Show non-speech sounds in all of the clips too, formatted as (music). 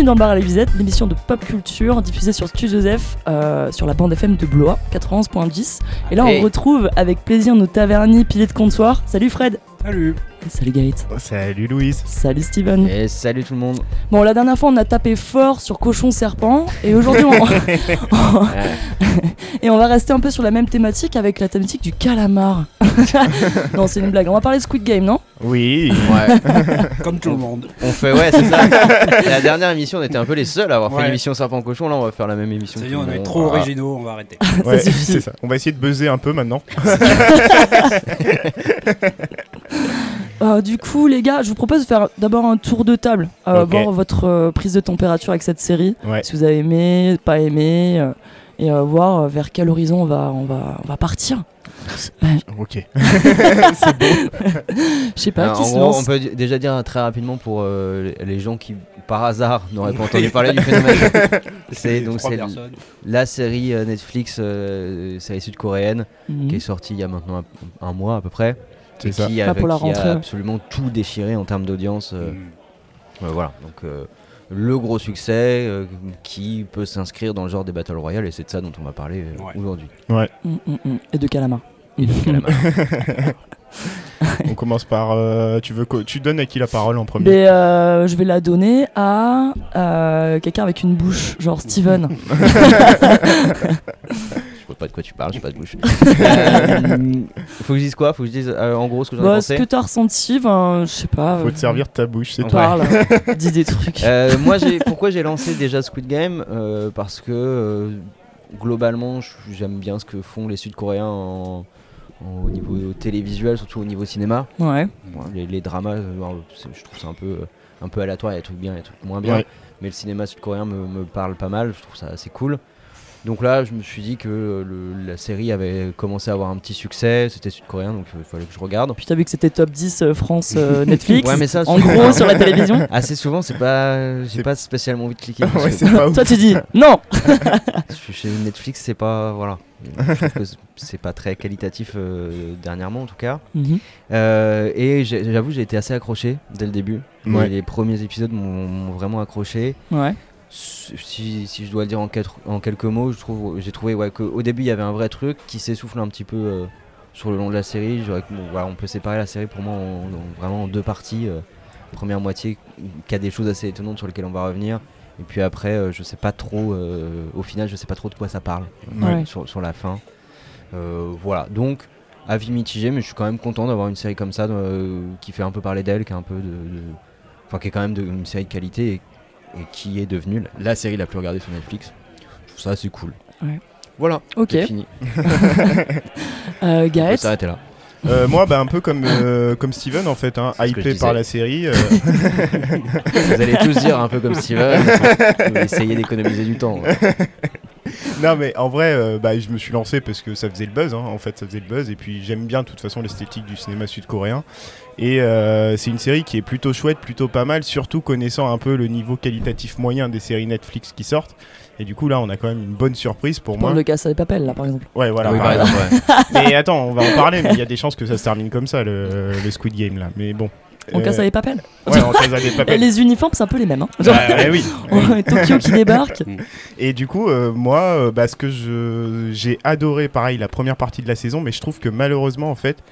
Bienvenue dans le bar à la visette, l'émission de pop culture diffusée sur Studio F euh, sur la bande FM de Blois 91.10. Et là, on Hey. retrouve avec plaisir nos taverniers piliers de comptoir. Salut Fred Salut. Salut Gaët Salut Louise. Salut Steven Et salut tout le monde. Bon, la dernière fois, on a tapé fort sur cochon serpent et aujourd'hui, on... (laughs) (laughs) et on va rester un peu sur la même thématique avec la thématique du calamar. (laughs) non, c'est une blague. On va parler de Squid Game, non? Oui. Ouais, (laughs) Comme tout le monde. on fait, ouais, c'est ça. (laughs) La dernière émission, on était un peu les seuls à avoir fait Ouais. l'émission Serpent Cochon. Là, on va faire la même émission. Ça y est, on est trop originaux, on va arrêter. Ouais, suffit. c'est ça. On va essayer de buzzer un peu maintenant. Euh, du coup, les gars, je vous propose de faire d'abord un tour de table, euh, Ok. voir votre euh, prise de température avec cette série, Ouais. si vous avez aimé, pas aimé, euh, et euh, voir euh, vers quel horizon on va, on va, on va partir. Ok. (laughs) Je sais pas, Alors, qui en se gros, lance on peut déjà dire très rapidement pour euh, les- gens qui, par hasard, n'auraient pas entendu parler du phénomène. (laughs) C'est donc Trois c'est personnes. la série euh, Netflix, euh, série sud-coréenne, Mhm. qui est sortie il y a maintenant un, un mois à peu près. C'est ça. qui, Pas avait- pour la qui rentrée, ouais. a absolument tout déchiré en termes d'audience. euh, Mm. Euh, voilà, donc euh, le gros succès euh, qui peut s'inscrire dans le genre des Battle Royale et c'est de ça dont on va parler euh, Ouais. aujourd'hui. Mm, mm, mm. Et de calamar. Et de Calamar. (laughs) (laughs) On commence par. euh, tu veux que tu donnes à qui la parole en premier? Mais euh, je vais la donner à euh, quelqu'un avec une bouche, genre Steven. (laughs) je vois pas de quoi tu parles, j'ai pas de bouche. (laughs) Euh, faut que je dise quoi? Faut que je dise euh, en gros ce que j'en ai Bah, ce pensé que t'as ressenti, ben, je sais pas. Faut euh, te servir de ta bouche, c'est tout. Parle, (laughs) dis des trucs. Euh, moi, j'ai pourquoi j'ai lancé déjà Squid Game Euh, Parce que euh, globalement, j'aime bien ce que font les Sud-Coréens en- en- au niveau télévisuel, surtout au niveau cinéma. Ouais. Les, les dramas, euh, c'est- je trouve ça un peu, euh, un peu aléatoire, il y a des trucs bien, il y a des trucs moins bien. Ouais. Mais le cinéma sud-coréen me, me parle pas mal, je trouve ça assez cool. Donc là, je me suis dit que euh, le- la série avait commencé à avoir un petit succès, c'était sud-coréen, donc il fallait que je regarde. Puis t'as vu que c'était top 10 euh, France euh, (laughs) Netflix. Ouais, mais ça, en souvent- gros, sur la télévision. (laughs) Assez souvent, c'est pas, j'ai pas spécialement envie de cliquer. (laughs) Ouais, que. Toi, tu dis non. je suis chez Netflix, c'est pas, voilà, je trouve que c'est pas très qualitatif euh, dernièrement en tout cas. Mhm. Euh, et j'avoue, j'ai été assez accroché dès le début. Ouais. Les premiers épisodes m'ont m'ont vraiment accroché. Ouais. Si, si je dois le dire en, quatre- en quelques mots, je trouve, j'ai trouvé ouais, qu'au début il y avait un vrai truc qui s'essouffle un petit peu euh, sur le long de la série. Je dirais que, bon, voilà, on peut séparer la série pour moi en, en- vraiment en deux parties. euh, première moitié qui a des choses assez étonnantes sur lesquelles on va revenir. Et puis après, euh, je sais pas trop, au final, je sais pas trop de quoi ça parle Ouais. sur, sur la fin. Voilà, donc avis mitigé, mais je suis quand même content d'avoir une série comme ça qui fait un peu parler d'elle, qui est un peu de. de- Enfin, qui est quand même de- une série de qualité et, et qui est devenue la- série la plus regardée sur Netflix. Je trouve ça assez cool. Ouais. Voilà, Ok. c'est fini. (laughs) Euh, On peut Gaët. s'arrêter là. Euh, moi, bah, un peu comme, euh, comme Steven en fait, hein, hypé par la série. euh, (laughs) Vous allez tous dire un peu comme Steven, essayer d'économiser du temps. (laughs) non, mais en vrai, euh, bah, je me suis lancé parce que ça faisait le buzz. hein, En fait, ça faisait le buzz. Et puis, j'aime bien de toute façon l'esthétique du cinéma sud-coréen. Et euh, c'est une série qui est plutôt chouette, plutôt pas mal, surtout connaissant un peu le niveau qualitatif moyen des séries Netflix qui sortent. Et du coup, là, on a quand même une bonne surprise pour moi. le casse des papels, là, par exemple. Ouais, voilà. Ah oui, par exemple. ouais. (laughs) Mais attends, on va en parler, mais il y a des chances que ça se termine comme ça, le, le Squid Game là. Mais bon. On Euh, casse des papels. Ouais, on casse des Et papels. (laughs) les uniformes, c'est un peu les mêmes. Hein. Genre, ouais, oui. (laughs) Tokyo qui débarque. Et du coup, euh, moi, euh, bah, ce que je- j'ai adoré, pareil, la première partie de la saison, mais je trouve que malheureusement, en fait, euh,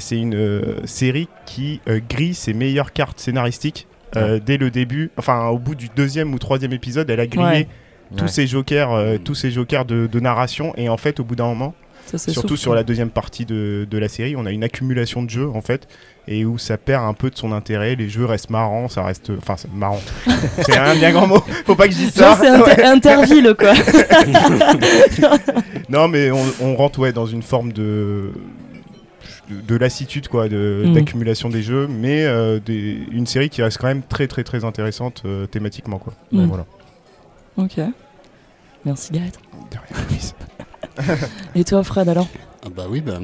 c'est une euh, série qui euh, grille ses meilleures cartes scénaristiques euh, dès le début. Enfin, au bout du deuxième ou troisième épisode, elle a grillé Ouais. tous Ouais. ses jokers, euh, tous ses jokers de, de narration. Et en fait, au bout d'un moment, Ça, surtout souffle. sur la deuxième partie de, de la série, on a une accumulation de jeux en fait, et où ça perd un peu de son intérêt. Les jeux restent marrants, ça reste, enfin, c'est marrant. (laughs) c'est un bien grand mot. Faut pas que je dise ça. C'est inter- Interville, quoi. (laughs) (laughs) Non, mais on, on rentre ouais dans une forme de de, de lassitude quoi, de- Mm. d'accumulation des jeux, mais euh, des- une série qui reste quand même très très très intéressante euh, thématiquement quoi. Mm. Voilà. Ok. Merci. De rien, Louise. (laughs) Et toi, Fred, alors? Ah bah oui, bah,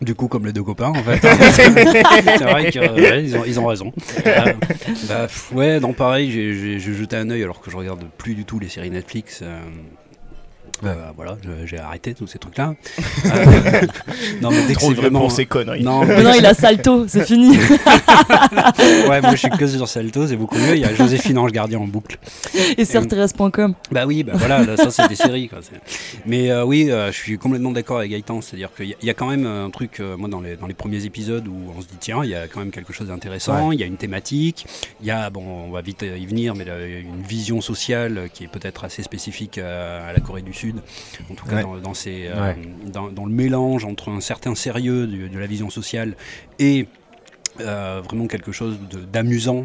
du coup, comme les deux copains, en fait. (laughs) c'est vrai qu'ils ont, ils ont raison. Euh, bah, ouais, non, pareil, j'ai- jeté un œil alors que je regarde plus du tout les séries Netflix. euh, Euh, voilà, j'ai arrêté tous ces trucs-là. (laughs) Euh, non, mais dès que c'est vraiment. pour ces conneries. Non, Mais non, il a salto, (laughs) c'est fini. ouais, moi je suis que sur Salto, c'est beaucoup mieux. Il y a Joséphine Ange Gardien en boucle. Et serterès.com. Bah oui, bah voilà, là, ça c'est des séries. Quoi. Mais euh, oui, euh, je suis complètement d'accord avec Gaëtan. C'est-à-dire qu'il y, y a quand même un truc, euh, moi dans les, dans les premiers épisodes où on se dit tiens, il y a quand même quelque chose d'intéressant, il y a une thématique, il y a, bon, on va vite y venir, mais là, une vision sociale qui est peut-être assez spécifique à, à la Corée du Sud, en tout cas Ouais. dans, dans, ses, euh, Ouais. dans, dans le mélange entre un certain sérieux de, la vision sociale et euh, vraiment quelque chose d'amusant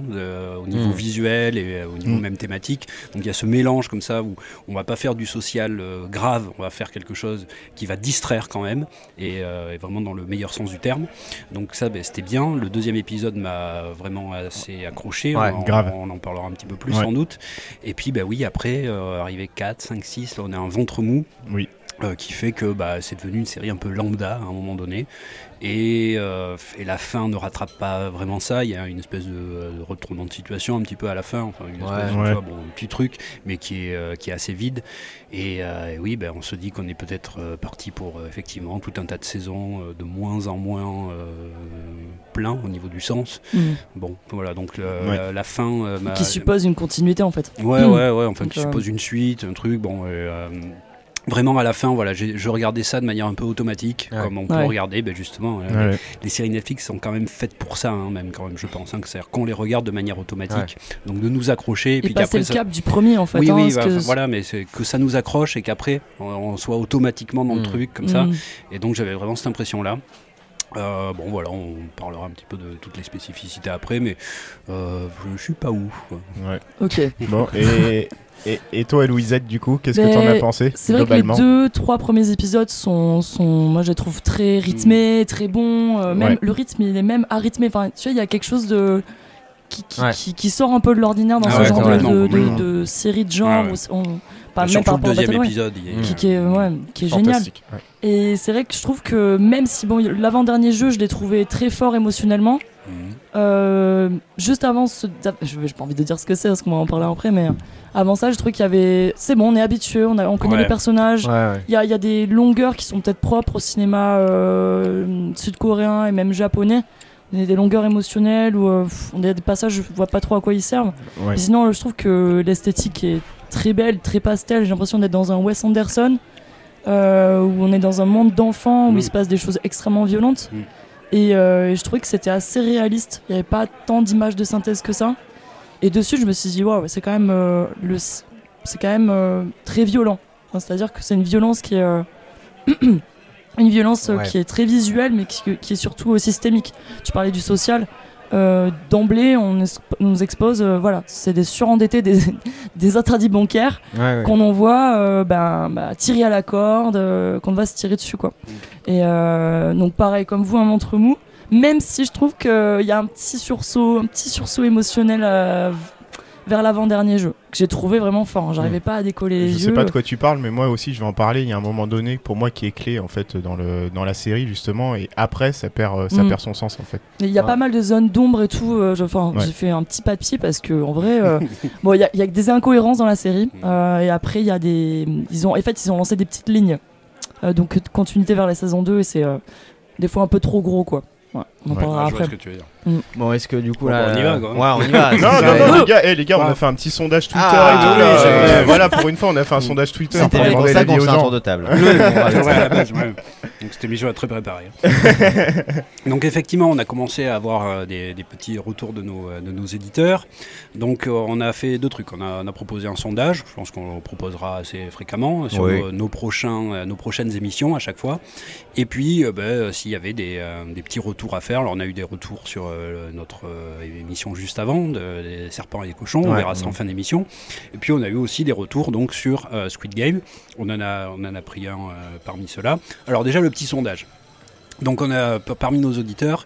au niveau Mm. visuel et euh, au niveau Mm. même thématique. Donc il y a ce mélange comme ça où on va pas faire du social euh, grave, on va faire quelque chose qui va distraire quand même et, et vraiment dans le meilleur sens du terme. Donc ça ben, c'était bien. Le deuxième épisode m'a vraiment assez accroché. Ouais, on, en- grave. on en parlera un petit peu plus Ouais. sans doute. Et puis bah oui après arrivé 4, 5, 6, là on a un ventre mou. Oui. Euh, qui fait que bah, c'est devenu une série un peu lambda à un moment donné. Et, euh, et la fin ne rattrape pas vraiment ça. Il y a une espèce de, de retournement de situation un petit peu à la fin. Enfin, une Ouais. espèce de- Ouais. tu vois, bon, un petit truc, mais qui est, euh, qui est assez vide. Et, euh, et oui, ben, on se dit qu'on est peut-être euh, parti pour euh, effectivement tout un tas de saisons euh, de moins en moins euh, plein au niveau du sens. Mm. Bon, voilà, donc le- Ouais. la, la fin. euh, Qui suppose une continuité en fait. Ouais, Mm. ouais, ouais, enfin, Donc, qui euh, suppose une suite, un truc, bon. Vraiment à la fin, voilà, je regardais ça de manière un peu automatique, Ouais. comme on peut Ouais. regarder, ben justement, euh, Ouais. les séries Netflix sont quand même faites pour ça, hein, même quand même, je pense, hein, que c'est-à-dire qu'on les regarde de manière automatique, donc de nous accrocher, et Et puis passer le ça- cap du premier en fait. oui, hein, oui, bah, que- voilà, mais que ça nous accroche et qu'après on, on soit automatiquement dans le Mm. truc comme ça. Mm. Et donc j'avais vraiment cette impression-là. Euh, bon voilà, on parlera un petit peu de toutes les spécificités après, mais euh, je suis pas ouf. Ouais. Ok. Bon, et, et, et toi, Louisette, du coup, qu'est-ce que Ben, t'en as pensé C'est vrai que les deux, trois premiers épisodes sont, sont moi je les trouve très rythmés, très bons. euh, même Ouais. le rythme, il est même arythmé. Enfin, tu vois, il y a quelque chose de qui, qui, Ouais. qui- qui sort un peu de l'ordinaire dans Ah ce ouais, genre de, complètement, de, de- complètement. de série de genre. Ouais, ouais. où on- pas même par rapport au deuxième Battle épisode, qui, qui est, ouais, qui est génial. Ouais. Et c'est vrai que je trouve que même si bon, l'avant-dernier jeu, je l'ai trouvé très fort émotionnellement. Mhm. Euh, juste avant ce. Je n'ai pas envie de dire ce que c'est parce qu'on va en parler après, mais avant ça, je trouvais qu'il y avait. C'est bon, on est habitué, on, a- on connaît les personnages. Il y a, il y a des longueurs qui sont peut-être propres au cinéma euh, sud-coréen et même japonais. A des longueurs émotionnelles où euh, pff, on a des passages, je vois pas trop à quoi ils servent. Ouais. Sinon, je trouve que l'esthétique est très belle, très pastel. J'ai l'impression d'être dans un Wes Anderson euh, où on est dans un monde d'enfants où Mm. il se passe des choses extrêmement violentes. Mm. Et, euh, et je trouvais que c'était assez réaliste. Il n'y avait pas tant d'images de synthèse que ça. Et dessus, je me suis dit, waouh, c'est quand même, euh, le, c'est quand même très violent. Enfin, C'est-à-dire que c'est une violence qui est. (clears throat) une violence Ouais. qui est très visuelle, mais qui, qui est surtout systémique. Tu parlais du social. Euh, D'emblée, on nous expose, euh, voilà, c'est des surendettés, des, (laughs) des interdits bancaires Ouais, ouais. qu'on envoie euh, ben, bah, tirer à la corde, euh, qu'on va se tirer dessus. Quoi. Et donc pareil, comme vous, un ventre mou, même si je trouve qu'il y a un petit sursaut, un petit sursaut émotionnel vers l'avant-dernier jeu, que j'ai trouvé vraiment fort. J'arrivais pas à décoller les Je yeux. sais pas de quoi tu parles, mais moi aussi je vais en parler. Il y a un moment donné pour moi qui est clé en fait dans le dans la série justement, et après ça perd euh, ça Mm. perd son sens en fait. Il y a Ouais. pas mal de zones d'ombre et tout. euh, je- Enfin, Ouais. j'ai fait un petit papier parce que en vrai, euh, (laughs) bon, il y, y a des incohérences dans la série. euh, et après, il y a des, ils ont, en fait, ils ont lancé des petites lignes. Donc continuité vers la saison 2 et c'est des fois un peu trop gros quoi. Ouais, on en parlera Ah, après. ce que tu veux dire. Bon, est-ce que du coup Bon, là. bah, on y va, quoi. Ouais, on y va. (laughs) non, non, non, les gars, eh, les gars, on a fait un petit sondage Twitter Ah, et tout. euh, voilà, pour une fois, on a fait un sondage Twitter C'était pour ça qu'on fait un tour de table. Donc cette émission est très préparée. (laughs) Donc effectivement, on a commencé à avoir euh, des, des petits retours de nos, euh, de nos éditeurs. Donc euh, on a fait deux trucs. On a, on a proposé un sondage, je pense qu'on le proposera assez fréquemment sur Oui. nos, nos prochains, nos prochaines émissions à chaque fois. Et puis euh, euh, s'il y avait des, euh, des petits retours à faire, alors on a eu des retours sur euh, notre euh, émission juste avant, de, des serpents et des cochons, on Ouais. verra ça en fin d'émission. Et puis on a eu aussi des retours donc sur euh, Squid Game. On en a, on en a pris un parmi ceux-là. Alors déjà le petit sondage. Donc on a parmi nos auditeurs,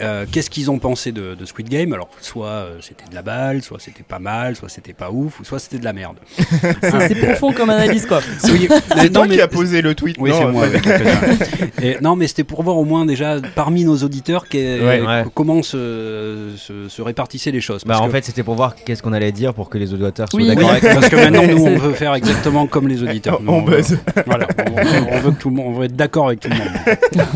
euh, qu'est-ce qu'ils ont pensé de, de Squid Game? Alors, soit euh, c'était de la balle, soit c'était pas mal, soit c'était pas ouf, ou soit c'était de la merde. (laughs) C'est profond comme analyse, quoi. (laughs) Oui, C'est toi mais- qui as posé le tweet. Oui, c'est moi. (laughs) Et non, mais c'était pour voir au moins déjà parmi nos auditeurs Ouais, ouais. comment se, se, se répartissaient les choses. Bah, en que- fait, c'était pour voir qu'est-ce qu'on allait dire pour que les auditeurs soient Oui, d'accord Oui, parce que maintenant nous on veut faire exactement comme les auditeurs. On veut- buzz. Voilà, on, on veut que tout le monde, on veut être d'accord avec tout le monde.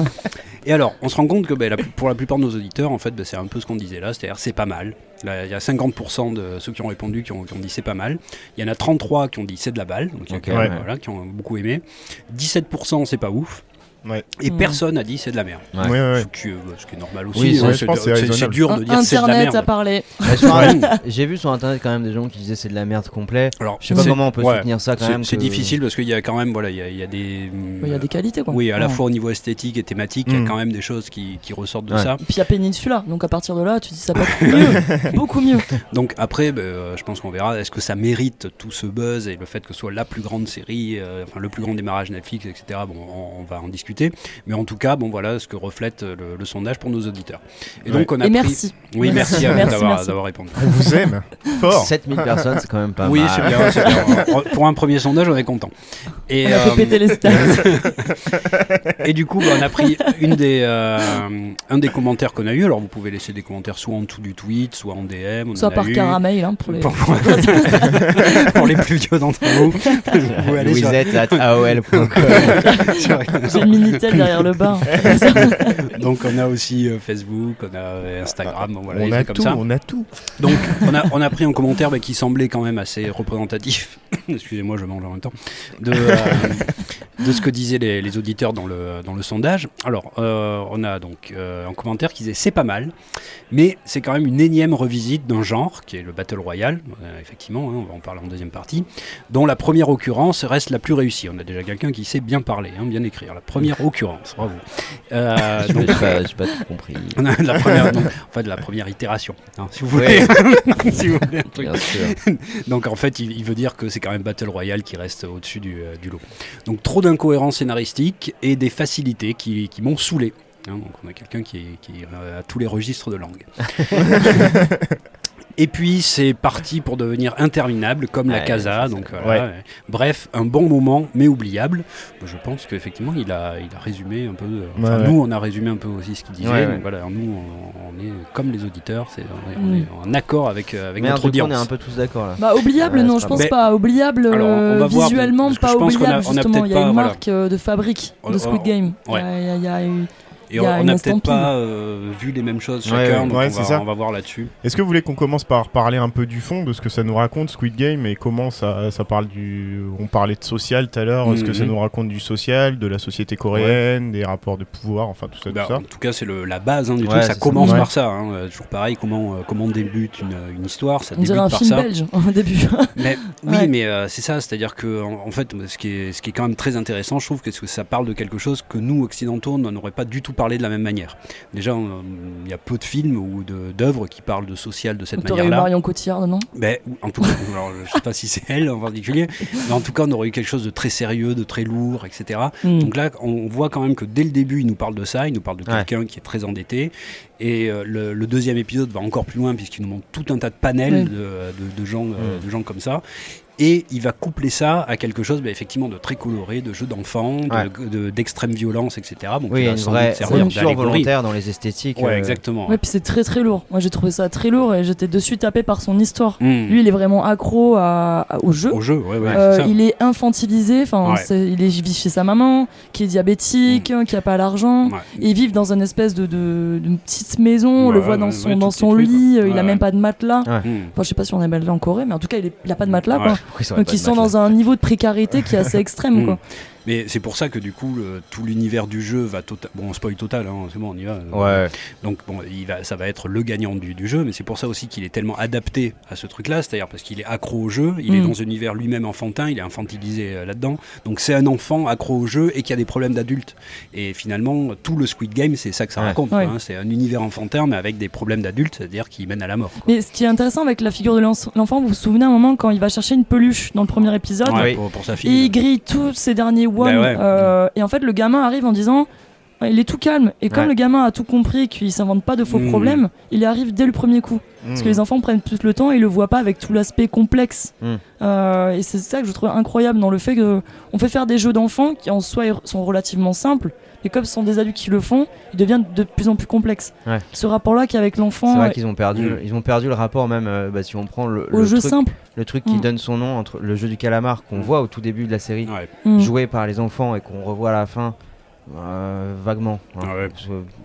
Et alors, on se rend compte que ben, la- pour la plupart de nos auditeurs, en fait, ben, c'est un peu ce qu'on disait là, c'est-à-dire c'est pas mal. Là, il y a 50% de ceux qui ont répondu qui ont, qui ont dit c'est pas mal. Il y en a 33 qui ont dit c'est de la balle, donc il y a Ok, quand même, ouais. voilà, qui ont beaucoup aimé. 17% c'est pas ouf. Ouais. Et Mm. personne a dit c'est de la merde. Ouais. Ouais, ouais, ouais. Ce, qui, est- ce qui est normal aussi. Oui, hein, c'est raisonnable. dur de dire c'est de la Internet a merde. parlé. (laughs) Bah, sur Ouais. un- J'ai vu sur internet quand même des gens qui disaient c'est de la merde complet. Alors, Je sais pas comment on peut ouais, soutenir ça quand c'est- même. C'est que- difficile parce qu'il y a quand même voilà, il y a, y a des. Il y a des qualités, quoi. Oui, à la fois au niveau esthétique et thématique, il y Mm. a quand même des choses qui, qui ressortent de Ouais. ça. Et puis il y a Peninsula, donc à partir de là, tu dis ça peut être (laughs) mieux, beaucoup mieux. Donc après, ben, euh, je pense qu'on verra. Est-ce que ça mérite tout ce buzz et le fait que ce soit la plus grande série, euh, enfin le plus grand démarrage Netflix, etc. Bon, on, on va en discuter. Mais en tout cas, bon voilà ce que reflète euh, le, le sondage pour nos auditeurs. Et donc on a Et pris- merci. Oui, merci, Merci, à vous merci, d'avoir répondu. On vous aime (laughs) fort. 7000 personnes, c'est quand même pas oui, mal. c'est bien, c'est bien. Pour un premier sondage, on est content. Et, On a euh, fait péter les stats. (laughs) Et du coup, bah, on a pris une des, euh, un des commentaires qu'on a eu. Alors, vous pouvez laisser des commentaires soit en dessous du tweet, soit en DM. On Soit en par eu. caramel, hein, pour les. Pour, (laughs) pour les plus vieux d'entre vous. vous pouvez aller sur- at aol.com. J'ai Minitel derrière le bar. (laughs) Donc, on a aussi euh, Facebook, on a euh, Instagram. voilà, on a comme tout, ça. on a tout. Donc, on a, on a pris un commentaire bah, qui semblait quand même assez représentatif. (laughs) Excusez-moi, je mange en même temps. De, euh, (laughs) de ce que disaient les, les auditeurs dans le, dans le sondage. Alors, euh, on a donc euh, un commentaire qui disait c'est pas mal, mais c'est quand même une énième revisite d'un genre qui est le Battle Royale, euh, effectivement, hein, on va en parler en deuxième partie, dont la première occurrence reste la plus réussie. On a déjà quelqu'un qui sait bien parler, hein, bien écrire. La première (laughs) occurrence, bravo. J'ai donc, pas, pas tout compris. la première, donc, enfin, de la première itération, hein, si vous voulez. si vous voulez un truc. Bien sûr. Donc en fait, il, il veut dire que c'est quand même Battle Royale qui reste au-dessus du, euh, du lot. Donc trop d'incohérences scénaristiques et des facilités qui, m'ont saoulé. Hein, donc on a quelqu'un qui, est euh, tous les registres de langue. (laughs) Et puis c'est parti pour devenir interminable comme la Casa. Donc voilà, ouais. bref, un bon moment mais oubliable. Je pense qu'effectivement il a, il a résumé un peu. euh, enfin, Ouais, ouais. nous on a résumé un peu aussi ce qu'il disait. Ouais, donc voilà, nous on, on est comme les auditeurs, c'est, on, est, on Mm. est en accord avec, euh, avec notre coup, on audience. est un peu tous d'accord là. Bah oubliable, Ouais, non, c'est je pense pas. Oubliable Alors, on euh, va voir, visuellement, pas oubliable justement. Il y a une marque euh, de fabrique de Squid Game. ouais. Il y a- il y a- il y a eu- Et on n'a peut-être pas euh, vu les mêmes choses chacun, ouais. donc Ouais, on, c'est va, ça. on va voir là-dessus. Est-ce que vous voulez qu'on commence par parler un peu du fond de ce que ça nous raconte Squid Game et comment ça, ça parle du. On parlait de social tout à l'heure. Est-ce que ça Mhm. nous raconte du social, de la société coréenne, des rapports de pouvoir, enfin tout ça, Bah, tout ça en tout cas, c'est la base hein, du Ouais, truc. Ça commence Ouais. par ça. hein. Euh, toujours pareil, comment, euh, comment débute une, une histoire Ça On dirait débute un par film ça. belge (laughs) au début. Mais, oui, (laughs) Ouais. mais euh, c'est ça. C'est-à-dire que, en, en fait, ce qui, est, ce qui est quand même très intéressant, je trouve que, c'est que ça parle de quelque chose que nous, occidentaux, on n'aurait pas du tout parlé de la même manière. Déjà, il y a peu de films ou de- d'œuvres qui parlent de social de cette T'aurais eu manière-là. Marion Cotillard, non? Ben, en tout cas, (laughs) alors, je sais pas si c'est elle en particulier, mais en tout cas, on aurait eu quelque chose de très sérieux, de très lourd, etc. Hmm. Donc là, on voit quand même que dès le début, il nous parle de ça, il nous parle de Ouais. quelqu'un qui est très endetté. Et euh, le, le deuxième épisode va encore plus loin, puisqu'il nous montre tout un tas de panels de, de- de gens, euh, Mm. de gens comme ça. Et il va coupler ça à quelque chose, ben, effectivement, de très coloré, de jeux d'enfants, de- Ouais. de- d'extrême violence, etc. Donc Oui, il va une sans vraie volontaire dans les esthétiques. Ouais, euh, exactement. Ouais, puis c'est très très lourd. Moi j'ai trouvé ça très lourd et j'étais dessus tapé par son histoire. Mm. Lui il est vraiment accro à, à- au jeu. Au jeu, ouais, ouais. Euh, ça. il est infantilisé, enfin, Ouais. il est vit chez sa maman, qui est diabétique, qui a pas l'argent. Ouais. Et ils vivent dans une espèce de, de- d'une petite maison, on le voit ouais, dans son, dans son lit, euh, il a même pas de matelas. Ouais. Mm. Enfin, je sais pas si on a matelas en Corée, mais en tout cas, il, est- il a pas de matelas, quoi. Donc ils sont dans un niveau de précarité qui est assez extrême, (laughs) Mm. quoi. Mais c'est pour ça que du coup, le- tout l'univers du jeu va total. Bon, spoil total, hein, c'est bon, on y va. Ouais. Donc bon, il va, ça va être le gagnant du, du jeu, mais c'est pour ça aussi qu'il est tellement adapté à ce truc-là, c'est-à-dire parce qu'il est accro au jeu, il est Mm. dans un univers lui-même enfantin, il est infantilisé euh, là-dedans. Donc c'est un enfant accro au jeu et qui a des problèmes d'adulte. Et finalement, tout le Squid Game, c'est ça que ça Ouais. raconte. Ouais. hein. C'est un univers enfantin, mais avec des problèmes d'adulte, c'est-à-dire qui mène à la mort. quoi. Mais ce qui est intéressant avec la figure de l'en- l'enfant, vous vous souvenez un moment quand il va chercher une peluche dans le premier épisode? Ouais, oui. pour, pour sa et fille. il grille tous ses derniers one. Ouais. euh, et en fait, le gamin arrive en disant il est tout calme. Et comme Ouais. le gamin a tout compris qu'il s'invente pas de faux Mmh. problèmes, il y arrive dès le premier coup. Parce que les enfants prennent plus le temps et le voient pas avec tout l'aspect complexe. Mm. Euh, et c'est ça que je trouve incroyable dans le fait que on fait faire des jeux d'enfants qui en soi sont relativement simples. Et comme ce sont des adultes qui le font, ils deviennent de plus en plus complexes. Ouais. Ce rapport-là qu'avec C'est l'enfant vrai qu'ils ont perdu, ils ont perdu le rapport même. euh, bah, si on prend le, au le jeu truc, simple. Le truc qui Mm. donne son nom entre le jeu du calamar qu'on Mm. voit au tout début de la série, Ouais. Mm. joué par les enfants et qu'on revoit à la fin, euh, vaguement. hein. Ah ouais.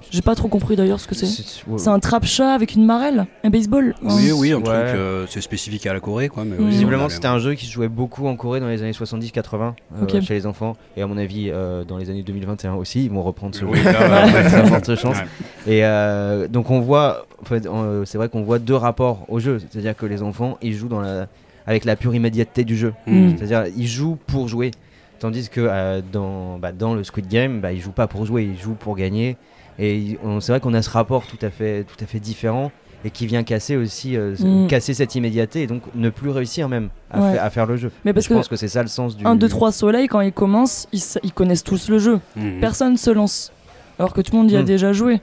J'ai pas trop compris d'ailleurs ce que c'est. c'est- ouais. Un trap-chat avec une marelle Un baseball Oui, Hein. oui, un Ouais. truc, euh, c'est spécifique à la Corée, quoi. Mais Visiblement, c'était un jeu qui se jouait beaucoup en Corée dans les années 70-80 euh, chez les enfants. Et à mon avis, euh, dans les années 2021 aussi, ils vont reprendre ce Oui, jeu. (laughs) forte chance. Ouais. Et euh, donc on voit, en fait, c'est vrai qu'on voit deux rapports au jeu. C'est-à-dire que les enfants, ils jouent dans la, avec la pure immédiateté du jeu. Mm. C'est-à-dire ils jouent pour jouer. Tandis que euh, dans, bah, dans le Squid Game, bah, ils jouent pas pour jouer, ils jouent pour gagner. Et c'est vrai qu'on a ce rapport tout à fait, tout à fait différent et qui vient casser aussi, euh, Mm. casser cette immédiateté et donc ne plus réussir même à, Ouais. fa- à faire le jeu. Mais parce je que pense que c'est ça le sens du. 1, 2, 3 soleil, quand ils commencent, ils, connaissent tous le jeu. Mhm. Personne se lance. Alors que tout le monde y a Mm. déjà joué.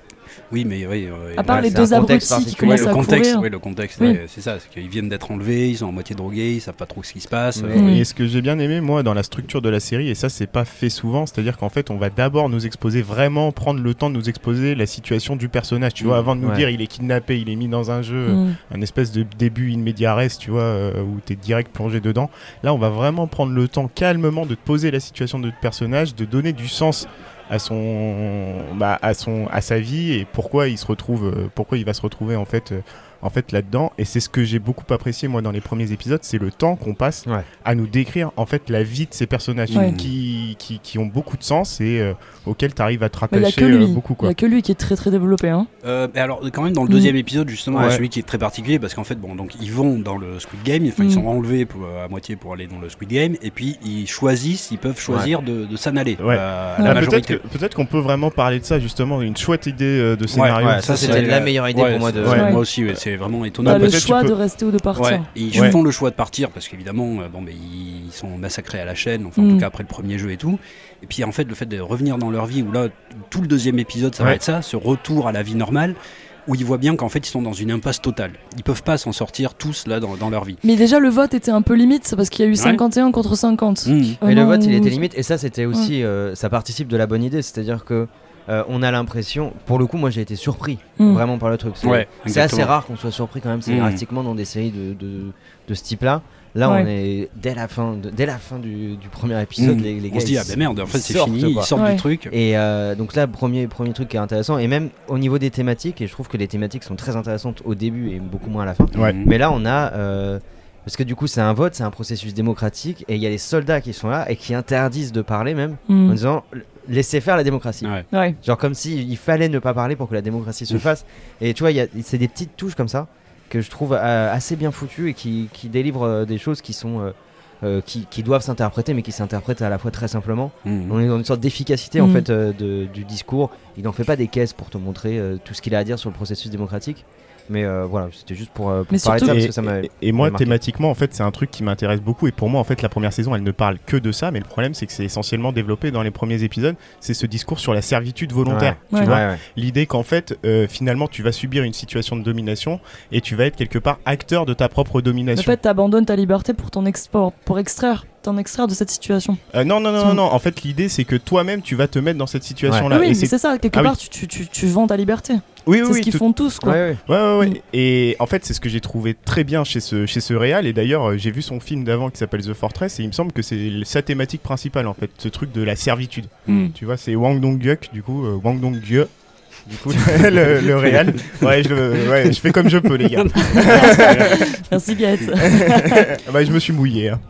Oui, mais oui. À part Ouais, les deux un contexte abrutis qui commencent le à contexte, courir. ouais, le contexte, Oui. ouais, c'est ça, c'est qu'ils viennent d'être enlevés, ils sont à moitié drogués, ils savent pas trop ce qui se passe. Euh, Mm. Et ce que j'ai bien aimé, moi, dans la structure de la série, et ça, c'est pas fait souvent, c'est-à-dire qu'en fait, on va d'abord nous exposer, vraiment prendre le temps de nous exposer la situation du personnage, tu vois, Mm. avant de nous Ouais. dire il est kidnappé, il est mis dans un jeu, Mm. un espèce de début in media res, tu vois, euh, où t'es direct plongé dedans. Là, on va vraiment prendre le temps calmement de te poser la situation de notre personnage, de donner du sens à son, bah, à son, à sa vie et pourquoi il se retrouve, euh, pourquoi il va se retrouver en fait, euh, en fait là-dedans. Et c'est ce que j'ai beaucoup apprécié moi dans les premiers épisodes, c'est le temps qu'on passe Ouais. à nous décrire en fait la vie de ces personnages Ouais. qui, qui, qui ont beaucoup de sens et euh, auxquels tu arrives à te rattacher euh, beaucoup Il y quoi. a que lui qui est très très développé. Hein. Euh, mais alors quand même dans le deuxième épisode justement Ouais. celui qui est très particulier parce qu'en fait bon donc ils vont dans le Squid Game enfin Mm. ils sont enlevés pour, euh, à moitié pour aller dans le Squid Game et puis ils choisissent ils peuvent choisir de, de s'en aller Ouais. euh, à Ah, la peut-être qu'on peut vraiment parler de ça justement, une chouette idée euh, de scénario. ouais, ça, c'était c'est la meilleure idée ouais, pour moi de- c'est- Ouais. moi aussi ouais, c'est vraiment étonnant T'as le choix peux- de rester ou de partir. Ouais, ils Ouais. font le choix de partir parce qu'évidemment, euh, bon, mais ils sont massacrés à la chaîne, enfin en Mm. tout cas après le premier jeu et tout. Et puis en fait, le fait de revenir dans leur vie, où là, tout le deuxième épisode, ça va être ça, ce retour à la vie normale, où ils voient bien qu'en fait, ils sont dans une impasse totale. Ils peuvent pas s'en sortir tous là dans, dans leur vie. Mais déjà, le vote était un peu limite, c'est parce qu'il y a eu 51 contre 50. Mm. Euh, Mais le vote, il était limite. Et ça, c'était aussi. euh, ça participe de la bonne idée. C'est-à-dire que. Euh, on a l'impression, pour le coup, moi j'ai été surpris Mm. vraiment par le truc. C'est Ouais, assez rare qu'on soit surpris quand même scénaristiquement dans des séries de, de, de ce type-là. Là, Ouais. on est dès la fin, de- dès la fin du, du premier épisode, Mm. les, les gars. On se dit, ah ben merde, en fait, c'est fini, quoi. ils sortent Ouais. du truc. Et euh, donc là, premier, premier truc qui est intéressant, et même au niveau des thématiques, et je trouve que les thématiques sont très intéressantes au début et beaucoup moins à la fin. Ouais. Mm. Mais là, on a. euh, parce que du coup, c'est un vote, c'est un processus démocratique, et il y a les soldats qui sont là et qui interdisent de parler même, Mm. en disant laissez faire la démocratie. Ouais. Ouais. Genre comme si il fallait ne pas parler pour que la démocratie se fasse. Et tu vois, c'est des petites touches comme ça que je trouve euh, assez bien foutues et qui, qui délivrent euh, des choses qui sont. euh, euh, qui, qui doivent s'interpréter mais qui s'interprètent à la fois très simplement. Mm. On est dans une sorte d'efficacité en Mm. fait euh, de- du discours. Il n'en fait pas des caisses pour te montrer euh, tout ce qu'il a à dire sur le processus démocratique. Mais euh, voilà, c'était juste pour, euh, pour Mais parler de surtout- ça parce Et, que ça m'a. et- et moi, marqué. thématiquement, en fait, c'est un truc qui m'intéresse beaucoup. Et pour moi, en fait, la première saison, elle ne parle que de ça. Mais le problème, c'est que c'est essentiellement développé dans les premiers épisodes. C'est ce discours sur la servitude volontaire. Ouais. Tu Ouais. vois Ouais, ouais. L'idée qu'en fait, euh, finalement, tu vas subir une situation de domination et tu vas être quelque part acteur de ta propre En domination. fait, t'abandonnes ta liberté pour ton export, pour extraire, t'en extraire de cette situation. Euh, non, non, non, non, non. En fait, l'idée, c'est que toi-même, tu vas te mettre dans cette situation-là. oui, mais c'est- ça, quelque Ah oui. part, tu, tu, tu, tu vends ta liberté. oui, oui, c'est oui, ce qu'ils tout- font tous, quoi. Ouais, ouais. Ouais, ouais, ouais. Mm. Et en fait, c'est ce que j'ai trouvé très bien chez ce, chez ce réal. Et d'ailleurs, euh, j'ai vu son film d'avant qui s'appelle The Fortress. Et il me semble que c'est sa thématique principale, en fait, ce truc de la servitude. Mm. Tu vois, c'est Wang Dong-guk, du coup, euh, Wang Dong-guk. Du coup, (laughs) le, le réal. Ouais je, le- ouais, je fais comme je peux, les gars. Merci, Gaët. bah, je me suis mouillé. hein.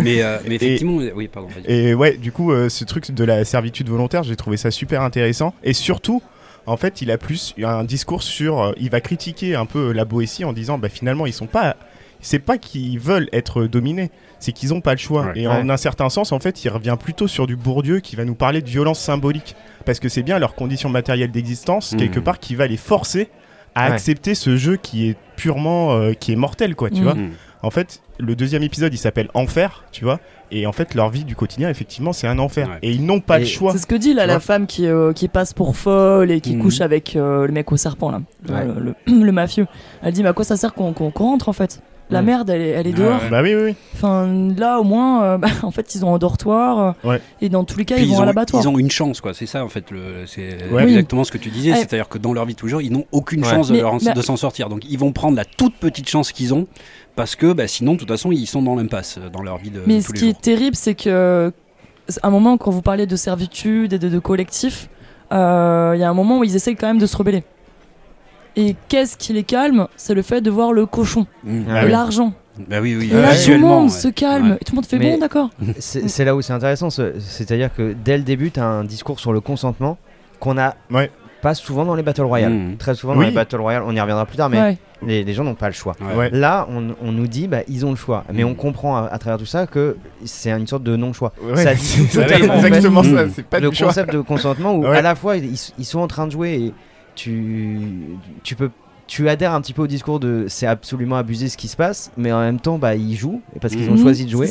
Mais, euh, mais effectivement, oui, pardon. Et ouais, du coup, euh, ce truc de la servitude volontaire, j'ai trouvé ça super intéressant. Et surtout, en fait, il a plus un discours sur. euh, il va critiquer un peu la Boétie en disant, bah finalement, ils sont pas. C'est pas qu'ils veulent être dominés, c'est qu'ils ont pas le choix. Ouais. Et en un certain sens, en fait, il revient plutôt sur du Bourdieu qui va nous parler de violence symbolique. Parce que c'est bien leur condition matérielle d'existence, Mhm. quelque part, qui va les forcer à Ouais. accepter ce jeu qui est purement. euh, qui est mortel, quoi, tu Mhm. vois. Mm. En fait, le deuxième épisode, il s'appelle Enfer, tu vois. Et en fait, leur vie du quotidien, effectivement, c'est un enfer. Ouais. Et ils n'ont pas Et le choix. C'est ce que dit là la femme qui, euh, qui passe pour folle et qui couche avec euh, le mec au serpent là, le- Ouais. le, (clears throat) le mafieux. Elle dit mais à quoi ça sert qu'on qu'on- qu'on rentre en fait? La merde elle est, elle est dehors. Bah oui, oui, oui. Enfin là au moins euh, bah, (laughs) en fait ils ont un dortoir euh, Ouais. et dans tous les cas Puis ils vont ont, à l'abattoir. ils ont une chance, quoi. C'est ça, en fait. le- C'est Ouais. Oui. exactement ce que tu disais. Ouais. C'est-à-dire que dans leur vie de toujours, ils n'ont aucune Ouais. chance de, Mais- leur- mais- de s'en sortir. Donc, ils vont prendre la toute petite chance qu'ils ont. Parce que bah, sinon, de toute façon, ils sont dans l'impasse euh, dans leur vie de, Mais ce qui est terrible c'est que à un moment quand vous parliez de servitude et de, de collectif, euh, il y a un moment où ils essayent quand même de se rebeller. Et qu'est-ce qui les calme? C'est le fait de voir le cochon, Mmh. Ah et oui. l'argent. Bah oui, oui. Et là, tout le monde ouais. se calme. Ouais. Et tout le monde fait Mais- bon, d'accord. C'est là où c'est intéressant, ce- c'est-à-dire que dès le début, tu as un discours sur le consentement qu'on a Ouais. pas souvent dans les Battle Royale. Mhm. Très souvent dans les Battle Royale, on y reviendra plus tard, mais Ouais. les, les gens n'ont pas le choix. Ouais. Là, on, on nous dit, bah, ils ont le choix. Mais Mhm. on comprend à, à travers tout ça que c'est une sorte de non-choix. Ouais, Ça (laughs) dit c'est totalement, en fait, exactement ça. Mm. C'est pas le du choix. concept de consentement où Ouais. à la fois ils, ils sont en train de jouer et tu, tu peux tu adhères un petit peu au discours de c'est absolument abusé ce qui se passe mais en même temps bah ils jouent parce qu'ils ont Mhm, choisi de jouer.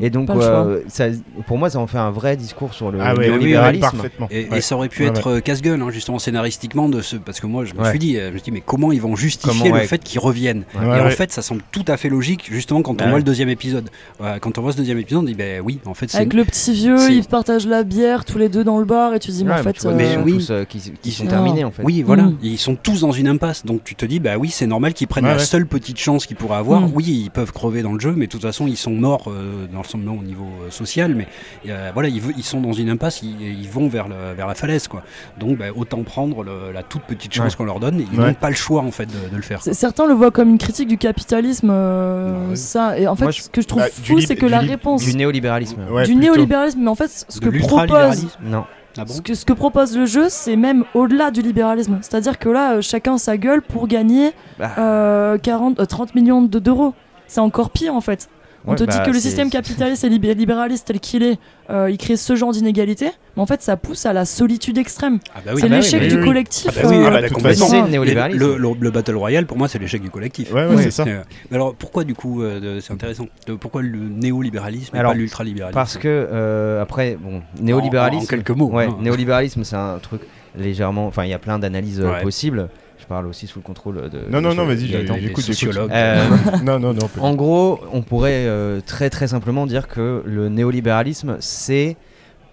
Et donc euh, ça, pour moi ça en fait un vrai discours sur le Ah ouais, oui, oui, néolibéralisme parfaitement. Et, ça aurait pu Ouais, être euh, casse-gueule, hein, justement, scénaristiquement, de ce... parce que moi, je me Ouais. suis dit, euh, je me suis dit, mais comment ils vont justifier Comment, le fait qu'ils reviennent Ouais. Ouais, Et en ouais. fait, ça semble tout à fait logique, justement, quand on voit le deuxième épisode. Ouais, quand on voit ce deuxième épisode, on dit, ben oui, en fait, c'est. Avec le petit vieux, ils partagent la bière tous les deux dans le bar et tu te dis, mais Ouais, en mais fait. vois, mais ils sont euh, oui. tous, euh, qui, sont sont- terminés en fait Oui, voilà, Mm. ils sont tous dans une impasse. Donc tu te dis, bah oui, c'est normal qu'ils prennent la seule petite chance qu'ils pourraient avoir. Mm. Oui, ils peuvent crever dans le jeu, mais de toute façon, ils sont morts dans le sens au niveau euh, social. Mais euh, voilà, ils, sont dans une impasse, ils, ils vont vers, le- vers la falaise, quoi. Donc bah, autant prendre le- la toute petite chance Ouais. qu'on leur donne. Ils Ouais. n'ont pas le choix en fait de, de le faire. Certains le voient comme une critique du capitalisme, euh, Bah ça. Et en fait, Moi, je- ce que je trouve Bah, fou, c'est que du la réponse du néolibéralisme Ouais, du plutôt. néolibéralisme, mais en fait, ce De que propose, non Ah bon? ce que, ce que propose le jeu, c'est même au-delà du libéralisme. C'est-à-dire que là, euh, chacun sa gueule pour gagner Bah, euh, 40, euh, 30 millions de- d'euros. C'est encore pire en fait. On ouais, te dit bah, que le système capitaliste et libé- libéraliste tel qu'il est, euh, il crée ce genre d'inégalité, mais en fait ça pousse à la solitude extrême. Ah bah oui. c'est bah l'échec du oui. collectif. Ah bah euh, ah bah, de toute le Et néolibéralisme Le, le- le Battle Royale, pour moi, c'est l'échec du collectif. Ouais, ouais, c'est ça. Euh, mais alors pourquoi du coup, euh, c'est intéressant, pourquoi le néolibéralisme et Alors, pas l'ultralibéralisme? parce que euh, après bon néolibéralisme En- en quelques mots, ouais hein. néolibéralisme c'est un truc légèrement enfin il y a plein d'analyses Ouais. possibles parle aussi sous le contrôle de Non, non, non, vas-y, j'écoute, j'écoute. sociologues. Euh, (laughs) Non, non, non. En gros, on pourrait euh, très très simplement dire que le néolibéralisme, c'est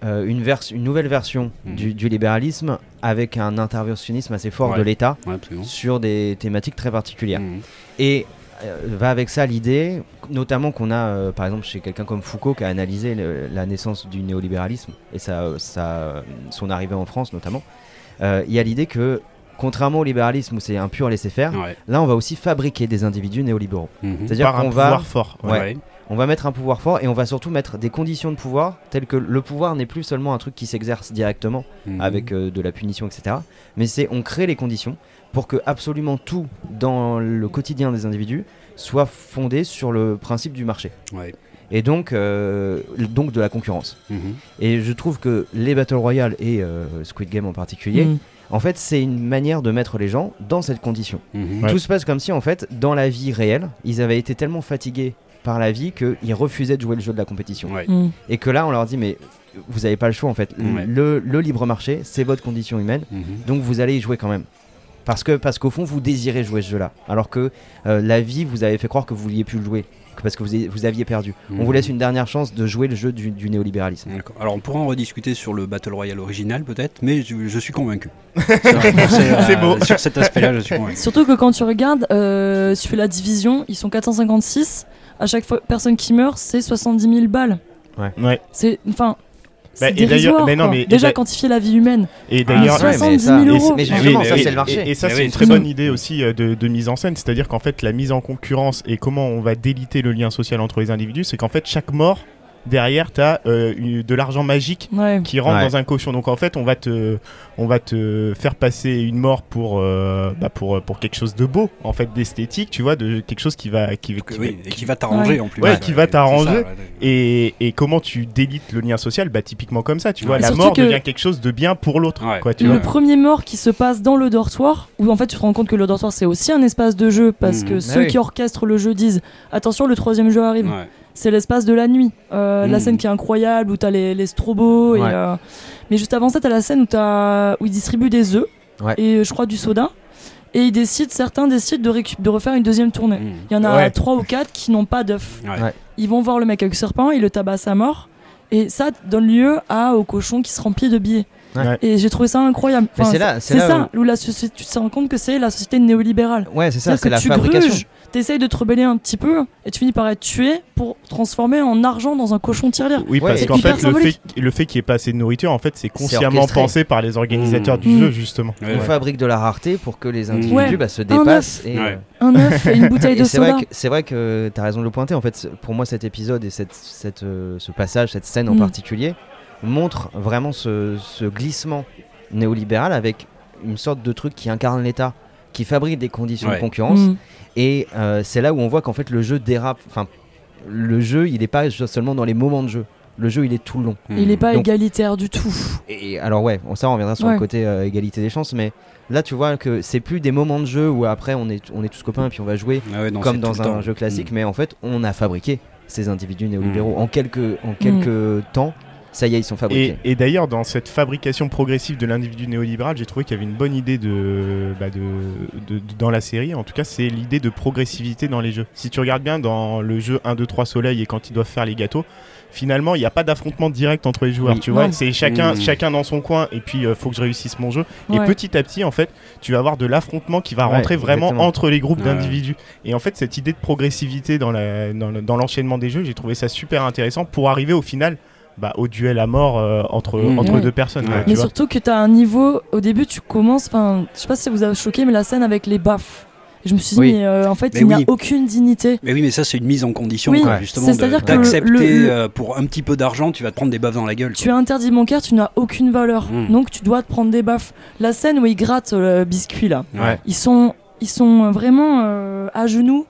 euh, une, vers- une nouvelle version Mhm. du, du libéralisme avec un interventionnisme assez fort Ouais. de l'État Ouais, sur des thématiques très particulières. Mhm. Et euh, va avec ça l'idée, notamment qu'on a euh, par exemple chez quelqu'un comme Foucault qui a analysé le- la naissance du néolibéralisme et sa, sa- son arrivée en France notamment. Euh, Il y a l'idée que, contrairement au libéralisme où c'est un pur laisser-faire, Ouais. là on va aussi fabriquer des individus néolibéraux. Mhm. C'est-à-dire Par un qu'on va pouvoir fort. Ouais. Ouais. on va mettre un pouvoir fort et on va surtout mettre des conditions de pouvoir telles que le pouvoir n'est plus seulement un truc qui s'exerce directement Mhm. avec euh, de la punition, etc. Mais c'est on crée les conditions pour que absolument tout dans le quotidien des individus soit fondé sur le principe du marché Ouais. et donc, euh, donc de la concurrence. Mhm. Et je trouve que les Battle Royale et euh, Squid Game en particulier. En fait, c'est une manière de mettre les gens dans cette condition. Mhm. Ouais. Tout se passe comme si, en fait, dans la vie réelle, ils avaient été tellement fatigués par la vie qu'ils refusaient de jouer le jeu de la compétition. Ouais. Mm. Et que là, on leur dit, mais vous n'avez pas le choix, en fait. Le libre marché, c'est votre condition humaine, Mhm. donc vous allez y jouer quand même. Parce que parce qu'au fond, vous désirez jouer ce jeu-là. Alors que euh, la vie, vous avez fait croire que vous vouliez plus le jouer. Parce que vous, avez- vous aviez perdu. On vous Mhm. laisse une dernière chance de jouer le jeu du, du néolibéralisme. Alors on pourra en rediscuter sur le Battle Royale original peut-être, mais je, je suis convaincu. (laughs) C'est beau. Sur cet aspect-là, je suis convaincu. Surtout que quand tu regardes, euh, tu fais la division, ils sont 456. À chaque fois, personne qui meurt, c'est 70 000 balles. Ouais. C'est enfin. Bah, C'est et d'ailleurs- dérisoire, mais non, mais- Déjà quantifier la vie humaine. Et Ah, d'ailleurs, mais 70 ça- 000 mais- euros. mais justement, ça c'est le marché. Et, et ça, Mais c'est oui, une très bonne idée aussi euh, de, de mise en scène. C'est-à-dire qu'en fait, la mise en concurrence et comment on va déliter le lien social entre les individus, c'est qu'en fait, chaque mort derrière, tu as de l'argent magique Ouais. qui rentre Ouais. dans un cochon. Donc en fait, on va te, on va te faire passer une mort pour, euh, bah, pour, pour quelque chose de beau, en fait, d'esthétique, tu vois, de quelque chose qui va, qui, qui- oui, et qui- va t'arranger Ouais. en plus. Ouais, qui va t'arranger. ouais. et, et comment tu délites le lien social? Bah typiquement comme ça, tu vois, la mort que- devient quelque chose de bien pour l'autre, Ouais. quoi, tu le vois. premier mort qui se passe dans le dortoir, où en fait tu te rends compte que le dortoir c'est aussi un espace de jeu, parce Mhm. que Ah ceux oui. qui orchestrent le jeu disent attention, le troisième jeu arrive. C'est l'espace de la nuit. Euh, La Mhm. scène qui est incroyable, où t'as les, les strobos. Et, euh, Mais juste avant ça, t'as la scène où, t'as- où ils distribuent des œufs, Ouais. et euh, je crois du soda. Et ils décident, certains décident de, récup- de refaire une deuxième tournée. Mm. Il y en a Ouais. trois ou quatre qui n'ont pas d'œufs. Ouais. Ouais. Ils vont voir le mec avec le serpent, ils le tabassent à mort. Et ça donne lieu à, au cochon qui se remplit de billets. Ouais. Et j'ai trouvé ça incroyable. Enfin, c'est là ça, où la société, tu te rends compte que c'est la société néolibérale. Ouais, c'est ça, c'est que la tu fabrication. gruges, t'essayes de te rebeller un petit peu, et tu finis par être tué pour transformer en argent dans un cochon tirelire. Oui, parce qu'en fait, le fait, le fait qu'il n'y ait pas assez de nourriture, en fait, c'est consciemment pensé par les organisateurs Mmh. du Mmh. jeu, justement. Ouais, On ouais. fabrique de la rareté pour que les individus Ouais. bah, se Un dépassent. Et, Ouais. Un œuf et une (laughs) bouteille de soda. c'est vrai que tu as raison de le pointer. En fait, pour moi, cet épisode et cette, cette, euh, ce passage, cette scène en Mm. particulier, montre vraiment ce, ce glissement néolibéral avec une sorte de truc qui incarne l'État, qui fabrique des conditions Ouais. de concurrence. Et euh, c'est là où on voit qu'en fait le jeu dérape. Enfin, le jeu, il n'est pas seulement dans les moments de jeu. Le jeu, il est tout le long. Il n'est pas Donc- égalitaire du tout. Et alors ouais, on- ça on reviendra sur Ouais. le côté euh, égalité des chances, mais là tu vois que c'est plus des moments de jeu où après on est, on est tous copains et puis on va jouer Ah ouais, non, comme dans un jeu classique, Mm. mais en fait on a fabriqué ces individus néolibéraux en quelques, en quelques temps. Ça y est, ils sont fabriqués. et d'ailleurs, dans cette fabrication progressive de l'individu néolibéral, j'ai trouvé qu'il y avait une bonne idée de, bah, de, de- de- dans la série. En tout cas, c'est l'idée de progressivité dans les jeux. Si tu regardes bien dans le jeu 1, 2, 3 Soleil et quand ils doivent faire les gâteaux, finalement, il n'y a pas d'affrontement direct entre les joueurs. Oui. Tu vois, c'est chacun, Mm. chacun dans son coin et puis il faut que je réussisse mon jeu. Et petit à petit, en fait, tu vas avoir de l'affrontement qui va Ouais, rentrer vraiment exactement. entre les groupes Ouais. d'individus. Et en fait, cette idée de progressivité dans l'enchaînement des jeux, j'ai trouvé ça super intéressant pour arriver au final bah, au duel à mort euh, entre, Mmh. entre Ouais. deux personnes. Ouais. quoi, tu Mais vois. surtout que t'as un niveau, au début tu commences, enfin, je sais pas si ça vous a choqué, mais la scène avec les baffes. Je me suis dit, Oui. mais euh, en fait, Mais il n'y a aucune dignité. Mais oui, mais ça, c'est une mise en condition, Oui, quoi, justement. D'accepter le- euh, pour un petit peu d'argent, tu vas te prendre des baffes dans la gueule. Tu as interdit bancaire, tu n'as aucune valeur. Mm. Donc tu dois te prendre des baffes. La scène où ils grattent le biscuit là. Ouais. ils sont, ils sont vraiment euh, à genoux,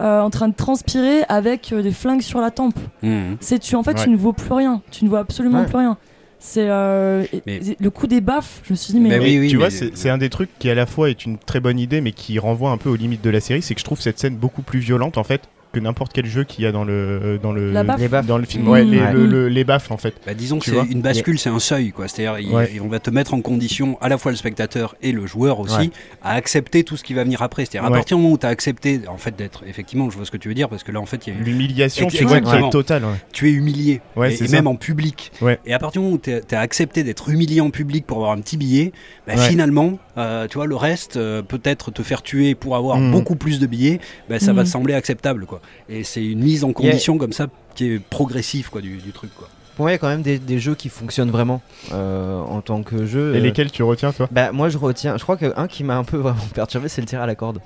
euh, en train de transpirer avec euh, des flingues sur la tempe. Mhm. C'est tu en fait Ouais. tu ne vaux plus rien, tu ne vois absolument Ouais. plus rien. C'est euh, Mais- le coup des baffes. Je me suis dit mais, Mais Mais oui, oui, tu vois, mais- c'est un des trucs qui à la fois est une très bonne idée, mais qui renvoie un peu aux limites de la série, c'est que je trouve cette scène beaucoup plus violente en fait que n'importe quel jeu qu'il y a dans le dans le Les baffes. dans le film. Mmh. Ouais, les, Ouais. le- le- les baffes en fait. Bah, disons que c'est une bascule, c'est un seuil, quoi. C'est-à-dire, Ouais. on va te mettre en condition, à la fois le spectateur et le joueur aussi, Ouais. à accepter tout ce qui va venir après. C'est-à-dire, à Ouais. partir du moment où tu as accepté, en fait, d'être, effectivement, je vois ce que tu veux dire, parce que là, en fait, il y a eu- L'humiliation, tu vois, qui est totale. ouais. tu es humilié, Ouais, et, même en public. Ouais. Et à partir du moment où tu as accepté d'être humilié en public pour avoir un petit billet, bah, Ouais. finalement, euh, tu vois, le reste, euh, peut-être te faire tuer pour avoir Mhm. beaucoup plus de billets, bah, ça va te sembler acceptable, quoi. Et c'est une mise en condition comme ça qui est progressive, quoi, du, du truc, quoi. Pour moi, il y a quand même des, des jeux qui fonctionnent vraiment euh, en tant que jeu. Et euh, lesquels tu retiens toi? Bah moi je retiens, je crois que un qui m'a un peu (laughs) vraiment perturbé, c'est le tir à la corde.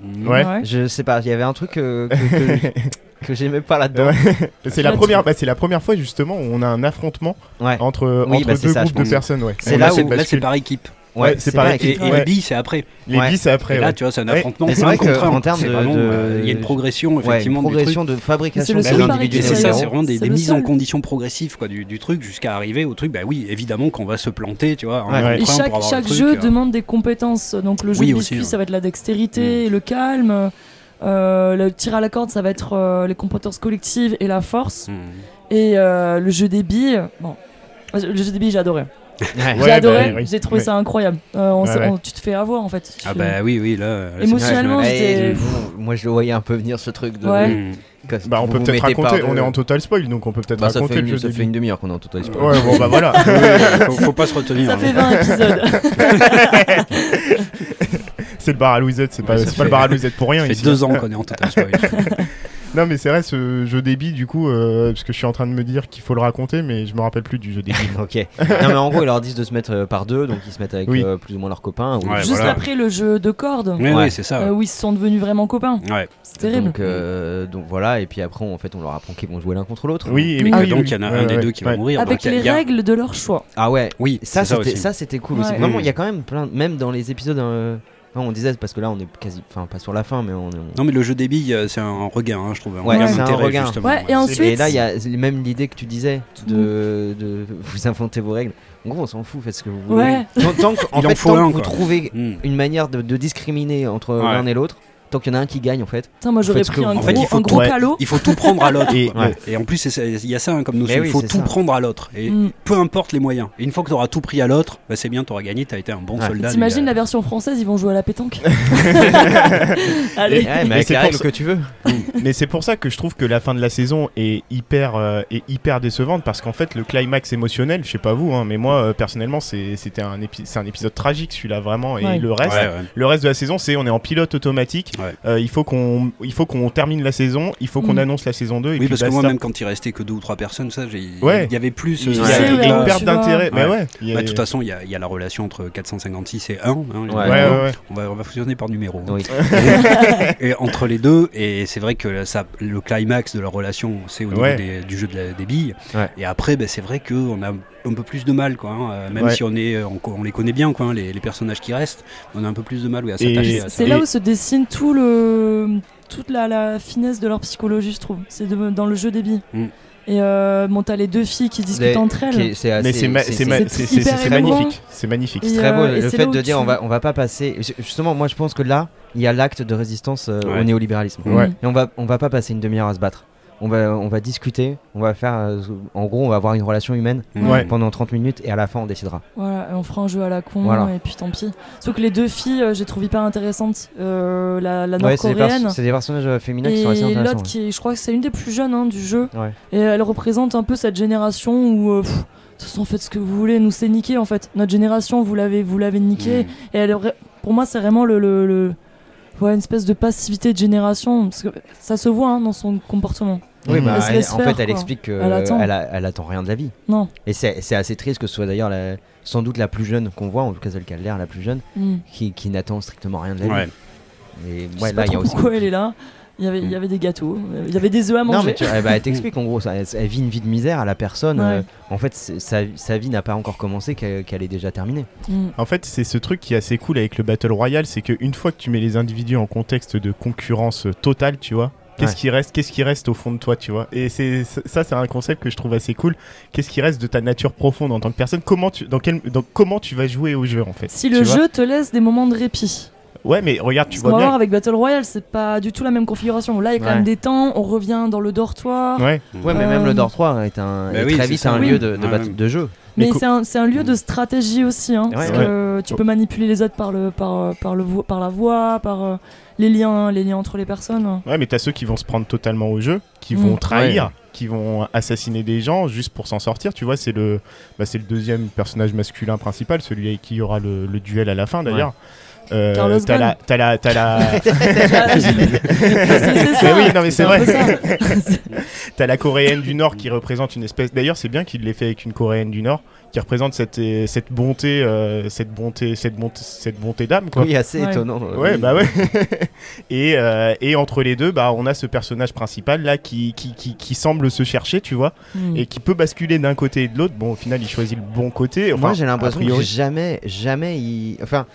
Mhm. Ouais. Je sais pas, il y avait un truc que, que, (laughs) que j'aimais pas là-dedans. Ouais. C'est la première, bah, c'est la première fois justement où on a un affrontement Ouais. entre, Oui, entre bah, deux ça, groupes de personnes. Ouais. C'est là où- Là, c'est par équipe. Ouais, c'est pareil. Et, les billes, c'est après. Les Ouais. billes, c'est après. Et là, tu vois, c'est un affrontement. C'est un vrai que, contre un. en termes de- euh, il y a une progression Ouais, une effectivement du progression truc. de fabrication de c'est ça, c'est vraiment des, mises en condition progressives quoi, du, du truc jusqu'à arriver au truc. Bah oui, évidemment qu'on va se planter, tu vois. Et chaque, jeu euh. demande des compétences. Donc le jeu Oui, de biscuit, ça va être la dextérité, le calme. euh, le tir à la corde, ça va être euh, les compétences collectives et la force. Mhm. Et euh, le jeu des billes, bon, le jeu des billes, j'ai adoré. Ouais. j'ai adoré, bah, oui. j'ai trouvé Ouais. ça incroyable. Euh, on Ouais, s'est- ouais. on- tu te fais avoir en fait. Ah fais- bah oui, oui, là. Émotionnellement, j'étais- moi je le voyais un peu venir ce truc de. Ouais. Que Bah, on peut peut-être raconter. On est en total spoil, donc on peut peut-être Bah, ça raconter fait le une, jeu ça fait une demi-heure qu'on est en total spoil. Ouais, bon bah voilà. (laughs) faut, faut pas se retenir. Ça hein. fait 20 épisodes. (laughs) c'est le bar à Louisette, c'est pas, le bar à Louisette pour rien Ça fait deux ans qu'on est en (laughs) total spoil. Non, mais c'est vrai, ce jeu débit, du coup, euh, parce que je suis en train de me dire qu'il faut le raconter, mais je me rappelle plus du jeu débit. (laughs) ok. Non, mais en gros, ils leur disent de se mettre euh, par deux, donc ils se mettent avec Oui. euh, plus ou moins leurs copains. ou- Ouais, Juste voilà. après le jeu de cordes, Oui, c'est ça. euh, où ils se sont devenus vraiment copains. Ouais. C'est terrible. Donc, euh, donc voilà, et puis après, on- en fait, on leur apprend qu'ils vont jouer l'un contre l'autre. Oui, et Ah que donc, il y en a Ouais, un des deux qui va mourir. Avec donc il y a- les il y a- règles de leur choix. Ah ouais. Oui, Ça, c'est ça c'était aussi. ça, c'était cool Ouais. aussi. Vraiment, il y a quand même plein, même dans les épisodes. euh, non, on disait parce que là, on est quasi, enfin, pas sur la fin, mais on. on- Non, mais le jeu des billes, euh, c'est un regain, hein, je trouve. Ouais, regain c'est un regain. justement, Ouais, et ensuite- Et là, il y a même l'idée que tu disais de, de vous inventer vos règles. En gros, on s'en fout, faites ce que vous voulez. Ouais. Tant, tant que, en fait, tant un, que vous trouvez Hmm. une manière de, de discriminer entre Ouais. l'un et l'autre, tant qu'il y en a un qui gagne, en fait. Putain, moi j'aurais pris que un En fait, gros, il faut un gros ouais. calot. Il faut tout prendre à l'autre. (laughs) Et- ouais. Et en plus, il y a ça hein, comme notion. Oui, il faut tout ça. prendre à l'autre. Et Mm. peu importe les moyens. Et une fois que tu auras tout pris à l'autre, bah, c'est bien, tu auras gagné, tu as été un bon Ouais. soldat. T'imagines du la version française, ils vont jouer à la pétanque. (laughs) (laughs) Allez. Ouais, mais c'est pour que tu veux. Mais c'est pour ça que je trouve que la fin de la saison est hyper, euh, est hyper décevante parce qu'en fait le climax émotionnel, je sais pas vous, hein, mais moi euh, personnellement c'était un, épi- un épisode tragique celui-là vraiment et reste, le reste de la saison c'est on est en pilote automatique, Ouais. Euh, il faut qu'on il faut qu'on termine la saison, il faut qu'on Mm. annonce la saison 2 et Oui, puis parce que moi, même quand il restait que deux ou trois personnes, ça, j'ai- Ouais. il y avait plus. il y a, il y a ouais, une ouais, perte vois. d'intérêt, il a- Bah, de toute façon, il y, a- il y a la relation entre 456 et 1. hein, les Ouais. numéros. ouais, ouais, ouais. On, va, on va fusionner par numéro. Oui. (laughs) et entre les deux, et c'est vrai que ça, le climax de leur relation, c'est au niveau Ouais. des- du jeu de la- des billes. Ouais. Et après, ben, c'est vrai qu'on a un peu plus de mal, quoi, hein, euh, même Ouais. si on, est, on, on les connaît bien, quoi, hein, les, les personnages qui restent, on a un peu plus de mal oui, à s'attacher. C'est là où se dessine tout le, toute la, la finesse de leur psychologie, je trouve. C'est dans le jeu des billes. Mm. Et euh, bon, t'as les deux filles qui discutent Les- entre elles. c'est magnifique, c'est magnifique. C'est très beau euh, et le fait de dire tu- on va on va pas passer ju- justement moi je pense que là il y a l'acte de résistance euh, Ouais. au néolibéralisme Ouais. et on va on va pas passer une demi-heure à se battre on va on va discuter on va faire euh, en gros on va avoir une relation humaine Ouais. pendant 30 minutes et à la fin on décidera Voilà, et on fera un jeu à la con, Voilà. et puis tant pis. Sauf que les deux filles, euh, j'ai trouvé hyper intéressantes. Euh, la, la ouais c'est des, nord-coréenne. pers- c'est des personnages féminins qui sont assez Et intéressants l'autre qui, je crois que c'est une des plus jeunes hein, du jeu. ouais. Et elle représente un peu cette génération où, euh, pff, de toute façon, faites ce que vous voulez, nous c'est niqué en fait. Notre génération, vous l'avez, vous l'avez niqué. Mm. Et elle, pour moi, c'est vraiment le, le- le- ouais, une espèce de passivité de génération. Parce que ça se voit hein, dans son comportement. Oui, bah, Elle en faire, fait, elle quoi. explique qu'elle Elle attend. elle, a- elle attend rien de la vie. Non. Et c'est assez triste que ce soit d'ailleurs sans doute la plus jeune qu'on voit, en tout cas celle qui a l'air la plus jeune, Mm. qui, qui n'attend strictement rien de la vie. Ouais. Et Je ouais, sais là, pas il y a trop aussi. pourquoi elle est là. Il y avait, il y avait des gâteaux, il y avait des œufs à manger. Non, mais tu, eh bah, elle (laughs) t'explique en gros, ça, elle, elle vit une vie de misère à la personne. Ouais. euh, en fait, sa, sa vie n'a pas encore commencé, qu'elle qu'elle est déjà terminée. Mm. En fait, c'est ce truc qui est assez cool avec le Battle Royale, c'est qu'une fois que tu mets les individus en contexte de concurrence euh, totale, tu vois, qu'est-ce Ouais. qui reste Qu'est-ce qui reste au fond de toi, tu vois Et c'est ça, c'est un concept que je trouve assez cool. Qu'est-ce qui reste de ta nature profonde en tant que personne? Comment tu, dans quel, dans, comment tu vas jouer au jeu en fait Si le jeu te laisse des moments de répit. Ouais, mais regarde, tu Parce va vois voir bien. avec Battle Royale, c'est pas du tout la même configuration. Là, il y a quand Ouais. même des temps, on revient dans le dortoir. Ouais. Ouais, mais Euh, même le Dortoir est, un, Bah est oui, très c'est vite ça. un Oui. lieu de, de, Ouais, bat- ouais. de jeu. Mais Mais co- c'est un, c'est un lieu de stratégie aussi, hein, parce Ouais, que tu peux manipuler les autres par, le, par, par, le, vo- par la voix, par euh, les, liens, les liens entre les personnes. Ouais, mais t'as ceux qui vont se prendre totalement au jeu, qui Mm. vont trahir, Ouais. qui vont assassiner des gens juste pour s'en sortir. Tu vois, c'est le, bah, c'est le deuxième personnage masculin principal, celui avec qui il y aura le, le duel à la fin d'ailleurs. Euh, Carlos t'as la, t'as la, t'as la, (laughs) (laughs) c'est oui, non, mais c'est vrai. (laughs) T'as la coréenne du Nord qui représente une espèce. D'ailleurs, c'est bien qu'il l'ait fait avec une coréenne du Nord qui représente cette, cette bonté, euh, cette bonté, cette bonté, cette bonté d'âme, quoi. Oui, assez Ouais. étonnant. euh, Ouais, oui. bah ouais. et, euh, et entre les deux, bah, on a ce personnage principal là qui, qui, qui, qui semble se chercher, tu vois, Mm. et qui peut basculer d'un côté et de l'autre. Bon, au final, il choisit le bon côté. Enfin, Moi, j'ai l'impression que jamais, jamais il. Enfin,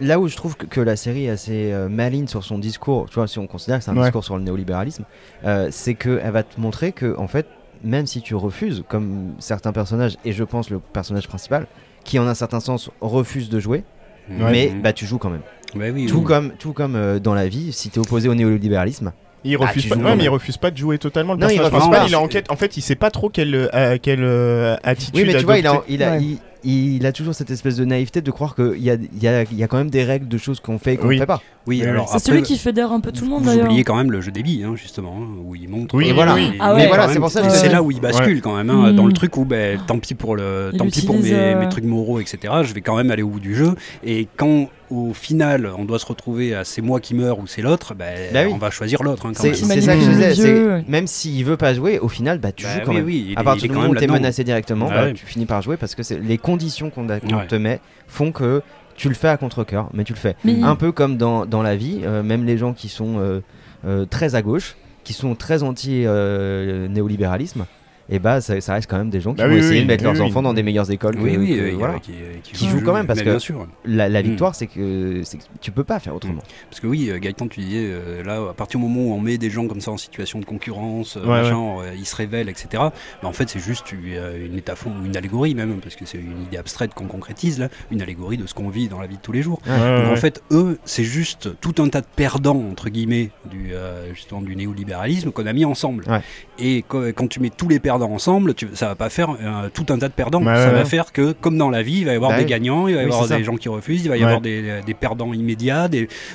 là où je trouve que, que la série est assez euh, maligne sur son discours, tu vois, si on considère que c'est un Ouais. discours sur le néolibéralisme, euh, c'est qu'elle va te montrer que, en fait, même si tu refuses, comme certains personnages, et je pense le personnage principal, qui en un certain sens refuse de jouer, Ouais. mais Mhm. bah, tu joues quand même. Bah oui, Tout oui. comme, tout comme euh, dans la vie, si tu es opposé au néolibéralisme, Il refuse tu pas. ouais, mais il refuse pas de jouer totalement. Le Non, il personnage refuse principal, pas. il est en quête. En fait, il sait pas trop quelle, euh, quelle euh, attitude. Oui, mais tu vois, il a, adopter. il, a, Ouais. il, il a toujours cette espèce de naïveté de croire qu'il y a, il y, a, il y a quand même des règles de choses qu'on fait et qu'on Oui. ne fait pas. Oui, Oui, alors C'est après, celui qui fédère un peu tout le monde vous oubliez quand même le jeu des billes, hein, justement, hein, où il montre. Oui, Et voilà. oui. Ah ouais. Mais voilà, c'est même, pour ça que je c'est disais- là où il bascule quand même, hein, Mm. dans le truc où ben, tant pis pour le, Il tant pis pour utilise, mes, euh, mes trucs moraux, etc. Je vais quand même aller au bout du jeu. Et quand au final, on doit se retrouver à c'est moi qui meurs ou c'est l'autre, bah, Bah oui. on va choisir l'autre. hein, quand C'est même. Qui c'est ça que je disais. Même s'il veut pas jouer, au final, bah, tu Bah joues quand oui, même. oui, à partir du quand moment où même t'es là-dedans. menacé directement, Ah bah, ouais. tu finis par jouer parce que c'est- les conditions qu'on Ouais. te met font que tu le fais à contre-coeur, mais tu le fais. Mais Un peu comme dans, dans la vie, euh, même les gens qui sont euh, euh, très à gauche, qui sont très anti-néolibéralisme, et bah ça, ça reste quand même des gens qui Bah vont oui, essayer oui, de mettre oui, leurs oui. enfants dans des meilleures écoles. que- Oui, oui, que- euh, voilà. qui, Qui jouent quand même, parce que- Bien sûr. La, la Mm. victoire, c'est que, que tu peux pas faire autrement. Parce que oui, euh, Gaëtan, tu disais, euh, là, à partir du moment où on met des gens comme ça en situation de concurrence, euh, Ouais, euh, ils se révèlent, etc. Mais en fait, c'est juste une métaphore ou une allégorie même, parce que c'est une idée abstraite qu'on concrétise là, une allégorie de ce qu'on vit dans la vie de tous les jours. Ouais, ouais, Donc, en fait, eux, c'est juste tout un tas de perdants entre guillemets du euh, justement du néolibéralisme qu'on a mis ensemble. Ouais. Et quand, quand tu mets tous les perdants ensemble, tu, ça va pas faire euh, tout un tas de perdants. Ouais, ça ouais, va faire que, comme dans la vie, il va y avoir Bah des gagnants, il va y Oui, avoir des gens qui refusent, il va y avoir des, des perdants immédiats,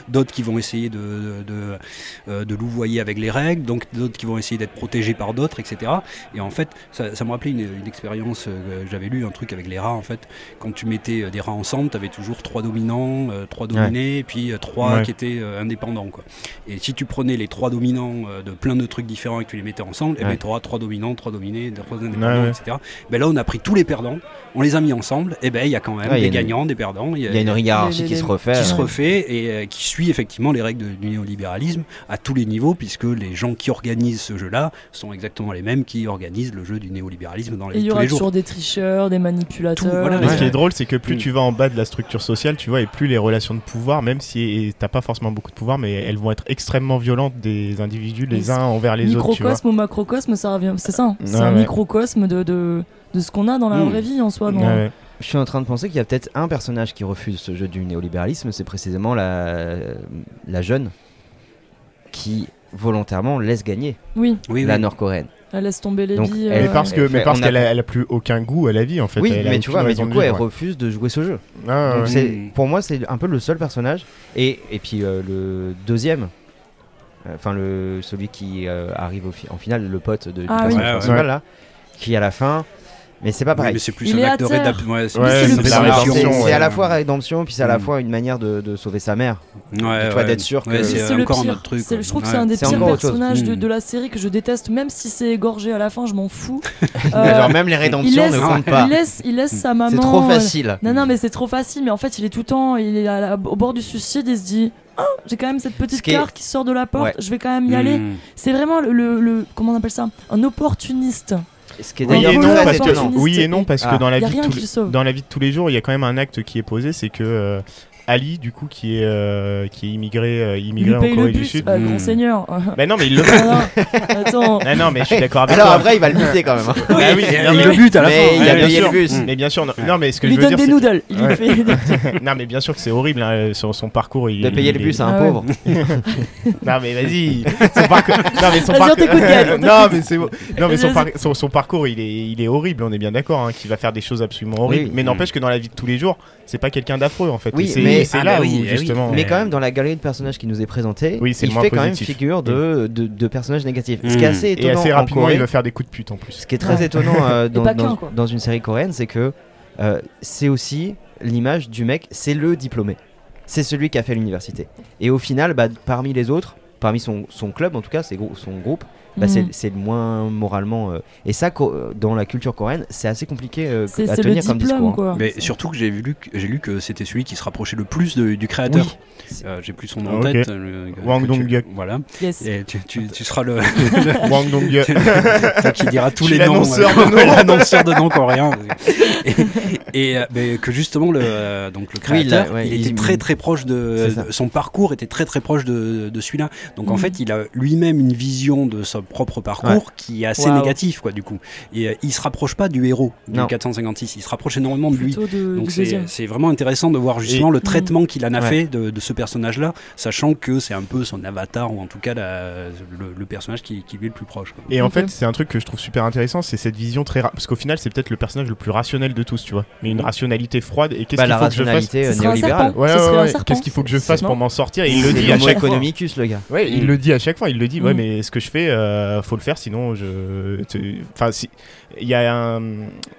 d'autres qui vont essayer de, de, euh, de louvoyer avec les règles, donc d'autres qui vont essayer d'être protégés par d'autres, etc. Et en fait, ça, ça me rappelait une, une expérience, euh, j'avais lu un truc avec les rats, en fait, quand tu mettais euh, des rats ensemble, tu avais toujours trois dominants, euh, trois dominés, et puis trois qui étaient indépendants. Quoi. Et si tu prenais les trois dominants de plein de trucs différents et que tu les mettais ensemble, et Ouais. ben, tu auras trois dominants, trois dominés, trois indépendants, Ouais, ouais. etc. Ben là, on a pris tous les perdants, on les a mis ensemble, et ben il y a quand même Ouais, des une- gagnants, des perdants. Il y a une hiérarchie les- qui les- se refait. qui se refait et euh, qui suit effectivement les règles de- du néolibéralisme à tous les niveaux, puisque les gens qui organisent ce jeu-là sont exactement les mêmes qui organisent le jeu du néolibéralisme dans la Et il y de aura les jours. toujours des tricheurs, des manipulateurs. Tout, voilà, ce qui est drôle, c'est que plus Mm. tu vas en bas de la structure sociale, tu vois, et plus les relations de pouvoir, même si t'as pas forcément beaucoup de pouvoir, mais elles vont être extrêmement violentes des individus les uns envers les autres, tu vois. Microcosme ou macrocosme, ça revient. C'est ça. hein. C'est Ouais, un microcosme de, de, de ce qu'on a dans la Mm. vraie vie en soi. dans- Ouais, ouais. Je suis en train de penser qu'il y a peut-être un personnage qui refuse ce jeu du néolibéralisme, c'est précisément la, la jeune qui volontairement laisse gagner Oui, Oui, la oui. nord-coréenne. elle laisse tomber les Donc, billes. elle Mais euh, parce que, Elle mais parce qu'elle a, elle a plus aucun goût à la vie en fait. oui, Elle mais tu vois, mais du coup, elle ouais. refuse de jouer ce jeu. Ah, Donc ouais. pour moi, c'est un peu le seul personnage. Et, et puis euh, le deuxième, enfin le celui qui euh, arrive au fi- en finale, le pote de, du Ah personnage oui. Ouais, ouais. principal là, qui à la fin, mais c'est pas Oui, pareil. mais c'est plus Il un est à acte de terre. rédemption. Ouais, c'est Ouais, ouais. à la fois rédemption, puis c'est à la Mm. fois une manière de, de sauver sa mère. Ouais, tu vois, ouais. d'être sûr Ouais, que- c'est encore autre truc. Je trouve que c'est un des C'est pires personnages de, Mm. de la série que je déteste, même si c'est égorgé à la fin, je m'en fous. Mais (laughs) Euh, genre même les il rédemptions laisse, ne comptent pas. il laisse, il laisse sa maman. C'est trop euh, facile. Non, non, mais c'est trop facile. Mais en fait, il est tout le temps, il est la- au bord du suicide. Il se dit, Ah, j'ai quand même cette petite Ce carte qui sort de la porte. Ouais. Je vais quand même y aller. Mm. C'est vraiment le, le, le- comment on appelle ça, un opportuniste. Ce qui est Oui et, non, parce que, étonnant. opportuniste. oui et non, parce Ah. que dans la, vie de tous les- dans la vie de tous les jours, il y a quand même un acte qui est posé, c'est que euh, Ali, du coup, qui est, euh, qui est immigré, euh, Il immigré lui en Corée du bus, Sud. euh, Mm. grand seigneur. Bah non, mais il le (laughs) Ah non, Attends. Ah non, mais je suis d'accord avec Alors toi. après, il va le buter quand même. hein. Oui, non, il le oui. but à la Mais fin. il a bien payé sûr. le bus. Mais bien sûr, non, non, mais ce que Il je lui veux donne des noodles. Il lui Ouais. fait- (laughs) non, mais bien sûr que c'est horrible, hein, son, son parcours. Il, De payer il le bus à un Ah pauvre. (laughs) Non, mais vas-y. Son parcours. Non, mais son parcours. non, mais c'est bon. Non, mais son, parcours, il est, il est horrible. On est bien d'accord, hein, qu'il va faire des choses absolument horribles. Mais n'empêche que dans la vie de tous les jours, c'est pas quelqu'un d'affreux en fait. Oui, mais- c'est Ah, là bah oui, où eh oui. justement. Mais quand même, dans la galerie de personnages qui nous est présentée, Oui, il fait quand même figure de, de, de personnages négatifs. Ce qui Mm. est assez Et étonnant assez en rapidement, Corée, il va faire des coups de pute en plus. ce qui est très Ouais. étonnant euh, (laughs) dans, une série coréenne, c'est que euh, c'est aussi l'image du mec, c'est le diplômé. C'est celui qui a fait l'université. Et au final, bah, parmi les autres, parmi son, son club en tout cas, ses son groupe, bah, c'est- Mhm. c'est le moins moralement. euh, et ça, dans la culture coréenne, c'est assez compliqué euh, à c'est le tenir comme discours. diplôme, hein. quoi. Mais surtout que j'ai lu, lu que c'était celui qui se rapprochait le plus de- du créateur. Oui. Euh, j'ai plus son nom en tête. le- Wang Dong-hyuk. Voilà. Yes. Et tu, tu- tu seras le. (laughs) Wang Dong-hyuk. (laughs) Toi qui dira tous les noms. l'annonceur euh, de noms. (laughs) l'annonceur de noms coréens. Et, et, mais que justement, le, donc le Oui, créateur, a- ouais, il, il- était très très proche de. Son parcours était très très proche de, de celui-là. Donc en Mhm. fait, il a lui-même une vision de son propre parcours qui est assez négatif, quoi, du coup. Et euh, il se rapproche pas du héros du Non. 456. Il se rapproche énormément de lui. De, Donc c'est vraiment intéressant de voir justement le traitement qu'il en a Ouais. fait de, de ce personnage-là, sachant que c'est un peu son avatar ou en tout cas la- le, le personnage qui, qui lui est le plus proche. quoi. Et en fait, c'est un truc que je trouve super intéressant, c'est cette vision très parce qu'au final, c'est peut-être le personnage le plus rationnel de tous, tu vois. Mais une rationalité froide. Et qu'est-ce Bah, qu'il la faut que je fasse euh, néolibérale. Ouais, ouais. Qu'est-ce qu'il faut que je fasse pour m'en sortir? Et il le dit à chaque fois. economicus, le gars. Ouais, il Mm. le dit à chaque fois. Il le dit, ouais, Mm. mais ce que je fais, euh, faut le faire, sinon je. Enfin, si. Il y a un,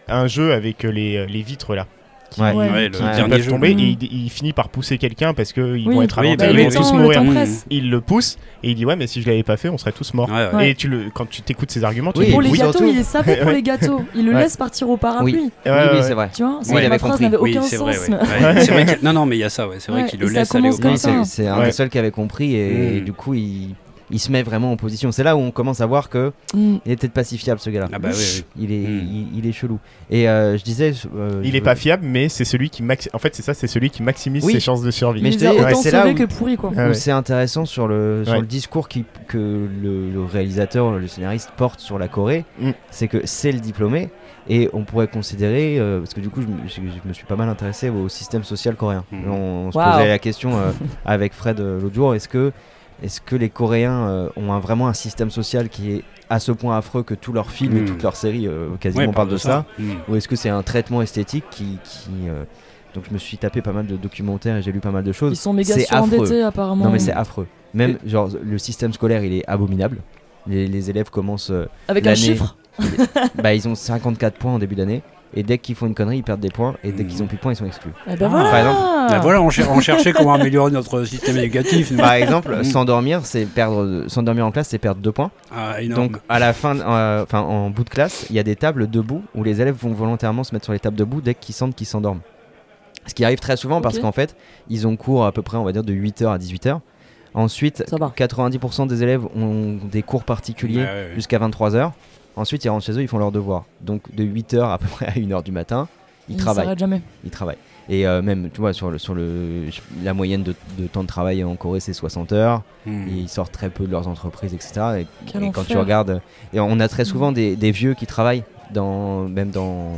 un jeu avec les, les vitres là. qui, Ouais. Ouais. Le peuvent tomber Mm. et il, il finit par pousser quelqu'un parce qu'ils Oui. vont être Oui, bah, ils il vont tous mourir. le. Il le pousse et il dit ouais mais si je l'avais pas fait on serait tous morts. Ouais, ouais. Ouais. Et tu le, quand tu t'écoutes ses arguments, tu Oui, dis Pour les gâteaux, il est sapé pour (laughs) les gâteaux. Il le Ouais. laisse partir au parapluie. Oui, c'est vrai. Tu vois, il avait phrase compris. n'avait Oui, aucun c'est vrai. sens. vrai Non, non, mais il y a ça, ouais. C'est vrai qu'il le laisse aller au ça. c'est c'est un des seuls qui avait compris et Mm. du coup il, il se met vraiment en position. C'est là où on commence à voir que Mm. il est peut-être pas si fiable ce gars-là. Ah bah oui, oui. Il est, Mm. il, il est chelou. Et euh, je disais, euh, Il je est pas fiable, mais c'est celui qui max... En fait, c'est ça, c'est celui qui maximise Oui. ses chances de survie. Mais autant ouais, c'est là où- que pourris quoi. Ah ouais. c'est intéressant sur le, sur Ouais. le discours qui, que le, le réalisateur, le scénariste porte sur la Corée, Mm. c'est que c'est le diplômé et on pourrait considérer, euh, parce que du coup je, me- je- je me suis pas mal intéressé au système social coréen. Mm. On, se Wow. posait la question euh, avec Fred euh, l'autre jour, est-ce que, est que les Coréens euh, ont un- vraiment un système social qui est à ce point affreux que tous leurs films et Mm. toutes leurs séries euh, Ouais, quasiment parlent de ça, Mm. ou est-ce que c'est un traitement esthétique qui... qui, euh, donc je me suis tapé pas mal de documentaires et j'ai lu pas mal de choses. Ils sont méga surendettés apparemment. Non mais c'est affreux. Même genre le système scolaire il est abominable. Les, les élèves commencent, euh, Avec un chiffre. (laughs) bah ils ont 54 points en début d'année et dès qu'ils font une connerie ils perdent des points et dès qu'ils ont plus de points ils sont exclus. Eh ben Ah, voilà. par exemple. Bah voilà, on, cher- on (laughs) cherchait comment améliorer notre système éducatif. Par exemple, Mhm. s'endormir c'est perdre s'endormir en classe c'est perdre 2 points. Ah, énorme. Donc à la fin euh, enfin en bout de classe, il y a des tables debout où les élèves vont volontairement se mettre sur les tables debout dès qu'ils sentent qu'ils s'endorment. Ce qui arrive très souvent parce qu'en fait, ils ont cours à peu près on va dire de 8h à 18h. Ensuite, Ça va. 90% des élèves ont des cours particuliers Ouais, ouais, ouais. jusqu'à 23h. Ensuite, ils rentrent chez eux, ils font leurs devoirs. Donc, de 8h à peu près à 1h du matin, ils Il travaillent. s'arrête jamais. Ils travaillent. Et euh, même, tu vois, sur, le, sur le, la moyenne de, de temps de travail en Corée, c'est 60 heures. Mm. Et ils sortent très peu de leurs entreprises, etc. Et, quand tu regardes. Et on a très souvent des, des vieux qui travaillent. Dans, même dans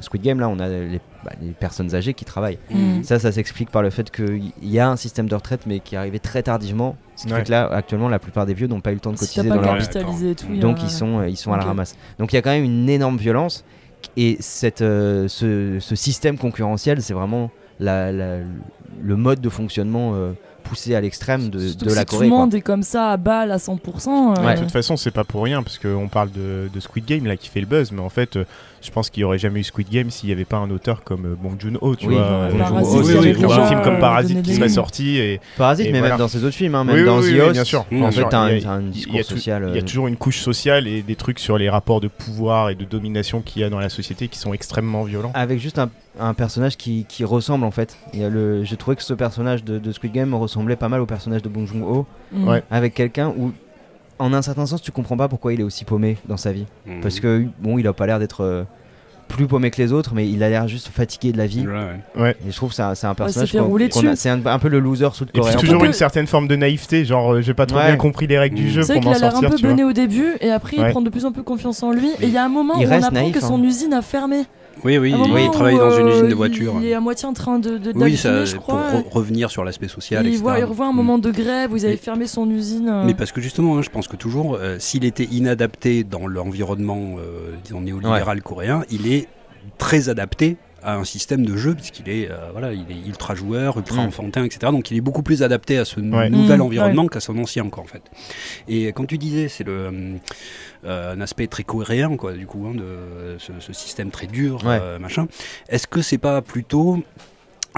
Squid Game, là, on a les, bah, les personnes âgées qui travaillent. Mm. Ça, ça s'explique par le fait qu'il y a un système de retraite, mais qui est arrivé très tardivement. Ce qui Ouais. fait que là, actuellement, la plupart des vieux n'ont pas eu le temps de cotiser pas dans leur vie. Donc ils sont, ils sont à la ramasse. Donc il y a quand même une énorme violence. Et cette, euh, ce, ce système concurrentiel, c'est vraiment la- la- le mode de fonctionnement euh, poussé à l'extrême de, la si Corée. Tout le quoi. monde est comme ça à balle à 100%. euh, Ouais. De toute façon, c'est pas pour rien parce qu'on parle de, de Squid Game là qui fait le buzz, mais en fait, euh, je pense qu'il y aurait jamais eu Squid Game s'il n'y avait pas un auteur comme euh, Bong Joon-ho, tu Oui, vois. Parasite, il oui, oui, ou un film comme euh, Parasite qui serait sorti et Parasite, Et mais voilà. même dans ses autres films, hein, même Oui, dans oui, The oui, Host, bien sûr. En bien fait, sûr. t'as un, Il il discours tout- social. Il y a euh, toujours une couche sociale et des trucs sur les rapports de pouvoir et de domination qu'il y a dans la société qui sont extrêmement violents. avec juste un, un personnage qui, qui ressemble en fait. Il y a le, que ce personnage de, de Squid Game ressemblait pas mal au personnage de Bong Joon-ho, Mm. Avec quelqu'un où, en un certain sens, tu comprends pas pourquoi il est aussi paumé dans sa vie. Mm. Parce que bon, il a pas l'air d'être euh, plus paumé que les autres, mais il a l'air juste fatigué de la vie. Ouais, ouais. Et je trouve que c'est un, c'est personnage dessus. c'est un, un peu le loser puis sud-coréen. toujours une certaine forme de naïveté, genre euh, j'ai pas trop Ouais. bien compris les règles du jeu C'est pour vrai qu'il m'en a l'air un peu bené au début et après il Ouais. prend de plus en plus confiance en lui. Et il y a un moment Il où on apprend naïf, que son hein. usine a fermé. Oui, oui, Un il, travaille où, dans une euh, usine de il- voitures. Il est à moitié en train de, de Oui, ça, je pour crois. re- revenir sur l'aspect social, il, etc. voit, il revoit un Mm. moment de grève où ils avaient fermé son usine. euh. Mais parce que justement, hein, je pense que toujours, euh, s'il était inadapté dans l'environnement, euh, disons néolibéral coréen, il est très adapté à un système de jeu puisqu'il est, euh, voilà, il est ultra joueur, ultra Mm. enfantin, etc. Donc il est beaucoup plus adapté à ce Ouais. nouvel Mm, environnement qu'à son ancien, quoi, en fait. Et quand tu disais, c'est le euh, un aspect très coréen, quoi, du coup, hein, de ce, ce système très dur, Ouais. euh, machin. Est-ce que c'est pas plutôt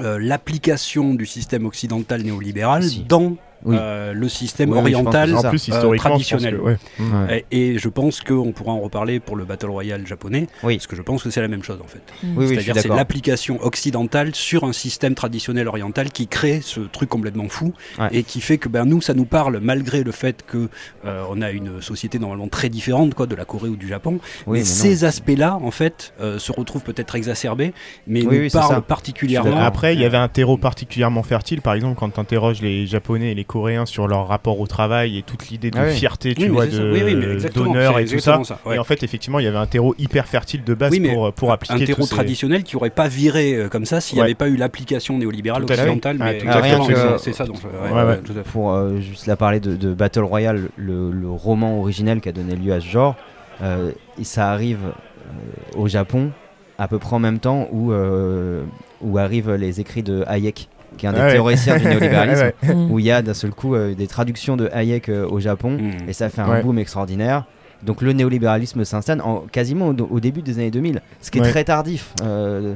euh, l'application du système occidental néolibéral Si. dans Oui. euh, le système Oui, oriental En plus, euh, historiquement, traditionnel. je pense que, ouais. Ouais. et, et je pense qu'on pourra en reparler pour le Battle Royale japonais, Oui. parce que je pense que c'est la même chose en fait. C'est-à-dire c'est l'application occidentale sur un système traditionnel oriental qui crée ce truc complètement fou Ouais. et qui fait que ben, nous, ça nous parle malgré le fait que euh, on a une société normalement très différente quoi, de la Corée ou du Japon. Oui, mais, mais non. ces aspects-là, en fait, euh, se retrouvent peut-être exacerbés, mais Oui, nous parlent particulièrement. Après, il y avait un terreau particulièrement fertile. Par exemple, quand tu interroges les Japonais et les Coréens sur leur rapport au travail et toute l'idée de Ah oui. fierté, tu Oui, vois, Oui, oui, d'honneur c'est et tout ça. ça, ouais. Et en fait, effectivement, il y avait un terreau hyper fertile de base Oui, pour, pour appliquer un terreau tous ces- traditionnel qui aurait pas viré euh, comme ça s'il n'y Ouais. avait pas eu l'application néolibérale Tout à fait. occidentale. Ah, mais tout à fait. exactement, Rien c'est ça-. Donc, ouais, tout à fait. Pour euh, juste la parler de, de Battle Royale, le, le roman originel qui a donné lieu à ce genre, euh, et ça arrive euh, au Japon à peu près en même temps où, euh, où arrivent les écrits de Hayek, qui est un des Ah ouais. théoriciens du (laughs) néolibéralisme, Ouais. Mm. où il y a d'un seul coup euh, des traductions de Hayek euh, au Japon, Mm. et ça fait un Ouais. boom extraordinaire Donc le néolibéralisme s'installe en, quasiment au, au début des années 2000, ce qui est Ouais. très tardif. euh,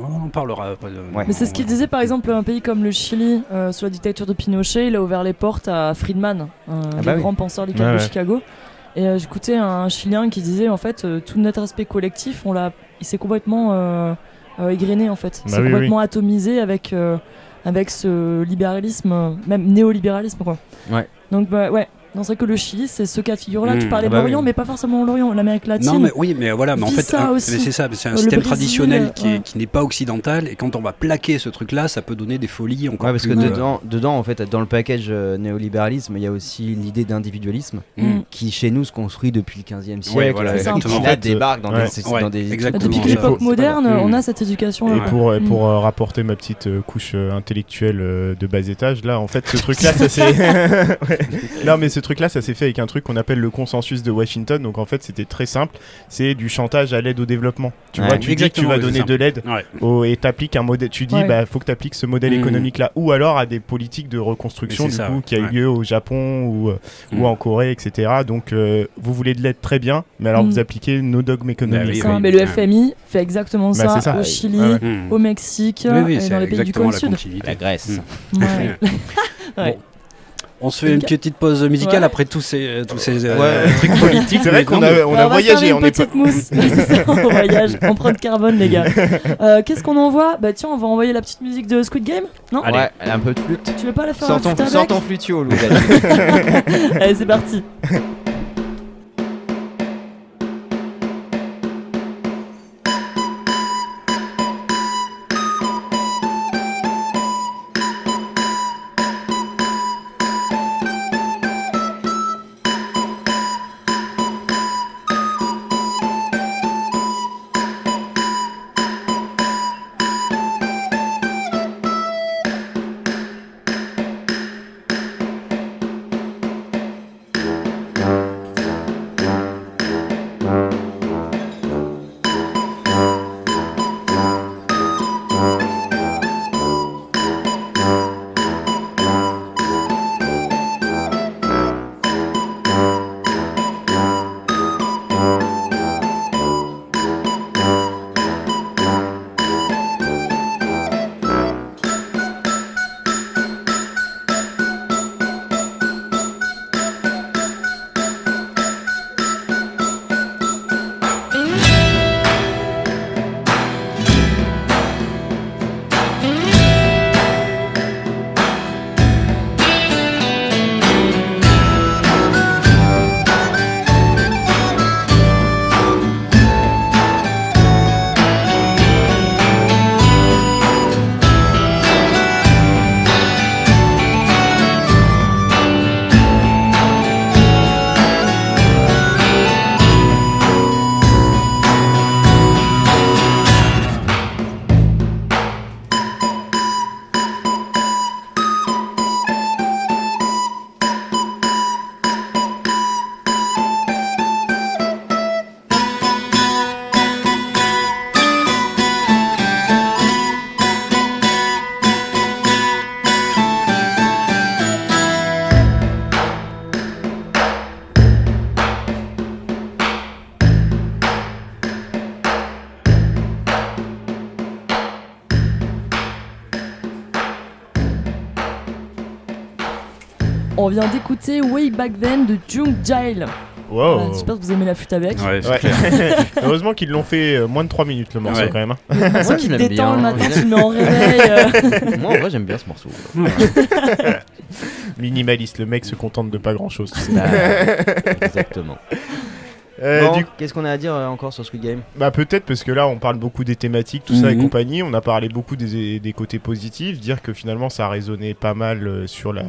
On en parlera après. de- Ouais. Mais c'est ce qu'il disait par exemple un pays comme le Chili euh, sous la dictature de Pinochet, il a ouvert les portes à Friedman, un Ah bah oui. penseurs du Ouais, de. Chicago. Et euh, j'écoutais un Chilien qui disait en fait euh, tout notre aspect collectif, on l'a, il s'est complètement égrené en fait, Bah oui, complètement atomisé avec euh, avec ce libéralisme, euh, même néolibéralisme quoi. Ouais. Donc bah ouais. Non, c'est vrai que le Chili, c'est ce cas de figure-là. Mmh. Tu parlais Ah de bah l'Orient, oui. mais pas forcément l'Orient, l'Amérique latine. Non, mais oui, mais voilà, mais en fait, ça un- aussi. mais c'est ça, c'est un le système Brésil, traditionnel qui, ouais. n'est pas occidental, et quand on va plaquer ce truc-là, ça peut donner des folies encore Ouais, parce que euh, dedans, dedans, en fait, dans le package euh, néolibéralisme, il y a aussi l'idée d'individualisme mm. Mm. qui, chez nous, se construit depuis le 15e siècle. Ouais, voilà, exactement. qui En là fait, débarque dans, ouais. des, Ouais, dans des exactement. Depuis l'époque C'est moderne, on a cette éducation-là. Et pour, euh, Mm. pour euh, rapporter ma petite couche intellectuelle de bas étage, là, en fait, ce truc-là, ça. (laughs) (laughs) Ouais. Non, mais ce truc-là, ça s'est fait avec un truc qu'on appelle le consensus de Washington. Donc, en fait, c'était très simple. C'est du chantage à l'aide au développement. Tu Ouais. vois, tu dis que tu vas donner de l'aide Ouais. et t'appliques un modèle. Tu dis, Ouais. bah, faut que t'appliques ce modèle Mm. économique-là, ou alors à des politiques de reconstruction Mais du c'est ça, coup ouais. qui a eu Ouais. lieu au Japon ou, euh, Mm. ou en Corée, etc. Donc, euh, vous voulez de l'aide très bien, mais alors Mm. vous appliquez nos dogmes économiques. oui, Ça, oui. mais le Ouais. FMI fait exactement Bah, ça, au Chili, au Mexique Oui, oui, et c'est dans les pays du sud. La Grèce. (laughs) Ouais. Ouais. On se fait une petite pause musicale Ouais. après tous ces, euh, tous ces euh, Ouais. (laughs) trucs politiques. C'est vrai qu'on a, on a va voyagé, faire on une est pas. petite mousse. (laughs) C'est ça, on voyage, empreinte carbone, les gars. Euh, Qu'est-ce qu'on envoie? Bah tiens, on va envoyer la petite musique de Squid Game. Non? Allez. Ouais, elle a un peu de flûte. Tu veux pas la faire Sors ton, flutio, Lou. (laughs) Allez, c'est parti. Vient d'écouter Way Back Then de Jung Jail. Wow. Voilà, J'espère que vous aimez la flûte avec. Ouais, c'est Ouais. clair. (laughs) Heureusement qu'ils l'ont fait euh, moins de 3 minutes le morceau Ouais. quand même. hein. C'est Moi, ça qui détend bien. le matin, tu mets en réveil. euh. (laughs) Moi, en vrai, j'aime bien ce morceau. Minimaliste, le mec se contente de pas grand chose. Bah, exactement. Euh, Bon, du Qu'est-ce qu'on a à dire euh, encore sur Squid Game Bah peut-être parce que là on parle beaucoup des thématiques, tout ça et Mhm. compagnie, on a parlé beaucoup des, des côtés positifs, dire que finalement ça a résonné pas mal euh, sur la,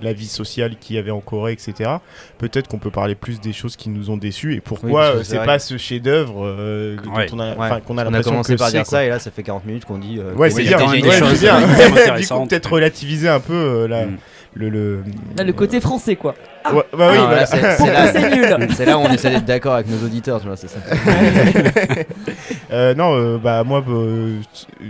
la vie sociale qu'il y avait en Corée, etc. Peut-être qu'on peut parler plus des choses qui nous ont déçus et pourquoi c'est pas ce chef-d'œuvre euh, Ouais. on a, Ouais. qu'on a On a l'impression commencé que par dire quoi. ça et là, ça fait 40 minutes qu'on dit. euh, Ouais, que c'est bien, (laughs) du coup, peut-être relativiser un peu euh, la, Mm. le, le, Là, le côté français, quoi. Ouais, bah oui, Non, voilà. là, c'est- (laughs) là, c'est nul (laughs) c'est là où on essaie d'être d'accord avec nos auditeurs, tu vois, c'est ça. (laughs) Euh, non, euh, bah moi, bah, euh,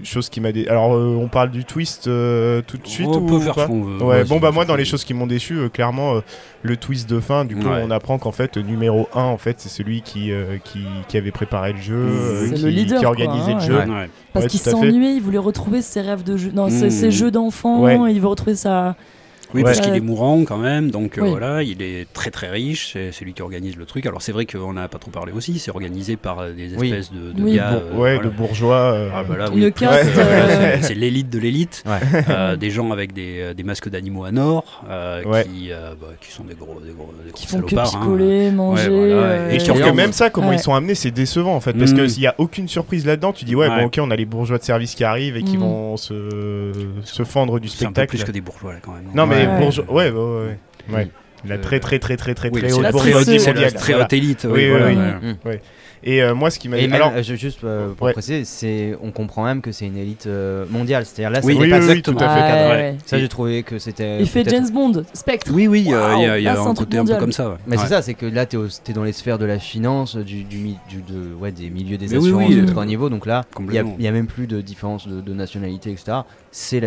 chose qui m'a dé... Alors, euh, on parle du twist euh, tout de suite On ou peut faire pas ce qu'on veut. Ouais, bon bah moi dans les choses qui m'ont déçu, euh, clairement euh, le twist de fin, du coup Ouais. on apprend qu'en fait numéro 1 en fait c'est celui qui, euh, qui, qui avait préparé le jeu, euh, C'est qui, le leader, qui quoi, organisait hein, le jeu. Ouais. Parce Ouais, qu'il tout à fait. s'ennuyait, il voulait retrouver ses rêves de jeu. Non, ses, Mm. ses jeux d'enfant, Ouais. il veut retrouver sa. Oui, Ouais. parce qu'il est mourant quand même, donc euh, Oui. voilà, il est très très riche, c'est c'est lui qui organise le truc. Alors c'est vrai qu'on n'a pas trop parlé aussi, c'est organisé par euh, des Oui. espèces de, de Oui. gars. Bour- euh, ouais, voilà. de bourgeois. euh, Ah, bah là, Une oui, caste, plus, euh, c'est l'élite de l'élite. Ouais. Euh, des gens avec des, des masques d'animaux à nord, euh, Ouais. qui, euh, bah, qui sont des gros, des gros, des qui gros font que salopards. hein. picoler, manger. voilà, euh, et qui que D'ailleurs, même ça, comment ouais. ils sont amenés, c'est décevant en fait. Parce Mm. que s'il y a aucune surprise là-dedans, tu dis ouais, Ouais. bon ok, on a les bourgeois de service qui arrivent et qui Mm. vont se, se fendre du C'est un peu spectacle. plus que des bourgeois là quand même. Non mais Ouais. bourgeois, ouais, ouais, ouais. ouais. La très très très très très Oui, très haute la très bourgeoisie mondiale. très haute élite. Oui, oui, oui. Et euh, moi, ce qui m'a Et même, Alors, euh, je- juste euh, pour Ouais. préciser, c'est, on comprend même que c'est une élite euh, mondiale. C'est-à-dire là, ça Oui, oui, pas oui, tout à fait. Ouais. Ça, j'ai trouvé que c'était. Il fait James Bond, Spectre. Oui, oui, il y a, y un côté un peu mondial. comme ça. ouais. Mais Ouais. c'est ça, c'est que là, t'es, dans les sphères de la finance, du, du, mi- du- de, ouais, des milieux des assurances, oui, de euh, tout un niveau. Donc là, il n'y a, complètement. il y a même plus de différence de, de nationalité, etc. C'est,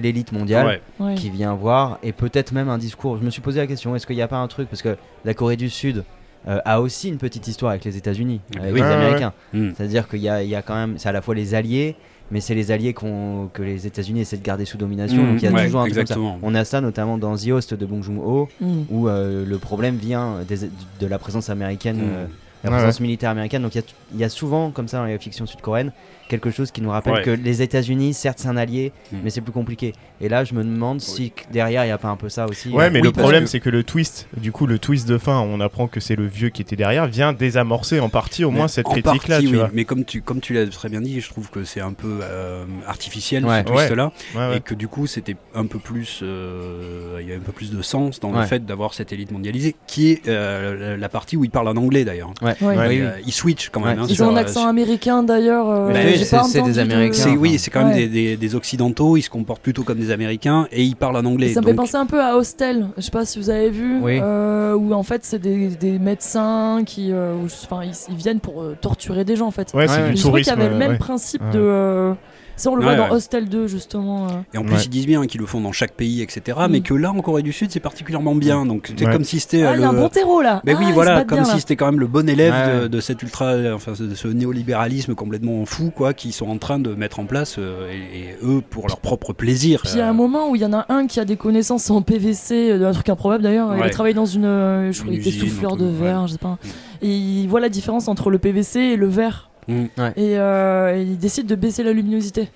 l'élite mondiale qui vient voir, et peut-être même un discours. Je me suis posé la question est-ce qu'il n'y a pas un truc? Parce que la Corée du Sud euh, a aussi une petite histoire avec les États-Unis, avec Oui. les ouais, Américains. Mm. C'est-à-dire qu'il y a, il y a quand même. C'est à la fois les alliés, mais c'est les alliés que les États-Unis essaient de garder sous domination. Mm, donc il y a ouais, toujours un truc comme ça. On a ça notamment dans The Host de Bong Joon-ho, Mm. où euh, le problème vient des- de la présence américaine, euh, la Ouais, présence militaire américaine. Donc il y a t- il y, a souvent, comme ça dans les fictions sud-coréennes, quelque chose qui nous rappelle Ouais. que les États-Unis, certes, c'est un allié, Mm. mais c'est plus compliqué. Et là, je me demande si derrière, il n'y a pas un peu ça aussi. Ouais, mais Oui, le problème, que- c'est que le twist, du coup, le twist de fin, on apprend que c'est le vieux qui était derrière, vient désamorcer en partie au Mais moins cette critique-là, oui. vois. Mais comme tu, comme tu l'as très bien dit, je trouve que c'est un peu euh, artificiel Ouais. ce twist-là. Ouais, ouais. Et que du coup, c'était un peu plus. euh, Il y a un peu plus de sens dans le fait d'avoir cette élite mondialisée, qui est euh, la, partie où il parle en anglais d'ailleurs. Ouais. Euh, il switch quand même. Ouais. hein, Ils sur, ont un accent américain d'ailleurs. euh, oui, c'est- des de- Américains. Oui, c'est quand même Ouais. des, des- des occidentaux. Ils se comportent plutôt comme des Américains et ils parlent en anglais. Ça me fait penser un peu à Hostel, je sais pas si vous avez vu, Oui. euh, où en fait c'est des, des médecins qui, euh, où- ils, ils viennent pour euh, torturer des gens en fait. Ouais, c'est Ouais, du je trouvais qu'il y avait le même ouais. principe Ouais. de, euh, ça on le Ouais, voit ouais. dans Hostel 2 justement. euh. Et en plus, Ouais. ils disent bien qu'ils le font dans chaque pays, etc. Mm. Mais que là, en Corée du Sud, c'est particulièrement bien. Donc, c'est Ouais. comme si c'était. Ah, euh, il y a un le- bon terreau là. Mais Ah, oui, se voilà, comme bien, si c'était quand même le bon élève Ouais, de, cet ultra, enfin de ce néolibéralisme complètement fou, quoi, qui sont en train de mettre en place euh, et, et eux pour leur propre plaisir. Puis il y a euh, un moment où il y en a un qui a des connaissances en PVC, euh, un truc improbable d'ailleurs. Il travaillé dans une, euh, je crois qu'il était souffleur de verre, ouais. je sais pas. Et il voit la différence entre le PVC et le verre. Mm. Et, euh, et il décide de baisser la luminosité.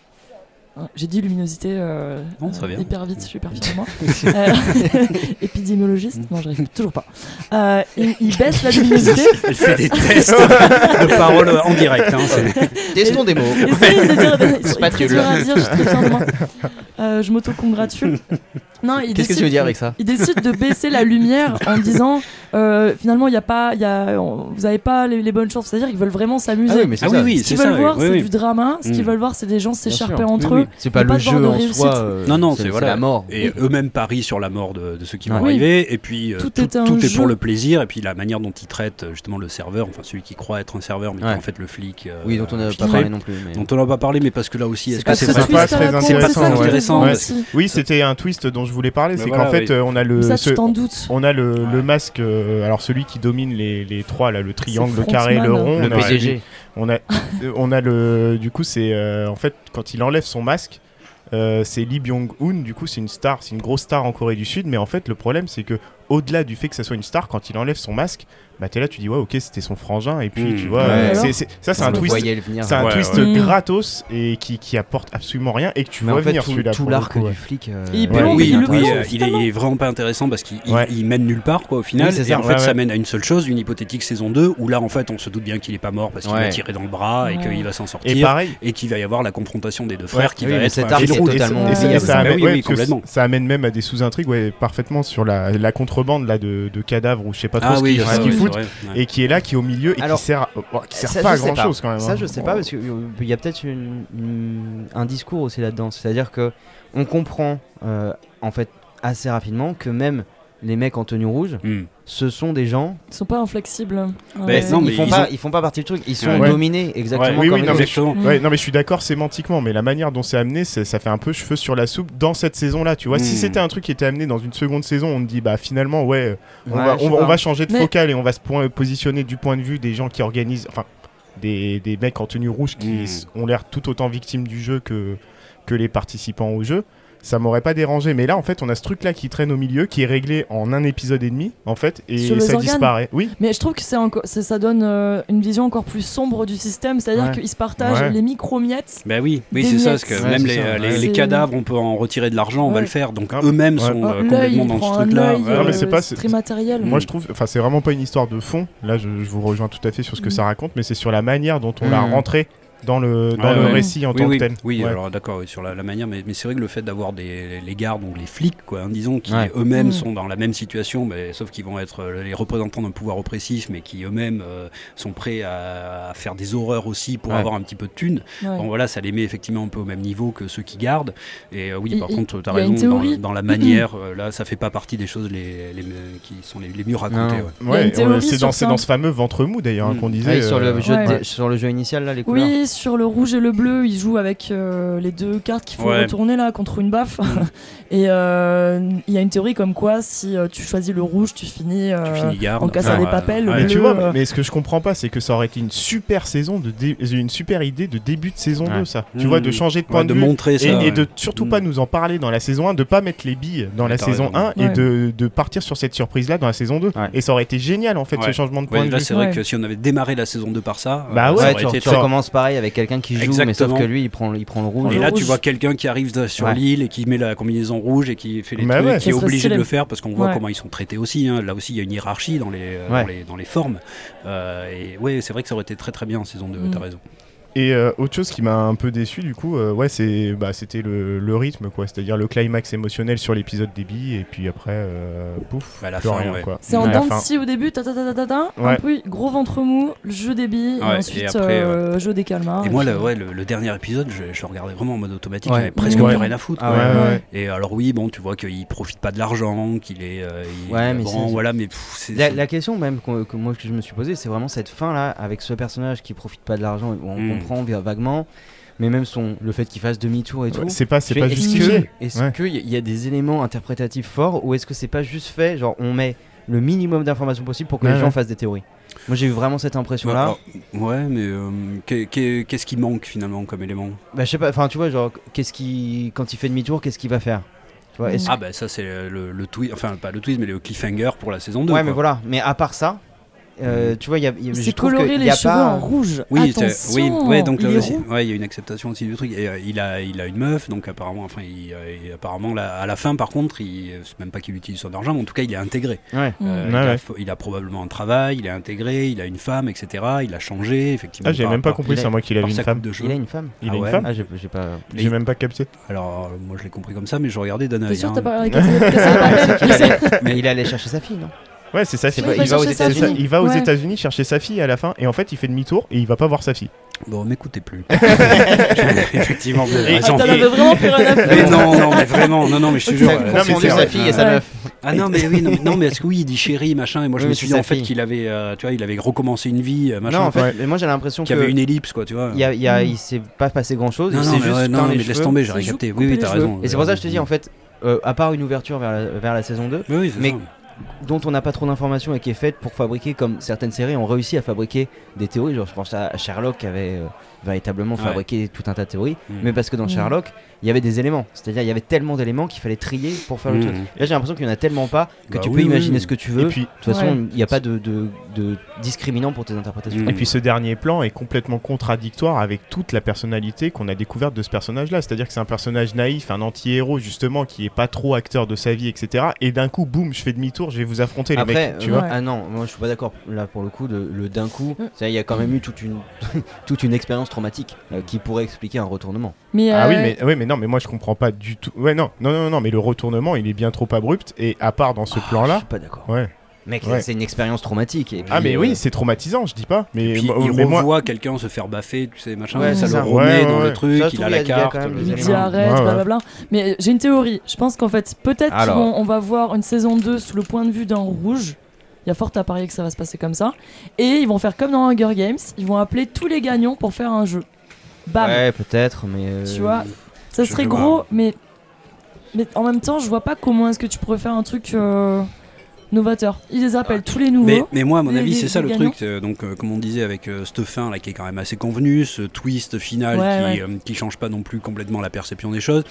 Hein, J'ai dit luminosité euh, Non, euh, hyper vite, je suis hyper de moi. (laughs) Euh, (laughs) épidémiologiste Non, j'arrive toujours pas. Euh, il, il baisse la luminosité. (laughs) Elle fait des tests de paroles en direct. hein, Testons des mots. Essaye de dire des C'est pas très nul. je. Euh, je m'auto-congratule. Non, il Qu'est-ce que tu veux dire avec ça il décide de baisser la lumière en disant euh, finalement il y a pas il y a on- vous avez pas les, les bonnes chances c'est à dire qu'ils veulent vraiment s'amuser Ah oui, mais c'est Ah ça. oui, oui, ce qu'ils veulent voir oui, c'est oui. du drama ce qu'ils Mm. veulent voir c'est des gens s'écharper entre Oui, eux. C'est pas le jeu en soi. euh, Non, non, c'est voilà. la mort. Et eux-mêmes parient sur la mort de, de ceux qui vont Ouais. arriver. Et puis euh, Tout tout, est tout pour le plaisir. Et puis la manière dont ils traitent euh, justement le serveur, enfin celui qui croit être un serveur, mais qui est en fait le flic. euh, Oui, dont on n'a pas parlé non plus. mais- Dont on n'a pas parlé, mais parce que là aussi, est-ce que c'est pas très intéressant. Oui, c'était un twist dont je voulais parler. C'est qu'en fait, on a le. on a le, masque, alors celui qui domine les, les trois, là, le triangle, le carré, le rond. Le PDG. On a, (laughs) euh, on a le. Du coup, c'est. euh, en fait, quand il enlève son masque, euh, c'est Lee Byung-hun. Du coup, c'est une star, c'est une grosse star en Corée du Sud. Mais en fait, le problème, c'est que au-delà du fait que ça soit une star, quand il enlève son masque, bah t'es là, tu dis, ouais, ok, c'était son frangin. Et puis, Mmh. tu vois, Ouais. euh, Alors c'est- c'est- ça, c'est un twist. C'est un Ouais, twist ouais. Mmh. gratos et qui, qui apporte absolument rien et que tu Mais vois en fait, venir tout, celui-là. tout l'arc du flic. euh, Il ouais, plombe, oui, il le oui, plombe, euh, il, est, finalement. il est vraiment pas intéressant parce qu'il il- Ouais. il mène nulle part quoi au final. Oui, et ça. en fait, Ouais, ça mène à une seule chose, une hypothétique saison 2 où là en fait on se doute bien qu'il est pas mort parce qu'il Ouais. va tirer dans le bras et qu'il va s'en sortir. Et pareil, et qu'il va y avoir la confrontation des deux frères qui va être cet arc totalement ça- bah amène, ça amène même à des sous-intrigues ouais, parfaitement sur la, contrebande là, de, cadavres ou je sais pas trop ce oui, qu'ils ouais. Et qui est là, qui est au milieu et Alors, qui sert, oh, qui sert ça, pas à je sais grand chose quand même. Ça, hein. je sais pas, parce qu'il y a peut-être un discours aussi là-dedans. C'est-à-dire que on comprend, euh, en fait, assez rapidement que même les mecs en tenue rouge, Hmm. Ce sont des gens. Ils sont pas inflexibles. Ben, Ouais. non, mais ils, font ils pas, ont- ils font pas partie du truc. Ils sont Ouais. dominés exactement Ouais, oui, comme oui, les non, mais autres. Exactement. Ouais, non mais je suis d'accord sémantiquement, mais la manière dont c'est amené, ça fait un peu cheveux sur la soupe dans cette saison-là. Tu vois, si Mm. c'était un truc qui était amené dans une seconde saison, on me dit bah finalement ouais, on, Ouais, va, on, on changer de Mais- focale et on va se point- positionner du point de vue des gens qui organisent, enfin des, des mecs en tenue rouge qui Mm. s- ont l'air tout autant victimes du jeu que que les participants au jeu. Ça m'aurait pas dérangé, mais là en fait on a ce truc là qui traîne au milieu, qui est réglé en un épisode et demi en fait, et Sur ça disparaît. Oui, Mais je trouve que c'est encore, c'est- ça donne euh, une vision encore plus sombre du système, c'est-à-dire Ouais. qu'ils se partagent Ouais. les micro-miettes. Ben oui, oui c'est ça, miettes. parce que Ouais, même les, ça, euh, les, les cadavres, on peut en retirer de l'argent, on va le faire. Donc Ah, eux-mêmes ouais. sont Oh, euh, l'œil, complètement il dans prend ce un truc-là. œil, Ouais, Non, mais euh, c'est pas- c'est très matériel. Moi je trouve, enfin c'est vraiment pas une histoire de fond. Là je, je vous rejoins tout à fait sur ce que Mm. ça raconte, mais c'est sur la manière dont on l'a Mm. rentré dans le dans le ouais. récit en oui, tant oui, que tel. oui, Ouais. alors d'accord, oui, sur la, la manière, mais, mais c'est vrai que le fait d'avoir des les gardes ou les flics, quoi, hein, disons, qui Ouais. eux-mêmes Mm. sont dans la même situation, mais, sauf qu'ils vont être euh, les représentants d'un pouvoir oppressif, mais qui eux-mêmes euh, sont prêts à, à faire des horreurs aussi pour Ouais. avoir un petit peu de thunes. Ouais. Bon voilà, ça les met effectivement un peu au même niveau que ceux qui gardent. Et euh, oui, Et- par et- contre, tu as raison, dans, dans la manière, (clears throat) euh, là, ça fait pas partie des choses les, les- qui sont les, les mieux racontées. C'est dans, dans ce fameux ventre mou d'ailleurs hein, Mm. qu'on disait. Sur, le jeu sur le jeu initial, là, les couleurs. Sur le rouge et le bleu, ils jouent avec euh, les deux cartes qu'il faut Ouais. retourner là contre une baffe. Mm. (laughs) et euh, il y a une théorie comme quoi si euh, tu choisis le rouge, tu finis, euh, Tu finis en cassant des papels. ouais. Mais tu vois, mais ce que je comprends pas, c'est que ça aurait été une super saison de dé- une super idée de début de saison Ouais. 2, ça. Mm. Tu vois, de changer de point Ouais, de de vue. montrer ça. Et, de surtout Mm. pas nous en parler dans la saison 1, de pas mettre les billes dans la saison raison. 1 et de, de partir sur cette surprise là dans la saison 2. Ouais. Et ça aurait été génial en fait ce changement de point de là, vue. c'est vrai que si on avait démarré la saison 2 par ça, Bah ouais, tu, recommences pareil avec quelqu'un qui joue, mais sauf que lui, il prend, il prend le rouge. Et là, rouge. tu vois quelqu'un qui arrive sur Ouais. l'île et qui met la combinaison rouge et qui fait les Bah trucs, ouais. qui est obligé stylé. de le faire parce qu'on voit Ouais. comment ils sont traités aussi. hein. Là aussi, il y a une hiérarchie dans les, euh, Ouais. dans les, dans les formes. Euh, et ouais, c'est vrai que ça aurait été très très bien en saison 2, Mm. t'as raison. Et euh, autre chose qui m'a un peu déçu du coup, euh, ouais, c'est bah, c'était le, le rythme quoi, c'est-à-dire le climax émotionnel sur l'épisode des billes et puis après euh, pouf, Bah, à la plus fin, rien ouais. quoi. C'est en la dents de fin. scie au début, ta ta ta ta ta ta, Ouais. un peu gros ventre mou, le jeu des billes, Ouais, et et ensuite après, euh, jeu des calmars. et moi, le, ouais, le, le dernier épisode, je, je le regardais vraiment en mode automatique, Ouais. j'avais presque Ouais. plus rien à foutre. Ah. Ouais, Ouais. ouais. Et alors oui, bon, tu vois qu'il profite pas de l'argent, qu'il est, euh, il- Ouais, mais bon, c'est- voilà, mais pff, c'est La, c'est- la question même que, moi que je me suis posée, c'est vraiment cette fin là avec ce personnage qui profite pas de l'argent, on. Comprend va- vaguement, mais même son le fait qu'il fasse demi-tour et tout. Ouais, C'est pas c'est pas fais, Est-ce justifié. que- est-ce Ouais. qu'il y, a des éléments interprétatifs forts ou est-ce que c'est pas juste fait, genre on met le minimum d'informations possible pour que Ouais, les gens ouais. fassent des théories? Moi j'ai eu vraiment cette impression là. ouais, mais euh, qu'est- qu'est- qu'est-ce qui manque finalement comme élément? Bah je sais pas, enfin tu vois genre qu'est-ce qui quand il fait demi-tour, qu'est-ce qu'il va faire? Tu vois, est-ce- Ah bah ça c'est le, le twist, enfin pas le twist mais le cliffhanger pour la saison 2. Ouais quoi. mais voilà, mais à part ça, euh, tu vois il y a, il y a- je C'est trouve coloré qu'il les y a cheveux pas en rouge. Oui, c'est- Attention, oui, ouais, donc là aussi, ouais, il y a une acceptation aussi du truc. Et, euh, il a, il a une meuf, donc apparemment, enfin, il, euh, et apparemment, là, à la fin, par contre, il, c'est même pas qu'il utilise son argent, mais en tout cas, il est intégré. Ouais. Mm. Euh, il, a, il probablement un travail, il est intégré, il a une femme, etc. Il a changé, effectivement. Ah, j'ai même pas par- compris c'est moi qu'il par avait une femme. de Il a une femme Il Ah a une femme Ah j'ai j'ai pas J'ai même pas capté. Alors, moi, je l'ai compris comme ça, mais je regardais d'un œil. sûr que t'as pas regardé (laughs) (laughs) Cassie Papel mais il allait chercher sa fille, non? Ouais, c'est sa C'est fille. Il va il va aux sa États-Unis. fille. Il va aux Ouais. États-Unis chercher sa fille à la fin et en fait il fait demi-tour et il va pas voir sa fille. Bon, m'écoutez plus. (laughs) effectivement, vous avez Ah, vraiment plus rien à Mais non, non, mais vraiment, non, non, mais je te jure. a euh, non, mais confondu c'est sa vrai. fille et sa Ouais. meuf. Ah non mais oui non, mais- non mais est-ce que oui il dit chérie machin et moi je Oui, me suis dit en fait qu'il avait euh, tu vois il avait recommencé une vie euh, machin Non en fait, Ouais. mais moi j'ai l'impression qu'il y avait une ellipse quoi tu vois il y a, il y a- Mm. il s'est pas passé grand chose. non non mais, juste ouais, peint non, les mais laisse tomber j'aurais C'est capté oui oui t'as raison Et c'est pour ça que je te dis en fait, euh, à part une ouverture vers la, vers la saison 2, oui, oui, c'est mais-. Dont on n'a pas trop d'informations et qui est faite pour fabriquer, comme certaines séries ont réussi à fabriquer des théories, genre je pense à Sherlock qui avait euh, véritablement Ouais. fabriqué tout un tas de théories, Mm. mais parce que dans Mm. Sherlock, il y avait des éléments, c'est-à-dire il y avait tellement d'éléments qu'il fallait trier pour faire le Mm. truc. Là j'ai l'impression qu'il y en a tellement pas que Bah tu oui, peux oui, imaginer oui. ce que tu Et veux. puis De toute façon, Ouais. il n'y a pas de, de, de discriminant pour tes interprétations. Et puis ce dernier plan est complètement contradictoire avec toute la personnalité qu'on a découverte de ce personnage-là. C'est-à-dire que c'est un personnage naïf, un anti-héros justement qui est pas trop acteur de sa vie, etc. Et d'un coup, boum, je fais demi-tour, je vais vous affronter les Après, mecs. Tu euh, vois Ouais. ah non, moi je suis pas d'accord là pour le coup de le d'un coup. Mm. ça, Il y a quand même eu toute une (laughs) toute une expérience traumatique euh, qui pourrait expliquer un retournement. Mais, Ah oui, euh, mais, oui, mais non, mais moi je comprends pas du tout. Ouais, non, non, non, non, mais le retournement il est bien trop abrupt. Et à part dans ce Ah, Je plan-là, suis pas d'accord. ouais. Mec, Ouais. c'est une expérience traumatique. Et Ah, mais euh, oui, c'est traumatisant, je dis pas. Mais, Et puis il mais moi, revoit quelqu'un se faire baffer, tu sais, machin, Ouais, ça c'est le ça. remet Ouais, dans ouais, le truc, Ça, il a la carte. Il dit arrête, blablabla. Mais j'ai une théorie. Je pense qu'en fait, peut-être qu'ils Alors. vont- on va voir une saison 2 sous le point de vue d'un rouge. Il y a fort à parier que ça va se passer comme ça. Et ils vont faire comme dans Hunger Games. Ils vont appeler tous les gagnants pour faire un jeu. Bam. Ouais, peut-être, mais. euh, Tu vois, ça je serait gros, mais mais en même temps, je vois pas comment est-ce que tu pourrais faire un truc euh, novateur. Ils les appellent tous les nouveaux. Mais, mais moi, à mon Les- avis, c'est ça les le gagnants. truc. euh, donc, euh, comme on disait avec euh, cette fin là, qui est quand même assez convenu, ce twist final Ouais, qui, ouais. euh, qui change pas non plus complètement la perception des choses.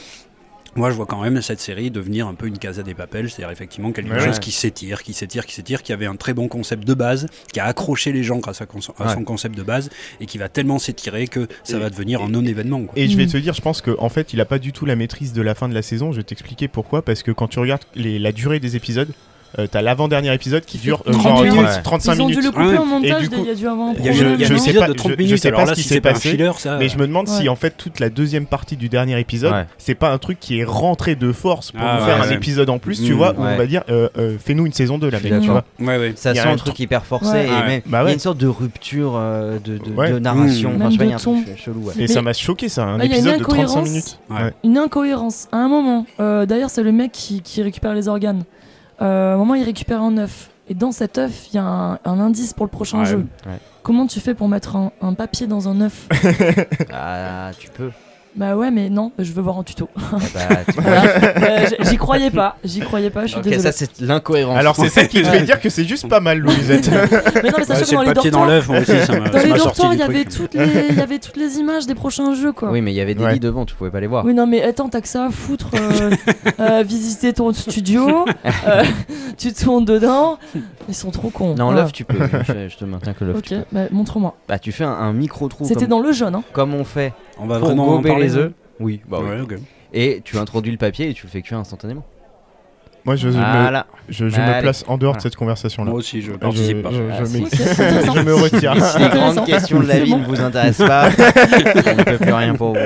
Moi, je vois quand même cette série devenir un peu une Casa des Papels, c'est-à-dire effectivement quelque Ouais. chose qui s'étire, qui s'étire, qui s'étire, qui avait un très bon concept de base, qui a accroché les gens grâce à, Ouais. son concept de base, et qui va tellement s'étirer que ça Et- va devenir et- un non-événement. Et je vais Mm. te dire, je pense qu'en en fait, il a pas du tout la maîtrise de la fin de la saison. Je vais t'expliquer pourquoi. Parce que quand tu regardes les- la durée des épisodes, euh, t'as l'avant-dernier épisode qui dure euh, 30 genre minutes. 30 35 Ils ont dû minutes. le couper Ouais. en montage. Et du coup, il y a dû avoir un Il y a, je- eu- projet, il y a je un non sais pas- de 30 je- je minutes, sais pas là, ce qui si s'est passé, filler, ça. Mais je me demande si en fait toute la deuxième partie du dernier épisode, Ouais. c'est pas un truc qui est rentré de force pour Ah, nous ouais, faire un épisode en plus, tu Mm, vois, où on va dire euh, euh, fais-nous une saison 2 là, Je mec, tu vois. Ouais, ouais. Ça sent un truc hyper forcé et Bah il y a une sorte de rupture de, narration. Je ton. chelou. Et ça m'a choqué ça, un Là, il y a une épisode de 35 incohérence. minutes. Une incohérence. À un moment, d'ailleurs, c'est le mec qui récupère les organes. Euh, à un moment, il récupère un œuf. Et dans cet œuf, il y a un, un indice pour le prochain Ouais. jeu. Ouais. Comment tu fais pour mettre un, un papier dans un œuf? Ah, tu peux. Bah ouais, mais non, je veux voir un tuto. Ah bah, (laughs) tu. Euh, j- J'y croyais pas. J'y croyais pas. Je suis Ok, désolée. ça c'est l'incohérence. Alors c'est ça qui te fait dire que c'est juste pas mal, Louisette. (laughs) mais non, mais sachez Ouais, que c'est dans le les papier dans dortoirs, l'œuf, moi aussi, ça m'a dans ça les m'a sorti dortoirs, du il y avait toutes les, il y avait toutes les images des prochains jeux, quoi. Oui, mais il y avait des Ouais. lits devant, tu pouvais pas les voir. Oui, non, mais attends, t'as que ça à foutre. euh, (laughs) euh, visiter ton studio, euh, tu tournes dedans. Ils sont trop cons. Non, Voilà. l'œuf tu peux. je, je te maintiens que l'œuf. tu Ok, peux. bah, montre-moi. Bah, tu fais un, un micro trou C'était comme, dans le jaune, hein. comme on fait On va pour vraiment en parler, les œufs. Oui, bah oui. Ouais. Et tu introduis le papier et tu le fais cuire instantanément. Moi je, me, je, je me Allez. place en dehors de Voilà. cette conversation là. Moi aussi, je participe pas. je- Ah, je si. (laughs) je me retire. Si les grandes (laughs) questions de la vie ne vous intéressent pas, (laughs) on ne peut plus rien pour vous.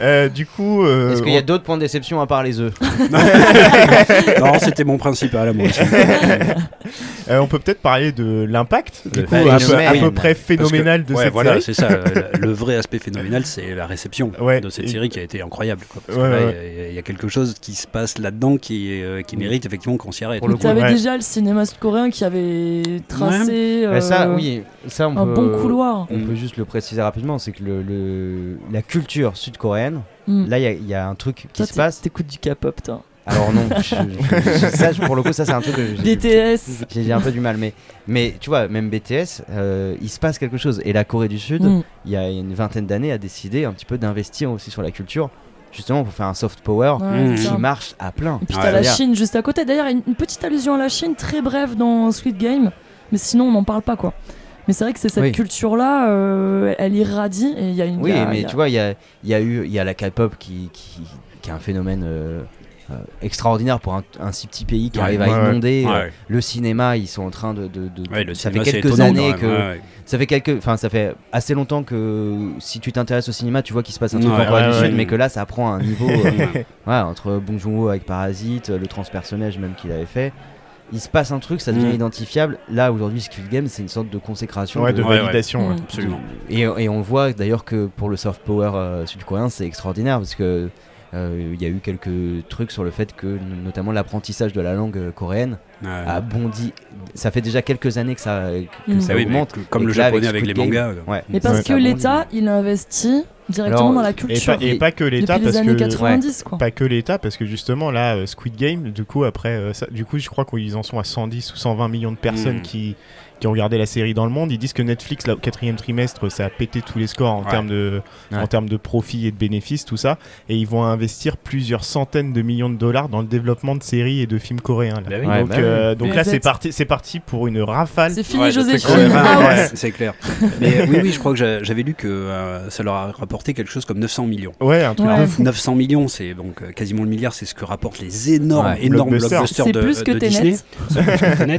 Euh, du coup, euh, Est-ce qu'il y a d'autres points de déception à part les œufs (laughs) non, c'était mon principal à moi aussi. (laughs) euh, on peut peut-être parler de l'impact, du Le coup, à peu, à phénomène. peu près Parce que- phénoménal de ouais, cette voilà, série. c'est ça. (laughs) Le, le vrai aspect phénoménal, c'est la réception Ouais, de cette et- série qui a été incroyable. quoi. Parce Ouais, que là, ouais. il y a- il y, a- il y a quelque chose qui se passe là-dedans qui, euh, qui mérite effectivement qu'on s'y arrête. Pour le Tu coup, avais ouais. déjà le cinéma sud-coréen qui avait tracé Ça, euh, oui, ça on un peut, bon couloir. On Mm. peut juste le préciser rapidement, c'est que le, le- la culture sud-coréenne, Mm. là il y a- il y, a un truc qui Toi, se passe. T'écoutes du K-pop, toi. Alors non, je- je- ça, je- pour le coup, ça c'est un truc que BTS. j'ai un peu du mal, mais, mais tu vois, même BTS, euh, il se passe quelque chose. Et la Corée du Sud, Mm. il y a une vingtaine d'années, a décidé un petit peu d'investir aussi sur la culture, justement pour faire un soft power Ouais, qui marche à plein. Et puis Ouais, t'as la c'est-à-dire- Chine juste à côté. D'ailleurs, une, une petite allusion à la Chine, très brève dans Sweet Game, mais sinon on n'en parle pas quoi. Mais c'est vrai que c'est cette Oui. culture-là, euh, elle irradie et il y a une. Oui, il y a- mais il y a- tu vois, il y a, il y a eu il y a la K-pop qui, qui, qui est un phénomène euh, euh, extraordinaire pour un, un si petit pays qui Ouais, arrive à ouais, inonder. euh, Ouais. le cinéma, ils sont en train de. de, de- Ouais, le ça cinéma, fait quelques années que. Ça fait quelques, enfin ça fait assez longtemps que si tu t'intéresses au cinéma, tu vois qu'il se passe un truc Ouais, en Corée ouais, du. Sud, mais que là ça prend un niveau euh, (laughs) entre Bong Joon-ho avec Parasite, le transpersonnage même qu'il avait fait. Il se passe un truc, ça devient Mm. identifiable. Là aujourd'hui, Squid Game, c'est une sorte de consécration. Ouais, de validation. ouais. ouais. Absolument. Et, et on voit d'ailleurs que pour le soft power euh, sud-coréen, c'est extraordinaire parce que il y a eu quelques trucs sur le fait que notamment l'apprentissage de la langue euh, coréenne Ouais. a bondi. Ça fait déjà quelques années que ça, que Mm. ça Ah oui, augmente. que- comme le japonais avec avec, les mangas. Ouais. Mais parce que l'État, il investit directement Alors, dans la Et culture. pas, et pas que l'État, parce années que 90, quoi. pas que l'État, parce que justement là, euh, Squid Game, du coup après, euh, ça- du coup je crois qu'ils en sont à 110 ou 120 millions de personnes Mm. qui qui ont regardé la série dans le monde. Ils disent que Netflix là au quatrième trimestre, ça a pété tous les scores en Ouais. termes de Ouais. en termes de profit et de bénéfices, tout ça, et ils vont investir plusieurs centaines de millions de dollars dans le développement de séries et de films coréens. là. Bah oui. Ouais, donc bah euh, donc là c'est parti, c'est parti pour une rafale. C'est fini, ouais, c'est clair. Mais oui, oui, je crois que j'a- j'avais lu que euh, ça leur a rapporté quelque chose comme 900 millions. Ouais, un truc Ouais. de fou. 900 millions, c'est donc euh, quasiment le milliard, c'est ce que rapportent les énormes, Ouais. énormes Blockbusters. blockbusters C'est de, plus que de. Disney. C'est plus que Tenet.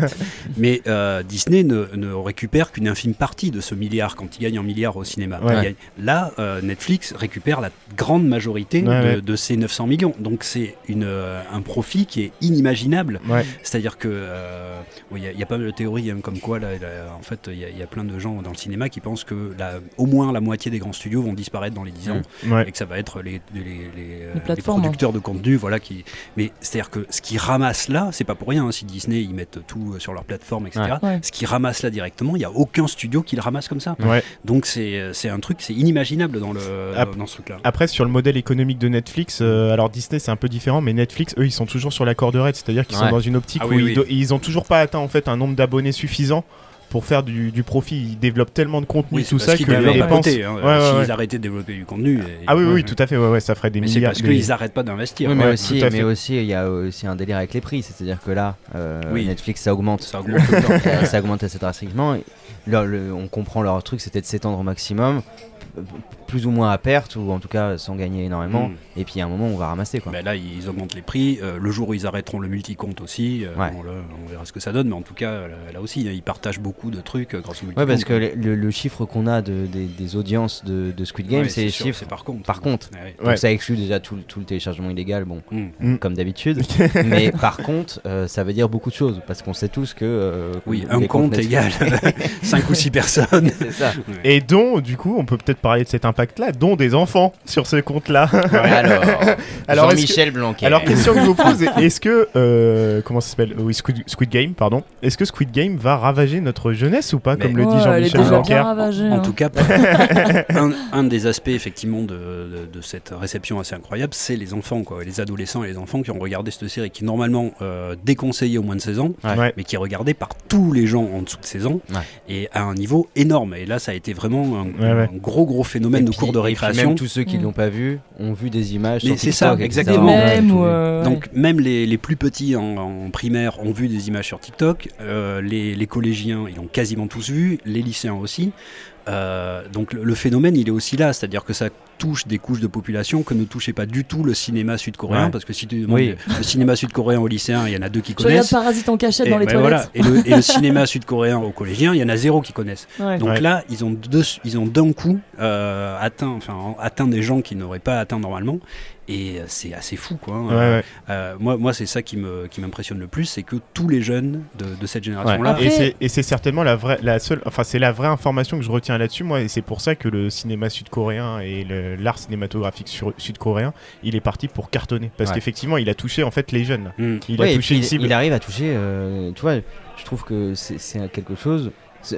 Mais euh, Disney ne, ne récupère qu'une infime partie de ce milliard quand il gagne un milliard au cinéma. Ouais. Il gagne- Là, euh, Netflix récupère la grande majorité Ouais, de, ouais. de ces 900 millions. Donc c'est une, euh, un profit qui est inimaginable. Ouais. C'est-à-dire que euh, il y, a- il y a pas mal de théories hein, comme quoi, là, là, en fait, il y, a- il y a plein de gens dans le cinéma qui pensent que la- au moins la moitié des grands studios vont disparaître dans les 10 ans Ouais. et que ça va être les, les, les, les plateformes, producteurs de contenu, voilà, qui. Mais c'est-à-dire que ce qu'ils ramassent là, c'est pas pour rien. hein, si Disney ils mettent tout sur leur plateforme, etc. Ce qu'ils ramassent là directement, il y a aucun studio qui le ramasse comme ça. Ouais. Donc c'est c'est un truc, c'est inimaginable dans le Ap- dans ce truc-là. Après, sur le modèle économique de Netflix, euh, alors Disney c'est un peu différent, mais Netflix, eux, ils sont toujours sur la corde raide, c'est-à-dire qu'ils sont dans une optique Ah où oui, ils, oui. do- ils ont toujours pas atteint en fait un nombre d'abonnés suffisant pour faire du, du profit. Ils développent tellement de contenu, Oui, tout ça qu'ils que les dépenses. hein. Ouais, ouais, S'ils ouais. arrêtaient de développer du contenu. et- Ah oui, oui, ouais, oui, tout à fait, ouais, ouais, ça ferait des Mais c'est milliards. parce mais- qu'ils n'arrêtent pas d'investir. Oui, mais Ouais, aussi, mais aussi, il y a aussi un délire avec les prix, c'est-à-dire que là, euh, Oui. Netflix, ça augmente. Ça augmente tout le temps. (laughs) Euh, ça augmente assez drastiquement. Là, le- on comprend leur truc, c'était de s'étendre au maximum, plus ou moins à perte, ou en tout cas sans gagner énormément. Mm. Et puis à un moment, on va ramasser quoi. Là, ils augmentent les prix. Euh, le jour où ils arrêteront le multi-compte aussi, euh, Ouais. bon, là, on verra ce que ça donne. Mais en tout cas, là, là aussi, ils partagent beaucoup de trucs euh, grâce au. Ouais, parce que le, le- le chiffre qu'on a de, des, des audiences de, de Squid Game, Ouais, c'est les sûr, chiffres C'est par contre. par contre. Ouais, ouais. Donc Ouais. ça exclut déjà tout, le- tout le téléchargement illégal, bon, Mm. Mm. comme d'habitude. (laughs) Mais par contre, euh, ça veut dire beaucoup de choses, parce qu'on sait tous que... euh, Oui, un compte égale (laughs) (laughs) 5 ou 6 personnes. c'est ça. Et dont, du coup, on peut peut-être parler de cet impact-là, dont des enfants sur ce compte-là. (laughs) Alors, Alors, que- Jean-Michel Blanquer. Alors, question que je vous pose, (laughs) est-ce que. euh, comment ça s'appelle Oui, Squid, Squid Game, pardon. Est-ce que Squid Game va ravager notre jeunesse ou pas, Mais- comme le dit Ouais, Jean-Michel Blanquer bien ravagée. En hein. tout cas, (laughs) un, un des aspects effectivement de, de- de cette réception assez incroyable, c'est les enfants, quoi, les adolescents et les enfants qui ont regardé cette série, qui normalement euh, déconseillée au moins de 16 ans, Ouais. Ouais. mais qui est regardée par tous les gens en dessous de 16 ans, Ouais. et à un niveau énorme. Et là, ça a été vraiment un, Ouais, ouais. un gros gros phénomène de puis- cours de récréation. même tous ceux qui Mm. l'ont pas vu ont vu des images Mais sur c'est TikTok, ça, exactement. Euh, ouais. Donc même les, les plus petits en, en primaire ont vu des images sur TikTok, euh, les, les collégiens ils l'ont quasiment tous vu, les lycéens aussi. Euh, donc le, le phénomène il est aussi là, c'est-à-dire que ça touche des couches de population que ne touchait pas du tout le cinéma sud-coréen, Ouais. parce que si tu demandes Oui. le cinéma sud-coréen aux lycéens, il y en a deux qui Je regarde connaissent. Parasite en cachette Et, dans les ben toilettes. voilà. et, le, et le (laughs) cinéma sud-coréen aux collégiens, il y en a zéro qui connaissent. Ouais. Donc Ouais. là, ils ont, deux, ils ont d'un coup euh, atteint, enfin, atteint des gens qui n'auraient pas atteint normalement. Et euh, c'est assez fou, quoi. hein. Ouais. Euh, moi, moi c'est ça qui me qui m'impressionne le plus, c'est que tous les jeunes de, de cette génération-là, Après- Et c'est- Et c'est certainement la vraie, la seule, enfin c'est la vraie information que je retiens là-dessus, moi, et c'est pour ça que le cinéma sud-coréen et le- l'art cinématographique sud-coréen, il est parti pour cartonner, parce Ouais. qu'effectivement, il a touché en fait les jeunes. Hmm. Il Ouais, a touché une cible. Il arrive à toucher, euh, tu vois, je trouve que c'est quelque chose.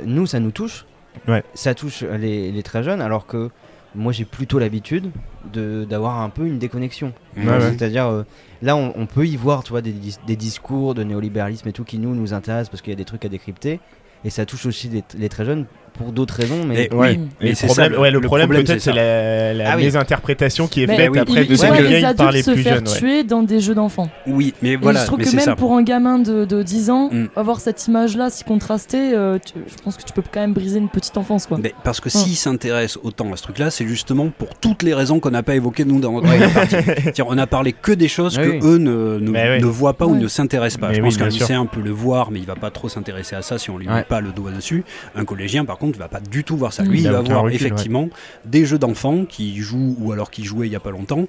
Nous, ça nous touche. Ouais. Ça touche les, les très jeunes, alors que moi, j'ai plutôt l'habitude de- d'avoir un peu une déconnexion. C'est-à-dire, euh, là, on, on peut y voir, tu vois, des, dis- des discours de néolibéralisme et tout qui nous nous intéressent parce qu'il y a des trucs à décrypter. Et ça touche aussi les, les très jeunes pour d'autres raisons, mais oui, mais le c'est problème, ça, le- ouais, le le problème, problème, peut-être, c'est la, la Ah oui. mésinterprétation qui est Mais faite oui, après de il Squid voit les Game par les se plus faire jeunes. ouais. tuer dans des jeux d'enfants. oui, mais Et voilà, je trouve mais que même ça. pour un gamin de, de 10 ans, Mm. avoir cette image-là si contrastée, euh, tu- je pense que tu peux quand même briser une petite enfance. Quoi. Mais parce que s'ils s'intéressent autant à ce truc-là, c'est justement pour toutes les raisons qu'on n'a pas évoquées nous dans notre (laughs) partie. On a parlé que des choses que eux ne, voient pas ou ne s'intéressent pas. Je pense qu'un lycéen peut le voir, mais il va pas trop s'intéresser à ça si on lui met pas le doigt dessus. Un collégien, par contre, va pas du tout voir ça. Mm. Lui, Il il a va voir recul, effectivement des jeux d'enfants qui jouent ou alors qui jouaient il y a pas longtemps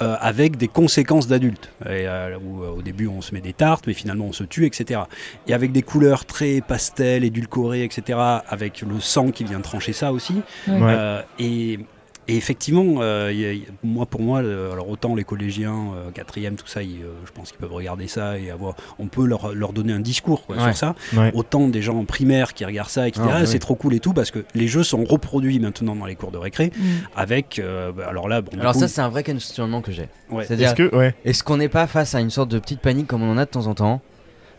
euh, avec des conséquences d'adultes. Euh, euh, au début, on se met des tartes, mais finalement, on se tue, etc. Et avec des couleurs très pastel, édulcorées, etc. Avec le sang qui vient trancher ça aussi. Ouais. Euh, et, et effectivement, euh, y a- y a- moi pour moi, alors autant les collégiens, euh, quatrième, tout ça, ils, euh, je pense qu'ils peuvent regarder ça et avoir, on peut leur, leur donner un discours quoi, Ouais. sur ça. Ouais. Autant des gens en primaire qui regardent ça et qui Ah, disent ah, c'est trop cool et tout parce que les jeux sont reproduits maintenant dans les cours de récré Mm. avec, euh, bah, alors là, bon, Alors coup, ça, c'est un vrai questionnement que j'ai. ouais. C'est-à-dire, Est-ce que, ouais. est-ce qu'on n'est pas face à une sorte de petite panique comme on en a de temps en temps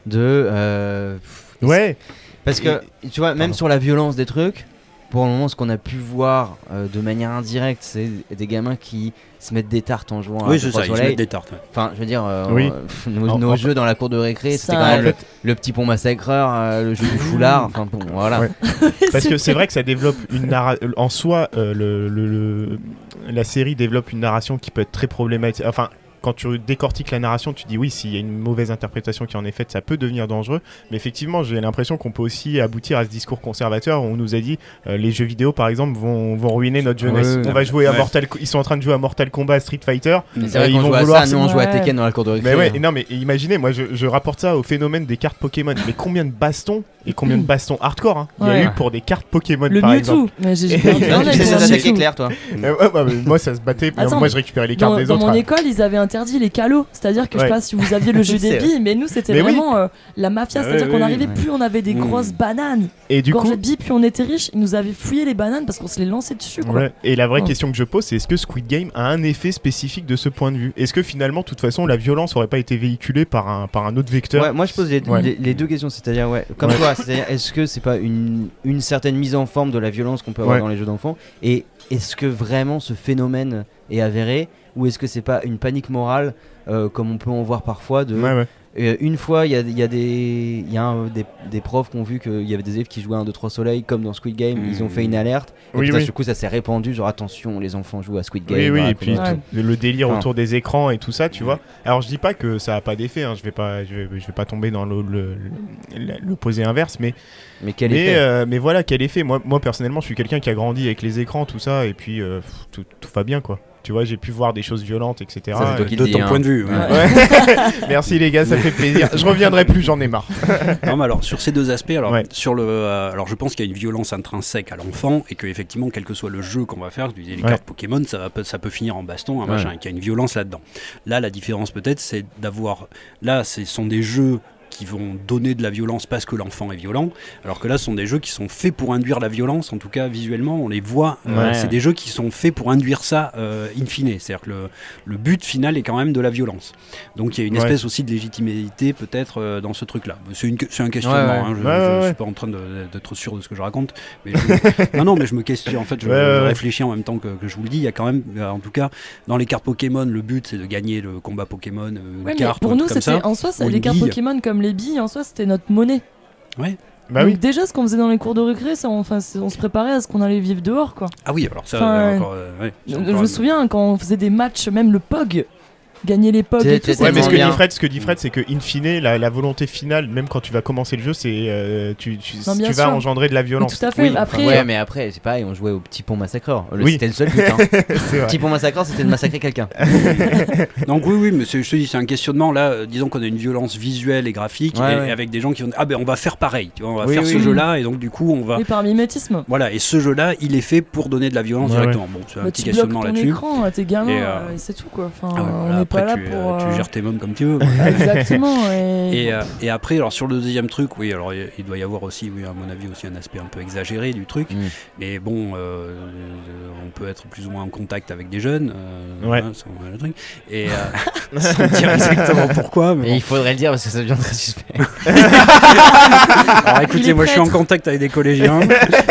de euh, pff, Ouais. Parce que, tu vois, même Pardon. sur la violence des trucs, pour le moment, ce qu'on a pu voir euh, de manière indirecte, c'est des gamins qui se mettent des tartes en jouant oui, à c'est ça, ils se Soleil. mettent des tartes. ouais. Enfin, je veux dire, euh, Oui. euh, (laughs) nos, En- nos en- jeux dans la cour de récré, c'était quand même le, petit pont massacreur, euh, le jeu du foulard, enfin bon, voilà. Ouais. (laughs) Parce que c'est vrai que ça développe une narration. En soi, euh, le, le- le- la série développe une narration qui peut être très problématique. Enfin, quand tu décortiques la narration, tu dis oui, s'il y a une mauvaise interprétation qui en est faite, ça peut devenir dangereux. Mais effectivement, j'ai l'impression qu'on peut aussi aboutir à ce discours conservateur où on nous a dit euh, les jeux vidéo, par exemple, vont, vont ruiner notre jeunesse. Ouais, on va jouer à. Mortal, ils sont en train de jouer à Mortal Kombat, Street Fighter. Mais Euh, c'est vrai ils qu'on vont joue à vouloir- ça, nous on joue à. Tekken dans la cour de récré. Mais ouais, hein. non, mais imaginez, moi je, je rapporte ça au phénomène des cartes Pokémon. Mais combien de bastons et combien de bastons hardcore hein, il y a eu pour des cartes Pokémon Le par exemple Mewtwo. (laughs) Mais j'ai clair toi. (laughs) Moi ça se battait, Attends, moi je récupérais les cartes Dans, des dans autres. mon hein. école, ils avaient interdit les calots. C'est-à-dire que je sais pas si vous aviez le jeu (laughs) des billes, mais nous c'était Mais oui. vraiment euh, la mafia. C'est-à-dire ouais, qu'on arrivait ouais. plus, on avait des Mmh. grosses bananes. Et du coup, billes, puis on était riches. Ils nous avaient fouillé les bananes parce qu'on se les lançait dessus. Quoi. Ouais. Et la vraie question que je pose, c'est est-ce que Squid Game a un effet spécifique de ce point de vue? Est-ce que finalement, de toute façon, la violence aurait pas été véhiculée par un, par un autre vecteur? Ouais, moi je pose les, deux questions, c'est-à-dire ouais, comme Ouais. C'est-à-dire est-ce que c'est pas une, une certaine mise en forme de la violence qu'on peut avoir Ouais. dans les jeux d'enfants et est-ce que vraiment ce phénomène est avéré ou est-ce que c'est pas une panique morale euh, comme on peut en voir parfois de Ouais, ouais. Euh, une fois, il y a, il y a des, y a un- des, des profs qui ont vu qu'il y avait des élèves qui jouaient à 1, 2, 3 soleil, comme dans Squid Game. Ils ont fait une alerte. Et Oui, du coup, ça s'est répandu genre attention, les enfants jouent à Squid Game. Oui, oui, voilà, et puis Ouais. le délire autour des écrans et tout ça, tu vois. Alors je dis pas que ça a pas d'effet, hein, je vais pas, je vais, je vais pas tomber dans le- le- le- l'opposé inverse, mais Mais quel mais, effet euh, mais voilà quel effet. Moi, moi personnellement, je suis quelqu'un qui a grandi avec les écrans, tout ça, et puis euh, tout va bien quoi. Tu vois, j'ai pu voir des choses violentes, etc. Ça, c'est toi qui de ton hein. point de vue. ouais. Ouais. Ouais. (laughs) (laughs) Merci les gars, ça fait plaisir. Je reviendrai plus, j'en ai marre. (laughs) Non, mais alors sur ces deux aspects, alors Ouais. sur le, euh, alors je pense qu'il y a une violence intrinsèque à l'enfant et que effectivement, quel que soit le jeu qu'on va faire, je disais les Ouais. cartes Pokémon, ça, va, peut- ça peut finir en baston, un Ouais. machin, et qu'il y a une violence là-dedans. Là, la différence peut-être, c'est d'avoir, là, ce sont des jeux qui vont donner de la violence parce que l'enfant est violent, alors que là, ce sont des jeux qui sont faits pour induire la violence, en tout cas visuellement, on les voit, euh, Ouais. c'est des jeux qui sont faits pour induire ça euh, in fine, c'est-à-dire que le, le but final est quand même de la violence. Donc il y a une Ouais. espèce aussi de légitimité peut-être euh, dans ce truc-là. C'est une que- c'est un questionnement, Ouais, ouais. hein, je, Ouais, je ouais, ouais. suis pas en train de- d'être sûr de ce que je raconte. Mais je- (laughs) non, non, mais je me questionne, en fait, je, réfléchis en même temps que, que je vous le dis. Il y a quand même, euh, en tout cas, dans les cartes Pokémon, le but c'est de gagner le combat Pokémon, euh, une carte, pour nous, c'était en soi, ça- les cartes. Pokémon comme les billes, en soi, c'était notre monnaie. Bah Donc oui. déjà, ce qu'on faisait dans les cours de récré, ça, on, enfin, c'est- on se préparait à ce qu'on allait vivre dehors, quoi. Ah oui, alors ça, Enfin, euh, ouais. encore, euh, ouais, Je, je me souviens quand on faisait des matchs, même le POG, gagner les C'est- et tout. Ouais, mais ce que, dit bien. Fred, ce que dit Fred, c'est que in fine, la, la volonté finale, même quand tu vas commencer le jeu, c'est euh, tu, tu, Non, tu vas engendrer de la Mais violence. Tout à fait. Oui, Après, ouais, mais après, c'est pareil, on jouait au petit pont massacreur. Le- Oui. C'était le seul but. Hein. (laughs) petit pont massacreur, c'était de massacrer quelqu'un. (laughs) Donc oui, oui, mais c'est- je te dis, c'est un questionnement. Là, euh, disons qu'on a une violence visuelle et graphique, Ouais, et, ouais. et avec des gens qui vont dire, ah ben on va faire pareil, tu vois, on va Oui, faire oui, ce oui. jeu-là, et donc du coup on va, et par mimétisme. voilà, et ce jeu-là, il est fait pour donner de la violence directement. Bon, c'est un Bah, petit questionnement là-dessus. écran à tes gamins Et, et, euh, c'est tout quoi. Après, pas là tu, pour. euh, tu euh, gères tes mômes comme tu veux. (laughs) Exactement. Et, Et, euh, et après, alors sur le deuxième truc, oui, alors il doit y avoir aussi, oui, à mon avis, aussi un aspect un peu exagéré du truc. Mm. Mais bon, on peut être plus ou moins en contact avec des jeunes. Ouais. hein, le truc. Et (laughs) (laughs) sans dire exactement pourquoi. Mais Et bon. il faudrait le dire parce que ça devient très suspect. Alors écoutez, moi je suis en contact avec des collégiens,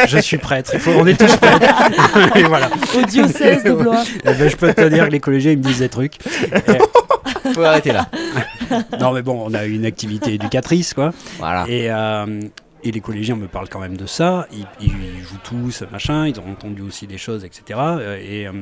je suis prêtre, Il faut, on est tous prêtres. et voilà. Au diocèse de Blois. Et ben, je peux te dire que les collégiens ils me disent des trucs. (laughs) Faut arrêter là. (laughs) Non mais bon, on a une activité éducatrice quoi. Voilà. Et, euh, et les collégiens me parlent quand même de ça. Ils, ils jouent tous, machin. Ils ont entendu aussi des choses, etc. Euh, Et, euh,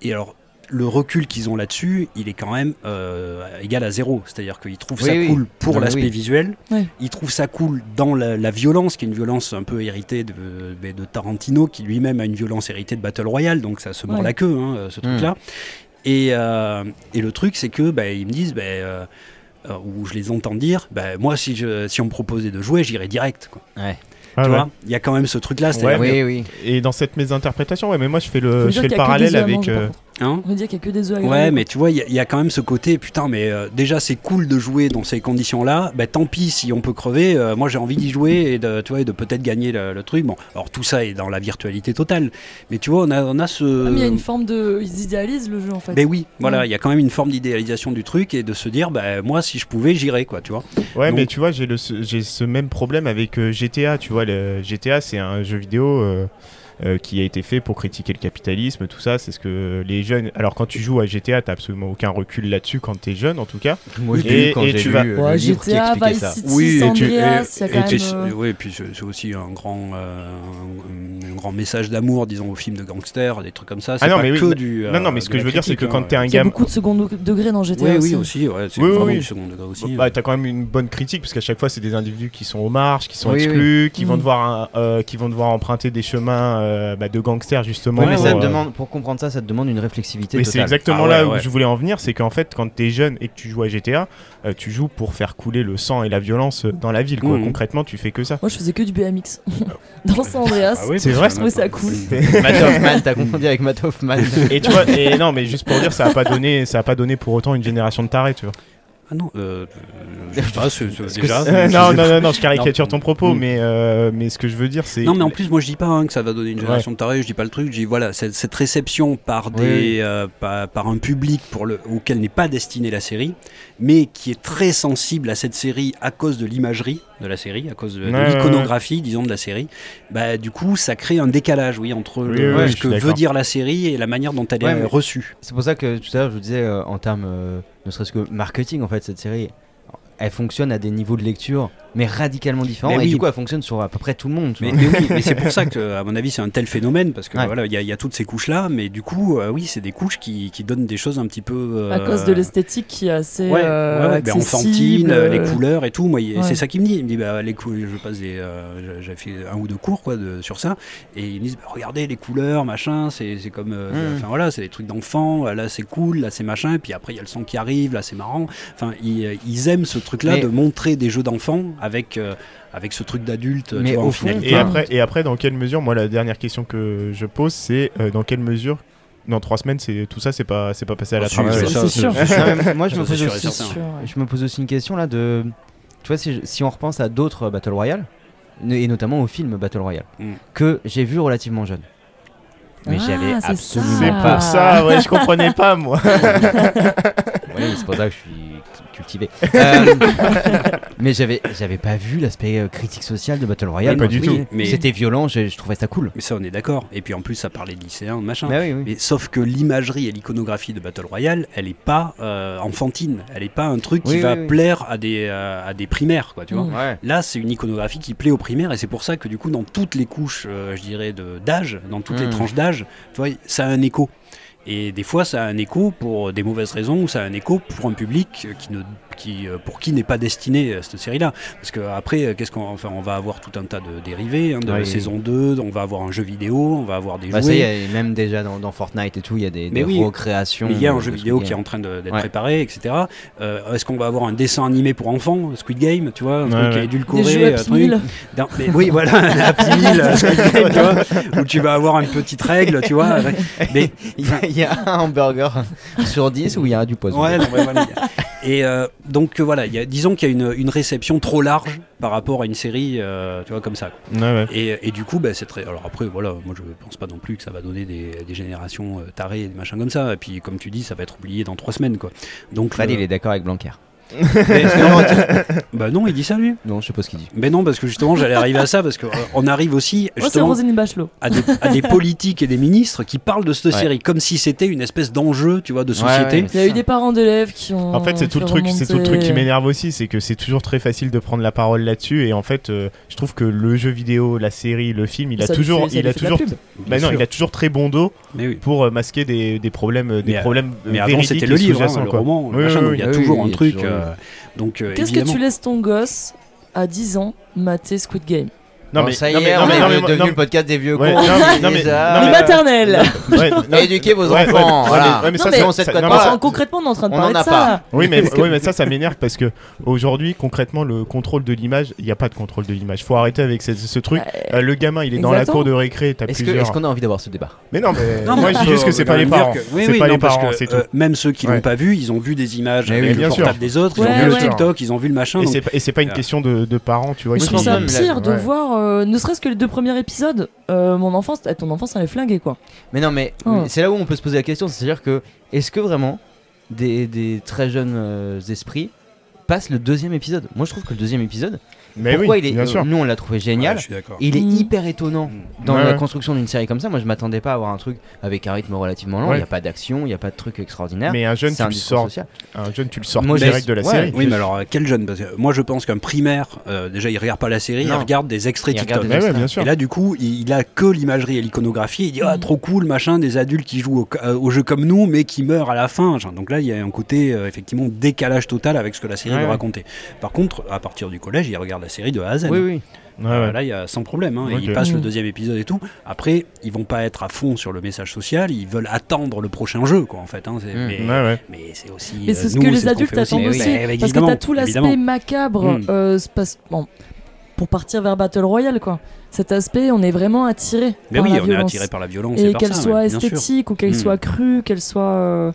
et alors, le recul qu'ils ont là-dessus, il est quand même euh, égal à zéro. C'est-à-dire qu'ils trouvent Oui, ça oui. cool pour l'aspect oui. visuel. Oui. Ils trouvent ça cool dans la, la violence, qui est une violence un peu héritée de, Tarantino, qui lui-même a une violence héritée de Battle Royale. Donc ça se mord la queue, hein, ce truc-là. Et, euh, et le truc, c'est que bah, ils me disent, bah, euh, euh, ou je les entends dire, bah, moi, si, je, si on me proposait de jouer, j'irais direct. Quoi. Ouais. Ah tu ouais. vois, il y a quand même ce truc-là. c'est-à-dire Ouais, Oui, oui. Et dans cette mésinterprétation, ouais, mais moi je fais le, je fais parallèle avec. euh, que- hein On veut dire qu'il n'y a que des œufs Ouais, mais tu vois, il y, a- il y a quand même ce côté, putain, mais euh, déjà c'est cool de jouer dans ces conditions-là. Bah tant pis si on peut crever. euh, moi j'ai envie d'y jouer et de, tu vois, et de peut-être gagner le, le truc. Bon, alors tout ça est dans la virtualité totale. Mais tu vois, on a, on a ce. Ah, mais il y a une forme de. Ils idéalisent le jeu en fait. Ben oui, voilà, Ouais. il y a quand même une forme d'idéalisation du truc et de se dire, bah moi si je pouvais, j'irais, quoi, tu vois. Ouais, Donc- mais tu vois, j'ai le- ce- j'ai ce même problème avec euh, GTA. Tu vois, le GTA, c'est un jeu vidéo. Euh, euh, qui a été fait pour critiquer le capitalisme, tout ça. C'est ce que les jeunes. Alors, quand tu joues à GTA, t'as absolument aucun recul là-dessus quand t'es jeune, en tout cas. Moi, Et- eu quand et j'ai tu lu vas- euh, Ouais, le livre qui GTA, expliquait Vice ça. City, Oui, et tu- Andreas, y a et- et même. tu- euh, oui, et puis c'est aussi un grand, euh, un, un grand message d'amour, disons, aux films de gangsters, des trucs comme ça. C'est Ah non, pas mais oui, que non, du. non, non, mais euh, ce que je veux dire, c'est que quand hein. t'es un Il y a gamin. beaucoup de second degré dans GTA Oui, aussi. oui, aussi, ouais, c'est Oui, oui, vraiment oui. du second degré aussi. Bah, t'as quand même une bonne critique parce qu'à chaque fois c'est des individus qui sont aux marges, qui sont Oui, exclus, qui vont Mm. euh, qui vont devoir emprunter des chemins euh, bah, de gangsters justement. Ouais, mais pour, ça te euh, demande, pour comprendre ça, ça te demande une réflexivité Mais c'est exactement Ah là ouais, où je voulais en venir, c'est qu'en fait quand t'es jeune et que tu joues à GTA, euh, tu joues pour faire couler le sang et la violence dans la ville. Quoi. Mhm. Concrètement, tu fais que ça. Moi, je faisais que du BMX. (laughs) dans San Andreas. Ah oui, C'est vrai, je trouvais ça cool. (laughs) Matt Hoffman, t'as confondu avec Matt Hoffman. et tu vois, et non, mais juste pour dire, ça a pas donné, ça a pas donné pour autant une génération de tarés, tu vois. Ah non, euh, je sais pas, déjà. non, non, non, non, je caricature ton propos, Mm. mais euh, mais ce que je veux dire, c'est. Non, mais en plus, moi je dis pas hein, que ça va donner une génération de tarés, je dis pas le truc, je dis voilà, cette, cette réception par, des, Oui. euh, par, par un public pour le, auquel n'est pas destinée la série, mais qui est très sensible à cette série à cause de l'imagerie de la série, à cause de, de Ouais, ouais, l'iconographie, disons, de la série, bah du coup, ça crée un décalage, oui, entre Oui, le- ce que veut dire la série et la manière dont elle Ouais, est mais- reçue. C'est pour ça que tout à l'heure je vous disais euh, en termes euh, ne serait-ce que marketing en fait cette série elle fonctionne à des niveaux de lecture mais radicalement différents Mais et oui. du coup elle fonctionne sur à peu près tout le monde. Mais, oui, mais c'est (laughs) pour ça que, à mon avis, c'est un tel phénomène parce que Ouais. voilà, il y, a- il y a toutes ces couches-là, mais du coup, euh, oui, c'est des couches qui, qui donnent des choses un petit peu euh, À cause de l'esthétique qui est assez Ouais, euh, ouais, ouais, ben, enfantine, euh, les euh, couleurs et tout. Moi, c'est ça qu'il me dit. Il me dit, bah, les cou- je passe des, euh, j'ai fait un ou deux cours quoi de, sur ça, et ils me disent, bah, regardez les couleurs, machin, c'est c'est comme, euh, Mm. enfin voilà, c'est des trucs d'enfants. Là, c'est cool, là, c'est machin, et puis après, il y a le son qui arrive, là, c'est marrant. Enfin, ils, ils aiment ce truc-là Mais- de montrer des jeux d'enfants avec euh, avec ce truc d'adulte. Mais tu vois, au en fond, finalité. Et après, et après, dans quelle mesure, moi, la dernière question que je pose, c'est euh, dans quelle mesure, dans trois semaines, c'est tout ça, c'est pas, c'est pas passé à la Ah, trappe. oui, c'est- ça, c'est sûr. Moi je Ça, me c'est pose aussi je me pose aussi une question là de tu vois si, on repense à d'autres Battle Royale et notamment au film Battle Royale Mm. que j'ai vu relativement jeune. Mais Ah, j'avais c'est absolument C'est Ah. pas pour ça, ouais, je comprenais pas, moi. (laughs) Oui, (laughs) c'est pour ça que je suis cultivé. Euh, mais j'avais, j'avais pas vu l'aspect euh, critique social de Battle Royale. Ouais, pas du tout. Mais- C'était violent, je, je trouvais ça cool. Mais ça, on est d'accord. Et puis en plus, ça parlait de lycéens, de machin. Bah oui, oui. Mais sauf que l'imagerie et l'iconographie de Battle Royale, elle est pas euh, enfantine. Elle est pas un truc qui Oui, va plaire à des, euh, à des primaires, quoi, tu vois. Mm. Ouais. Là, c'est une iconographie qui plaît aux primaires et c'est pour ça que du coup, dans toutes les couches, euh, je dirais, d'âge, dans toutes les Mm. tranches d'âge, tu vois, ça a un écho. Et des fois, ça a un écho pour des mauvaises raisons ou ça a un écho pour un public qui ne, qui, euh, pour qui n'est pas destiné à cette série-là. Parce que après, euh, qu'est-ce qu'on, enfin, on va avoir tout un tas de dérivés hein, de Oui, la saison 2, on va avoir un jeu vidéo, on va avoir des Bah, ça jouets. y est, même déjà dans, dans Fortnite et tout, il y a des, Mais des oui. recréations. Mais il y a un jeu vidéo qui est en train d'être Ouais. préparé, etc. Euh, Est-ce qu'on va avoir un dessin animé pour enfants, Squid Game, tu vois, un Ouais, truc ouais. édulcoré, Des jeux euh, truc. Meal. Non, mais oui, voilà, Happy Meal, euh, Squid Game, tu vois, où tu vas avoir une petite règle, tu vois. Mais (laughs) Il y, a, il a un hamburger sur 10 où il y a du poison. ouais, non, mais voilà. Et euh, donc euh, voilà, il y a, disons qu'il y a une, une réception trop large par rapport à une série, euh, tu vois, comme ça. Ouais, ouais. Et, et du coup, bah, c'est très. Alors après, voilà, moi je pense pas non plus que ça va donner des, des générations euh, tarées, des machins comme ça. Et puis, comme tu dis, ça va être oublié dans trois semaines, quoi. Donc, Fred, il est d'accord avec Blanquer. Mais (laughs) est-ce que- bah non, il dit ça lui. Non, je sais pas ce qu'il dit. Mais non, parce que justement, j'allais arriver à ça, parce qu'on arrive aussi Moi, c'est justement Roselyne Bachelot. à des, à des (laughs) politiques et des ministres qui parlent de cette Ouais. série comme si c'était une espèce d'enjeu, tu vois, de société. ouais. Il y a eu des parents d'élèves qui ont. En fait, c'est tout le truc, c'est tout le truc qui m'énerve aussi, c'est que c'est toujours très facile de prendre la parole là-dessus. Et en fait, euh, je trouve que le jeu vidéo, la série, le film, il a toujours, il a toujours, bah non, sûr. il a toujours très bon dos Mais oui. pour euh, masquer des, des problèmes, euh, des Mais, euh, problèmes euh, Mais avant, véridiques c'était et le livre, hein, sous-jacents, le quoi. roman, le Oui, machin, oui, donc il y a oui, toujours oui, un il y a truc. toujours euh, donc, euh, Qu'est-ce que tu laisses ton gosse à 10 ans mater Squid Game? Non mais ça y non, est, mais- on non, mais- est devenu le podcast des vieux Ouais, cons. non, mais- non, mais- déjà. non, (laughs) Les mais- maternelles ouais, non, Éduquez vos enfants, ouais, voilà. mais- ouais, mais Non, ça, Enfin, concrètement, on est en train de On parler en a de ça. pas. (laughs) Oui, mais, ça, ça m'énerve parce que aujourd'hui, concrètement, le contrôle de l'image, il n'y a pas de contrôle de l'image. Faut arrêter avec ce, ce truc. Ouais. Euh, le gamin, il est dans la cour de récré, t'as Est-ce que- plusieurs. est-ce qu'on a envie d'avoir ce débat Mais non, mais Non, moi mais je dis juste que c'est pas les parents. c'est pas les parents, c'est tout. euh, même ceux qui l'ont pas vu, ils ont vu des images avec le portable des autres, ils ont vu le. TikTok, ils ont vu le machin. Et c'est, c'est pas une euh, question de, parents, tu vois. Je trouve ça pire de voir, euh, ne serait-ce que les deux premiers épisodes, euh, mon enfance, eh, ton enfance, elle est flinguée quoi. Mais non, mais Oh. c'est là où on peut se poser la question, c'est-à-dire que est-ce que vraiment des, des très jeunes euh, esprits passent le deuxième épisode? Moi, je trouve que le deuxième épisode, Mais pourquoi oui, il est. bien sûr. Nous, on l'a trouvé génial. Ouais, je suis d'accord. Et il est Mm. hyper étonnant Mm. dans Ouais, la construction d'une série comme ça. Moi, je m'attendais pas à avoir un truc avec un rythme relativement lent. Il Ouais. n'y a pas d'action, il n'y a pas de truc extraordinaire. Mais un jeune, c'est tu un le sors, social. un jeune, tu le sors Moi, direct de la ouais, série. Oui, mais alors quel jeune? Parce que moi je pense qu'un primaire, euh, déjà il regarde pas la série, il regarde des extraits TikTok. Et là, du coup, il, il a que l'imagerie et l'iconographie. Il dit ah trop cool, machin, des adultes qui jouent au, euh, au jeu comme nous, mais qui meurent à la fin. Genre, Donc là, il y a un côté euh, effectivement décalage total avec ce que la série veut raconter. Par contre, à partir du collège, il regarde la série de A à Z. Oui, oui. Ouais, Euh, ouais. Là, il y a sans problème. hein. Ils passent le Mm. deuxième épisode et tout. Après, ils vont pas être à fond sur le message social. Ils veulent attendre le prochain jeu, quoi, en fait. hein. Mm. Mais, Ouais, ouais. mais c'est aussi. Mais euh, c'est ce nous, que les adultes attendent oui. aussi. Bah, parce que t'as tout l'aspect macabre. Mm. euh, bon, pour partir vers Battle Royale, quoi. Cet aspect, on est vraiment attiré. Mais par oui, la on est violence. attiré par la violence. et qu'elle soit esthétique ou qu'elle soit crue, qu'elle soit. euh,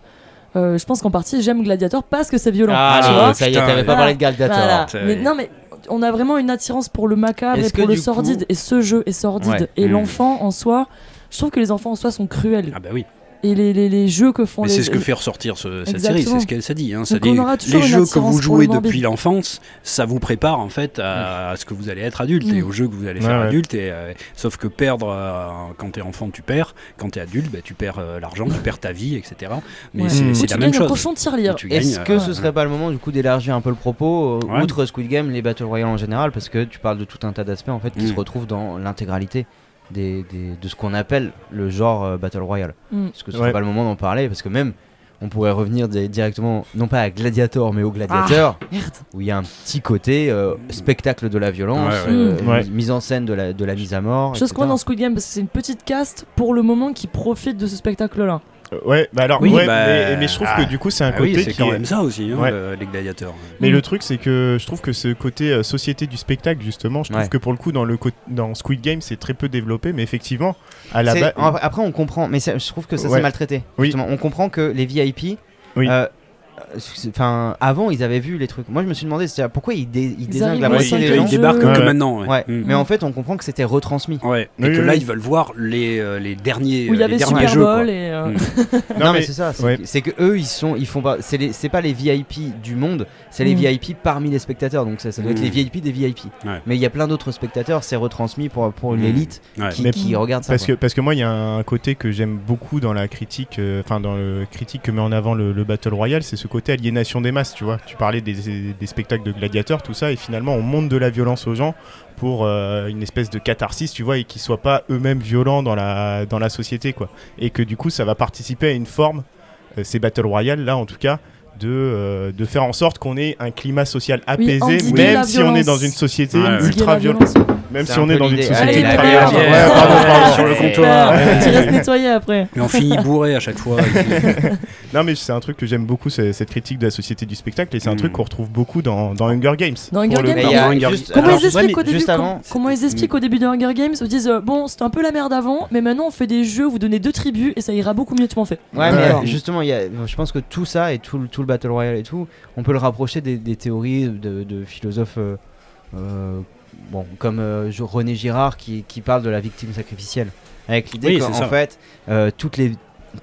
euh, je pense qu'en partie, j'aime Gladiator parce que c'est violent. Ah, tu vois ça y est, t'avais pas parlé de Gladiator. Voilà. C'est- Mais non, mais on a vraiment une attirance pour le macabre et pour le sordide. coup- Et ce jeu est sordide. Ouais. Et Mm. l'enfant en soi, je trouve que les enfants en soi sont cruels. Ah bah oui. Et les, les, les jeux que font Mais les. c'est ce que fait ressortir ce- cette série, c'est ce qu'elle s'est dit. Hein. Ça Donc dit, les jeux que vous jouez depuis l'enfance, ça vous prépare en fait à, à ce que vous allez être adulte et Mm. aux jeux que vous allez faire ouais. adulte. Et, euh, sauf que perdre euh, quand t'es enfant, tu perds. Quand t'es adulte, bah, tu perds euh, l'argent, tu perds ta vie, etc. Mais Ouais. c'est la même gagnes un chose. cochon de tirelire. Tu gagnes, Est-ce que ce serait pas le moment du coup d'élargir un peu le propos, outre Squid Game, les Battle Royale en général, parce que tu parles de tout un tas d'aspects en fait qui Mm. se retrouvent dans l'intégralité des, des- de ce qu'on appelle le genre euh, Battle Royale. Mm. Est-ce que ce serait Ouais. pas le moment d'en parler Parce que même on pourrait revenir di- directement, non pas à Gladiator, mais au Gladiator, Merde. où il y a un petit côté euh, spectacle de la violence, Ouais, ouais. euh, Mm. Ouais. mise en scène de la, de la mise à mort. Chose qu'on a dans Squid Game, parce que c'est une petite caste pour le moment qui profite de ce spectacle-là. Euh, Ouais, bah alors, Oui, ouais, bah, mais, mais je trouve ah, que du coup, c'est un Ah oui, côté c'est qui quand est- même ça aussi, hein, Ouais. le- les gladiateurs. Mais le truc, c'est que je trouve que ce côté euh, société du spectacle, justement, je trouve Ouais. que pour le coup, dans, le dans Squid Game, c'est très peu développé, mais effectivement, à la C'est- base. Après, on comprend, mais ça- je trouve que ça Ouais. c'est maltraité. Oui. On comprend que les VIP, Oui. euh, c'est- enfin, avant ils avaient vu les trucs. Moi, je me suis demandé, c'est pourquoi ils, dé- ils désinguent la moitié des ils gens. jeu. débarquent Ouais, que maintenant. ouais. Ouais. Mm. Mais en fait, on comprend que c'était retransmis. Ouais, et Oui, que oui, là, oui. ils veulent voir les, euh, les derniers, Où il y euh, avait Super jeux. Bowl et. euh, (laughs) Mm. Non, mais, mais- c'est ça. C'est ouais. que- eux, ils sont, ils font pas. C'est les- c'est pas les VIP du monde, c'est les Mm. VIP parmi les spectateurs. Donc ça, ça doit être les VIP des VIP. Ouais. Mais il y a plein d'autres spectateurs. C'est retransmis pour pour l'élite Ouais. qui, regarde ça. Parce que, parce que moi, il y a un côté que j'aime beaucoup dans la critique, euh, enfin dans le critique que met en avant le, le Battle Royale, c'est ce côté aliénation des masses, tu vois. Tu parlais des, des spectacles de gladiateurs, tout ça, et finalement, on monte de la violence aux gens pour euh, une espèce de catharsis, tu vois, et qu'ils soient pas eux-mêmes violents dans la, dans la société, quoi. Et que du coup, ça va participer à une forme, euh, ces Battle Royale, là, en tout cas, de, euh, de faire en sorte qu'on ait un climat social apaisé, même si on est dans une société Ouais, ultra violente. violence. Même si on est dans une société. Ouais, pardon, pardon. Sur le comptoir. Tu restes nettoyé après. Mais on finit bourré à chaque fois. (laughs) Non mais c'est un truc que j'aime beaucoup, c'est cette critique de la société du spectacle et c'est un Mm. truc qu'on retrouve beaucoup dans, Hunger Games. Dans Hunger Games, Comment ils expliquent au début juste com- avant, Comment ils expliquent au début de Hunger Games Ils disent euh, bon c'était un peu la merde avant, mais maintenant on fait des jeux, vous donnez deux tribus et ça ira beaucoup mieux. Tu m'en fais. Ouais, mais justement, il y a, je pense que tout ça et tout, le- tout le Battle Royale et tout, on peut le rapprocher des, théories de, de philosophes euh, euh, bon, comme euh, René Girard qui, qui parle de la victime sacrificielle. Avec l'idée Oui, qu'en fait, euh, toutes les,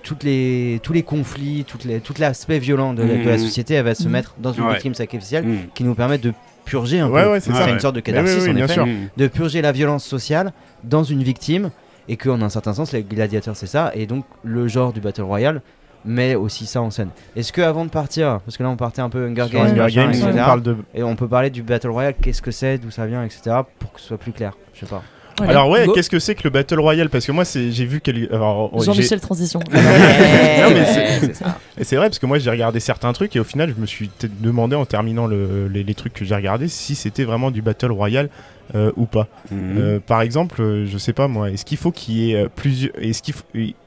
toutes les, tous les conflits, toutes les, tout l'aspect violent de, la- de la Mhm. société, elle va se Mhm. mettre dans une Ouais. victime sacrificielle Mm. qui nous permet de purger un Ouais, peu. ouais, c'est une sorte de Mais oui, catharsis oui, en bien effet sûr. Mm. de purger la violence sociale dans une victime et que en un certain sens les gladiateurs c'est ça et donc le genre du battle royale met aussi ça en scène. Est-ce que avant de partir parce que là on partait un peu Hunger Games, Hunger Games, etc., on parle de. et on peut parler du battle royale, qu'est-ce que c'est, d'où ça vient, etc. pour que ce soit plus clair. Je sais pas. Allez, Alors ouais, qu'est-ce que c'est que le Battle Royale? Parce que moi, j'ai vu quel. Jean-Michel Transition. (laughs) mais c'est- c'est ça. Et c'est vrai parce que moi j'ai regardé certains trucs et au final je me suis peut-être demandé en terminant le- les, les trucs que j'ai regardés si c'était vraiment du Battle Royale euh, ou pas. Mm. Euh, par exemple, euh, je sais pas moi, est-ce qu'il faut qu'il y ait plusieurs. Est-ce qu'il faut-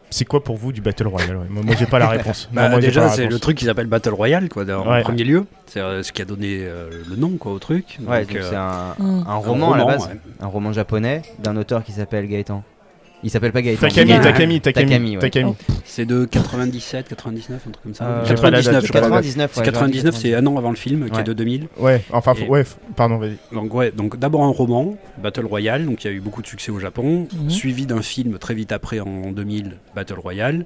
C'est quoi pour vous du Battle Royale ouais Moi, moi, j'ai pas la réponse. Non, Bah, moi, déjà, c'est le truc qui s'appelle Battle Royale, quoi, en Ouais. premier lieu. C'est euh, ce qui a donné euh, le nom, quoi, au truc. Ouais, euh, c'est un, Mm. un roman à la base, ouais. un roman japonais d'un auteur qui s'appelle Gaëtan. Il s'appelle pas Gaëtan. Takami, mais- Takami, Takami, Takami, ouais. Takami. C'est de 97, 99, un truc comme ça. Euh, J'ai pas la date, 99, j'ai je pas crois. la date. 99, C'est ouais, 99, c'est un an avant le film, qui Ouais. est de 2000. Ouais, enfin, Et- ouais, pardon, vas-y. Donc ouais, donc d'abord un roman, Battle Royale, donc il y a eu beaucoup de succès au Japon, Mhm. suivi d'un film très vite après en 2000, Battle Royale,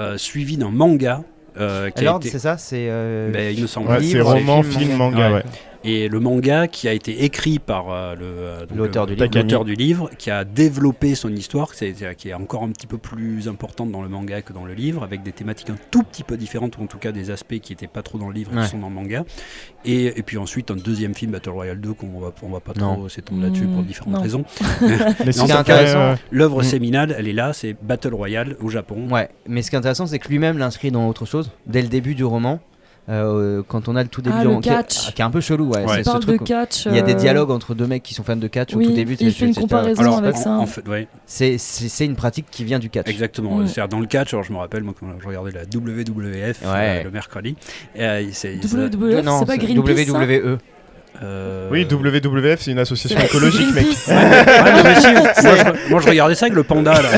euh, suivi d'un manga euh, qui a Alors, été... c'est ça, c'est. euh, Ben, il me semble. Ouais, c'est roman, film, film, manga. manga, Ouais. Et le manga qui a été écrit par euh, le, euh, L'auteur du livre. l'auteur du livre, qui a développé son histoire, qui est encore un petit peu plus importante dans le manga que dans le livre, avec des thématiques un tout petit peu différentes, ou en tout cas des aspects qui n'étaient pas trop dans le livre et Ouais. qui sont dans le manga. Et, et puis ensuite un deuxième film, Battle Royale 2, qu'on va, on va pas Non. trop s'étendre là-dessus pour Mm, différentes non. raisons. (laughs) Mais c'est intéressant. L'œuvre Mm. séminale, elle est là, c'est Battle Royale au Japon. Ouais, mais ce qui est intéressant, c'est que lui-même l'inscrit dans autre chose dès le début du roman. Euh, quand on a le tout début Ah, qui est- catch. qui est un peu chelou, ouais. Ouais. c'est Il ce parle de truc où- catch. Il y a des euh, dialogues entre deux mecs qui sont fans de catch au oui, tout début. il c'est- fait une c'est- comparaison Alors, avec en, ça. en fait, ouais, C'est c'est- c'est une pratique qui vient du catch. exactement. Mm. C'est-à-dire dans le catch, alors je me rappelle, moi, quand je regardais la WWF euh, le mercredi, euh, c'est- WWF, c'est pas c'est Greenpeace WWE. Euh, Oui, WWF, c'est une association écologique, mec. Greenpeace. Ouais, non, mais si, (laughs) moi, je, moi, je regardais ça avec le panda là.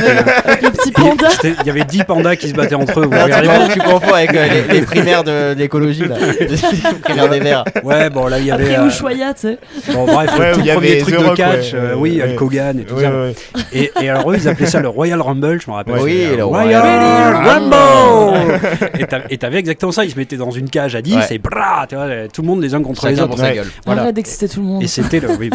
Avec le petit panda. Il y avait 10 pandas qui se battaient entre eux. Vous Ah, tu, regardez confonds, tu confonds avec euh, les, les primaires de, de l'écologie, là. (laughs) les primaires des verts. Ouais, bon là il y avait. Après euh, Ushuaïa, tu sais. bon bref, Ouais, le tout il y premier avait truc de catch, ouais, euh, oui, ouais. Hulk Hogan et tout Ouais, ça. ouais. Et, et alors eux ils appelaient ça le Royal Rumble, je me rappelle. Oui, le Royal Rumble Et t'avais- exactement ça, ils se mettaient dans une cage à 10 Ouais. et brah, tu vois, tout le monde les uns contre les autres. Voilà. Arrête d'exciter tout le monde. Et c'était le, oui,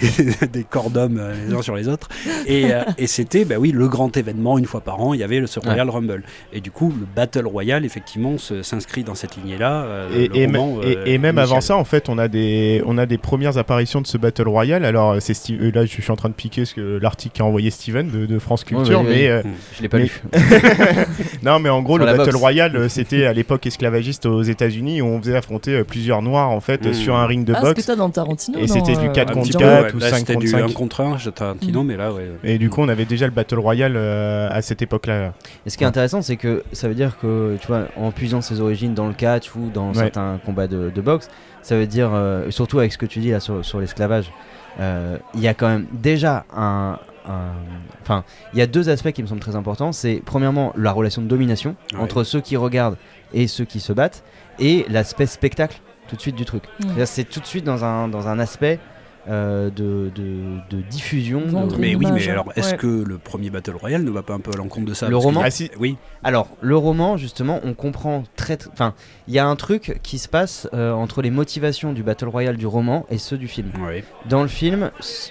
(laughs) des corps d'hommes euh, les uns sur les autres. Et, euh, et c'était, bah oui, le grand événement une fois par an. Il y avait le ce Royal Rumble. Et du coup, le Battle Royale, effectivement, se- s'inscrit dans cette lignée-là. euh, Et, le et, roman, et- euh, et même avant ça, en fait, on a des, on a des premières apparitions de ce Battle Royale. Alors, c'est Steve- euh, là, je suis en train de piquer l'article qu'a envoyé Steven de, de France Culture, Ouais, vas-y, mais euh, Je l'ai pas Mais- lu. (laughs) non, mais en gros, Sur le Battle boxe. Royale, c'était à l'époque esclavagiste aux États-Unis où on faisait affronter plusieurs noirs en fait Mm. sur un ring de Ah, ce que boxe. t'as dans Tarantino. Et c'était du euh, 4 Un contre petit Django. peu, 4 ouais. ou Là, 5 c'était contre du 5. 1 contre 1 chez Tarantino, mais là, ouais. Et du coup, on avait déjà le Battle Royale euh, à cette époque-là. Et ce qui est intéressant, c'est que ça veut dire que, tu vois, en puisant ses origines dans le catch ou dans certains combats de, boxe, ça veut dire, euh, surtout avec ce que tu dis là sur, l'esclavage, euh, il y a quand même déjà un. un- Enfin, il y a deux aspects qui me semblent très importants. C'est premièrement la relation de domination Ouais. entre ceux qui regardent et ceux qui se battent, et l'aspect spectacle tout de suite du truc. C'est tout de suite dans un, dans un aspect euh, de, de, de diffusion. De- Mais oui, mais alors, est-ce ouais. que le premier Battle Royale ne va pas un peu à l'encontre de ça Le roman Ah, si. Oui, Alors, le roman, justement, on comprend très. tr- Enfin, il y a un truc qui se passe euh, entre les motivations du Battle Royale du roman et ceux du film. ouais. Dans le film,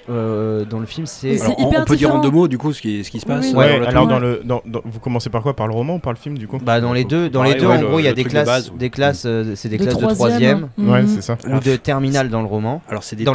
euh, dans le film, c'est. On, hyper on peut dire en deux mots, du coup, ce qui, ce qui se passe oui. Ouais, le alors dans le, dans, dans- vous commencez par quoi? Par le roman ou par le film du coup? Bah, dans les deux, dans les deux, ouais, en le- gros, il y a des truc de classes, base, des classes, c'est des De classes de troisième. troisième Ouais, Mhm. c'est ça. ou de terminale dans le roman. Alors, c'est des Dans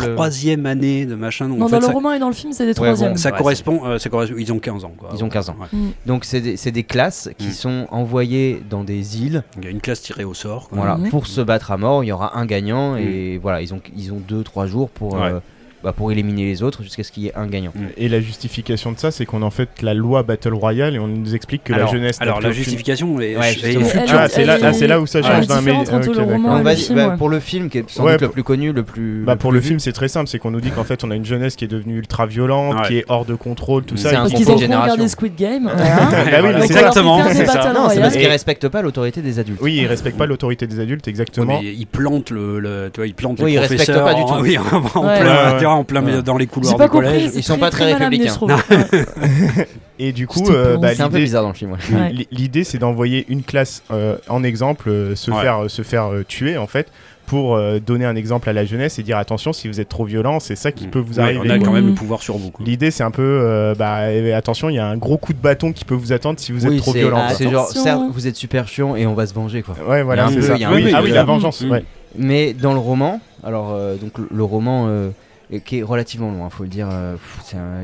années de machin. Donc, Non, en dans fait, le ça, roman et dans le film, c'est des Ouais, troisièmes. bon. ça Ouais, correspond, euh, ça correspond- Ils ont 15 ans, quoi. Ils ont 15 ans. Ouais. Mm. Donc, c'est des, classes qui Mm. sont envoyées dans des îles, Il y a une classe tirée au sort. quoi. voilà, Mhm. pour se battre à mort. Il y aura un gagnant et voilà, ils ont ils ont deux trois jours pour Ouais. euh, bah, pour éliminer les autres jusqu'à ce qu'il y ait un gagnant. Et la justification de ça, c'est qu'on a en fait la loi Battle Royale et on nous explique que alors, la jeunesse. Alors, la justification est, Ouais, est future. Ah, c'est là, ah, où ça change d'un média. bah, ouais. pour le film qui est sans Ouais, doute le plus connu, le plus. Bah le pour plus le film, c'est très simple, c'est qu'on nous dit qu'en fait, on a une jeunesse qui est devenue ultra violente, Ouais. qui est hors de contrôle, tout ça. Parce qu'ils ont regardé Squid Game. (laughs) Bah exactement, c'est parce qu'ils respectent pas l'autorité des adultes. Oui, ils respectent pas l'autorité des adultes, Ouais, exactement. ils plantent le, tu vois, ils plantent Oui, les ils respectent pas du en- (laughs) tout. En, Ouais. plein, Ouais, ouais. Ouais. dans les couloirs du compris. collège. Ils sont très, pas très amené, républicains. je trouve. Ouais. (laughs) Et du coup, euh, bah, C'est un peu bizarre dans le film. ouais. Ouais. L'idée, c'est d'envoyer une classe euh, en exemple, euh, se Ouais. faire, se faire euh, tuer en fait, pour euh, donner un exemple à la jeunesse et dire attention, si vous êtes trop violent, c'est ça qui peut vous Ouais, arriver. On a quand même Mm. le pouvoir sur vous. L'idée, c'est un peu, euh, bah, eh, attention, il y a un gros coup de bâton qui peut vous attendre si vous êtes Oui, trop violent. ah, quoi. c'est genre, Attention. certes, vous êtes super chiant et on va se venger quoi. Ouais, voilà, c'est ça. Oui, ah oui, la vengeance. Mm. ouais. Mais dans le roman, alors euh, donc le- le roman qui est relativement long, faut le dire, euh,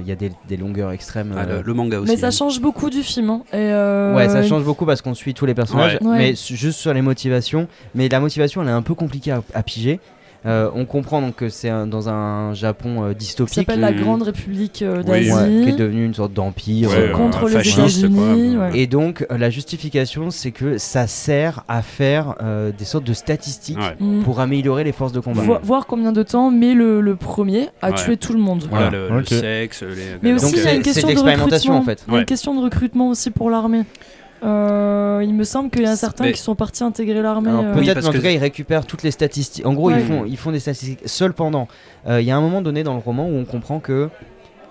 il y a des, des longueurs extrêmes. Ah, euh, le, le manga aussi. Mais ça change beaucoup du film. hein. Et euh, Ouais, ça change beaucoup parce qu'on suit tous les personnages, Ouais. Mais juste sur les motivations. Mais la motivation, elle est un peu compliquée à, à piger. Euh, on comprend donc que c'est dans un Japon euh, Ça dystopique, s'appelle la Mhm. Grande République euh, Oui. d'Asie. ouais, qui est devenu une sorte d'empire. Ouais, euh, contre les États-Unis. ouais. Et donc euh, la justification, c'est que ça sert à faire euh, des sortes de statistiques Ouais. Mm. pour améliorer les forces de combat. Vo- voir combien de temps met le, le premier à Ouais. tuer tout le monde. Voilà, Voilà. le, sexe, les. Mais donc, aussi, Donc il y a c'est- une question de recrutement. en fait. Il y a une question de recrutement aussi pour l'armée. Euh, il me semble qu'il y a certains Mais- qui sont partis intégrer l'armée. Euh, Oui, Peut-être, mais en tout cas, ils récupèrent toutes les statistiques. En gros, Ouais. ils, font, ils font des statistiques seuls pendant. Euh, Il y a un moment donné dans le roman où on comprend que,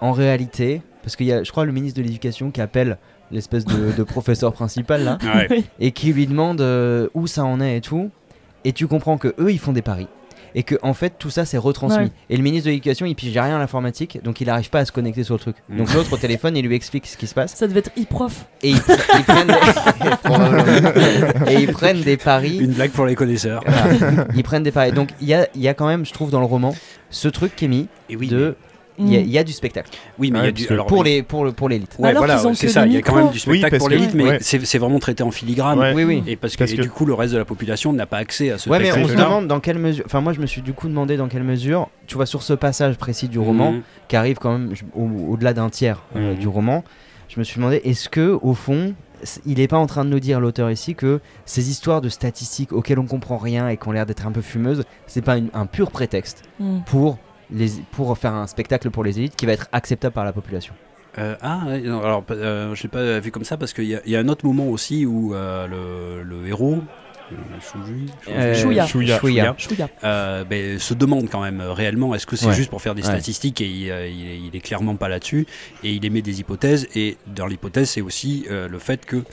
en réalité, parce qu'il y a, je crois, le ministre de l'Éducation qui appelle l'espèce de, de (laughs) professeur principal là, Ouais. Oui. et qui lui demande euh, où ça en est et tout. Et tu comprends que eux, ils font des paris. Et que en fait tout ça c'est retransmis. Ouais. Et le ministre de l'éducation il pige rien à l'informatique, donc il arrive pas à se connecter sur le truc. Mm. Donc l'autre au téléphone il lui explique ce qui se passe Ça devait être e-prof. et ils, ils prennent des... Probablement. (laughs) (laughs) et ils prennent des paris. Une blague pour les connaisseurs. Voilà. ils prennent des paris. Donc il y a, il y a quand même, je trouve dans le roman, ce truc qui est mis Et oui, de il y, a- il y a du spectacle Oui, mais il y a du. alors, pour les pour le pour l'élite. Ouais, Alors voilà, qu'ils ont c'est ça. Il y a quand même du spectacle pour l'élite, mais ouais. c'est c'est vraiment traité en filigrane. Ouais. Oui oui. Et parce que, Parce et que- du coup, le reste de la population n'a pas accès à ce Ouais mais on se demande dans quelle mesure. Enfin moi je me suis du coup demandé dans quelle mesure. Tu vois sur ce passage précis du roman Mhm. qui arrive quand même je- au- au-delà d'un tiers euh, Mhm. du roman. Je me suis demandé est-ce que au fond il n'est pas en train de nous dire l'auteur ici que ces histoires de statistiques auxquelles on comprend rien et qui ont l'air d'être un peu fumeuses, c'est pas une- un pur prétexte Mm. pour pour faire un spectacle pour les élites qui va être acceptable par la population. Euh, ah, non, alors euh, je l'ai pas vu comme ça parce qu'il y, y a un autre moment aussi où euh, le héros, euh, Euh. Chouïa. Chouïa. euh, ben, se demande quand même réellement est-ce que c'est Ouais. juste pour faire des Ouais. statistiques et il, euh, il est, il est clairement pas là-dessus et il émet des hypothèses et dans l'hypothèse c'est aussi euh, le fait que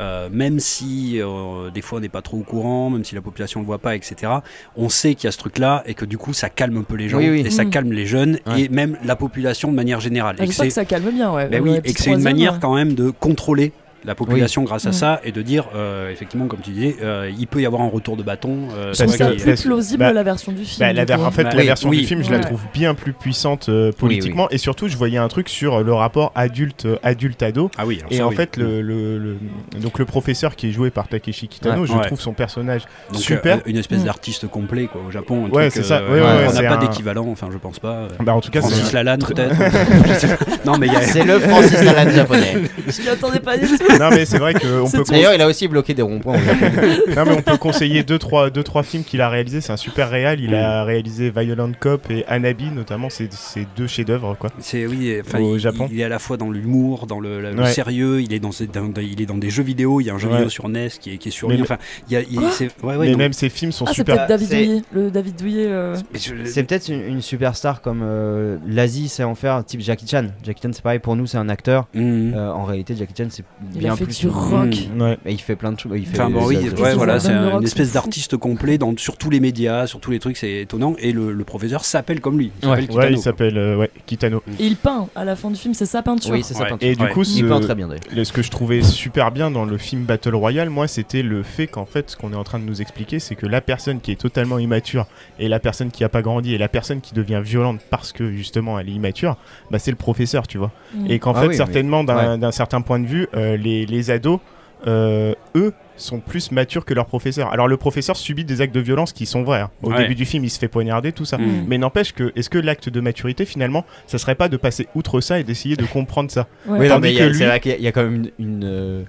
euh, même si euh, des fois on n'est pas trop au courant même si la population le voit pas etc on sait qu'il y a ce truc là et que du coup ça calme un peu les gens Oui, oui. et ça Mm. calme les jeunes Ouais. et même la population de manière générale Ah, et que J'espère c'est que ça calme bien, ouais. ben Ouais, oui, et que c'est une manière ouais. quand même de contrôler la population grâce à Mm. ça et de dire euh, effectivement comme tu disais euh, il peut y avoir un retour de bâton euh, c'est plus plausible bah, la version du film. Bah, la ver- en fait, Bah, la oui, version oui. du film, je la trouve bien plus puissante euh, politiquement. Et surtout, je voyais un truc sur le rapport adulte adulte ado. ah oui alors Et ça, en oui. fait, le, le- le- donc le professeur qui est joué par Takeshi Kitano, Ouais. je Ouais. trouve son personnage Donc, super. euh, une espèce Mm. d'artiste complet quoi au Japon un Ouais, truc, c'est ça. euh, Ouais, ouais, on n'a pas d'équivalent enfin je pense pas bah, en tout cas, c'est Francis Lalanne peut-être (laughs) non mais il y a C'est le Francis Lalanne japonais. (laughs) Je m'y attendais pas du tout. Non mais c'est vrai qu'on C'est peut. D'ailleurs, il a aussi bloqué des ronds-points. Japon. (laughs) non mais on peut conseiller deux trois deux trois films qu'il a réalisés. C'est un super réal. Il a réalisé Violent Cop et Anabi notamment. C'est c'est deux chefs-d'œuvre quoi. c'est oui enfin Au il, Japon. il est à la fois dans l'humour dans le, Ouais. sérieux il est dans, dans- dans- il est dans des jeux vidéo il y a un jeu Ouais. vidéo sur NES qui est, qui est sur Mais lui enfin il y a il- Quoi c'est ouais, ouais, mais même ses films sont Ah, c'est super. peut-être David C'est- Douillet. Le David Douillet. euh, C'est peut-être une, une superstar comme euh, l'Asie sait en faire, type Jackie Chan. Jackie Chan, c'est pareil pour nous, c'est un acteur. Mhm. Euh, en réalité, Jackie Chan, c'est Il bien a fait plus. du rock. Ouais. Mais il fait plein de choses. Il fait Enfin bon, oui, ouais, voilà, c'est un- une espèce d'artiste complet dans, sur tous les médias, sur tous les trucs, c'est étonnant. Et le, le professeur s'appelle comme lui. Il Ouais. s'appelle Ouais, Kitano, il s'appelle euh, ouais, Kitano. Et il peint à la fin du film, c'est sa peinture. Oui, c'est peinture. Et du coup, Il ce- peint très bien d'ailleurs. le- ce que je trouvais super bien dans le film Battle Royale, moi, c'était le fait qu'en fait, ce qu'on est en train de nous expliquer, c'est que la personne qui est totalement immature et la personne qui a pas grandi et la personne qui devient violente parce que justement elle est immature, bah, c'est le professeur, tu vois. Mm. Et qu'en Ah fait, oui, certainement, mais- d'un d'un certain point de vue, euh, les, les ados, euh, eux, sont plus matures que leur professeur. Alors, le professeur subit des actes de violence qui sont vrais. hein. Au Ouais. début du film, il se fait poignarder, tout ça. Mm. Mais n'empêche que, est-ce que l'acte de maturité, finalement, ça serait pas de passer outre ça et d'essayer de comprendre ça? Ouais. Oui, non, mais il y a- lui- y quand même une. une, euh,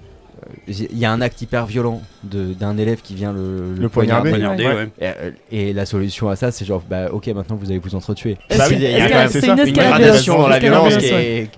il y a un acte hyper violent de- d'un élève qui vient le, Le poignarder. Poignardé, Ouais. ouais. Et, euh, et la solution à ça, c'est genre, bah ok, maintenant vous allez vous entretuer. Bah oui, il y a quand même- une ça, Une escalade gradation dans la violence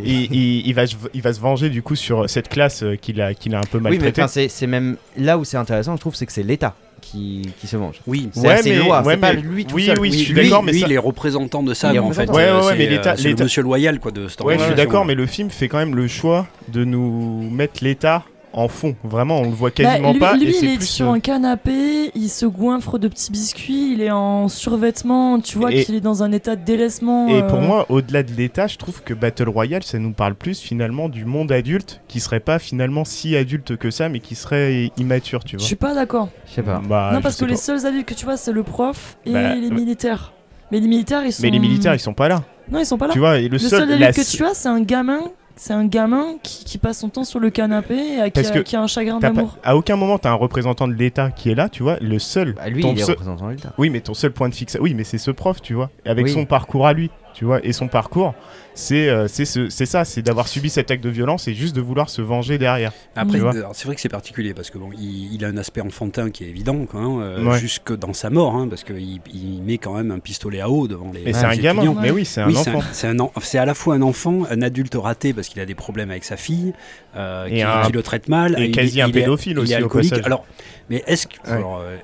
il, va, se- il va se venger du coup sur cette classe euh, qu'il a, qu'il a un peu Oui, mais maltraitée. enfin, c'est c'est même là où c'est intéressant, je trouve, c'est que c'est l'État qui, qui se venge. Oui. C'est Ouais, mais- loi, ouais, c'est pas mais- lui tout oui, seul. oui, je suis lui, d'accord, mais lui, ça- il est représentant de ça, en fait. Ouais, euh, mais l'État- euh, monsieur loyal quoi, de Ouais, je suis d'accord, mais le film fait quand même le choix de nous mettre l'État en fond. Vraiment, on le voit Bah, quasiment lui, pas. lui, et il est plus, sur euh, un canapé, il se goinfre de petits biscuits, il est en survêtement, tu vois Et- qu'il est dans un état de délaissement. Et euh, pour moi, au-delà de l'État, je trouve que Battle Royale, ça nous parle plus finalement du monde adulte, qui serait pas finalement si adulte que ça, mais qui serait immature, tu je vois. suis pas d'accord. Je sais pas. Bah, non, je parce que les seuls adultes que tu vois, c'est le prof et Bah, les ouais. militaires. Mais les militaires, ils sont. Mais les militaires, ils sont pas là. Non, ils sont pas là. Tu vois, et le, le seul, seul la adulte que tu as, c'est un gamin. C'est un gamin qui, qui passe son temps sur le canapé et qui, a, que qui a un chagrin d'amour. à aucun moment t'as un représentant de l'État qui est là, tu vois. Le seul, Bah, lui, ton il est seul- représentant de l'État. Oui, mais ton seul point de fixe, oui, mais c'est ce prof, tu vois, avec Oui. son parcours à lui, tu vois, et son parcours, c'est euh, c'est ce- c'est ça, c'est d'avoir subi cet acte de violence et juste de vouloir se venger derrière. Après, c'est vrai que c'est particulier parce que bon, il, il a un aspect enfantin qui est évident, quoi, hein, euh, Ouais. jusque dans sa mort, hein, parce qu'il il met quand même un pistolet à eau devant les. Les c'est un gamin, étudiants. mais oui, c'est un Oui, enfant. c'est à la fois un enfant, un adulte raté parce qu'il a des problèmes avec sa fille, euh, Et qui, un- qui le traite mal, et il quasi est- un il est- pédophile il aussi, est au. Alors, mais est-ce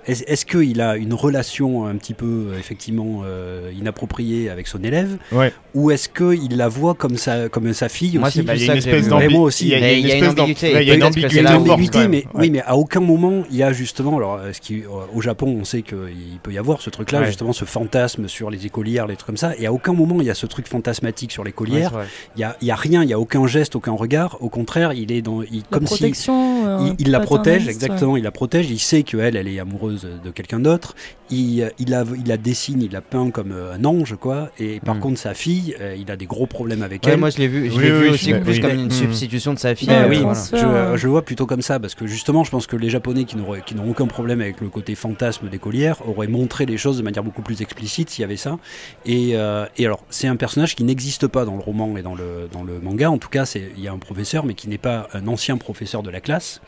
est-ce est-ce qu'il a une relation un petit peu effectivement euh, inappropriée avec son élève Ouais. ou est-ce qu'il la voit comme sa, comme sa fille Moi, aussi Bah, Il y a ça une espèce vu. d'ambi- Mais moi aussi. il y a- une ambiguïté. ouais, mais Ouais. oui, mais à aucun moment il y a justement, alors euh, ce qui, euh, au Japon, on sait qu'il peut y avoir ce truc-là, Ouais. justement, ce fantasme sur les écolières, les trucs comme ça, et à aucun moment il y a ce truc fantasmatique sur Ouais, l'écolière. vrai. Il y a, il y a rien, il y a aucun geste, aucun regard. Au contraire, il est dans, il, comme si euh, il, il la protège, exactement, il la protège, il sait qu'elle, elle est amoureuse de quelqu'un d'autre, il, il, la, il la dessine, il la peint comme euh, un ange, quoi, et par Mm. contre sa fille, euh, il a des gros problèmes avec Ouais, elle. moi je l'ai vu, je Oui, l'ai oui, vu oui, aussi je- plus oui. comme une Mm. substitution de sa fille. Ouais, Ben euh, oui, je, je le vois plutôt comme ça, parce que justement, je pense que les Japonais qui n'ont aucun problème avec le côté fantasme d'écolière auraient montré les choses de manière beaucoup plus explicite s'il y avait ça. Et, euh, et alors, c'est un personnage qui n'existe pas dans le roman et dans le, dans le manga. En tout cas, c'est- il y a un professeur, mais qui n'est pas un ancien professeur de la classe,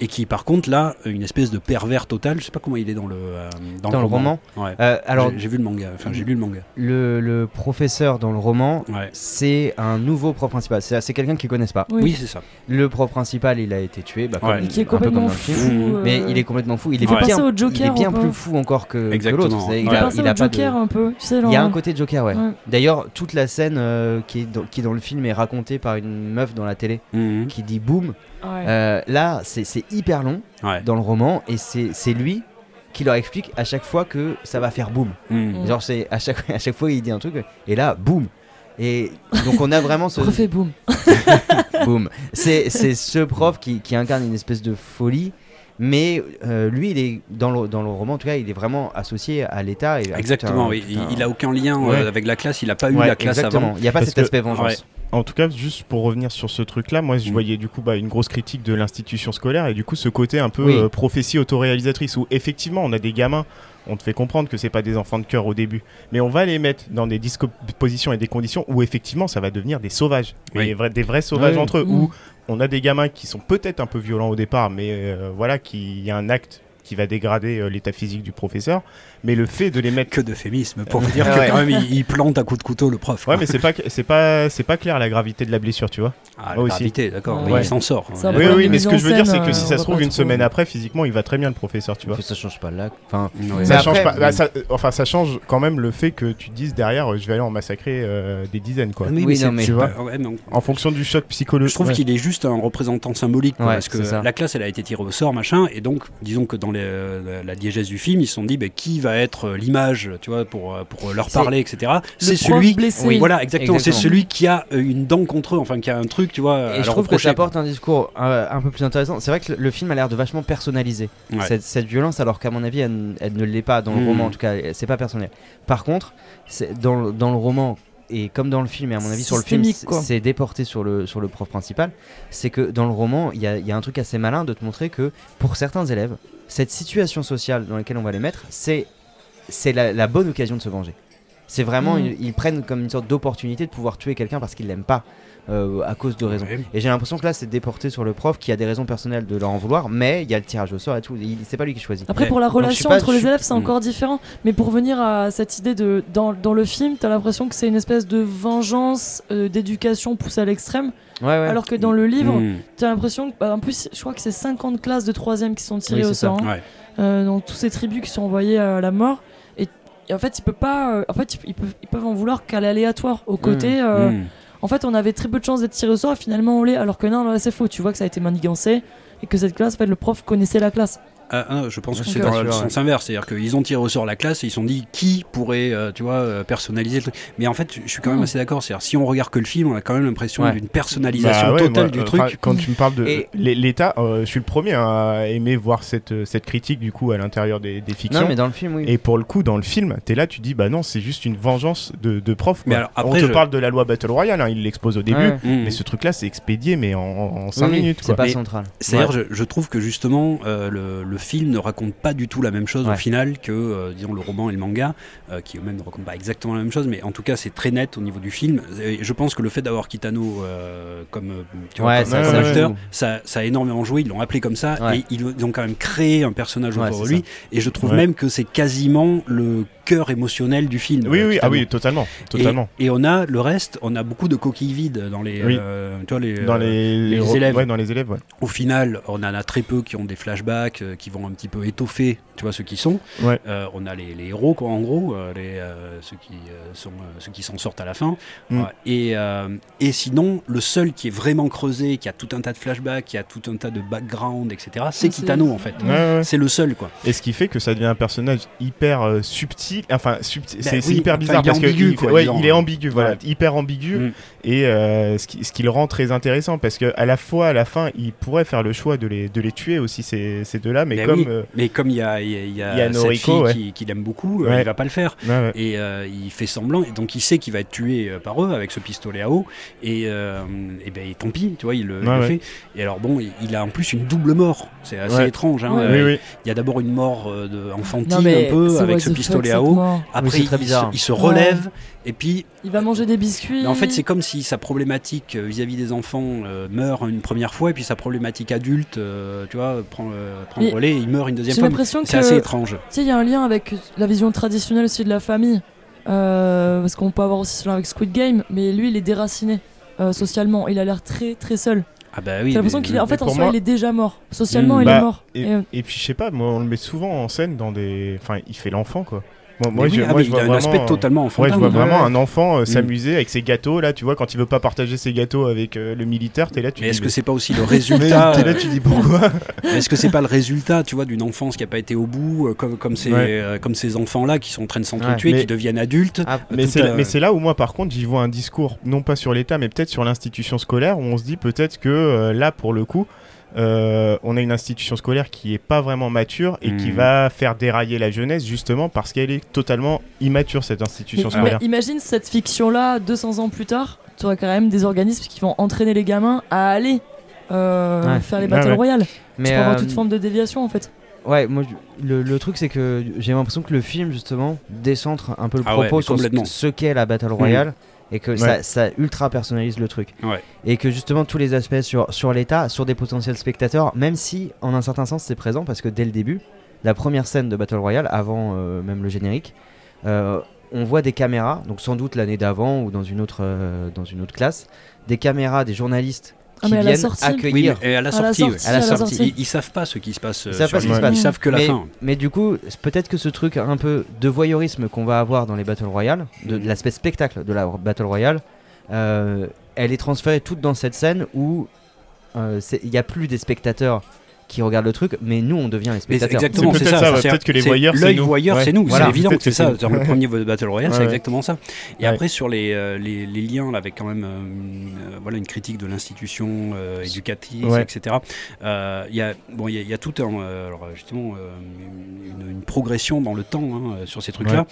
et qui, par contre, là, une espèce de pervers total. Je sais pas comment il est dans le, euh, dans Dans le roman Ouais. Euh, alors, J'ai- vu le manga. Enfin, j'ai lu le manga. le, le professeur dans le roman, Ouais. c'est un nouveau prof principal. C'est c'est quelqu'un qu'ils connaissent pas. Oui. Oui, c'est ça. Le prof principal, il a été tué, bah, Ouais. comme- Et qui est un peu comme complètement dans le fou. film. Euh, Mais il est complètement fou. Il est bien, il est bien plus fou encore que, l'autre. Il a, il a pas Joker de... un peu. Tu sais, Il y a un côté Joker, ouais. Ouais. D'ailleurs, toute la scène euh, qui, est dans, qui dans le film est racontée par une meuf dans la télé Mhm. qui dit boum. Ouais. Euh, là, c'est c'est hyper long Ouais. dans le roman et c'est c'est lui qui leur explique à chaque fois que ça va faire boum. Mhm. Genre, c'est à chaque, (laughs) à chaque fois il dit un truc et là, boum. Et donc on a vraiment ce (laughs) Refait boum. (laughs) boum. C'est c'est ce prof qui, qui incarne une espèce de folie. Mais euh, lui, il est dans le, dans le roman, en tout cas, il est vraiment associé à l'État. tout Exactement, un- oui. tout Il, un- il a aucun lien euh, avec la classe, il a pas eu la classe Exactement. avant. Il n'y a pas Parce cet que- aspect vengeance. En tout cas, juste pour revenir sur ce truc-là, moi je Mm. voyais du coup bah, une grosse critique de l'institution scolaire et du coup ce côté un peu Oui. euh, prophétie autoréalisatrice où effectivement on a des gamins, on te fait comprendre que c'est pas des enfants de cœur au début, mais on va les mettre dans des dispositions et des conditions où effectivement ça va devenir des sauvages, Oui. des, vrais, des vrais sauvages Oui. entre eux, Mm. où on a des gamins qui sont peut-être un peu violents au départ, mais euh, voilà, qu'il y a un acte qui va dégrader euh, l'état physique du professeur, mais le fait de les mettre Que d'euphémisme pour vous dire Ah que quand même il, il plante à coups de couteau le prof. Ouais, quoi. mais c'est pas c'est pas c'est pas clair la gravité de la blessure, tu vois. Ah, la aussi. gravité, d'accord, Ouais. mais il s'en sort. Ça hein. Oui, oui, mais ce que je veux dire, c'est que euh, si ça se trouve une semaine après, physiquement, il va très bien le professeur, tu vois. Ça change pas là. Enfin, Ouais. Ça après- change pas. bah, ça- enfin, ça change quand même le fait que tu te dises derrière, euh, je vais aller en massacrer euh, des dizaines, quoi. Oui, Oui, mais non, c'est- mais- tu vois. on- En fonction du choc psychologique. Je trouve qu'il est juste un représentant symbolique, parce que la classe, elle a été tirée au sort, machin, et donc, disons que dans la diégèse du film, ils se sont dit, bah, qui va être euh, l'image, tu vois, pour, euh, pour leur C'est- parler, etc. C'est celui. blessé. Oui. Voilà, exactement. C'est Exactement. celui qui a euh, une dent contre eux, enfin, qui a un truc, tu vois. à Et je leur trouve que ça apporte un discours euh, un peu plus intéressant. C'est vrai que le, film a l'air de vachement personnaliser. Ouais. cette, cette violence, alors qu'à mon avis, elle, ne l'est pas dans le Mm. roman. En tout cas, c'est pas personnel. Par contre, c'est- dans, le- dans le roman et comme dans le film, et à mon avis sur le film, c'est- c'est déporté sur le sur le prof principal. C'est que dans le roman, il y a, il y a un truc assez malin de te montrer que pour certains élèves, cette situation sociale dans laquelle on va les mettre, c'est c'est la, la bonne occasion de se venger. C'est vraiment, Mm. ils, ils prennent comme une sorte d'opportunité de pouvoir tuer quelqu'un parce qu'ils l'aiment pas euh, à cause de raisons. Ouais. Et j'ai l'impression que là, c'est déporté sur le prof qui a des raisons personnelles de leur en vouloir, mais il y a le tirage au sort et tout. il- C'est pas lui qui choisit. Après, Ouais. pour la Donc, relation pas- entre les suis- élèves, c'est Mm. encore différent. Mais pour venir à cette idée de. Dans, dans le film, t'as l'impression que c'est une espèce de vengeance euh, d'éducation poussée à l'extrême. Ouais, ouais. Alors que dans le livre, Mm. t'as l'impression que. bah, en plus, je crois que c'est 50 classes de 3 qui sont tirées Oui, au sort. hein. Ouais. Euh, donc, tous ces tribus qui sont envoyés à la mort. Et, en fait, il peut pas. euh, en fait, ils peuvent, ils peuvent en vouloir qu'à l'aléatoire. Au côté. euh, Mm. En fait, on avait très peu de chances d'être tiré au sort et finalement on l'est. Alors que non, là, c'est faux. Tu vois que ça a été manigancé et que cette classe, en fait, le prof connaissait la classe. Je pense que c'est dans le sens inverse, c'est-à-dire qu'ils ont tiré au sort la classe et ils se sont dit qui pourrait, euh, tu vois, euh, personnaliser le truc? Mais en fait, je suis quand même Mm. assez d'accord. C'est-à-dire si on regarde que le film, on a quand même l'impression Ouais. d'une personnalisation Bah ouais, totale moi, du euh, truc. quand tu me parles de Et- l'État, euh, je suis le premier à aimer voir cette, cette critique du coup à l'intérieur des, des fictions. Non, mais dans le film, oui. Et pour le coup, dans le film, t'es là, tu dis bah non, c'est juste une vengeance de, de prof. Mais alors, On après, te je- parle de la loi Battle Royale, hein, il l'expose au début. Ouais. Mm. Mais ce truc-là, c'est expédié, mais en 5 Oui, oui, minutes. C'est pas central. C'est-à-dire, je, je trouve que justement, euh, le, le film ne raconte pas du tout la même chose au final que, euh, disons, le roman et le manga, euh, qui eux-mêmes ne racontent pas exactement la même chose, mais en tout cas, c'est très net au niveau du film. Et je pense que le fait d'avoir Kitano euh, comme, tu vois, Ouais, comme, ça- comme ça acteur, ça, ça a énormément joué. Ils l'ont appelé comme ça et ils, ont quand même créé un personnage autour de lui. Et je trouve même que c'est quasiment le cœur émotionnel du film. Oui, euh, oui, ah oui, totalement, Et- totalement. Et, on a le reste, on a beaucoup de coquilles vides dans les, Oui. euh, tu vois, les, Dans euh, les, les ro- élèves. Ouais, dans les élèves, ouais. Au final, on en a très peu qui ont des flashbacks, euh, qui vont un petit peu étoffer, tu vois, ceux qui sont. Ouais. Euh, on a les, les héros, quoi, en gros, euh, les, euh, ceux qui euh, sont, euh, ceux qui s'en sortent à la fin. Mm. Et, euh, et sinon, le seul qui est vraiment creusé, qui a tout un tas de flashbacks, qui a tout un tas de background, etc., c'est Kitano, en fait. Ouais, ouais. C'est le seul, quoi. Et ce qui fait que ça devient un personnage hyper euh, subtil, enfin subtil, c'est Ben c'est oui, hyper bizarre parce que ambigu, il, quoi, ouais, il est ambigu, voilà, Ouais. hyper ambigu, Mm. et euh, ce, qui, ce qui le rend très intéressant parce que à la fois à la fin il pourrait faire le choix de les, de les tuer aussi ces, ces deux-là, mais Ben comme oui. euh, Mais comme il y a, il y a- y a Il y a cette Noriko, fille ouais. qui, qui l'aime beaucoup, euh, il va pas le faire. ouais, ouais. Et euh, il fait semblant, et donc il sait qu'il va être tué par eux avec ce pistolet à eau, et, euh, et ben tant pis, tu vois, il le, il fait. Et alors bon, il- a en plus une double mort, c'est assez Ouais. étrange. hein. Ouais. Euh, oui, oui. Il y a d'abord une mort euh, de enfantine un peu avec ce pistolet à eau. Après, c'est très il, bizarre. se, il se relève, et puis Il va manger des biscuits. en fait, c'est comme si sa problématique euh, vis-à-vis des enfants euh, meurt une première fois, et puis sa problématique adulte, euh, tu vois, prend, euh, prend le relais, et il meurt une deuxième J'ai fois. l'impression que C'est assez étrange. Tu sais, il y a un lien avec la vision traditionnelle aussi de la famille. Euh, parce qu'on peut avoir aussi cela avec Squid Game, mais lui, il est déraciné euh, socialement. Il a l'air très très seul. Ah bah oui. J'ai l'impression qu'il est, en fait, en soi, moi- il est déjà mort. Socialement, Mm. il Bah, est mort. Et, Et, euh, et puis je sais pas, moi on le met souvent en scène dans des, enfin il fait l'enfant quoi. Moi, Mais moi, oui, je, ah, moi, mais je il vois a un vraiment, aspect totalement enfantin. Ouais, je vois vraiment un enfant euh, Mm. s'amuser avec ses gâteaux là, tu vois, quand il veut pas partager ses gâteaux avec euh, le militaire, t'es là, tu Mais dis, est-ce que c'est pas aussi le (laughs) résultat t'es là, tu dis pourquoi (laughs) euh, Est-ce que c'est pas le résultat, tu vois, d'une enfance qui a pas été au bout, euh, comme comme ces Ouais. euh, comme ces enfants-là qui sont en train de s'entretuer, Ouais, qui deviennent adultes. Ah, Mais c'est là, mais c'est là où moi par contre j'y vois un discours non pas sur l'État mais peut-être sur l'institution scolaire où on se dit peut-être que euh, là pour le coup euh, on a une institution scolaire qui est pas vraiment mature et qui Mhm. va faire dérailler la jeunesse justement parce qu'elle est totalement immature cette institution mais- scolaire. mais imagine cette fiction-là, 200 ans plus tard, tu auras quand même des organismes qui vont entraîner les gamins à aller euh, Ouais. faire les Ouais, Battle ouais. Royale. mais tu peux avoir euh, toute forme de déviation en fait. Ouais, moi le, le truc c'est que j'ai l'impression que le film justement décentre un peu le Ah propos sur ce, ce qu'est la Battle Royale et que ça, Ouais. ça ultra personnalise le truc. Ouais. Et que justement tous les aspects sur, sur l'état, sur des potentiels spectateurs, même si en un certain sens c'est présent parce que dès le début, la première scène de Battle Royale, avant euh, même le générique, euh, on voit des caméras, donc sans doute l'année d'avant ou dans une, autre, euh, dans une autre classe, des caméras, des journalistes qui la viennent sortie. Oui, accueillir. mais et à la À la sortie, à la. Ils, savent pas ce qui se passe. euh, Ils savent pas sur ce qui les- se passe. Ils savent que la mais, fin. mais du coup, peut-être que ce truc un peu de voyeurisme qu'on va avoir dans les Battle Royale, de, de l'aspect spectacle de la Battle Royale, euh, elle est transférée toute dans cette scène où euh, il n'y a plus des spectateurs qui regardent le truc, mais nous on devient les spectateurs. exactement, C'est ça. ça, ouais, peut-être que les c'est voyeurs, c'est L'œil nous. voyeur, Ouais. c'est nous. Voilà, c'est évident, c'est ça. c'est Dans le premier Battle Royale, Ouais, c'est exactement ça. Et Ouais. après, sur les, euh, les, les liens, là, avec quand même euh, une, euh, voilà, une critique de l'institution euh, éducative, Ouais. etc. euh, Il y, a, bon, il y, a- il y a tout un, euh, alors, justement euh, une, une progression dans le temps hein, sur ces trucs-là.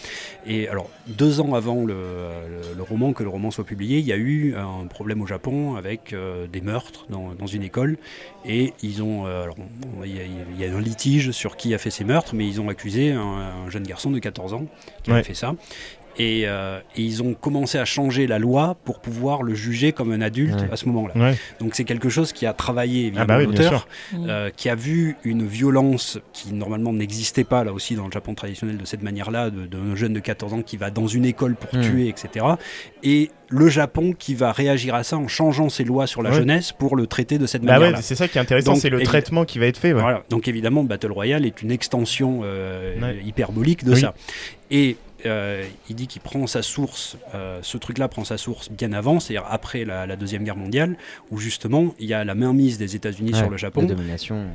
Et alors, deux ans avant le, le- le roman, que le roman soit publié, il y a eu un problème au Japon avec euh, des meurtres dans, dans une école. Et ils ont. euh, il y, a- il y a un litige sur qui a fait ces meurtres, mais ils ont accusé un, un jeune garçon de 14 ans qui Ouais. a fait ça. Et, euh, et ils ont commencé à changer la loi pour pouvoir le juger comme un adulte Ouais. à ce moment-là. Ouais. Donc c'est quelque chose qui a travaillé évidemment Ah bah oui, l'auteur, euh, qui a vu une violence qui normalement n'existait pas là aussi dans le Japon traditionnel de cette manière-là, d'un jeune de 14 ans qui va dans une école pour Mm. tuer, etc. Et le Japon qui va réagir à ça en changeant ses lois sur la Ouais. jeunesse pour le traiter de cette Bah ouais, manière-là. c'est ça qui est intéressant, c'est le traitement qui va être fait. Voilà. Donc évidemment, Battle Royale est une extension euh, hyperbolique de Oui. ça. Et il dit qu'il prend sa source, euh, ce truc-là prend sa source bien avant, c'est-à-dire après la, la Deuxième Guerre mondiale, où justement il y a la mainmise des États-Unis Ouais, sur le Japon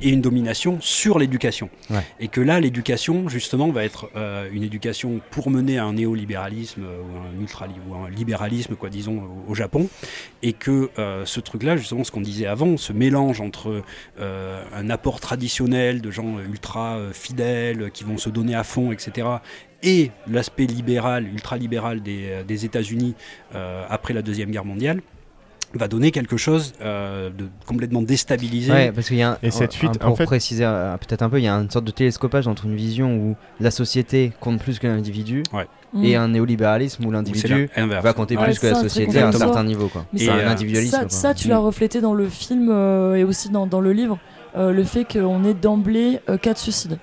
et une domination sur l'éducation. Ouais. Et que là, l'éducation, justement, va être euh, une éducation pour mener à un néolibéralisme euh, ou un ultra ou un libéralisme, quoi, disons, au, Japon. Et que euh, ce truc-là, justement, ce qu'on disait avant, ce mélange entre euh, un apport traditionnel de gens euh, ultra euh, fidèles, qui vont se donner à fond, etc., et l'aspect libéral, ultra-libéral des, euh, des États-Unis euh, après la Deuxième Guerre mondiale, va donner quelque chose euh, de complètement déstabilisé. Ouais, parce qu'il y a un, Et cette un- fuite, pour en fait- préciser euh, peut-être un peu, il y a une sorte de télescopage entre une vision où la société compte plus que l'individu Mm. et un néolibéralisme où l'individu va compter Ouais, plus que la société à un certain niveau quoi. Mais ça- un euh, individualisme. Ça, quoi. ça, tu l'as Mm. reflété dans le film euh, et aussi dans, dans le livre, euh, le fait qu'on ait d'emblée euh, quatre suicides.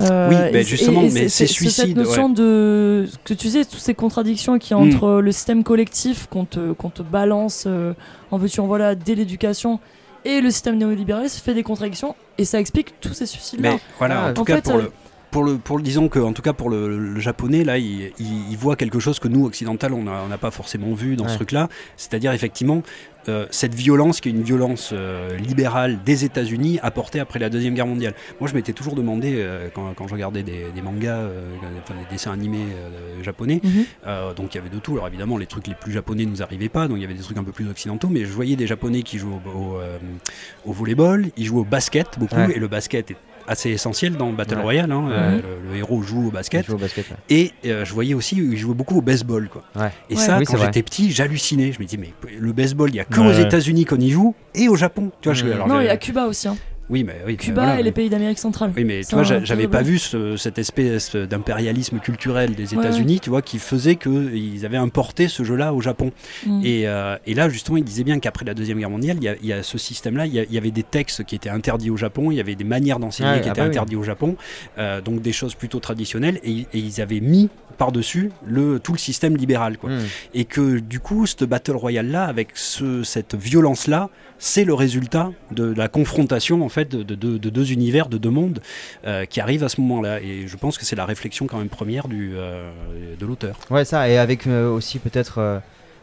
Euh, Oui, et- justement, et- et mais c'est cette suicide, notion de ce que tu sais, toutes ces contradictions qu'il y a Mm. entre le système collectif qu'on te, balance euh, en veux-tu en voilà dès l'éducation et le système néolibéral, ça fait des contradictions et ça explique tous ces suicides-là. Mais voilà, Ah, en tout en cas fait, pour euh, le. Pour le, pour disons que, en tout cas pour le, le japonais, là, il, il- il voit quelque chose que nous, occidentaux, on n'a pas forcément vu dans ce truc-là. C'est-à-dire, effectivement, euh, cette violence qui est une violence euh, libérale des États-Unis apportée après la Deuxième Guerre mondiale. Moi, je m'étais toujours demandé, euh, quand, quand je regardais des, des mangas, enfin, des dessins animés japonais, Mhm. donc il y avait de tout. Alors évidemment, les trucs les plus japonais nous arrivaient pas, donc il y avait des trucs un peu plus occidentaux, mais je voyais des japonais qui jouaient au, au, au volleyball, ils jouaient au basket beaucoup, Ouais. et le basket est assez essentiel dans Battle Ouais. Royale. hein, euh, le, le héros joue au basket. Il joue au basket, ouais. Et euh, je voyais aussi, ils jouaient beaucoup au baseball. Quoi. Ouais. Et Ouais. ça, Oui, quand j'étais petit, j'hallucinais. Je me disais, mais le baseball, il n'y a que Ouais. aux États-Unis qu'on y joue et au Japon. Tu vois, je- alors, non, il y a Cuba aussi. hein. Oui, mais oui, Cuba voilà, et les pays d'Amérique centrale. Oui, mais tu vois, j'avais pas vu ce- cette espèce d'impérialisme culturel des Ouais, États-Unis, tu vois, qui faisait qu'ils avaient importé ce jeu-là au Japon. Mm. Et, euh, et là, justement, il disait bien qu'après la Deuxième Guerre mondiale, il y a, il y a ce système-là, il, y a- il y avait des textes qui étaient interdits au Japon, il y avait des manières d'enseigner Ouais, qui ah étaient bah oui. interdites au Japon, euh, donc des choses plutôt traditionnelles, et, et ils avaient mis par-dessus le, tout le système libéral. Quoi. Mm. Et que du coup, cette Battle Royale-là, avec ce, cette violence-là, c'est le résultat de la confrontation en fait de, de- de- de deux univers, de deux mondes euh, qui arrivent à ce moment-là. Et je pense que c'est la réflexion quand même première du, euh, de l'auteur. Ouais, ça, et avec euh, aussi peut-être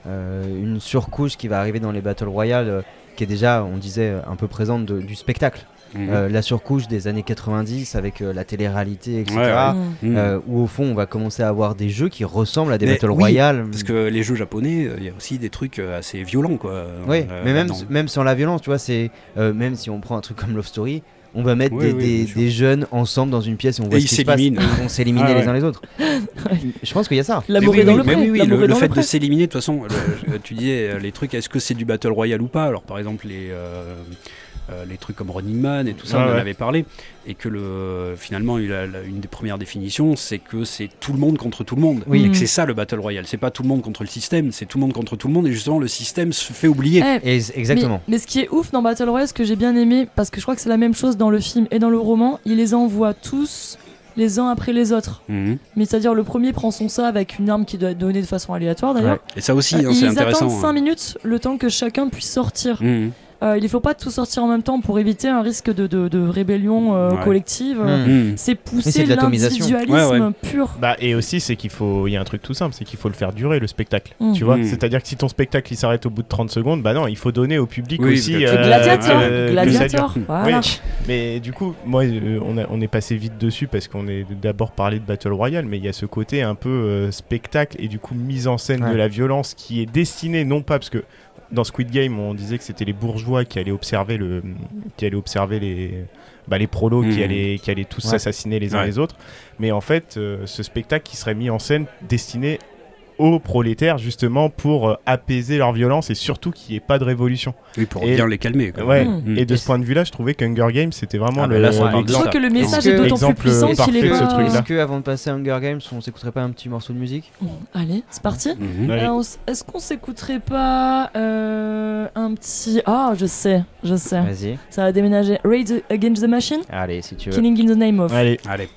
une surcouche qui va arriver dans les Battle Royale, qui est déjà, on disait, un peu présente du spectacle. Mhm. Euh, la surcouche des années 90 avec euh, la télé-réalité, etc. Ouais, ouais. Mhm. euh, où au fond on va commencer à avoir des jeux qui ressemblent à des Mais Battle oui, Royale. Parce que les jeux japonais, euh, il y a aussi des trucs assez violents, quoi. Oui, euh, mais même, même sans la violence, tu vois, c'est euh, même si on prend un truc comme Love Story, on va mettre Oui, des, oui, des- jeunes ensemble dans une pièce et on voit Et ce qui se passe. vont s'éliminer Ah les ouais. uns les autres. (laughs) Je pense qu'il y a ça. L'amour est dans oui, le pré. oui, fait le de s'éliminer, de toute façon, le- tu disais les trucs, est-ce que c'est du Battle Royale ou pas? Alors par exemple, les, euh, les trucs comme Running Man et tout ça, Ouais, on en avait parlé. Et que le, finalement, il a- la- une des premières définitions, c'est que c'est tout le monde contre tout le monde. Oui. Et Mm. que c'est ça le Battle Royale. C'est pas tout le monde contre le système, c'est tout le monde contre tout le monde. Et justement, le système se fait oublier. Eh, Et exactement. Mais, mais ce qui est ouf dans Battle Royale, ce que j'ai bien aimé, parce que je crois que c'est la même chose dans le film et dans le roman, il les envoie tous les uns après les autres. Mhm. Mais c'est-à-dire le premier prend son ça avec une arme qui doit être donnée de façon aléatoire d'ailleurs. Et ça aussi, Euh, hein, c'est ils intéressant. attendent 5 hein. minutes le temps que chacun puisse sortir. Mhm. Euh, il ne faut pas tout sortir en même temps pour éviter un risque de, de- de rébellion euh, Ouais. collective. Mm. Mhm. C'est pousser l'individualisme Ouais, ouais. pur. Bah, et aussi, c'est qu'il faut. Il y a un truc tout simple, c'est qu'il faut le faire durer le spectacle. Mm. Tu vois. C'est-à-dire que si ton spectacle il s'arrête au bout de 30 secondes, bah non, il faut donner au public Oui, aussi. euh, Gladiator, voilà. Oui. Mais du coup, moi, euh, on, a- on est passé vite dessus parce qu'on est d'abord parlé de Battle Royale, mais il y a ce côté un peu euh, spectacle et du coup mise en scène Ouais. de la violence qui est destinée non pas parce que dans Squid Game on disait que c'était les bourgeois qui allaient observer le, qui allaient observer les, bah, les prolos qui Mhm. allaient, qui allaient tous Ouais. s'assassiner les uns Ouais. les autres, mais en fait, euh, ce spectacle qui serait mis en scène destiné aux prolétaires justement pour euh, apaiser leur violence et surtout qu'il n'y ait pas de révolution. Oui, pour Et- bien les calmer. quoi. Ouais. Mm. Et de ce point de vue-là, je trouvais qu'Hunger Games c'était vraiment Ah, le bah là, parle de Je crois que le message est d'autant plus puissant qu'il est ce pas... Est-ce que avant de passer à Hunger Games, on s'écouterait pas un petit morceau de musique? Bon, Allez, c'est parti. Mhm. Alors, Est-ce qu'on s'écouterait pas euh, un petit... Ah, je sais, je sais. Vas-y. Ça va déménager. Raid Against the Machine Allez, si tu veux. Killing in the Name of. Allez. Allez.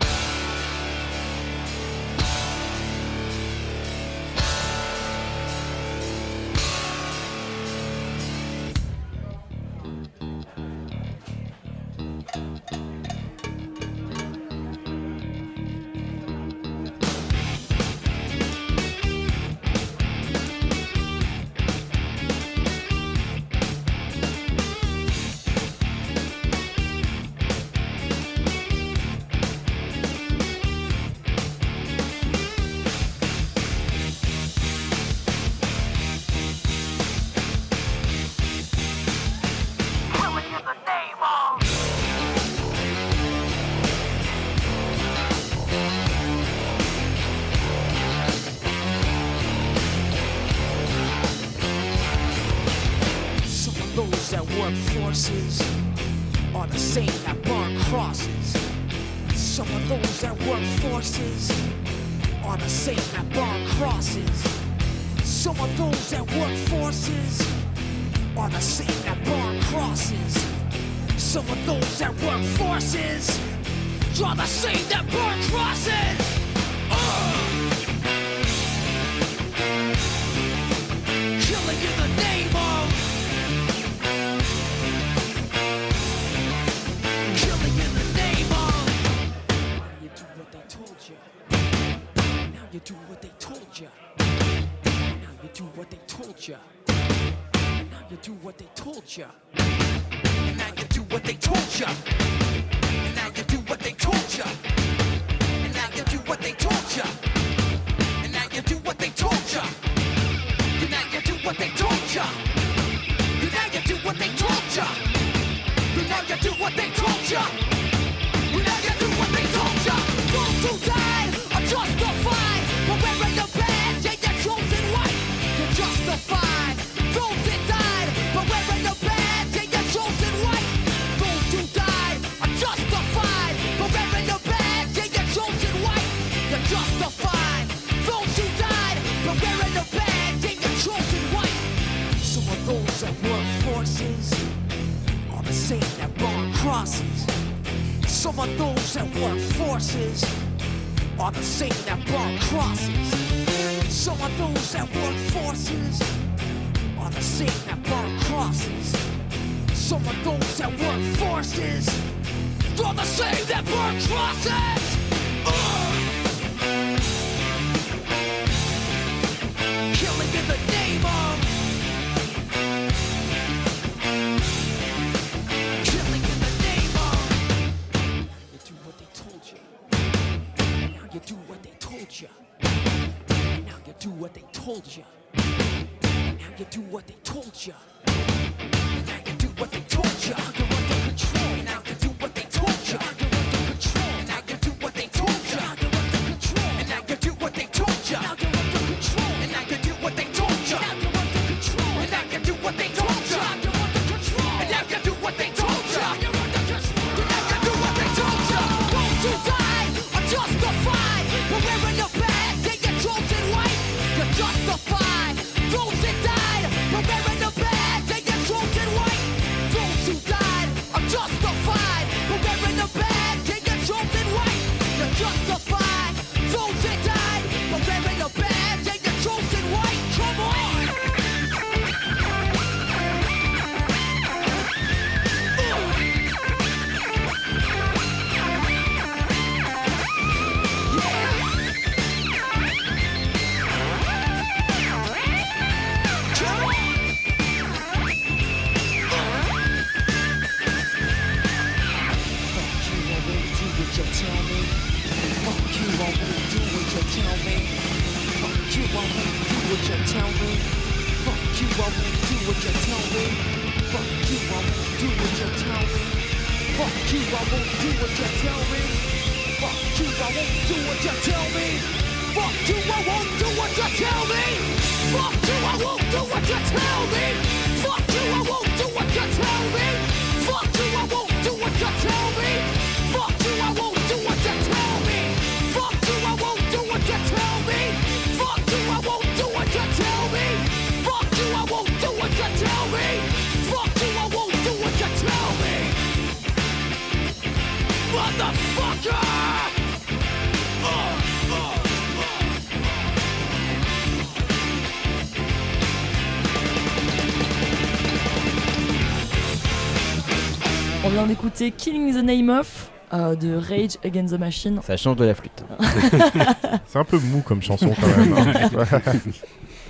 c'était Killing the Name Off. Euh, de Rage Against the Machine. Ça change de la flûte. (laughs) c'est un peu mou comme chanson quand même. Hein.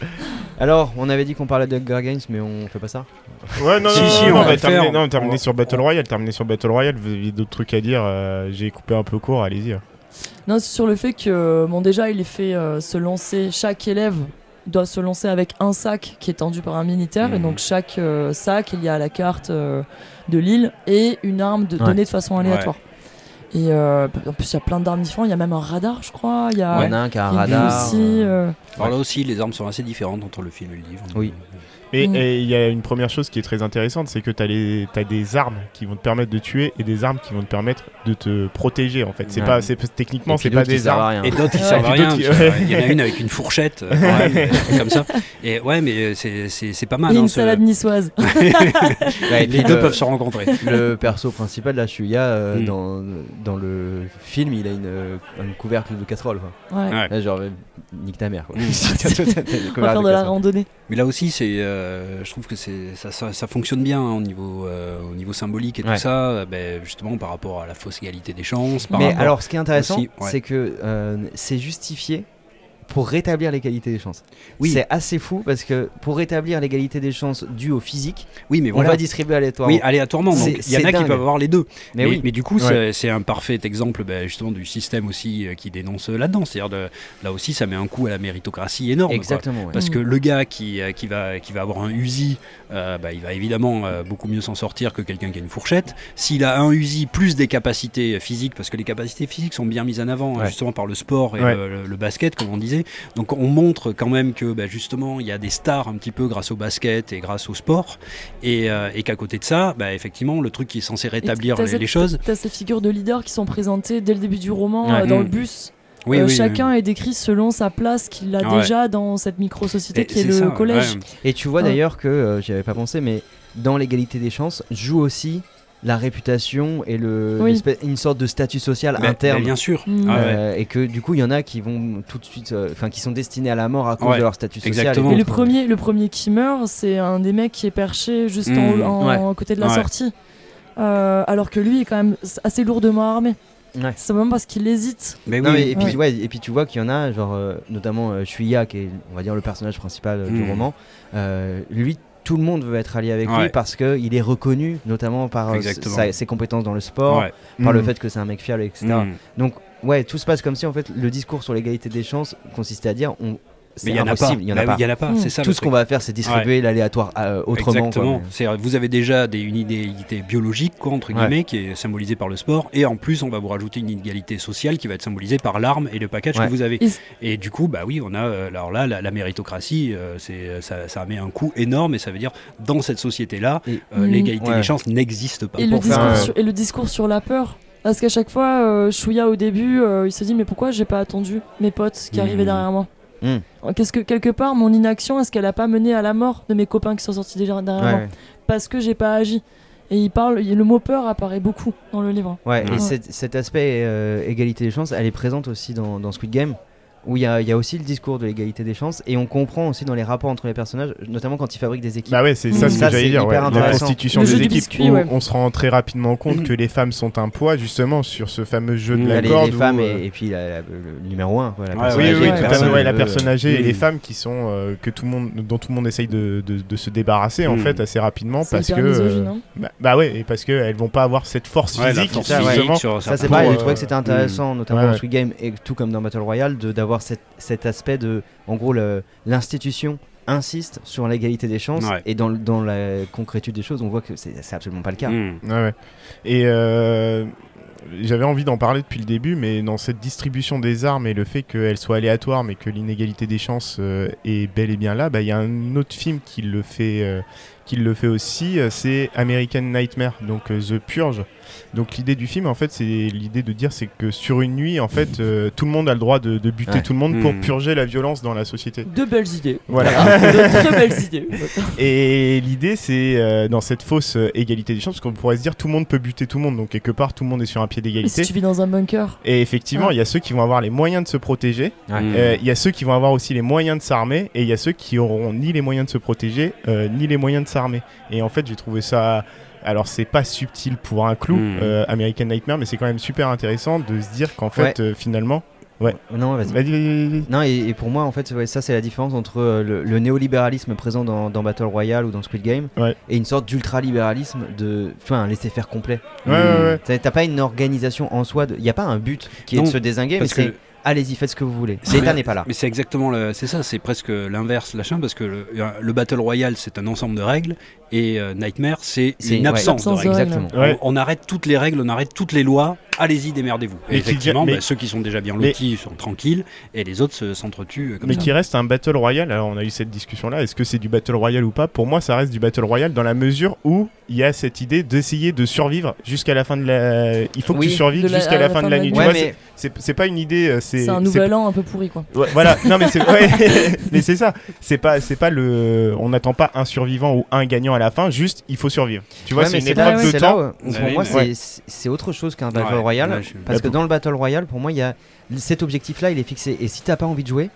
(laughs) Alors, on avait dit qu'on parlait de Hunger Games, mais on fait pas ça Ouais, non, (laughs) non, non, on va terminer, sur Battle Royale. Terminer sur Battle Royale, vous avez d'autres trucs à dire. Euh, j'ai coupé un peu court, allez-y. Hein. Non, c'est sur le fait que, euh, bon, déjà, il est fait euh, se lancer chaque élève doit se lancer avec un sac qui est tendu par un militaire. Et mhm. donc, chaque euh, sac, il y a la carte euh, de l'île et une arme de, donnée de façon aléatoire. Et euh, en plus, il y a plein d'armes différentes. Il y a même un radar, je crois. Il y a, a un qui a un radar. Aussi, Alors là aussi, les armes sont assez différentes entre le film et le livre. Oui. Et Mm. il y a une première chose qui est très intéressante, c'est que tu as, des armes qui vont te permettre de tuer et des armes qui vont te permettre de te protéger en fait. C'est Ouais. pas, c'est- techniquement, c'est pas des armes. Et d'autres qui servent à rien. ouais. euh, Il y en a une avec une fourchette, euh, (laughs) comme ça. Et ouais, mais c'est- c'est c'est pas mal. Et hein, une ce- salade niçoise. (laughs) Ouais, et Les deux peuvent se rencontrer. Le perso principal, là, Shuya, euh, Mm. dans, dans le film, il a une, euh, un couvercle de casserole. Quoi. Ouais. Ouais. Là, genre, euh, nique ta mère. Quoi. (laughs) On va faire de la randonnée. Mais là aussi, c'est, euh, je trouve que c'est, ça, ça, ça fonctionne bien hein, au, niveau, euh, au niveau symbolique et Ouais. tout ça, euh, ben, justement par rapport à la fausse égalité des chances. Par Mais alors, ce qui est intéressant, aussi, ouais. c'est que euh, c'est justifié pour rétablir l'égalité des chances. Oui. C'est assez fou parce que pour rétablir l'égalité des chances due au physique, oui, mais on voilà. va distribuer aléatoirement. Oui, aléatoirement. Donc, il y en a qui peuvent avoir les deux. mais, oui. mais du coup, Ouais. c'est- un parfait exemple ben, justement du système aussi euh, qui dénonce là-dedans. C'est-à-dire, là aussi, ça met un coup à la méritocratie énorme. quoi. Exactement. ouais. Parce Mm. que le gars qui, euh, qui, va, qui va avoir un Uzi, euh, bah, il va évidemment euh, beaucoup mieux s'en sortir que quelqu'un qui a une fourchette. S'il a un Uzi plus des capacités euh, physiques, parce que les capacités physiques sont bien mises en avant hein, Ouais. justement par le sport et Ouais. le, le- le basket, comme on disait. Donc on montre quand même que bah, justement il y a des stars un petit peu grâce au basket et grâce au sport. Et, euh, et qu'à côté de ça, bah, effectivement, le truc qui est censé rétablir les, cette- les choses. T'as ces figures de leaders qui sont présentées dès le début du roman Ouais. euh, dans Mm. le bus. Oui, Euh, oui, chacun est décrit selon sa place qu'il a Ouais. déjà dans cette micro-société qui est, le ça, collège. ouais. Et tu vois Ouais. d'ailleurs que, euh, j'y avais pas pensé, mais dans l'égalité des chances, joue aussi la réputation et le, Oui. une sorte de statut social Mais- interne. mais bien sûr. Mm. Ah ouais. Euh, et que du coup il y en a qui vont tout de suite euh, enfin qui sont destinés à la mort à cause Ouais, de leur statut social exactement. Et le premier, le premier qui meurt, c'est un des mecs qui est perché juste en, Mm. en- à côté de la Ouais. sortie. Euh, alors que lui est quand même assez lourdement armé. Ouais. C'est vraiment parce qu'il hésite. Mais Non, oui, mais- et, puis, Ouais. ouais, et puis tu vois qu'il y en a, genre, euh, notamment euh, Shuya, qui est, on va dire, le personnage principal euh, du Mm. roman. euh, lui, tout le monde veut être allié avec lui parce qu'il est reconnu, notamment par euh, sa- ses compétences dans le sport, Ouais. par le Mm. fait que c'est un mec fiable, etc. Mm. Donc, ouais, tout se passe comme si, en fait, le discours sur l'égalité des chances consistait à dire on, Mais il y en a pas. impossible, il y en a Bah oui, pas. Il y en a pas. Mm. Ça. Tout ce qu'on va faire, c'est distribuer l'aléatoire euh, autrement. Exactement. quoi. Vous avez déjà des, une inégalité biologique, quoi, entre Ouais. guillemets, qui est symbolisée par le sport, et en plus, on va vous rajouter une inégalité sociale qui va être symbolisée par l'arme et le package Ouais. que vous avez. Et- Et du coup, bah oui, on a euh, alors là la, la méritocratie, euh, c'est ça, ça met un coût énorme, et ça veut dire dans cette société-là, Et- euh, Mm. l'égalité Ouais. des chances n'existe pas. Et le, faire discours sur, et le discours sur la peur. Parce qu'à chaque fois, euh, Chouya au début, euh, il se dit mais pourquoi j'ai pas attendu mes potes qui Mhm. arrivaient derrière moi? Mhm. Qu'est-ce que quelque part mon inaction, est-ce qu'elle a pas mené à la mort de mes copains qui sont sortis derrière moi Ouais, Parce que j'ai pas agi. Et il parle, le mot peur apparaît beaucoup dans le livre. ouais, Ouais. et cet, cet aspect euh, égalité des chances, elle est présente aussi dans, dans Squid Game. Où il y a, il y a aussi le discours de l'égalité des chances et on comprend aussi dans les rapports entre les personnages, notamment quand ils fabriquent des équipes. Bah ouais, c'est Mm. ça ce que Ça, j'allais c'est dire. hyper ouais. La intéressant. constitution Le des équipes, biscuit, où ouais. on se rend très rapidement compte Mhm. que les femmes sont un poids justement sur ce fameux jeu de Mm. La les, corde. les où, femmes euh, et, et puis la- la- le numéro 1 quoi, la Ouais, personne Oui, oui, tout la à personne, fait, ouais, la personne âgée et mm. les femmes qui sont euh, que tout le monde, dont tout le monde essaye de, de- de se débarrasser en Mm. fait assez rapidement parce que euh, hein. bah, bah ouais et parce que elles vont pas avoir cette force physique ça, c'est pareil, trouvais euh, que c'était intéressant, notamment dans. Squid Game et tout comme dans Battle Royale, de cet, cet aspect de, en gros, l'institution insiste sur l'égalité des chances Ouais. et dans, la concrétude des choses, on voit que c'est absolument pas le cas. Mm. Ouais, ouais. Et euh, j'avais envie d'en parler depuis le début, mais dans cette distribution des armes et le fait qu'elle soit aléatoire, mais que l'inégalité des chances euh, est bel et bien là, bah, il y a un autre film qui le fait, euh, qui le fait aussi, c'est American Nightmare, donc euh, The Purge. Donc l'idée du film, en fait, c'est l'idée de dire c'est que sur une nuit, en fait, euh, tout le monde a le droit de, de buter Ouais. tout le monde pour Mm. purger la violence dans la société. De belles idées. Voilà. (laughs) de très belles idées. (laughs) Et l'idée, c'est euh, dans cette fausse euh, égalité des chances, parce qu'on pourrait se dire tout le monde peut buter tout le monde, donc quelque part tout le monde est sur un pied Et si d'égalité. tu vis dans un bunker Et effectivement, il y a ceux qui vont avoir les moyens de se protéger, Ouais. Euh, il y a ceux qui vont avoir aussi les moyens de s'armer, et il y a ceux qui auront ni les moyens de se protéger, euh, ni les moyens de s'armer. Et en fait, j'ai trouvé ça. Alors, c'est pas subtil pour un clou, Mm. euh, American Nightmare, mais c'est quand même super intéressant de se dire qu'en fait, euh, finalement. Ouais. Non, vas-y. Vas-y, vas-y, vas-y. Non, et, et pour moi, en fait, ouais, ça, c'est la différence entre euh, le, le néolibéralisme présent dans, dans Battle Royale ou dans Squid Game Ouais. et une sorte d'ultralibéralisme de. Enfin, un laisser-faire complet. Ouais, ouais, ouais. T'as pas une organisation en soi, il n'y a pas un but qui est Non, de se désinguer, mais c'est allez-y, faites ce que vous voulez. C'est- L'État n'est pas là. Mais c'est exactement le, c'est ça, c'est presque l'inverse, l'achin, parce que le, le Battle Royale, c'est un ensemble de règles, et euh, Nightmare, c'est C'est- une ouais. absence, de règles. Exactement. Ouais. On, on arrête toutes les règles, on arrête toutes les lois, allez-y, démerdez-vous. Et Mais effectivement, bah, mais- ceux qui sont déjà bien mais- lotis sont tranquilles et les autres se- s'entretuent euh, comme Mais ça. qui reste un battle royale. Alors on a eu cette discussion là. Est-ce que c'est du battle royale ou pas? Pour moi, ça reste du battle royale dans la mesure où il y a cette idée d'essayer de survivre jusqu'à la fin de la. Il faut que Oui. tu survives la- jusqu'à la, fin de la nuit. Tu Ouais, vois, mais c'est- c'est c'est pas une idée. C'est un nouvel an un peu pourri quoi. Ouais, voilà, (laughs) non mais c'est ouais, (laughs) mais c'est ça. C'est pas c'est pas le on n'attend pas un survivant ou un gagnant à la fin, juste il faut survivre. Tu vois, Ouais, c'est une là- épreuve de là temps. pour moi, mais- c'est- autre chose qu'un Battle Ouais, Royale. là, Parce que dans le Battle Royale, pour moi, il y a cet objectif-là, il est fixé. Et si t'as pas envie de jouer,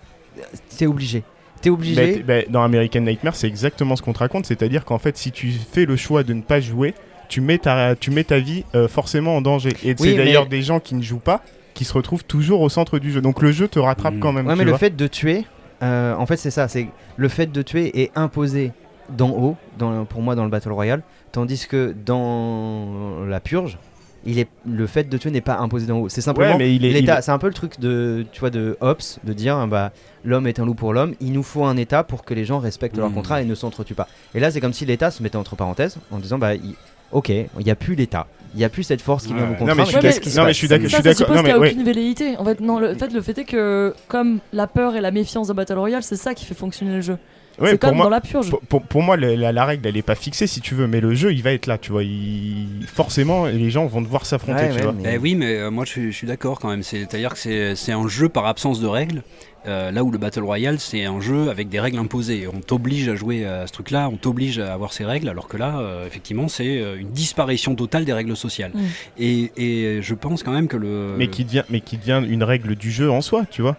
t'es obligé. T'es obligé. bah, dans American Nightmare, c'est exactement ce qu'on te raconte, c'est-à-dire qu'en fait, si tu fais le choix de ne pas jouer, tu mets ta, tu mets ta vie euh, forcément en danger. Et Oui, c'est d'ailleurs mais- des gens qui ne jouent pas qui se retrouvent toujours au centre du jeu. Donc le jeu te rattrape Mm. quand même. Ouais, tu mais le fait de tuer, euh, en fait, c'est ça. C'est le fait de tuer est imposé d'en haut, dans, pour moi, dans le Battle Royale, tandis que dans la purge, il est le fait de tuer n'est pas imposé d'en haut. C'est simplement Ouais, mais il est, il l'état. est- C'est un peu le truc de, tu vois, de Hobbes, de dire, bah, l'homme est un loup pour l'homme. Il nous faut un état pour que les gens respectent leur Mhm. contrat et ne s'entretuent pas. Et là, c'est comme si l'état se mettait entre parenthèses en disant, bah, il- ok, il n'y a plus l'état, il n'y a plus cette force qui vient vous Non, contraindre. non, mais je suis d'accord- je Ça, suis ça d'accord. suppose qu'il n'y a aucune velléité. En fait, non, le, en fait, le fait est que, comme la peur et la méfiance de Battle Royale, c'est ça qui fait fonctionner le jeu. Ouais, c'est comme moi, dans la purge. Pour, pour- pour moi, le- la, la règle, elle est pas fixée si tu veux, mais le jeu, il va être là, tu vois. il- Forcément, les gens vont devoir s'affronter, Ouais, tu ouais, vois. mais- Eh oui, mais euh, moi je suis, d'accord quand même. C'est-à-dire que c'est un jeu par absence de règles. Euh, là où le Battle Royale, c'est un jeu avec des règles imposées. On t'oblige à jouer à ce truc-là, on t'oblige à avoir ces règles, alors que là, euh, effectivement, c'est euh, une disparition totale des règles sociales. Mm. Et, et je pense quand même que le. Mais qui devient, mais qui devient une règle du jeu en soi, tu vois.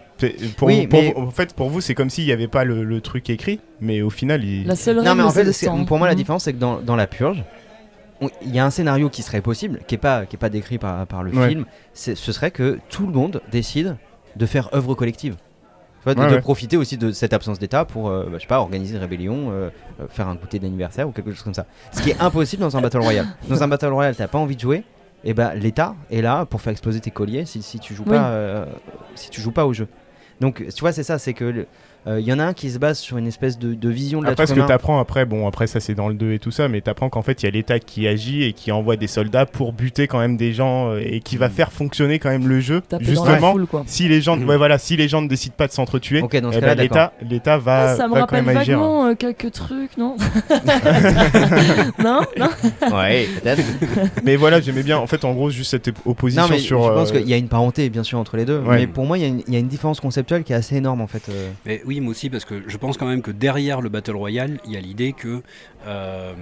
Pour, Oui, pour mais- vous- en fait, pour vous, c'est comme s'il n'y avait pas le, le truc écrit, mais au final, il... La seule Non, règle, mais en fait, pour moi, la Mhm. différence, c'est que dans, dans la purge, il y a un scénario qui serait possible, qui n'est pas, qui est pas décrit par, par le Ouais. film. C'est- Ce serait que tout le monde décide de faire œuvre collective. De, Ouais, de ouais. profiter aussi de cette absence d'État pour, euh, bah, je sais pas, organiser une rébellion, euh, euh, faire un goûter d'anniversaire ou quelque chose comme ça. Ce qui est (laughs) impossible dans un Battle Royale. Dans un Battle Royale, t'as pas envie de jouer, et bah l'État est là pour faire exploser tes colliers si, si tu joues Oui. pas, si tu joues pas au jeu. Donc, tu vois, c'est ça, c'est que le- euh, il y en a un qui se base sur une espèce de, de vision de Après, ce que humain. tu apprends après, bon, après, ça c'est dans le 2 et tout ça, mais tu apprends qu'en fait, il y a l'État qui agit et qui envoie des soldats pour buter quand même des gens euh, et qui va Mm. faire fonctionner quand même le jeu. Taper dans la Justement, foule, quoi. si les gens, Mhm. ouais, voilà, si les gens ne décident pas de s'entretuer, Ok, dans ce eh ben, l'État, l'État va, Ah, ça me va quand rappelle même agir. vaguement euh, quelques trucs, non? (laughs) Non Non Ouais, peut-être. (laughs) Mais voilà, j'aimais bien, en fait, en gros, juste cette opposition Non, mais sur. je pense euh, qu'il y a une parenté, bien sûr, entre les deux. Ouais. Mais pour moi, il y, a une- il y a une différence conceptuelle qui est assez énorme, en fait. euh. Mais oui, moi aussi, parce que je pense quand même que derrière le Battle Royale, il y a l'idée que euh,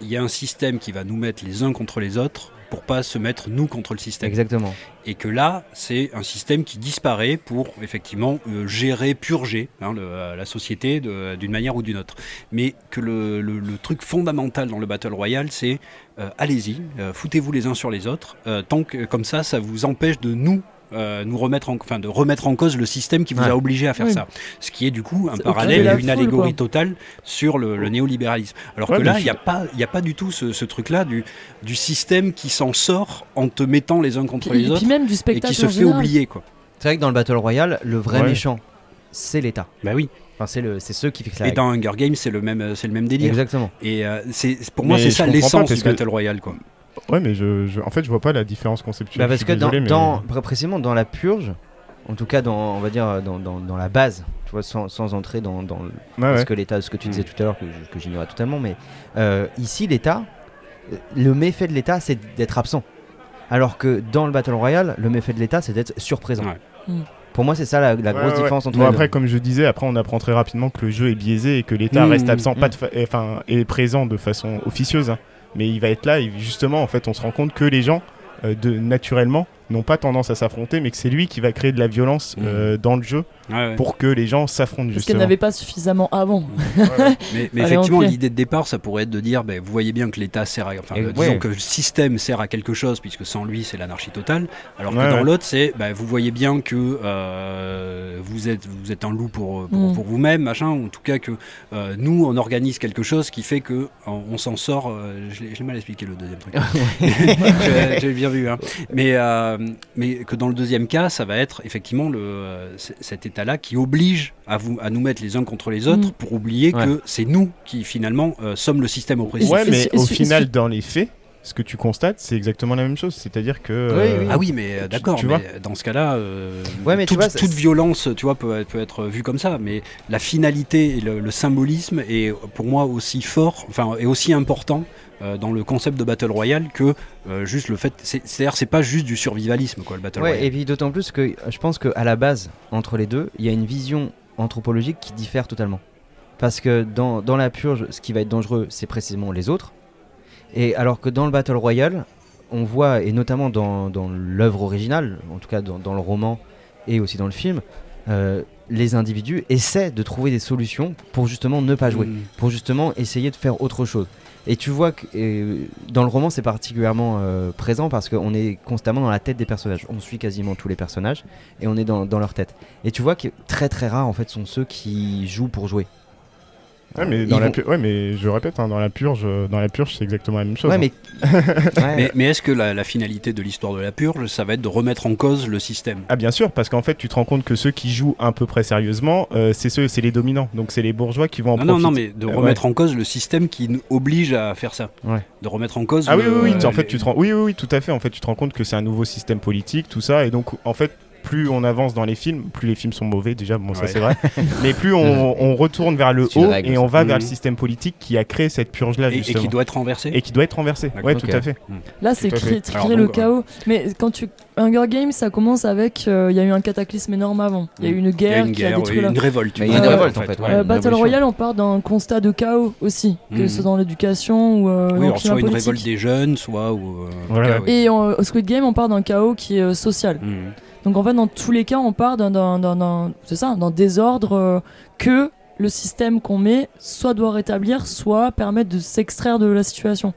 il y a un système qui va nous mettre les uns contre les autres pour pas se mettre nous contre le système. Exactement. Et que là, c'est un système qui disparaît pour effectivement euh, gérer, purger hein, le- euh, la société d'une manière ou d'une autre. Mais que le, le- le truc fondamental dans le Battle Royale, c'est euh, allez-y, foutez-vous les uns sur les autres, tant que comme ça, ça vous empêche de nous. Euh, nous remettre en, enfin, de remettre en cause le système qui vous Ouais. a obligé à faire Oui. ça. Ce qui est du coup un parallèle et une allégorie quoi. totale sur le, le néolibéralisme. Alors Ouais, que là, il n'y a, pas- il y a pas du tout ce, ce truc-là du, du système qui s'en sort en te mettant les uns contre Puis- les et autres puis même du et spectacle qui se fait général. oublier. quoi. C'est vrai que dans le Battle Royale, le vrai Ouais. méchant, c'est l'État. Bah oui. Enfin, c'est le- c'est ceux qui fixent la Et dans Hunger Games, c'est le même, c'est le même délire. Exactement. Et euh, c'est pour moi, c'est ça l'essence du que- Battle Royale, quoi. Ouais, mais je, je- en fait, je vois pas la différence conceptuelle. Bah, parce que suis dans, désolé, mais- dans- pré- précisément dans la purge, en tout cas, dans, on va dire dans, dans- dans la base, tu vois, sans, sans entrer dans, dans le- Ouais, ouais. ce que l'État, ce que tu disais Mm. tout à l'heure, que, que j'ignorais totalement, mais euh, ici, l'État, euh, le méfait de l'État, c'est d'être absent. Alors que dans le Battle Royale, le méfait de l'État, c'est d'être surprésent. Ouais. Mm. Pour moi, c'est ça la, la Ouais, grosse ouais. différence entre Bon, les après, deux. comme je disais, après, on apprend très rapidement que le jeu est biaisé et que l'État Mmh, reste absent, mmh. pas de fa- enfin, est présent de façon officieuse. hein. Mais il va être là et justement, en fait, on se rend compte que les gens, euh, de, naturellement, n'ont pas tendance à s'affronter, mais que c'est lui qui va créer de la violence Mmh. euh, dans le jeu Ouais, ouais. pour que les gens s'affrontent Parce qu'elle n'avait pas suffisamment avant. (laughs) Mais, mais Allez, effectivement, l'idée de départ, ça pourrait être de dire, ben, vous voyez bien que l'État sert à, enfin, ouais. disons que le système sert à quelque chose, puisque sans lui, c'est l'anarchie totale. Alors que dans ouais. l'autre, c'est, ben, vous voyez bien que euh, vous êtes, vous êtes un loup pour, pour, pour vous-même, machin. ou En tout cas, que euh, nous, on organise quelque chose qui fait que on, on s'en sort. euh, je l'ai mal expliqué le deuxième truc. (laughs) (laughs) J'ai- J'ai bien vu. hein. Mais, euh, mais que dans le deuxième cas, ça va être effectivement le, euh, cet état-là qui oblige à, vous, à nous mettre les uns contre les autres Mm. pour oublier Ouais. que c'est nous qui finalement euh, sommes le système oppressif. Ouais, mais au final, dans les faits, ce que tu constates, c'est exactement la même chose. C'est-à-dire que. Euh, oui. Ah oui, mais euh, d'accord, dans ce cas-là, euh, Ouais, toute, vois, ça- toute violence, tu vois, peut, peut être vue comme ça. Mais la finalité et le, le symbolisme est pour moi aussi fort, enfin, et aussi important euh, dans le concept de battle royale que euh, juste le fait. c'est- C'est-à-dire, c'est pas juste du survivalisme, quoi, le battle Ouais, royale. et puis d'autant plus que je pense qu'à la base, entre les deux, il y a une vision anthropologique qui diffère totalement. Parce que dans, dans la purge, ce qui va être dangereux, c'est précisément les autres. Et alors que dans le Battle Royale, on voit, et notamment dans, dans l'œuvre originale, en tout cas dans, dans le roman et aussi dans le film, euh, les individus essaient de trouver des solutions pour justement ne pas jouer Mm. pour justement essayer de faire autre chose. Et tu vois que euh, dans le roman, c'est particulièrement euh, présent parce qu'on est constamment dans la tête des personnages. On suit quasiment tous les personnages et on est dans, dans leur tête. Et tu vois que très très rares en fait sont ceux qui jouent pour jouer. Ouais, mais, dans la vont- pu- ouais, mais je répète, hein, dans la purge, euh, dans la purge, c'est exactement la même chose. Ouais, hein. mais. (laughs) Mais, mais est-ce que la, la finalité de l'histoire de la purge, ça va être de remettre en cause le système? Ah bien sûr, parce qu'en fait, tu te rends compte que ceux qui jouent à peu près sérieusement, euh, c'est ceux, c'est les dominants. Donc c'est les bourgeois qui vont en non, non, profiter. non, mais de Euh, remettre en cause le système qui nous oblige à faire ça. Ouais. De remettre en cause. Ah oui, le- oui, oui. En fait, les- tu te rends... oui, oui, oui, tout à fait. En fait, tu te rends compte que c'est un nouveau système politique, tout ça, et donc en fait. Plus on avance dans les films, plus les films sont mauvais déjà, bon ça Ouais. c'est vrai, (laughs) mais plus on, on retourne vers le haut règle, et on va vers le système politique qui a créé cette purge-là Et, et qui doit être renversé. Et qui doit être renversé. D'accord. Ouais, tout à fait. Là, c'est créer, le donc, chaos. Mais quand tu. Hunger Games, ça commence avec. euh, Il y a eu un cataclysme énorme avant. Il y a eu une a guerre une qui a guerre, détruit oui, une révolte. Il y a une révolte, en fait, ouais. Euh, Battle. Royale, on part d'un constat de chaos aussi, que ce soit dans l'éducation ou euh, Oui, soit une révolte des jeunes, soit. Ou, euh, Voilà. cas. Et en- au Squid Game, on part d'un chaos qui est euh, social. Donc en fait, dans tous les cas, on part d'un- d'un d'un- d'un- c'est ça, d'un désordre euh, que le système qu'on met soit doit rétablir, soit permettre de s'extraire de la situation.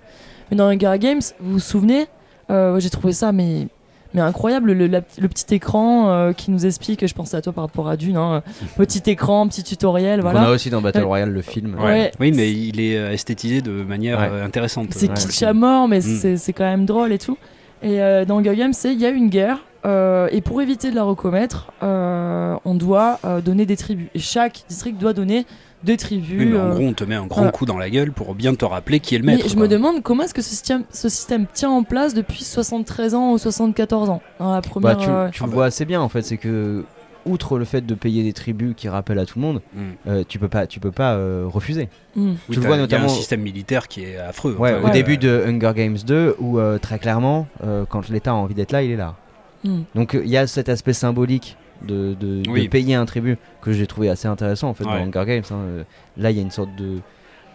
Mais dans Hunger Games, vous vous souvenez, euh, j'ai trouvé ça mais mais incroyable le, la- le petit écran euh, qui nous explique. Je pensais à toi par rapport à Dune, hein, (laughs) petit écran, petit tutoriel, Donc, On a voilà. aussi dans Battle. Royale le film. Ouais. Ouais. Oui, mais il est esthétisé de manière Ouais. intéressante. C'est kitsch à mort, mais Mm. c'est c'est quand même drôle et tout. Et euh, dans Hunger Games, c'est il y a une guerre. Euh, et pour éviter de la recommettre, euh, on doit euh, donner des tribus. Et chaque district doit donner deux tribus. Oui, mais en gros, on te met un grand voilà. coup dans la gueule pour bien te rappeler qui est le mais maître. je quoi. me demande comment est-ce que ce système, ce système tient en place depuis 73 ans ou 74 ans. Dans la Bah, première. tu, euh, tu Ah le bah. vois assez bien en fait, c'est que outre le fait de payer des tribus qui rappellent à tout le monde, Mm. euh, tu peux pas, tu peux pas euh, refuser. hmm. Oui, tu vois il y a notamment- un système militaire qui est affreux. Ouais, Enfin, au Ouais. début de Hunger Games 2, où euh, très clairement, euh, quand l'État a envie d'être là, il est là. Hmm. Donc euh, il y a cet aspect symbolique de, de- de Oui. payer un tribut que j'ai trouvé assez intéressant en fait Ouais. dans Hunger Games. hein. Euh, Là, il y a une sorte de,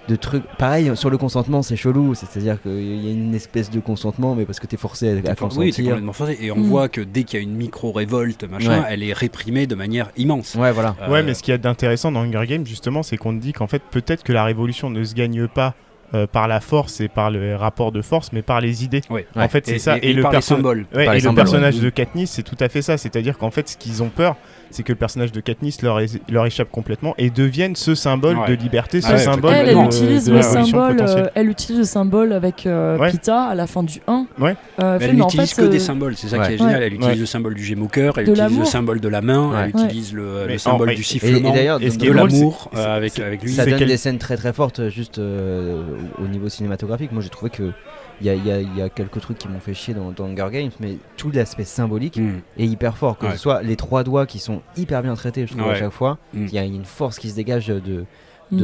de truc. Pareil, sur le consentement, c'est chelou. C'est-à-dire qu'il y a une espèce de consentement, mais parce que t'es forcé à, à T'es for- consentir. Oui, c'est complètement forcé. Et on Mm. voit que dès qu'il y a une micro-révolte, machin, Ouais. elle est réprimée de manière immense. Ouais, voilà. Euh, Ouais, mais ce qu'il y a d'intéressant dans Hunger Games, justement, c'est qu'on te dit qu'en fait, peut-être que la révolution ne se gagne pas euh, par la force et par le rapport de force, mais par les idées. En fait, c'est Et, ça. et- et le perso-. Ouais, et personnage ouais. de Katniss, c'est tout à fait ça. C'est-à-dire qu'en fait, ce qu'ils ont peur, c'est que le personnage de Katniss leur, é- leur échappe complètement et devienne ce symbole Ouais. de liberté, ce Ah ouais, symbole Elle, elle de, utilise de le symbole. euh, elle utilise le symbole avec euh, Ouais. Pita à la fin du 1. Ouais. Euh, elle n'utilise fait, que des euh, symboles, c'est ça qui est génial. Elle utilise Ouais. le symbole du gémoqueur, elle De utilise le l'amour. symbole de la main, Ouais. elle utilise le, symbole en- du Et, sifflement. et d'ailleurs, Et est de c'est- l'amour c'est- euh, avec, avec lui. ça donne quel- des scènes très très fortes juste euh, au niveau cinématographique. Moi j'ai trouvé que il y a, il y a- il y a quelques trucs qui m'ont fait chier dans, dans Hunger Games, mais tout l'aspect symbolique Mm. est hyper fort. Que Ouais. ce soit les trois doigts qui sont hyper bien traités, je trouve à chaque fois. Mm. Il y a une force qui se dégage de, de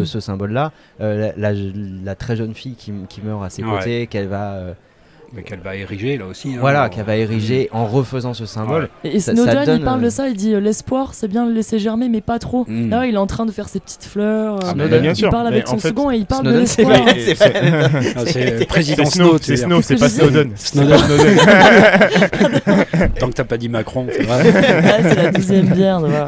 hmm. ce symbole-là. Euh, la, la- la très jeune fille qui, qui meurt à ses Ouais. côtés, qu'elle va, euh, Mais qu'elle va ériger là aussi. hein. voilà, qu'elle va ériger en refaisant ce symbole. Ouais. Et, Ça- Snowden, ça donne, il parle euh, de ça, il dit euh, l'espoir, c'est bien de le laisser germer, mais pas trop. Mm. Là, il est en train de faire ses petites fleurs. euh, Ah, Snowden, mais bien il sûr. parle mais avec en son fait, second et il parle Snowden, de l'espoir. c'est. Ah, (laughs) président Snow, c'est Snow, c'est pas Snowden. Snowden. (laughs) Tant que t'as pas dit Macron, c'est vrai. (laughs) C'est la douzième bière. voilà.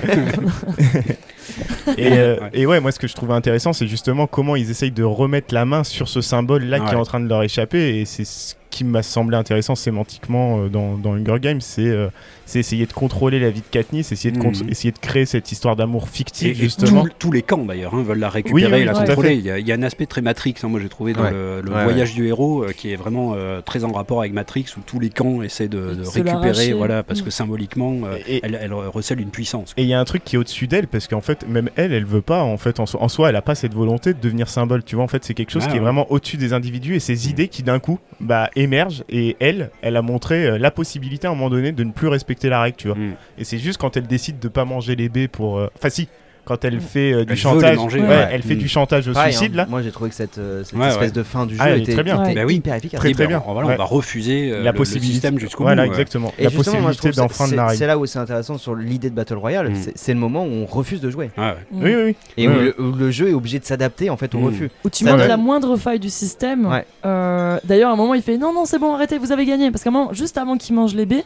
Et, euh, Ouais. et ouais, moi ce que je trouvais intéressant, c'est justement comment ils essayent de remettre la main sur ce symbole-là qui est en train de leur échapper. Et c'est ce qui m'a semblé intéressant sémantiquement euh, dans, dans Hunger Games, c'est euh, c'est essayer de contrôler la vie de Katniss, essayer de, Mhm. essayer de créer cette histoire d'amour fictive Et, et justement. tout- tous les camps d'ailleurs hein, veulent la récupérer, Oui, oui, la contrôler. Il y, a, il y a un aspect très Matrix, hein, moi j'ai trouvé dans Ouais. le, le Ouais, voyage du héros euh, qui est vraiment euh, très en rapport avec Matrix où tous les camps essaient de, récupérer, voilà, parce Mm. que symboliquement euh, Et- elle, elle recèle une puissance. Et il y a un truc qui est au-dessus d'elle parce qu'en fait, même elle, elle veut pas. En fait, en, so- en soi, elle a pas cette volonté de devenir symbole. Tu vois, en fait, c'est quelque chose Ah, qui est vraiment au-dessus des individus et ces idées qui d'un coup, bah, Mm. Émerge et elle, elle a montré euh, la possibilité à un moment donné de ne plus respecter la règle, tu vois. Mm. Et c'est juste quand elle décide de pas manger les baies pour. euh, Enfin, si, quand elle fait euh, Elle veut du chantage. manger, ouais, ouais. elle fait Mm. du chantage au Pareil, suicide hein, là. Moi j'ai trouvé que cette, euh, cette Ouais, espèce ouais. de fin du jeu Ah, est était, très bien. était Bah oui. hyper efficace. Très, bien. on- Voilà, Ouais. on va refuser euh, la le- possibilité. le système jusqu'au Voilà, bout. exactement. Et la possibilité d'enfreindre c'est- la c'est- règle. C'est là où c'est intéressant sur l'idée de Battle Royale. Mm. c'est- le moment où on refuse de jouer. Mm. Oui, oui, oui. Et où, le, où le jeu est obligé de s'adapter en fait au Mm. refus. Où tu montres la moindre faille du système. D'ailleurs, à un moment, il fait non, non, c'est bon, arrêtez, vous avez gagné. Parce qu'à un moment, juste avant qu'ils mangent les baies,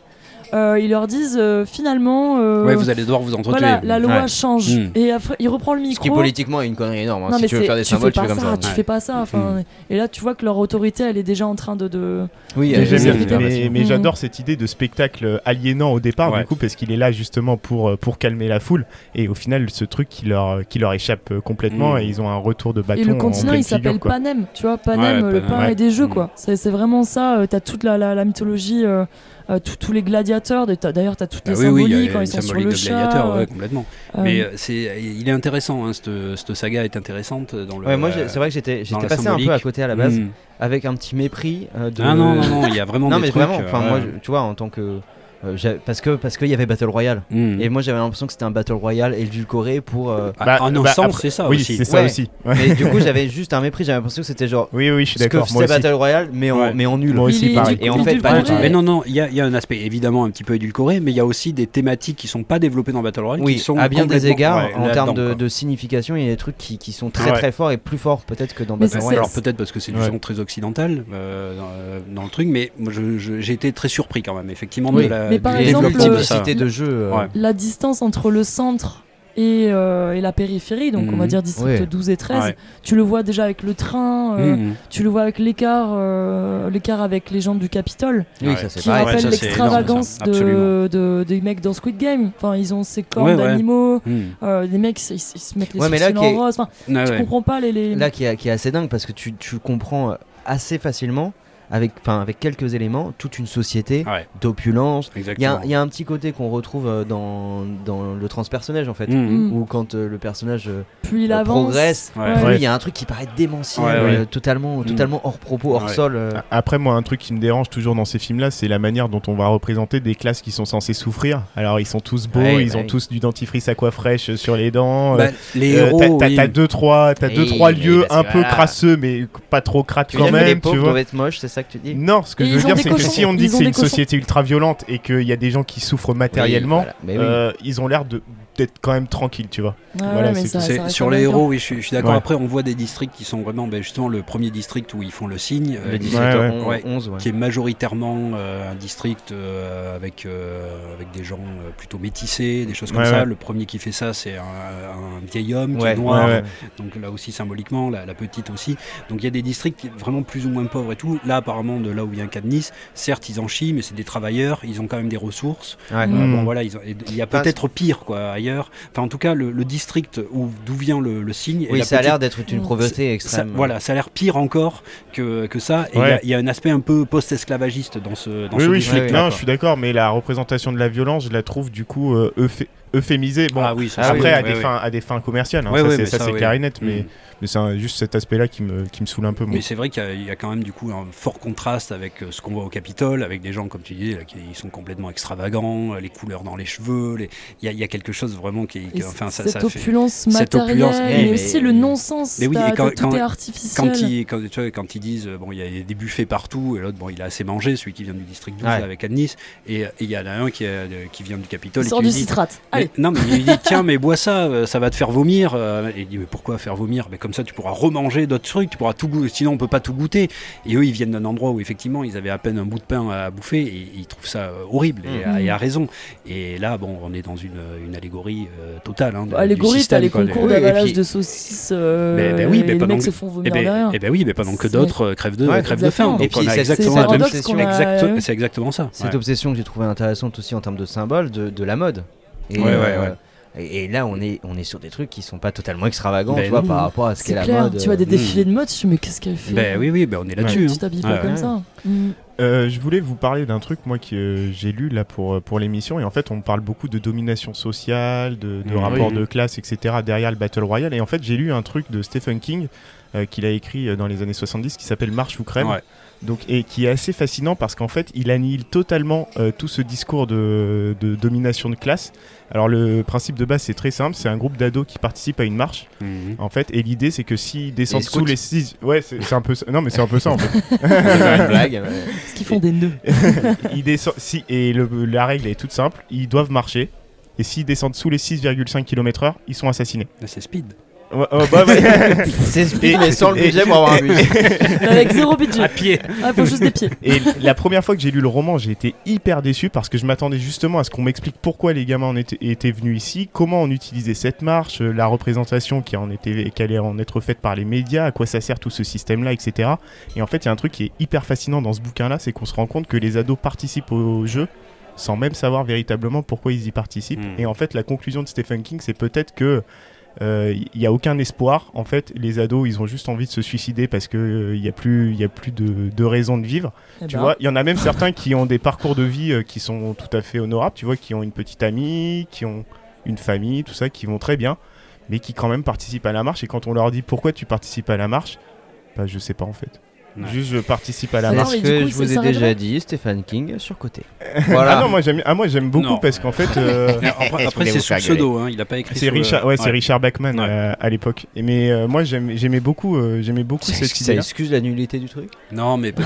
euh, ils leur disent euh, finalement. euh, Ouais, vous allez devoir vous entretuer. Voilà, la loi Ouais. change. Mm. Et après, il reprend le Ce micro. qui politiquement est une connerie énorme. hein. non, si mais tu veux faire des tu symboles, fais tu pas fais comme ça. tu Ouais. fais pas ça. Enfin, Et là, tu vois que leur autorité, elle est déjà en train de. de... Oui, c'est bien- mais- mais Mhm. j'adore cette idée de spectacle aliénant au départ, Ouais. du coup, parce qu'il est là justement pour, euh, pour calmer la foule. Et au final, ce truc qui leur, qui leur échappe complètement et ils ont un retour de bâton. Et le en continent, il s'appelle. Panem. Tu vois, Panem, le pain et des jeux, quoi. C'est vraiment ça. T'as toute la, mythologie, tous- tous les gladiateurs. D'ailleurs, t'as toutes Ah les oui, quand ils sont sur le chat. gladiateur, euh, ouais, complètement. euh, Mais euh, c'est, il est intéressant, hein, cette, cette saga est intéressante dans le. Ouais, moi c'est vrai que j'étais passé un peu à côté à la base Mm. avec un petit mépris euh, de Ah non, non, non, il y a vraiment Non, des mais trucs. vraiment enfin euh, moi ouais. je- tu vois en tant que euh, parce que parce qu'il y avait Battle Royale Mm. et moi j'avais l'impression que c'était un Battle Royale édulcoré pour euh, Ah, Bah, en un bah, sens, c'est ça Oui, aussi. c'est ça Ouais. aussi. Ouais. (laughs) mais du coup j'avais juste un mépris j'avais l'impression que c'était genre Oui, oui, je suis d'accord. C'était. Battle Royale mais en Ouais. mais en nul Moi aussi, pareil. Et en fait, pas du. Mais non, non, il y, a- il y a un aspect évidemment un petit peu édulcoré, mais il y a aussi des thématiques qui sont pas développées dans Battle Royale, oui qui sont à bien des égards ouais, en termes de, signification il y a des trucs qui, qui sont très Ouais. très forts et plus forts peut-être que dans Battle Royale Alors peut-être parce que c'est du son très occidental euh, dans, euh, dans le truc, mais j'ai été très surpris quand même, effectivement, Oui. de la Mais par exemple, de euh, euh, Ouais. la distance entre le centre et, euh, et la périphérie, donc on va Mhm. dire district Ouais. 12 et 13, Ouais. tu le vois déjà avec le train, euh, Mhm. tu le vois avec l'écart euh, l'écart avec les gens du Capitole, oui Ouais. qui rappelle l'extravagance de, de- des mecs dans Squid Game. Enfin, ils ont ces cornes Ouais, ouais. d'animaux, euh, des mecs ils, ils se mettent les mais là, est- en rose. Enfin, Ouais, tu ouais. comprends pas les. les... là qui est, qui est assez dingue parce que tu, tu comprends assez facilement avec, enfin, avec quelques éléments toute une société Ouais, d'opulence. Il y, y a un petit côté qu'on retrouve euh, dans, dans le transpersonnage en fait, Mhm. Mm. où quand euh, le personnage euh, Plus il euh, avance. progresse, Ouais. Ouais. plus il y a un truc qui paraît démentiel, Ouais, euh, ouais. totalement, totalement hors propos, hors Ouais. sol. euh. Après, moi, un truc qui me dérange toujours dans ces films-là, c'est la manière dont on va représenter des classes qui sont censées souffrir. Alors, ils sont tous beaux, Ouais, ils bah ont oui. tous du dentifrice aqua fraîche sur les dents. Bah, euh, les héros, t'as- t'as oui. deux trois, t'as deux trois lieux un peu voilà. crasseux, mais pas trop crades quand même, tu pauvres vois. doivent être moches, c'est ça que tu dis Non, ce que Et je veux ont dire, des c'est que cochons. si on dit Ils que ont c'est des une cochons. société ultra violente et qu'il y a des gens qui souffrent matériellement, Oui, voilà. Mais oui. euh, ils ont l'air de d'être quand même tranquilles, tu vois. Ouais, Voilà, mais c'est ça- tout. ça C'est- reste sur les héros, oui, je suis, je suis d'accord. Ouais. Après, on voit des districts qui sont vraiment, ben, justement, le premier district où ils font le signe, euh, le qui- 18 ouais, ouais. on- Ouais. 11, ouais. qui est majoritairement euh, un district euh, avec, euh, avec des gens euh, plutôt métissés, des choses comme Ouais, ça. ouais. Le premier qui fait ça, c'est un, un vieil homme qui est noir, ouais, ouais. donc là aussi symboliquement, la, la petite aussi. Donc il y a des districts vraiment plus ou moins pauvres et tout. Là, apparemment, de là où vient Cadnis, certes, ils en chient, mais c'est des travailleurs, ils ont quand même des ressources. Ouais. Mm. Bon, voilà, ils ont- et il y a peut-être pire quoi ailleurs. Enfin, en tout cas, le, le district où d'où vient le, le signe. Oui, ça a l'air d'être une pauvreté ça- extrême. voilà, ça a l'air pire encore que, que ça. Et il y a- Ouais. il y, a un aspect un peu post-esclavagiste dans ce, dans Oui, ce oui, je suis, non, je suis d'accord, mais la représentation de la violence, je la trouve du coup euh, euph- euphémisée. Bon, ah oui, ça, après oui, à, des fins, à des fins commerciales, hein, ça c'est mais ça, ça, c'est oui. clair et net, mais, Mm. mais c'est un- juste cet aspect-là qui me, qui me saoule un peu. moi. Mais c'est vrai qu'il y a- il y, a quand même du coup un fort contraste avec euh, ce qu'on voit au Capitole, avec des gens comme tu dis, là, qui ils sont complètement extravagants, euh, les couleurs dans les cheveux. les- Il y, a- il y a quelque chose vraiment qui, qui- Et enfin ça, cette ça fait. opulence cette matérielle, opulence, mais, mais- aussi le non-sens. Mais oui, et quand- t'as- tout quand- est artificiel. Quand ils, quand, tu vois, quand ils disent, bon, il y a des buffets partout, et l'autre, bon, il a assez mangé, celui qui vient du district 12 Ouais. là, avec Anne-Nice, et il y en a un qui, euh, qui vient du Capitole. il et sort qui du citrate. Mais- non, mais il lui dit tiens, mais bois ça, euh, ça va te faire vomir. euh, et il dit mais pourquoi faire vomir? Mais comme ça, tu pourras remanger d'autres trucs, tu pourras tout goûter. Sinon, on peut pas tout goûter. Et eux, ils viennent d'un endroit où effectivement, ils avaient à peine un bout de pain à bouffer et ils trouvent ça euh, horrible et, à- et à raison. Et là, bon, on est dans une, une allégorie euh, totale. Hein, de- du Allégorie, t'as les concours de- et d'avalage saucisses. euh, Mais- ben oui, mais et les pendant mecs que- se font Eh vomir ben, derrière. eh ben oui, mais pendant que d'autres crèvent de, Ouais, crèvent de faim. Et puis, c'est- exactement c'est la même paradoxe qu'on a- exact- ouais. C'est exactement ça. Cette ouais. obsession que j'ai trouvée intéressante aussi en termes de symbole de, de la mode. Et, Ouais, ouais, euh, ouais. Et, et là, on est, on est sur des trucs qui sont pas totalement extravagants, Ben tu vois, non. par rapport à ce qu'est C'est la clair, mode. tu vois des euh, défilés de mode, tu mais qu'est-ce qu'elle fait Ben oui, oui, ben on est là-dessus. Tu hein. t'habilles Ouais, pas comme ouais. ça. Mm. Euh, je voulais vous parler d'un truc moi que euh, j'ai lu là pour, pour l'émission et en fait on parle beaucoup de domination sociale, de, de Mhm. rapport Oui. de classe, etc. derrière le Battle Royale et en fait j'ai lu un truc de Stephen King euh, qu'il a écrit euh, dans les années 70 qui s'appelle Marche ou crème Ouais. Donc, et qui est assez fascinant parce qu'en fait, il annihile totalement euh, tout ce discours de, de domination de classe. Alors, le principe de base, c'est très simple c'est un groupe d'ados qui participent à une marche, Mhm. en fait, et l'idée, c'est que s'ils descendent sous les 6. Ouais, c'est un peu ça. Non, mais c'est un peu ça, en fait. C'est une blague. Parce qu'ils font des nœuds. (laughs) Ils descendent, si, et le- la règle est toute simple ils doivent marcher. Et s'ils descendent sous les 6,5 km/h, ils sont assassinés. C'est speed. Ouais, ouais, bah, ouais. (laughs) C'est speed, mais sans le et- budget pour avoir un bus. (laughs) Avec zéro budget. À pied. Ah, faut juste des pieds. Et la première fois que j'ai lu le roman, j'ai été hyper déçu parce que je m'attendais justement à ce qu'on m'explique pourquoi les gamins en étaient, étaient venus ici, comment on utilisait cette marche, euh, la représentation qui en était, qui allait en être faite par les médias, à quoi ça sert tout ce système-là, etc. Et en fait, il y a un truc qui est hyper fascinant dans ce bouquin-là, c'est qu'on se rend compte que les ados participent au jeu sans même savoir véritablement pourquoi ils y participent. Mm. Et en fait, la conclusion de Stephen King, c'est peut-être que il n'y a aucun espoir. En fait, les ados, ils ont juste envie de se suicider parce qu'il n'y a plus, y a plus de, de raison de vivre. Eh Tu ben, vois, il y en a même certains qui ont des parcours de vie euh, qui sont tout à fait honorables, tu vois, qui ont une petite amie, qui ont une famille, tout ça, qui vont très bien, mais qui quand même participent à la marche. Et quand on leur dit pourquoi tu participes à la marche, bah je sais pas en fait. Ouais. Juste je participe à la marche. Parce que coup, je vous ai déjà dit, Stephen King surcoté. (laughs) Ah Voilà. non, moi j'aime, ah moi j'aime beaucoup Non. parce qu'en fait, (laughs) euh, Après, après, c'est faire pseudo, hein, il a pas écrit. c'est sous le- Richard, ouais, c'est Richard Bachman Ouais. euh, à l'époque. Et mais euh, moi j'aimais beaucoup, euh, j'aimais beaucoup Ça, cette ça idée. excuse la nullité du truc? Non, mais euh,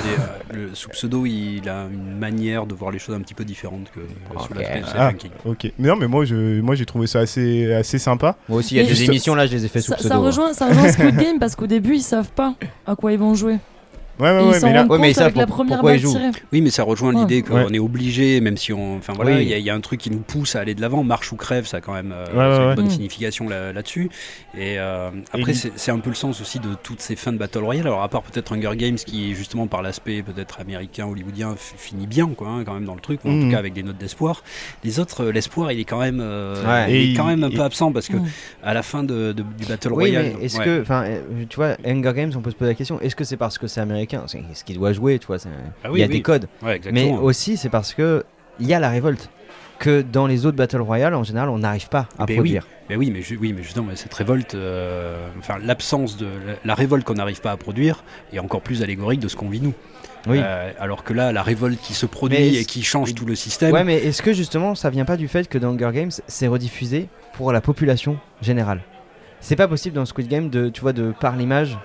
le, sous pseudo, il a une manière de voir les choses un petit peu différente que euh, sous Ah. Stephen King. Ok. Mais non, mais moi je, moi j'ai trouvé ça assez, assez sympa. Moi aussi, il y a des émissions là, je les ai fait sous pseudo. hein. rejoint, ça rejoint Squid Game parce qu'au début ils savent pas à quoi ils vont jouer. Ouais, mais là, Ouais, mais pour- pourquoi ils jouent. Oui, mais ça rejoint Ouais. l'idée qu'on Ouais. est obligé, même si on. Enfin voilà, il Oui. y, a- il y a un truc qui nous pousse à aller de l'avant. Marche ou crève, ça a quand même euh, une bonne Mm. signification là- là-dessus. et euh, après, Et- c'est un peu le sens aussi de toutes ces fins de Battle Royale. Alors, à part peut-être Hunger Games, qui justement par l'aspect peut-être américain, hollywoodien, finit bien, quoi, hein, quand même dans le truc, ou en tout cas avec des notes d'espoir. Les autres, euh, l'espoir, il est quand même, euh, Ouais. il est quand même un il- peu absent parce que Mm. à la fin de, de- du Battle Oui, Royale. mais est-ce ouais. que, enfin, tu vois, Hunger Games, on peut se poser la question, est-ce que c'est parce que c'est américain C'est ce qu'il doit jouer, tu vois, Ah il oui, y a oui. des codes. Ouais, Mais aussi, c'est parce que il y a la révolte. Que dans les autres Battle Royale, en général, on n'arrive pas à Ben oui. produire. Mais oui, mais, oui, mais justement, cette révolte, euh, enfin l'absence de la, la révolte qu'on n'arrive pas à produire est encore plus allégorique de ce qu'on vit nous. Oui. Euh, alors que là, la révolte qui se produit et qui change tout le système. Ouais, mais est-ce que justement, ça vient pas du fait que dans Hunger Games, c'est rediffusé pour la population générale? C'est pas possible dans Squid Game de, tu vois, de par l'image,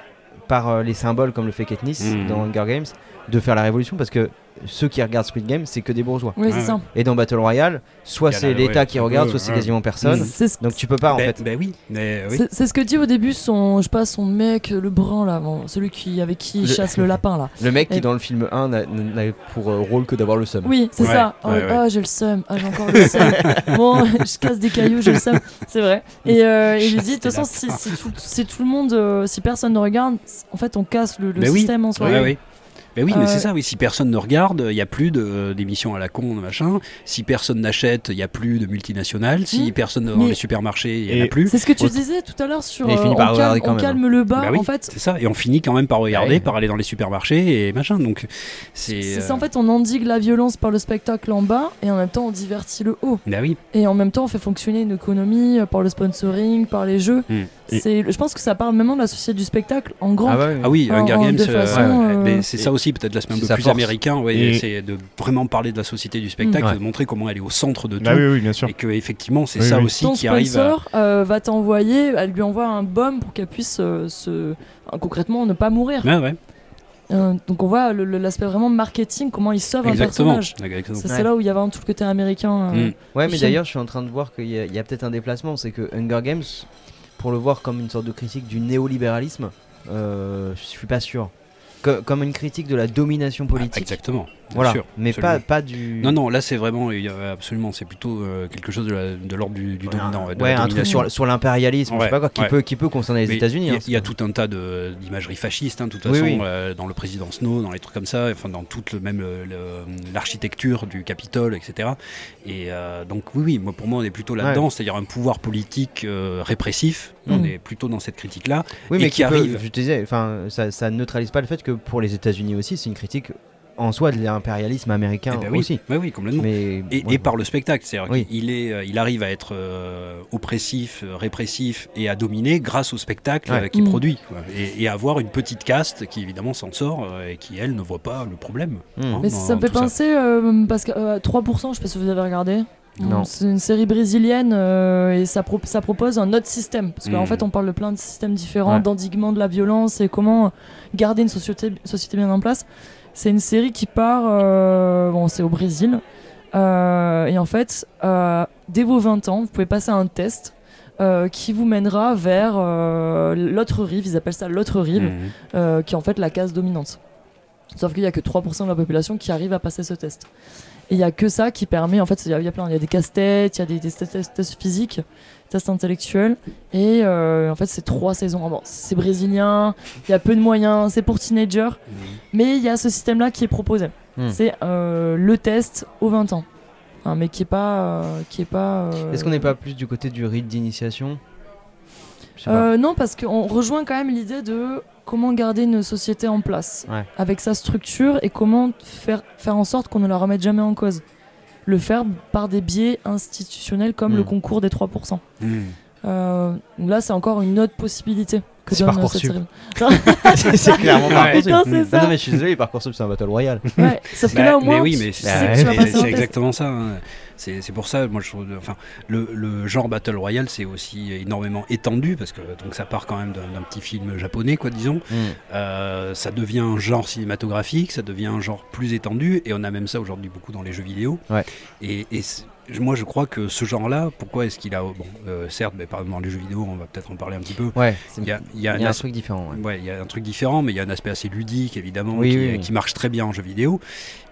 par euh, les symboles comme le fait Katniss Mhm. dans Hunger Games, de faire la révolution parce que ceux qui regardent Squid Game, c'est que des bourgeois. Oui, c'est Ouais, ça. Et dans Battle Royale, soit c'est l'État ouais, qui regarde, soit c'est ouais. quasiment personne. Ce- Donc tu peux pas en ben, fait. ben oui, mais oui. c'est- c'est ce que dit au début son, je sais pas, son mec, le brun là, bon, celui qui, avec qui il Le- chasse (laughs) le lapin là. Le mec qui dans le film 1 n'a n'a pour euh, rôle que d'avoir le seum. Oui, c'est Ouais, ça. ouais, Ah, ouais. Ah, j'ai le seum. Ah, j'ai encore le seum. (laughs) bon, je casse des cailloux, j'ai le seum. C'est vrai. Et euh, il lui dit, de toute façon, si, si tout, si tout le monde, euh, si personne ne regarde, en fait, on casse le, le Ben oui. système en soi. Ben oui, mais Euh, c'est ça, oui. Si personne ne regarde, il n'y a plus de- d'émissions à la con, machin. Si personne n'achète, il n'y a plus de multinationales. Si Mhm. personne ne va dans Mais- les supermarchés, il n'y en a plus. C'est ce que tu disais tout à l'heure sur euh, on, par calme, regarder on calme le bas. Bah oui, En fait, c'est ça. Et on finit quand même par regarder, Ouais. par aller dans les supermarchés et machin. Donc, c'est. c'est euh, ça. En fait, on endigue la violence par le spectacle en bas et en même temps, on divertit le haut. Bah oui. Et en même temps, on fait fonctionner une économie euh, par le sponsoring, par les jeux. Hmm. Et- C'est, je pense que ça parle vraiment de la société du spectacle en grand. Ah ouais, Ah oui, En- Hunger en- Games, euh, ouais, euh, c'est ça aussi peut-être l'aspect un peu plus force. américain, ouais, Et- c'est de vraiment parler de la société du spectacle, Mm. de montrer comment elle est au centre de tout, Bah oui, oui, bien sûr. et que effectivement c'est Oui, ça oui. aussi Ton qui arrive. À... sponsor euh, va t'envoyer, elle lui envoie un baume pour qu'elle puisse euh, se, concrètement ne pas mourir. Ouais, ouais, Euh, donc on voit l'aspect vraiment marketing, comment il sauve exactement. un personnage. exactement. C'est Ouais. là où il y a vraiment tout le côté américain. euh, Mm. Ouais, mais d'ailleurs, je suis en train de voir qu'il y a, il y a peut-être un déplacement. C'est que Hunger Games, pour le voir comme une sorte de critique du néolibéralisme, euh, je suis pas sûr. Co- comme une critique de la domination Ah, politique. exactement. bien voilà, sûr, mais pas, pas du. Non, non, là c'est vraiment, absolument, c'est plutôt euh, quelque chose de l'ordre du, du dominant. de la ouais, un truc sur, sur l'impérialisme, je sais Ouais, pas quoi, qui, ouais. peut, qui peut concerner les États-Unis. Il y a- hein, y, a tout un tas d'imageries fascistes, hein, de toute Oui, façon, oui. euh, dans le président Snow, dans les trucs comme ça, enfin dans toute le, même le- le- l'architecture du Capitole, etc. Et euh, donc oui, oui, moi pour moi on est plutôt là-dedans, c'est-à-dire un pouvoir politique On Mm. est plutôt dans cette critique-là. Oui, et mais qui qui peut- arrive. je te disais, enfin, ça, ça neutralise pas le fait que pour les États-Unis aussi, c'est une critique en soi de l'impérialisme américain Eh ben oui, aussi. oui, oui, complètement. Mais Et, ouais. et par le spectacle, c'est-à-dire Oui. qu'il est, euh, il arrive à être euh, oppressif, euh, répressif et à dominer grâce au spectacle Ouais. qu'il Mm. produit, quoi. Et, et à avoir une petite caste qui évidemment s'en sort et qui elle ne voit pas le problème. Hmm. hein, Mais dans ça me fait penser, euh, parce que euh, 3%, je sais pas si vous avez regardé. C'est une série brésilienne euh, et ça, pro- ça propose un autre système. Parce qu'en Mm. fait, on parle de plein de systèmes différents, Ouais. d'endiguement de la violence et comment garder une société, société bien en place. C'est une série qui part, euh, bon, c'est au Brésil. Euh, et en fait, dès vos 20 ans, vous pouvez passer un test euh, qui vous mènera vers euh, l'autre rive, ils appellent ça l'autre rive euh, qui est en fait la case dominante. Sauf qu'il n'y a que 3% de la population qui arrive à passer ce test. Et il n'y a que ça qui permet, en fait, il y a- y plein, il y a des casse-têtes, il y a des, des tests, physiques, tests intellectuels, et euh, en fait c'est trois saisons. Bon, c'est brésilien, il y a peu de moyens, c'est pour teenagers, mais il y a ce système-là qui est proposé. Hmm. C'est euh, le test aux 20 ans, Enfin, mais qui est pas, euh, qui est pas. Est-ce qu'on n'est pas plus du côté du rite d'initiation? Euh, non, parce qu'on rejoint quand même l'idée de comment garder une société en place Ouais. avec sa structure et comment faire, faire en sorte qu'on ne la remette jamais en cause. Le faire par des biais institutionnels comme Mm. le concours des 3%. Mhm. Euh, là, c'est encore une autre possibilité que C'est donne Parcoursup. cette (laughs) série. c'est clairement. Parcoursup. Non, ça. non, mais je suis désolé, Parcoursup c'est un battle royal. Ouais, sauf que Bah, là, au moins, mais oui, tu mais sais c'est que ouais, exactement ça. hein. C'est pour ça, moi je trouve, enfin, le, le genre battle royale, c'est aussi énormément étendu parce que donc ça part quand même d'un petit film japonais, quoi, disons. Hmm. Euh, ça devient un genre cinématographique, ça devient un genre plus étendu, et on a même ça aujourd'hui beaucoup dans les jeux vidéo. Ouais. Et, moi, je crois que ce genre-là, pourquoi est-ce qu'il a, bon, euh, certes, mais dans les jeux vidéo, on va peut-être en parler un petit peu. Ouais, Il y a, il y a il y a un as- truc différent. ouais. Ouais, il y a un truc différent, mais il y a un aspect assez ludique, évidemment, Oui, qui, oui, oui. qui marche très bien en jeu vidéo.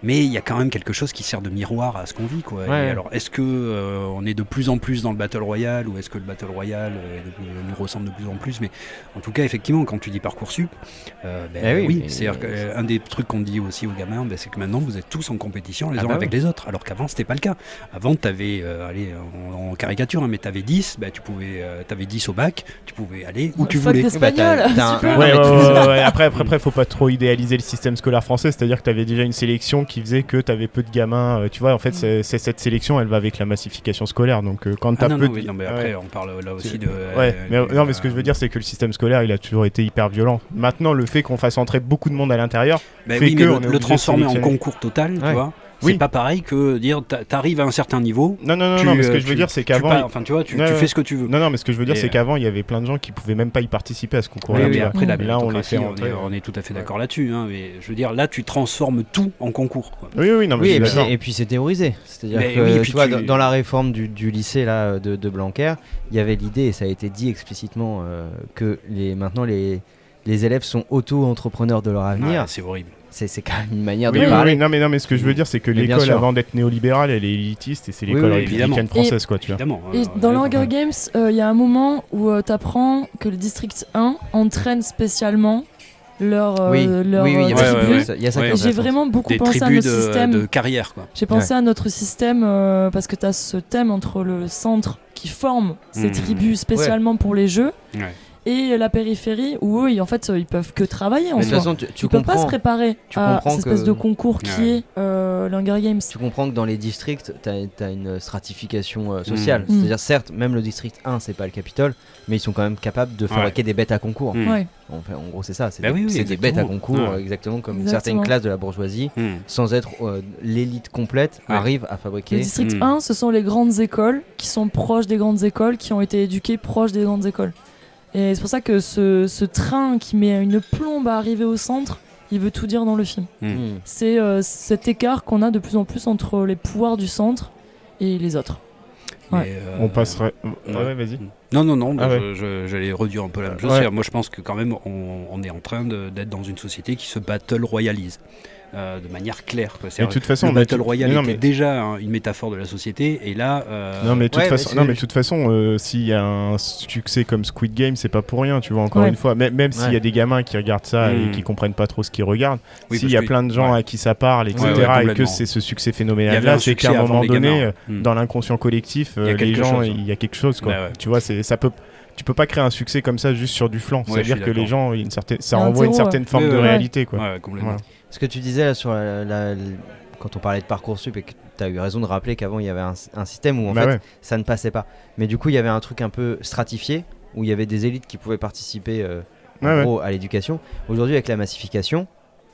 Mais il y a quand même quelque chose qui sert de miroir à ce qu'on vit, quoi. Ouais, Et ouais. alors, est-ce que euh, on est de plus en plus dans le battle royale, ou est-ce que le battle royale euh, de- nous ressemble de plus en plus? Mais en tout cas, effectivement, quand tu dis parcoursup, euh, ben, Eh oui, oui, c'est un des trucs qu'on dit aussi aux gamins, ben, c'est que maintenant vous êtes tous en compétition les Ah uns bah avec les autres, alors qu'avant c'était pas le cas. Avant, tu avais, allez, en, en caricature, hein, mais tu avais 10, ben, tu pouvais, euh, t'avais 10 au bac, tu pouvais aller où tu voulais. après, après, faut pas trop idéaliser le système scolaire français. C'est-à-dire que tu avais déjà une sélection qui faisait que tu avais peu de gamins. euh, Tu vois, en fait, c'est c'est- cette sélection, elle va avec la massification scolaire. Donc, euh, quand tu Ah as non, peu non, de. oui, non, mais Ouais. après, on parle là aussi de. Ouais, euh, mais, non, mais ce que je veux dire, c'est que le système scolaire, il a toujours été hyper violent. Maintenant, le fait qu'on fasse entrer beaucoup de monde à l'intérieur, Bah fait oui, que mais le, le transformer en concours total, tu Ouais. vois. Oui. C'est pas pareil que dire t'a- t'arrives à un certain niveau. non, non, non, tu, non, mais ce euh, que je veux tu- dire, c'est qu'avant. enfin, tu vois, tu, fais ce que tu veux. Non, non, mais ce que je veux dire, c'est euh, qu'avant, il y avait plein de gens qui pouvaient même pas y participer à ce Oui, concours-là. vois. après, la Et là, on les fait méritocratie, on, entrer. est, on est tout à fait d'accord là-dessus. hein, mais je veux dire, là, tu transformes tout en concours. quoi. Oui, oui, non, mais Oui, et puis, et puis c'est théorisé. C'est-à-dire que oui, tu vois, tu- dans, la réforme du, du lycée là, de, de Blanquer, il y avait l'idée, et ça a été dit explicitement, euh, que les, maintenant les, les élèves sont auto-entrepreneurs de leur avenir. Ouais, c'est horrible. C'est c'est quand même une manière Oui, de oui, parler. oui, non, mais, non, mais ce que je veux dire, c'est que l'école, avant d'être néolibérale, elle est élitiste et c'est l'école oui, républicaine évidemment. française, quoi, tu vois. Évidemment. Et euh, dans le d'accord. Hunger Games, euh, il y a un moment où tu apprends que le District 1 entraîne spécialement leur, euh, Oui, leur oui, oui, il y a euh, tribu. ouais, j'ai vraiment beaucoup Des pensé à notre de, système. de carrière, quoi. J'ai pensé à notre système euh, parce que tu as ce thème entre le centre qui forme ces Mhm. tribus spécialement pour les jeux Ouais. Et la périphérie où eux, ils- en fait, ils peuvent que travailler en Mais de toute soi. façon, tu, tu Ils peuvent pas se comprends, préparer tu à comprends cette espèce que- de concours qui Ouais. est euh, l'Hunger Games. tu comprends que dans les districts, tu as, une stratification euh, sociale. Mm. C'est-à-dire, certes, même le district 1, c'est pas le Capitole, mais ils sont quand même capables de fabriquer des bêtes à concours. Mm. Ouais. Enfin, en gros, c'est ça. C'est Bah des, oui, oui, c'est des exactement. bêtes à concours, Ouais. euh, exactement comme Exactement. certaines classes de la bourgeoisie, Hmm. sans être euh, l'élite complète, Ouais. arrivent à Le fabriquer. district Mm. 1, ce sont les grandes écoles qui sont proches des grandes écoles, qui ont été éduquées proches des grandes écoles. Et c'est pour ça que ce, ce train qui met une plombe à arriver au centre, il veut tout dire dans le film. Hmm. Mm. C'est euh, cet écart qu'on a de plus en plus entre les pouvoirs du centre et les autres. Ouais. Euh, On passerait. Ouais, vas-y. Non, non, non, Ah ouais. j'allais redire un peu la même chose. Moi, je pense que quand même, on, on est en train d'être dans une société qui se battle royalise. Euh, de manière claire. quoi. Mais de toute façon, le battle royale mais non, était mais- déjà hein, une métaphore de la société, et là, euh, Non mais de toute Ouais, façon, non mais de toute façon, euh, s'il y a un succès comme Squid Game, c'est pas pour rien, tu vois. Encore Ouais. une fois, même, même s'il y a des gamins qui regardent ça et qui comprennent pas trop ce qu'ils regardent, oui, s'il y a que- plein de gens ouais. à qui ça parle, etc. Ouais, ouais, et que c'est ce succès Il y phénoménal avait là, un c'est qu'à un moment donné, gamins. dans l'inconscient collectif, Il y a euh, les quelque gens, chose. il y a quelque chose quoi. Ouais. Tu vois, ça peut. Tu peux pas créer un succès comme ça juste sur du flanc. Ouais, C'est-à-dire que les gens, une certaine, ça renvoie une certaine forme ouais. de Ouais. réalité quoi. Ouais, complètement. Voilà. Ce que tu disais là sur la, la- quand on parlait de Parcoursup et que tu as eu raison de rappeler qu'avant il y avait un, un système où en Bah fait ouais. ça ne passait pas. Mais du coup, il y avait un truc un peu stratifié où il y avait des élites qui pouvaient participer euh, en Ouais, ouais. gros à l'éducation. Aujourd'hui, avec la massification,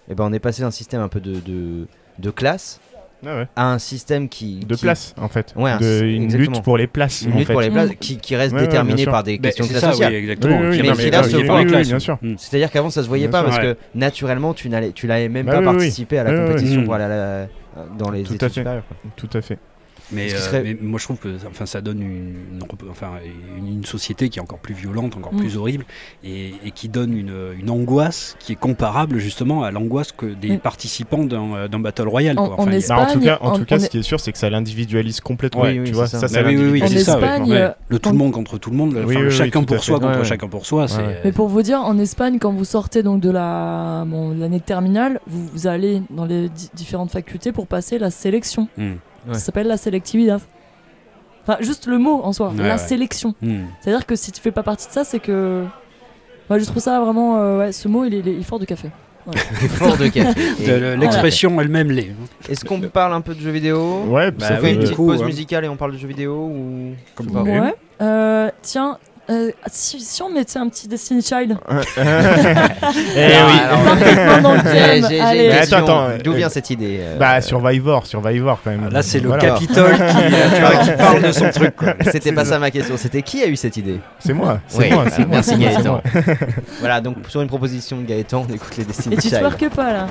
eh ben, on est passé d'un système un peu de, de, de classe Ouais. à un système qui. De qui- place, en fait. Ouais, de, une exactement. lutte pour les places. Une en lutte fait. pour les places qui, qui reste Ouais, déterminée par des Ben, questions de classe ça, sociale. oui, exactement. Oui, oui, non, mais là, se voit. C'est-à-dire qu'avant ça se voyait Bien pas sûr, parce que naturellement tu n'allais même Bah pas participer à la compétition pour aller à la- dans les Tout à études fait. supérieures. quoi. Tout à fait. Mais, euh, serait- mais moi je trouve que enfin, ça donne une, enfin, une, une société qui est encore plus violente, encore Mm. plus horrible, et, et qui donne une, une angoisse qui est comparable justement à l'angoisse que des Mm. participants d'un euh, d'un Battle Royale. En- quoi. Enfin, Espagne, Bah, en tout cas, en tout cas ce qui est sûr, c'est que ça l'individualise complètement. Oui, oui, tu c'est vois, ça. ça, Bah ça oui, ça, ouais. Espagne, Ouais. euh, Le tout le monde contre tout le monde, Oui, enfin, oui, le oui, chacun pour soi contre Ouais, chacun pour soi. Ouais. Mais pour vous dire, en Espagne, quand vous sortez donc de la bon, l'année de terminale, vous, vous allez dans les di- différentes facultés pour passer la sélection. Ouais. Ça s'appelle la selectividad. Enfin, juste le mot en soi, Ouais, la ouais. sélection. Mm. C'est-à-dire que si tu fais pas partie de ça, c'est que. Moi, je trouve ça vraiment. euh, ouais, ce mot, il est, il est fort de café. (laughs) Fort de (laughs) le- L'expression elle-même l'est. Est-ce qu'on parle un peu de jeux vidéo Ouais, Bah ça On oui, fait fait une petite coup, pause ouais. musicale et on parle de jeux vidéo ou Comme pas. Euh, tiens, euh, si, si on mettait un petit Destiny Child. (laughs) Eh Alors, oui. attends, attends, D'où euh, vient cette idée euh, Bah, Survivor, Survivor quand même. Là, c'est le Voilà. Capitole qui, euh, (laughs) qui parle de son (laughs) truc. quoi. C'était pas ça ma question. C'était qui a eu cette idée? C'est moi, c'est Oui, moi, c'est moi. merci moi, Gaëtan. moi. Voilà, donc sur une proposition de Gaëtan, on écoute les Destiny Et tu Child. twerkes pas là.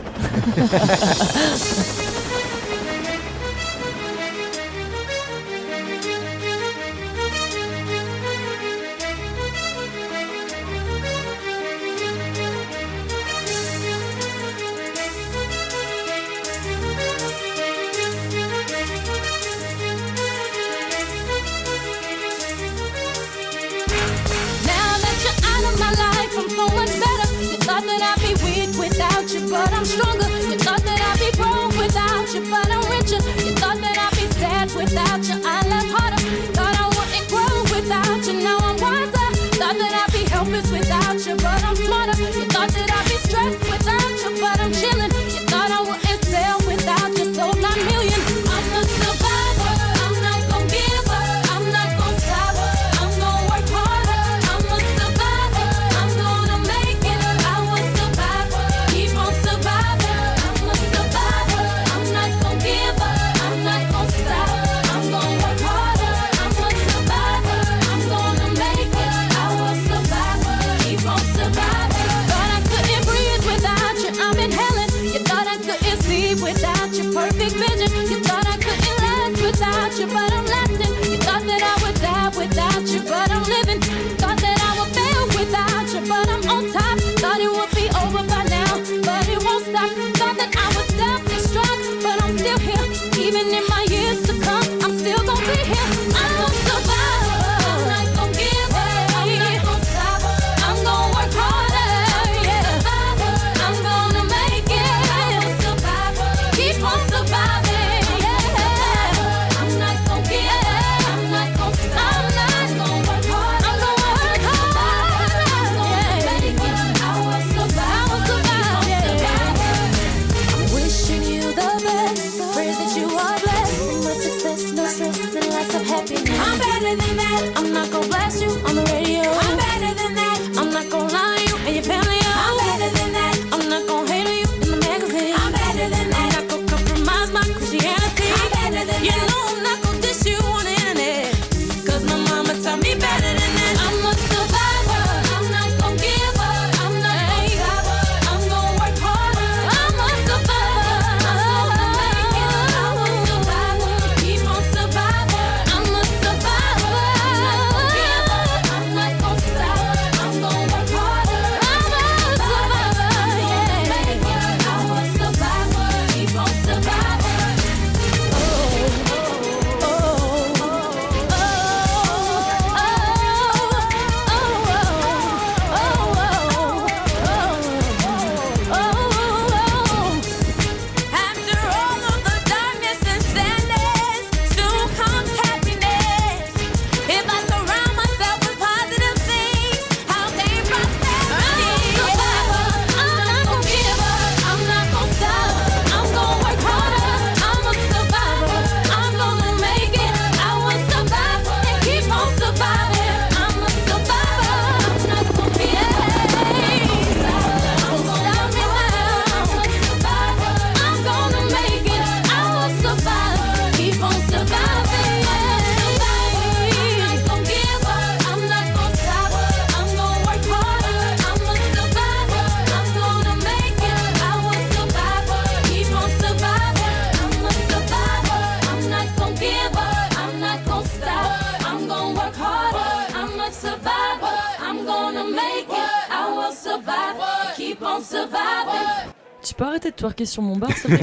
Twerker sur mon bar, s'il (laughs)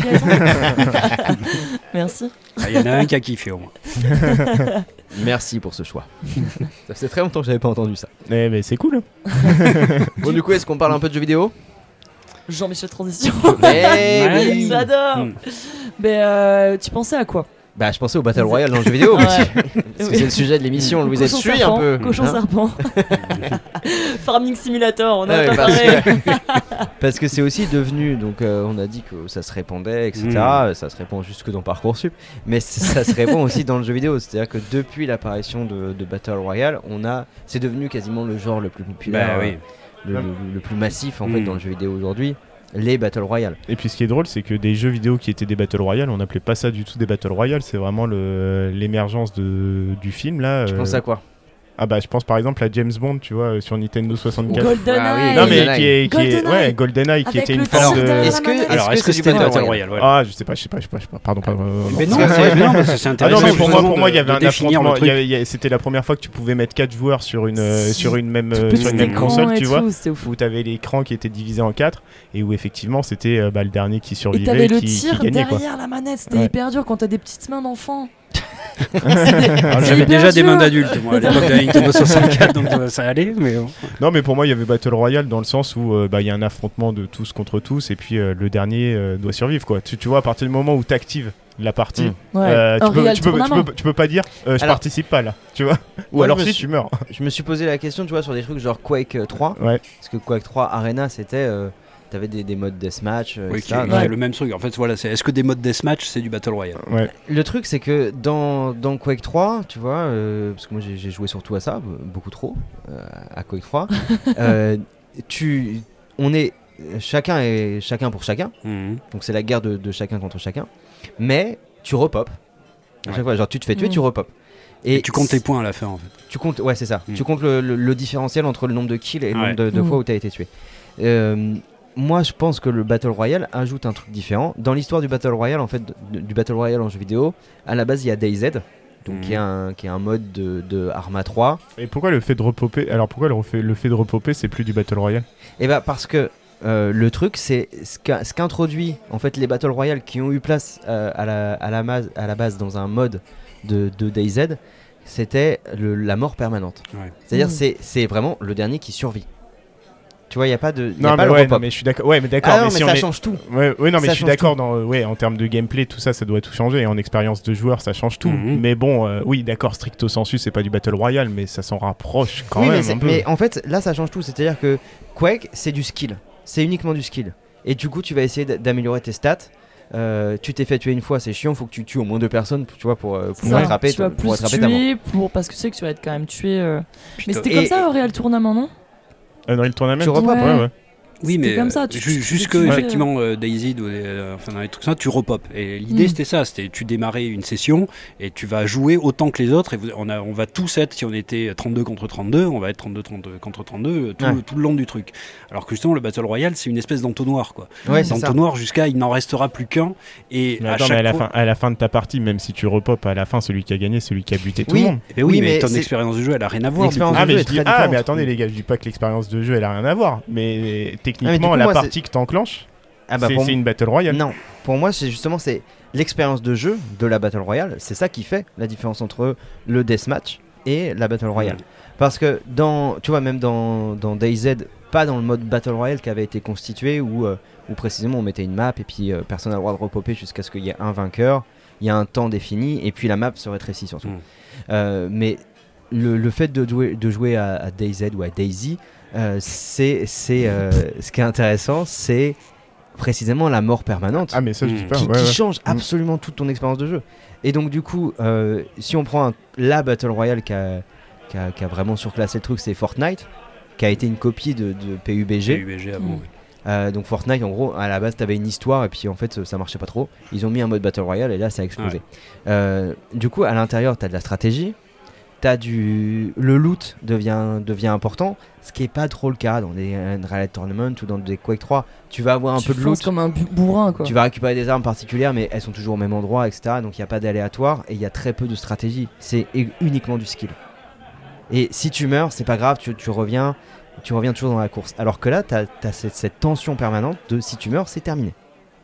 Merci. Ah, Il y en a un qui a kiffé au moins. (laughs) Merci pour ce choix. ça faisait très longtemps que j'avais pas entendu ça. Eh, mais c'est cool. (laughs) Bon, du coup, est-ce qu'on parle un peu de jeux vidéo? Jean-Michel Transition. Eh Ouais. oui J'adore. Hmm. Mais euh, tu pensais à quoi? Bah, je pensais au Battle Royale dans le jeu vidéo. (laughs) Ouais. (laughs) Parce que c'est le sujet de l'émission, Louis Cochon suit un serpent, peu. Cochon hein. serpent. (laughs) Farming Simulator, on a Ouais, pas parce, parlé. que, parce que c'est aussi devenu, donc euh, on a dit que ça se répandait, etc. Mm. Ça se répand jusque dans Parcoursup, mais c- ça se répand aussi dans le jeu vidéo. C'est-à-dire que depuis l'apparition de, de Battle Royale, on a, c'est devenu quasiment le genre le plus populaire, Bah oui. euh, le, le- le plus massif en fait Mm. dans le jeu vidéo aujourd'hui, les Battle Royale. Et puis ce qui est drôle, c'est que des jeux vidéo qui étaient des Battle Royale, on n'appelait pas ça du tout des Battle Royale, c'est vraiment l'émergence du film là. Tu euh, penses à quoi? Ah bah je pense par exemple à James Bond, tu vois, euh, sur Nintendo 64. GoldenEye. Ah oui, non mais GoldenEye. qui est, qui est ouais, GoldenEye qui Avec était le une forme tir de Est-ce que. Alors, est-ce que c'était le Battle Royale voilà. Ah, je sais pas, je sais pas, je sais pas, je sais pas. Pardon, pardon. euh, Mais non. mais non, parce que c'est Ah intéressant. non mais pour moi, pour moi, il y avait un le affrontement. C'était la première fois que tu pouvais mettre 4 joueurs sur une euh, Si. sur une même euh, Tout sur une petit même console, tu vois. Où tu avais l'écran qui était divisé en 4 et où effectivement c'était euh, bah, le dernier qui survivait le qui, tir gagnait quoi. derrière la manette, c'était hyper dur quand t'as des petites mains d'enfant. C'est J'avais déjà des mains d'adulte, moi, à l'époque de Nintendo 64, donc euh, ça allait, mais bon. Non mais pour moi il y avait Battle Royale dans le sens où euh, bah, il y a un affrontement de tous contre tous et puis euh, le dernier euh, doit survivre quoi. Tu, tu vois à partir du moment où tu actives la partie, Mm. Euh, tu, peux, real tu, peux, tu, tournament. peux, tu peux pas dire euh, je Alors- participe pas là, tu vois. Ou alors si suis- tu meurs. Je me suis posé la question, tu vois, sur des trucs genre Quake euh, 3. Ouais. Parce que Quake 3 Arena, c'était. euh, T'avais des, des modes deathmatch, euh, Oui, etc. qui- Donc, c'est le même truc. En fait, voilà, c'est est-ce que des modes deathmatch, c'est du Battle Royale? Ouais. Le truc, c'est que dans, dans Quake 3, tu vois, euh, parce que moi j'ai joué surtout à ça, b- beaucoup trop, euh, à Quake 3, (laughs) euh, tu, on est chacun est chacun pour chacun, Mhm. donc c'est la guerre de, de chacun contre chacun, mais tu repop. À chaque Ouais. fois, genre tu te fais tuer, tu repop. Et tu comptes tes points à la fin, en fait. Tu comptes, ouais, c'est ça. Mm. Tu comptes le, le- le différentiel entre le nombre de kills et le Ouais. nombre de, de Mm. fois où tu as été tué. Euh, moi, je pense que le Battle Royale ajoute un truc différent. Dans l'histoire du Battle Royale, en fait, de- du Battle Royale en jeu vidéo, à la base, il y a DayZ, donc Mm. qui, est un, qui est un mode de, de Arma 3. Et pourquoi le fait de repopper Alors pourquoi le, fait de repopper c'est plus du Battle Royale? Et bah parce que euh, le truc, c'est ce qu'introduit en fait les Battle Royale qui ont eu place euh, à, la, à, la mas- à la base dans un mode de, de DayZ, c'était la mort permanente. Ouais. C'est-à-dire Mm. c'est c'est vraiment le dernier qui survit. Tu vois, il n'y a pas de. y Non mais ouais, non, mais je suis d'accord. Ouais mais d'accord. Ah non, mais mais si on ça est- change tout. Ouais, ouais, non, mais Ça je suis d'accord. Dans, ouais, en termes de gameplay, tout ça, ça doit tout changer. Et en expérience de joueur, ça change tout. Mhm. Mais bon, euh, oui, d'accord, stricto sensu, c'est pas du Battle Royale, mais ça s'en rapproche quand oui, même mais, un peu. mais en fait, là, ça change tout. C'est-à-dire que Quake, c'est du skill. C'est uniquement du skill. Et du coup, tu vas essayer d'améliorer tes stats. Euh, tu t'es fait tuer une fois, c'est chiant. Faut que tu tues au moins deux personnes, tu vois, pour, euh, pour Ça, rattraper, tu vas pour plus rattraper ta mort. tuer pour... parce que tu sais que tu vas être quand même tué. euh. Mais c'était Et- comme ça au Real Tournament, non? Unreal Tournament Tu repopes, ouais, ouais. Oui, mais comme ça, tu- jusque effectivement euh, Daisy euh, enfin dans les trucs ça, tu repop. Et l'idée Mm. c'était ça, c'était tu démarrais une session et tu vas jouer autant que les autres et vous- on, a, on va tous être, si on était 32 contre 32, on va être 32 32 contre 32 euh, tout, Ouais. tout le long du truc. Alors que justement le Battle Royale c'est une espèce d'entonnoir quoi. Ouais, c'est ça. D'entonnoir jusqu'à il n'en restera plus qu'un et Mais à attends, chaque mais à la, fois- fin, à la fin de ta partie, même si tu repopes, à la fin, celui qui a gagné, celui qui a buté tout Oui. le monde. Eh ben oui, Oui, mais, mais ton expérience de jeu elle a rien à voir. Ah jeu mais, est je dis, ah, mais attendez, les gars, je dis pas que l'expérience de jeu, elle a rien à voir. Mais techniquement, coup, la moi, partie que t'enclenches, Ah bah, c'est une Battle Royale. Non, pour moi, c'est justement c'est l'expérience de jeu de la Battle Royale. C'est ça qui fait la différence entre le deathmatch et la Battle Royale. Parce que dans, tu vois, même dans, dans DayZ, pas dans le mode Battle Royale qui avait été constitué où, euh, où précisément on mettait une map et puis euh, personne n'a le droit de repopper jusqu'à ce qu'il y ait un vainqueur. Il y a un temps défini et puis la map se rétrécit surtout. Mm. Euh, mais le, le fait de jouer, de jouer à, à DayZ ou à Daisy, euh, c'est c'est, euh, ce qui est intéressant, c'est précisément la mort permanente Ah mais ça, je Mm. dis pas. qui, ouais, qui ouais. change Mm. absolument toute ton expérience de jeu. Et donc du coup, euh, si on prend un- la Battle Royale qui a, qui a- qui a vraiment surclassé le truc, c'est Fortnite, qui a été une copie de, de PUBG. PUBG avant, Mm. oui. Euh, donc Fortnite, en gros, à la base, t'avais une histoire et puis en fait, ça marchait pas trop. Ils ont mis un mode Battle Royale et là, ça a explosé. Euh, du coup, à l'intérieur, t'as de la stratégie. T'as du le loot devient devient important, ce qui est pas trop le cas dans des Unreal Tournament ou dans des Quake 3. Tu vas avoir un tu peu de loot, comme un bourrin, quoi. tu vas récupérer des armes particulières, mais elles sont toujours au même endroit, etc. Donc il n'y a pas d'aléatoire et il y a très peu de stratégie. C'est uniquement du skill. Et si tu meurs, c'est pas grave, tu, tu reviens. tu reviens toujours dans la course. Alors que là, tu as, cette, cette tension permanente de si tu meurs, c'est terminé.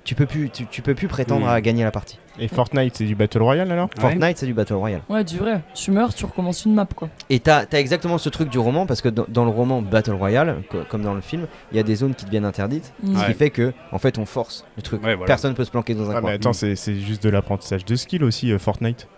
Tu peux plus, tu, tu peux plus prétendre à gagner la partie. Et Fortnite, c'est du Battle Royale alors Ouais. Fortnite, c'est du Battle Royale. Ouais, du vrai. Tu meurs, tu recommences une map, quoi. Et t'as as exactement ce truc du roman, parce que dans, dans le roman Battle Royale, co- comme dans le film, il y a des zones qui deviennent interdites, Mm. ce Ouais. qui fait que, en fait, on force le truc. Ouais, voilà. Personne peut se planquer dans un Ah, coin. mais attends, c'est c'est juste de l'apprentissage de skill aussi, euh, Fortnite.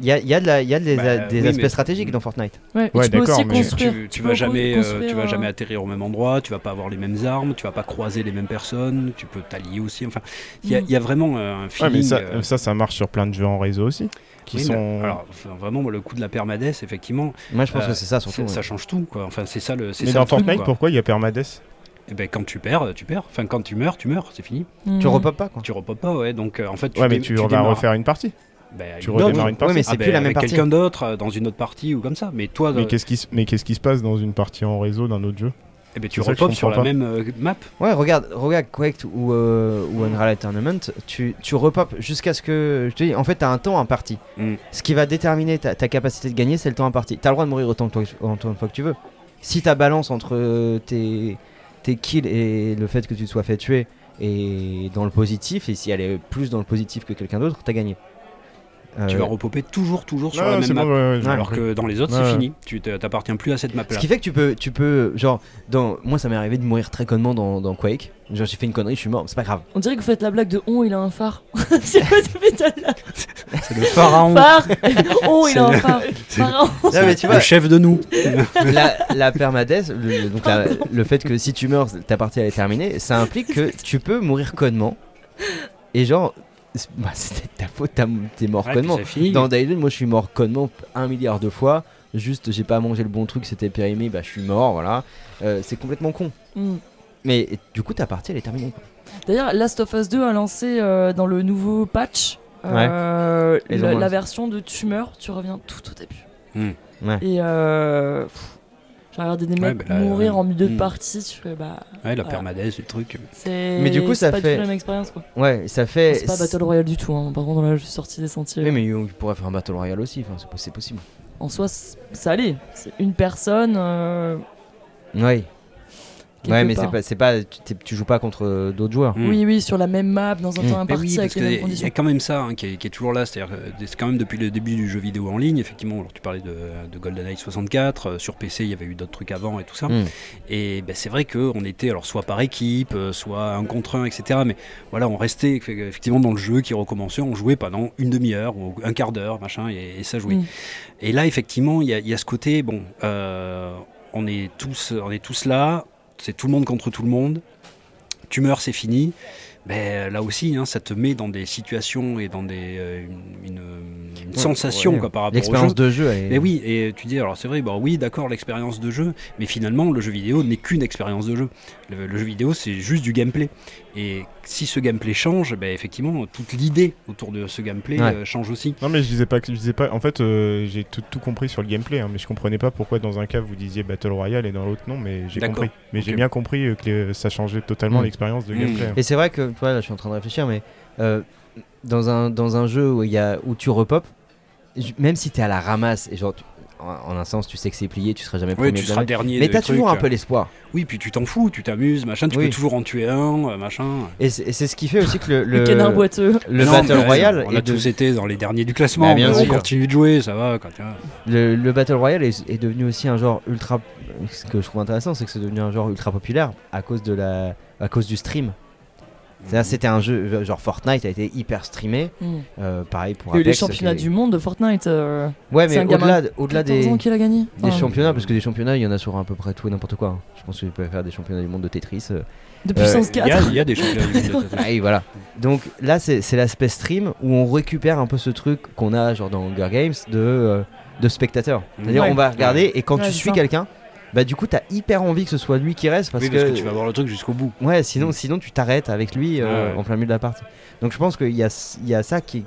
Il y a, il y a de la- il y a des, Bah, des oui, aspects mais- stratégiques dans Fortnite. Ouais, Ouais, tu peux d'accord, aussi mais- construire. tu, tu peux vas jamais, euh, tu vas euh, jamais atterrir au même endroit, tu vas pas avoir les mêmes armes, tu vas pas croiser les mêmes personnes, tu peux t'allier aussi. Enfin, il y, a- Mm. il y a vraiment euh, un Ouais, feeling. mais ça, euh, ça, ça marche sur plein de jeux en réseau aussi. Qui oui, sont. mais alors, enfin, vraiment, le coup de la permadesse, effectivement, Moi, je pense Euh, que c'est ça surtout. ça, ça ouais. change tout. Quoi. Enfin, c'est ça le. mais ça dans le truc, Fortnite, quoi. pourquoi il y a permadeath Eh ben, quand tu perds, tu perds. Enfin, quand tu meurs, tu meurs, c'est fini. mm. Tu repopes pas quoi. Tu repopes pas, ouais. Donc, euh, en fait, tu Ouais, mais dé- tu vas refaire une partie. Avec tu redémarres une partie. mais c'est Ah, plus ben, la même avec partie. quelqu'un d'autre euh, dans une autre partie ou comme ça. Mais toi, Mais euh, qu'est-ce qui, se- mais qu'est-ce qui se passe dans une partie en réseau d'un autre jeu eh ben, tu repopes sur la pas. même euh, map. Ouais, regarde, regarde Quake ou, euh, ou Unreal Tournament, tu, tu repopes jusqu'à ce que. Je te dis, en fait, t'as un temps imparti. Mm. Ce qui va déterminer ta, ta capacité de gagner, c'est le temps imparti. T'as le droit de mourir autant, que toi- autant de fois que tu veux. Si ta balance entre tes, tes kills et le fait que tu te sois fait tuer est dans le positif, et si elle est plus dans le positif que quelqu'un d'autre, t'as gagné. Tu Euh, vas repopper toujours, toujours sur Non, la même bon, map. ouais, ouais, j'ai Alors que dans les autres, Ouais, c'est ouais. fini. Tu t'appartiens plus à cette Ce map-là. qui fait que tu peux, tu peux, genre, dans, moi ça m'est arrivé de mourir très connement dans, dans Quake. Genre j'ai fait une connerie, je suis mort, c'est pas grave. On dirait que vous faites la blague de On, il a un phare. (laughs) C'est quoi ce métal-là C'est le pharaon. (laughs) Phare On, il C'est a un le- phare. (laughs) Pharaon. Non, mais tu vois, Le chef de nous. la, la permadesse, le, donc la- le fait que si tu meurs, ta partie elle est terminée, ça implique que tu peux mourir connement. Et genre, bah, (laughs) c'était ta faute, t'es mort Ouais, connement. Dans Dylan, moi je suis mort connement un milliard de fois. Juste, j'ai pas mangé le bon truc, c'était périmé, bah je suis mort, voilà. Euh, c'est complètement con. Mm. Mais du coup, ta partie elle est terminée. D'ailleurs, Last of Us 2 a lancé euh, dans le nouveau patch euh, la, version de tu meurs, tu reviens tout au début. Ouais. Et euh, pff, j'ai regardé des Ouais, mecs bah là, mourir euh, en milieu de hmm. partie. Tu fais bah. Ouais, la Voilà. permadesse, le truc. C'est. Mais du coup, c'est ça pas du fait- tout la même expérience quoi. Ouais, ça fait. C'est pas Battle Royale du tout. Hein. Par contre, là, je suis sorti des sentiers. Oui, mais on pourrait faire un Battle Royale aussi, enfin, c'est po- c'est possible. En soi, ça allait. C'est une personne. euh, Ouais. Ouais, mais c'est pas, c'est pas, tu, tu joues pas contre euh, d'autres joueurs. Oui, oui, sur la même map, dans un Mm. temps imparti, oui, avec les mêmes y a quand même ça hein, qui, est, qui est toujours là. C'est-à-dire, euh, c'est quand même depuis le début du jeu vidéo en ligne, effectivement. Alors, tu parlais de, de GoldenEye 64. euh, sur PC, il y avait eu d'autres trucs avant et tout ça. Mm. Et ben, c'est vrai qu'on était alors soit par équipe, soit un contre un, etc. Mais voilà, on restait eff- effectivement dans le jeu qui recommençait. On jouait pendant une demi-heure ou un quart d'heure, machin, et, et ça jouait. Mm. Et là, effectivement, il y, a- il y a ce côté, bon, euh, on, est tous, on est tous là, c'est tout le monde contre tout le monde. Tu meurs, c'est fini. Mais là aussi, hein, ça te met dans des situations et dans des, euh, une, une- une Ouais, sensation ouais. quoi, par rapport au jeu. L'expérience de jeu, elle Mais oui, et tu dis, alors c'est vrai, bah oui, d'accord, l'expérience de jeu, mais finalement, le jeu vidéo n'est qu'une expérience de jeu. Le, le jeu vidéo, c'est juste du gameplay. Et si ce gameplay change, effectivement, toute l'idée autour de ce gameplay Ouais. euh, change aussi. Non mais je disais pas que je disais pas. En fait, euh, j'ai tout, tout compris sur le gameplay, hein, mais je comprenais pas pourquoi dans un cas vous disiez Battle Royale et dans l'autre non. Mais j'ai compris. Mais j'ai bien compris euh, que les- ça changeait totalement Mm. l'expérience de Mm. gameplay. hein. Et c'est vrai que, tu vois, là, je suis en train de réfléchir, mais euh, dans, un, dans un jeu où, il y a, où tu repopes, même si t'es à la ramasse, et genre, tu- en, en un sens, tu sais que c'est plié, tu seras jamais Oui, premier. tu de seras dernier. mais de t'as trucs. toujours un peu l'espoir. Oui, puis tu t'en fous, tu t'amuses, machin, tu Oui. peux toujours en tuer un, euh, machin. Et c'est et c'est ce qui fait aussi que le, Le le, canard boiteux. le Non, Battle Royale On a de- tous été dans les derniers du classement, Bah, bien mais on sûr. continue de jouer, ça va. Quand, tu vois. le, le Battle Royale est, est devenu aussi un genre ultra. Ce que je trouve intéressant, c'est que c'est devenu un genre ultra populaire à cause, de la, à cause du stream. C'était un jeu, genre Fortnite a été hyper streamé. Mm. euh, pareil pour Il y a eu les Apex, championnats du monde de Fortnite. euh, Ouais, mais au-delà 14 des. ans qu'il a gagné. Des Enfin, championnats, parce que des championnats, il y en a sur à peu près tout et n'importe quoi. hein. Je pense que tu peux faire des championnats du monde de Tetris. euh. De puissance Il y, a, 4. il y a des championnats du monde de (laughs) Tetris. Ah oui, voilà. Donc là, c'est l'aspect stream où on récupère un peu ce truc qu'on a, genre dans Hunger Games, de, euh, de spectateurs. C'est-à-dire, Ouais. on va regarder et quand Ouais, tu suis quelqu'un, bah du coup, t'as hyper envie que ce soit lui qui reste parce, oui, parce que, tu vas voir le truc jusqu'au bout. Ouais, sinon, sinon tu t'arrêtes avec lui euh, Ah ouais. en plein milieu de la partie. Donc je pense qu'il y a, il y a ça qui,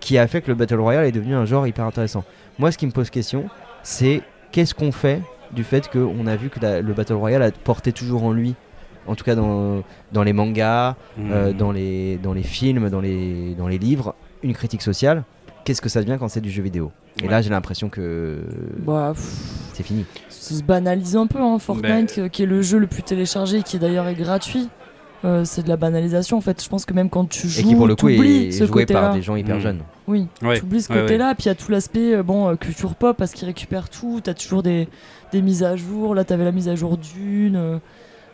qui a fait que le Battle Royale est devenu un genre hyper intéressant. Moi, ce qui me pose question, c'est qu'est-ce qu'on fait du fait qu'on a vu que la- le Battle Royale a porté toujours en lui, en tout cas dans, dans les mangas, euh, Mhm. dans, les, dans les films, dans les, dans les livres, une critique sociale. Qu'est-ce que ça devient quand c'est du jeu vidéo? Et Ouais. là, j'ai l'impression que. Bah, c'est fini. Ça se banalise un peu, hein, Fortnite, qui est le jeu le plus téléchargé, qui d'ailleurs est gratuit. Euh, c'est de la banalisation en fait. Je pense que même quand tu joues, Et qui pour le coup t'oublies est ce joué par des gens hyper Mm. jeunes. Oui, Ouais. tu oublies ce Ouais, côté-là. Puis il y a tout l'aspect euh, bon euh, culture pop parce qu'il récupère tout. T'as toujours des, des mises à jour. Là, t'avais la mise à jour d'une.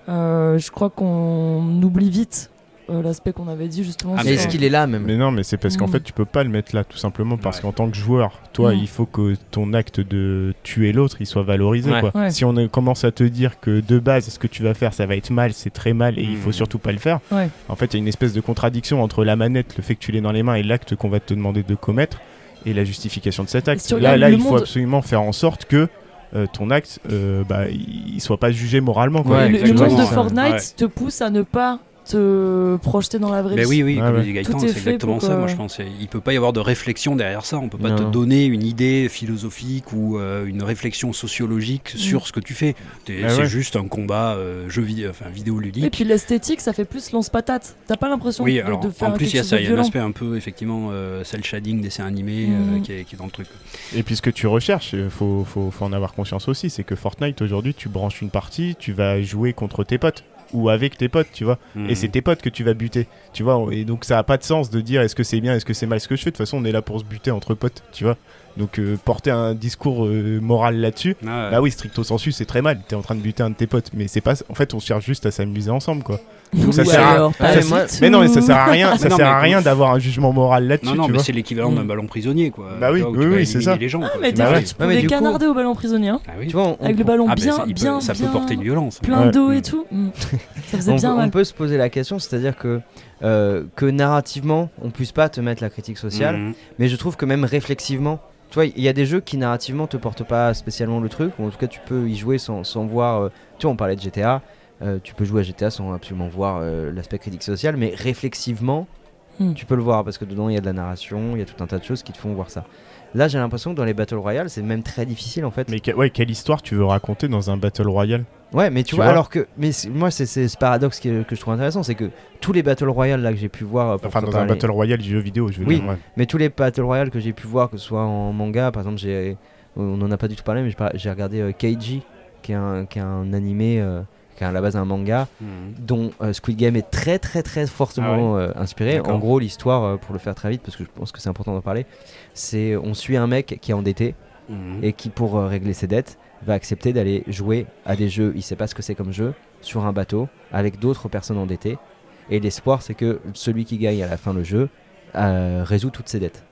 euh, je crois qu'on oublie vite euh, l'aspect qu'on avait dit justement. Ah, Mais est-ce qu'il est là même Mais non, mais c'est parce qu'en Mm. fait, tu peux pas le mettre là, tout simplement parce Ouais. qu'en tant que joueur, toi, Mm. il faut que ton acte de tuer l'autre, il soit valorisé. Ouais. Quoi. Ouais. Si on commence à te dire que de base, ce que tu vas faire, ça va être mal, c'est très mal et il faut Mm. surtout pas le faire, Ouais. en fait, il y a une espèce de contradiction entre la manette, le fait que tu l'aies dans les mains et l'acte qu'on va te demander de commettre et la justification de cet acte. si Là, là il faut monde- absolument faire en sorte que euh, ton acte, euh, bah, il soit pas jugé moralement. Quoi. Ouais, le, monde de. Fortnite Ouais. te pousse à ne pas te projeter dans la vraie Mais vie. oui, oui, Ouais, comme ouais. disait Gaëtan, Tout est c'est fait exactement pour ça, moi je pense. Il peut pas y avoir de réflexion derrière ça. On peut pas Non. te donner une idée philosophique ou euh, une réflexion sociologique sur ce que tu fais. Ah c'est ouais. juste un combat euh, jeu vidéo, enfin vidéo Et ludique. puis l'esthétique, ça fait plus lance-patate. T'as pas l'impression Oui, de, alors de faire en plus il y a ça, il y a un aspect un peu effectivement euh, cel shading dessin animé euh, Mhm. qui, est, qui est dans le truc. Et puis ce que tu recherches, il faut, faut, faut en avoir conscience aussi, c'est que Fortnite aujourd'hui, tu branches une partie, tu vas jouer contre tes potes ou avec tes potes, tu vois. Mhm. Et c'est tes potes que tu vas buter, tu vois. Et donc ça a pas de sens de dire est-ce que c'est bien, est-ce que c'est mal ce que je fais. De toute façon, on est là pour se buter entre potes, tu vois. Donc euh, porter un discours euh, moral là-dessus, Ah, ouais. bah oui, stricto sensu, c'est très mal. T'es en train de buter un de tes potes, mais c'est pas. En fait, on cherche juste à s'amuser ensemble, quoi. Donc ça sert à- alors, mais moi- non, mais ça sert à rien. (laughs) Ça non, sert à rien d'avoir un jugement moral là-dessus, Non, non, tu mais c'est l'équivalent d'un Mm. ballon prisonnier, quoi. Bah oui, c'est ça. Les gens, Ah, mais des Bah tu coup- canarder au ballon prisonnier. hein, Ah oui. Tu vois, on, avec le on- ballon Ah, bien, ça, il peut- bien, ça peut porter une violence. plein Ouais. d'eau Mm. et tout. Mm. Ça faisait on, bien peut, on mal. peut se poser la question, c'est-à-dire que, euh, que narrativement, on puisse pas te mettre la critique sociale, Mhm. mais je trouve que même réflexivement, tu vois, il y a des jeux qui narrativement te portent pas spécialement le truc, ou en tout cas tu peux y jouer sans, sans voir. euh, tu vois, on parlait de GTA, euh, tu peux jouer à GTA sans absolument voir euh, l'aspect critique social, mais réflexivement, Hmm. tu peux le voir parce que dedans il y a de la narration, il y a tout un tas de choses qui te font voir ça. Là, j'ai l'impression que dans les Battle Royale, c'est même très difficile en fait. Mais que- ouais, quelle histoire tu veux raconter dans un Battle Royale? Ouais, mais tu, Tu vois, vois? alors que. Mais moi, c'est ce paradoxe que, que je trouve intéressant, c'est que tous les Battle Royale là que j'ai pu voir. euh, pour Enfin, dans un Battle Royale jeu vidéo, je veux Oui. dire. ouais. Mais tous les Battle Royale que j'ai pu voir, que ce soit en manga, par exemple, j'ai, on en a pas du tout parlé, mais j'ai regardé euh, Keiji, qui est un, qui est un animé, euh, qui est à la base un manga, Mhm. dont euh, Squid Game est très très très fortement euh, inspiré. En gros, l'histoire, euh, pour le faire très vite, parce que je pense que c'est important d'en parler, c'est on suit un mec qui est endetté Mhm. et qui, pour régler ses dettes, va accepter d'aller jouer à des jeux, il sait pas ce que c'est comme jeu, sur un bateau, avec d'autres personnes endettées. Et l'espoir, c'est que celui qui gagne à la fin le jeu résout toutes ses dettes.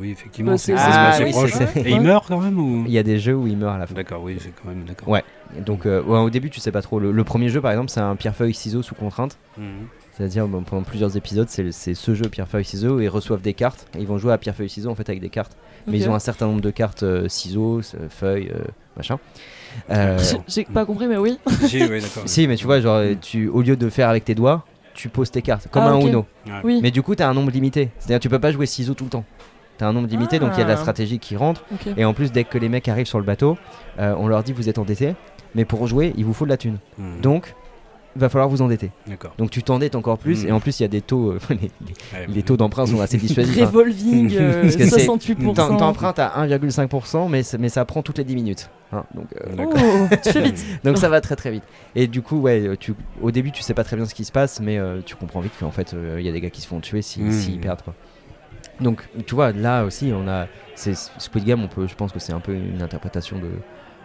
Oui, effectivement, Bah, c'est Ah, assez oui, proche. Et il meurt quand même ou Il y a des jeux où il meurt à la fin. D'accord, oui, c'est quand même d'accord. Ouais. Donc euh, ouais, au début, tu sais pas trop. Le, le premier jeu, par exemple, c'est un pierre-feuille-ciseau sous contrainte. Mhm. C'est-à-dire, bon, pendant plusieurs épisodes, c'est c'est ce jeu pierre-feuille-ciseau et ils reçoivent des cartes. Et ils vont jouer à pierre-feuille-ciseau en fait avec des cartes. Mais ils ont un certain nombre de cartes euh, ciseaux, feuilles, euh, machin. Euh, J'ai- J'ai pas compris, mais oui. (laughs) J'ai- ouais, d'accord. si, mais tu vois, genre, tu, au lieu de faire avec tes doigts, tu poses tes cartes, comme Ah, un ok. Uno. Oui. Mais du coup, t'as un nombre limité. C'est-à-dire, tu peux pas jouer ciseaux tout le temps. T'as un nombre limité, donc il y a de la Ah. stratégie qui rentre. Et en plus, dès que les mecs arrivent sur le bateau, euh, on leur dit vous êtes endettés, mais pour jouer, il vous faut de la thune. Mhm. Donc, il va falloir vous endetter. Donc tu t'endettes encore plus, Mm. et en plus, il y a des taux, euh, (laughs) les, les- Ouais, les taux d'emprunt sont assez dissuasifs. hein. Revolving, (laughs) euh, Parce que c'est- 68%. T'en- T'empruntes à 1,5%, mais, ça- mais ça prend toutes les 10 minutes. hein. donc, euh, Oh, tu fais vite. (laughs) donc ça va très très vite. Et du coup, ouais, euh, tu, au début, tu sais pas très bien ce qui se passe, mais euh, tu comprends vite qu'en fait, euh, il y a des gars qui se font tuer s'ils Mm. s'ils perdent. Quoi. Donc, tu vois, là aussi, on a. c'est Squid Game, on peut, je pense que c'est un peu une interprétation de.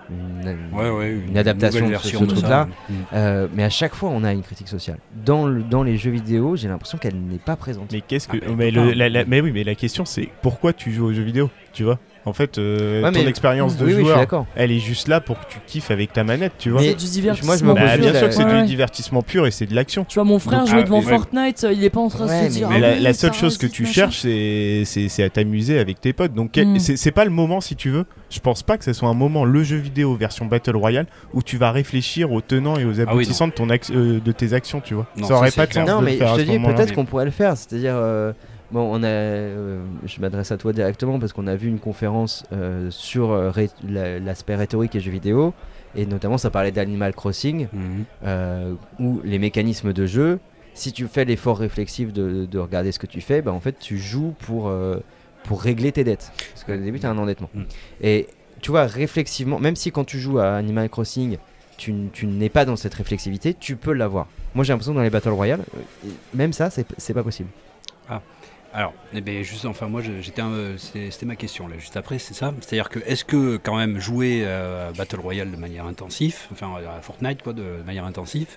Une, Ouais, ouais, une adaptation de ce- truc-là. Mhm. Euh, mais à chaque fois, on a une critique sociale. Dans, le, dans les jeux vidéo, j'ai l'impression qu'elle n'est pas présente. Mais qu'est-ce que. Ah, il mais, peut le- pas. la- la- mais oui, mais la question c'est pourquoi tu joues aux jeux vidéo Tu vois? En fait, euh, Ouais, ton mais- expérience de oui, joueur, elle est juste là pour que tu kiffes avec ta manette, tu vois. Mais C'est du divertissement. moi, Bah, bien sûr que c'est Ouais, du divertissement pur et c'est de l'action. Tu vois, mon frère Donc, jouer ah, devant ouais. Fortnite, il est pas en train de se mais- dire. Mais ah la, oui, la seule chose que tu machin. cherches, c'est c'est- c'est à t'amuser avec tes potes. Donc, Mm. c'est c'est pas le moment, si tu veux. Je pense pas que ce soit un moment, le jeu vidéo version Battle Royale, où tu vas réfléchir aux tenants et aux Ah oui, aboutissants de, ton ac- euh, de tes actions, tu vois. Non, ça aurait pas de sens. Non, mais je te dis, peut-être qu'on pourrait le faire. C'est-à-dire, euh, bon, on a, euh, je m'adresse à toi directement parce qu'on a vu une conférence euh, sur euh, ré- l'aspect rhétorique et jeux vidéo, et notamment ça parlait d'Animal Crossing, Mhm. euh, où les mécanismes de jeu, si tu fais l'effort réflexif de, de regarder ce que tu fais, bah, en fait, tu joues pour, pour régler tes dettes. Parce qu'au début, tu as un endettement. Mm. Et tu vois, réflexivement, même si quand tu joues à Animal Crossing, tu, tu n'es pas dans cette réflexivité, tu peux l'avoir. Moi j'ai l'impression que dans les Battle Royale, même ça, c'est pas possible. Alors, eh ben, juste, enfin, moi, j'étais, euh, c'était ma question là, juste après, c'est ça. C'est-à-dire que, est-ce que quand même jouer à Battle Royale de manière intensive, enfin à Fortnite quoi, de manière intensive,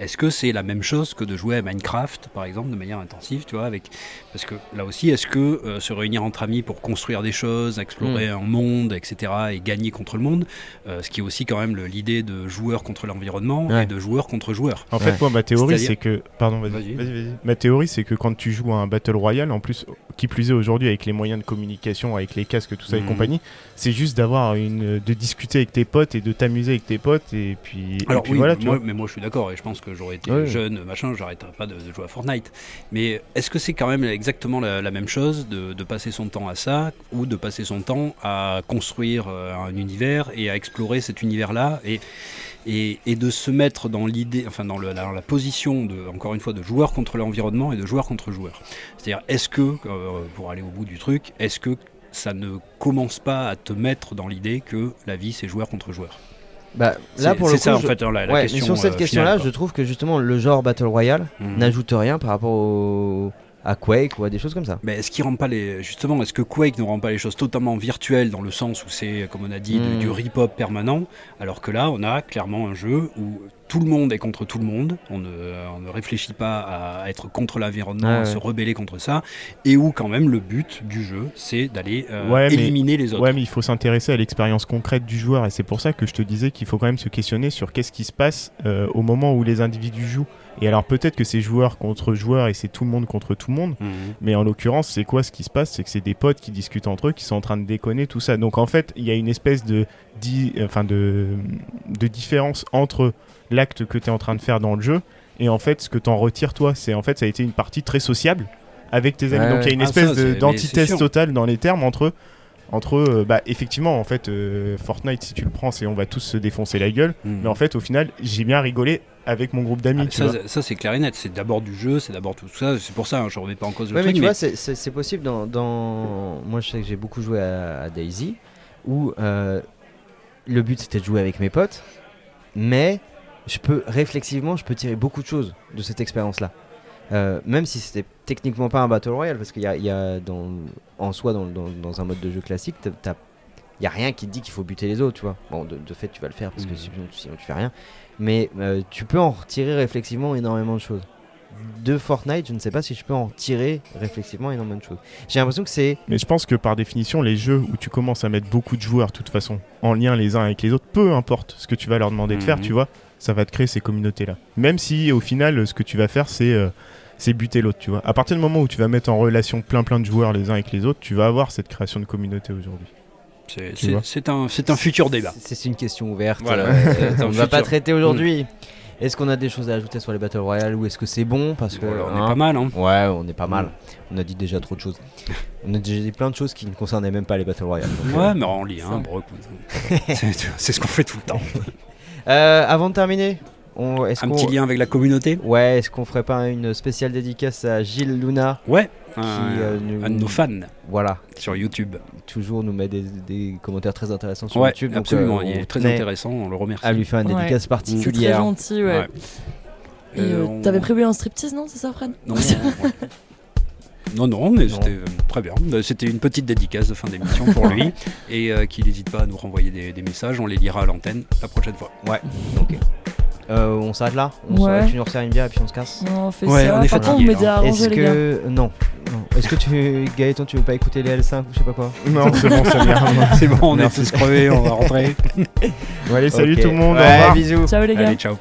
est-ce que c'est la même chose que de jouer à Minecraft, par exemple, de manière intensive, tu vois, avec, parce que là aussi, est-ce que euh, se réunir entre amis pour construire des choses, explorer un monde, etc., et gagner contre le monde, euh, ce qui est aussi quand même l'idée de joueur contre l'environnement Ouais. et de joueur contre joueur. En fait, Ouais. moi, ma théorie, c'est que. Pardon, vas-y. Vas-y. Vas-y, vas-y. Ma théorie, c'est que quand tu joues à un Battle Royale, en plus, qui plus est aujourd'hui avec les moyens de communication, avec les casques, tout ça et Mhm. compagnie, c'est juste d'avoir une. de discuter avec tes potes et de t'amuser avec tes potes, et puis. et Alors puis oui, voilà, tu moi- vois. mais moi je suis d'accord et je pense que j'aurais été Ouais. jeune, machin, j'arrêterais pas de, de jouer à Fortnite. Mais est-ce que c'est quand même exactement la, la même chose de, de passer son temps à ça ou de passer son temps à construire euh, un univers et à explorer cet univers-là et, et, et de se mettre dans l'idée, enfin dans, le- dans la position de, encore une fois, de joueur contre l'environnement et de joueur contre joueur. C'est-à-dire, est-ce que, euh, pour aller au bout du truc, est-ce que ça ne commence pas à te mettre dans l'idée que la vie c'est joueur contre joueur? Bah, là C'est- pour le coup, ça en je- fait hein, la, la ouais, question. mais sur cette euh, question-là, je trouve que justement le genre Battle Royale. Mhm. n'ajoute rien par rapport au... à Quake ou à des choses comme ça. Mais est-ce qu'il rend pas les justement est-ce que Quake ne rend pas les choses totalement virtuelles dans le sens où c'est comme on a dit de- Mm. du rip-hop permanent alors que là on a clairement un jeu où tout le monde est contre tout le monde. On ne, on ne réfléchit pas à être contre l'environnement Ouais, à se rebeller contre ça. Et où quand même le but du jeu c'est d'aller euh, Ouais, mais- éliminer les autres. Ouais, mais il faut s'intéresser à l'expérience concrète du joueur, et c'est pour ça que je te disais qu'il faut quand même se questionner sur qu'est-ce qui se passe euh, au moment où les individus jouent. Et alors peut-être que c'est joueur contre joueur et c'est tout le monde contre tout le monde, Mhm. mais en l'occurrence, c'est quoi ce qui se passe? C'est que c'est des potes qui discutent entre eux, qui sont en train de déconner, tout ça. Donc en fait, il y a une espèce de, di- enfin de, de différence entre l'acte que tu es en train de faire dans le jeu et en fait ce que tu en retires toi. C'est en fait, ça a été une partie très sociable avec tes amis. Ouais, Donc il y a une Ah, espèce d'antithèse totale dans les termes entre entre euh, bah effectivement en fait euh, Fortnite si tu le prends c'est on va tous se défoncer la gueule Mhm. mais en fait au final j'ai bien rigolé avec mon groupe d'amis Ah, tu ça, vois. ça, c'est clair et net c'est d'abord du jeu c'est d'abord tout ça c'est pour ça hein, je remets pas en cause le Ouais, mais tu mais- vois, c'est- possible dans, dans- Moi, je sais que j'ai beaucoup joué à, à Daisy, où euh, le but c'était de jouer avec mes potes, mais je peux réflexivement, je peux tirer beaucoup de choses de cette expérience-là. Euh, même si c'était techniquement pas un Battle Royale, parce qu'il y a, y a dans, en soi, dans, dans- dans un mode de jeu classique, il y a rien qui te dit qu'il faut buter les autres, tu vois. Bon, de, de fait, tu vas le faire parce que Mhm. sinon, sinon tu fais rien. Mais euh, tu peux en retirer réflexivement énormément de choses. De Fortnite, je ne sais pas si je peux en tirer réflexivement énormément de choses. J'ai l'impression que c'est. Mais je pense que par définition, les jeux où tu commences à mettre beaucoup de joueurs, de toute façon, en lien les uns avec les autres, peu importe ce que tu vas leur demander de faire, Mhm. tu vois, ça va te créer ces communautés-là. Même si au final, ce que tu vas faire, c'est euh, c'est buter l'autre, tu vois. À partir du moment où tu vas mettre en relation plein plein de joueurs les uns avec les autres, tu vas avoir cette création de communauté aujourd'hui. c'est- un c'est un futur débat C'est une question ouverte. Voilà. euh, (laughs) on ne va pas traiter aujourd'hui. Est-ce qu'on a des choses à ajouter sur les Battle Royale ou est-ce que c'est bon? Parce que Voilà, on hein, est pas mal hein Ouais, on est pas mal. On a dit déjà trop de choses. On a déjà dit plein de choses qui ne concernaient même pas les Battle Royale. donc, euh, Ouais, mais on lit, hein, (laughs) c'est ce qu'on fait tout le temps. Euh, avant de terminer, on, est-ce Un qu'on- petit lien avec la communauté Ouais, est-ce qu'on ferait pas une spéciale dédicace à Gilles Luna Ouais, qui un, euh, nous- un de nos fans voilà, sur YouTube. toujours nous met des, des commentaires très intéressants sur Ouais, YouTube. donc, absolument, euh, il est très intéressant, on le remercie. À lui faire une Ouais. dédicace C'est très particulière. gentil, ouais. Ouais. Et, Euh, on- T'avais prévu un striptease, non C'est ça, Fred? Non, non, ouais. (laughs) non, non, mais c'était euh, très bien. Euh, C'était une petite dédicace de fin d'émission pour lui. (laughs) et euh, qu'il n'hésite pas à nous renvoyer des, des messages, on les lira à l'antenne la prochaine fois. Ok. Euh, on s'arrête là? On Ouais. s'arrête, Tu nous resserres une bière et puis on se casse? Non, on fait Ouais, ça. on est fatigué, arrangés, Est-ce les gars. que. Non. non. Est-ce que tu. Gaëtan, tu veux pas écouter les L5 ou je sais pas quoi? Non, c'est bon, ça vient. (laughs) C'est bon, on est Merci. tous crevés, on va rentrer. (laughs) Bon, allez, salut tout le monde, au Ouais, revoir. bisous. Ciao, les gars. Allez, ciao.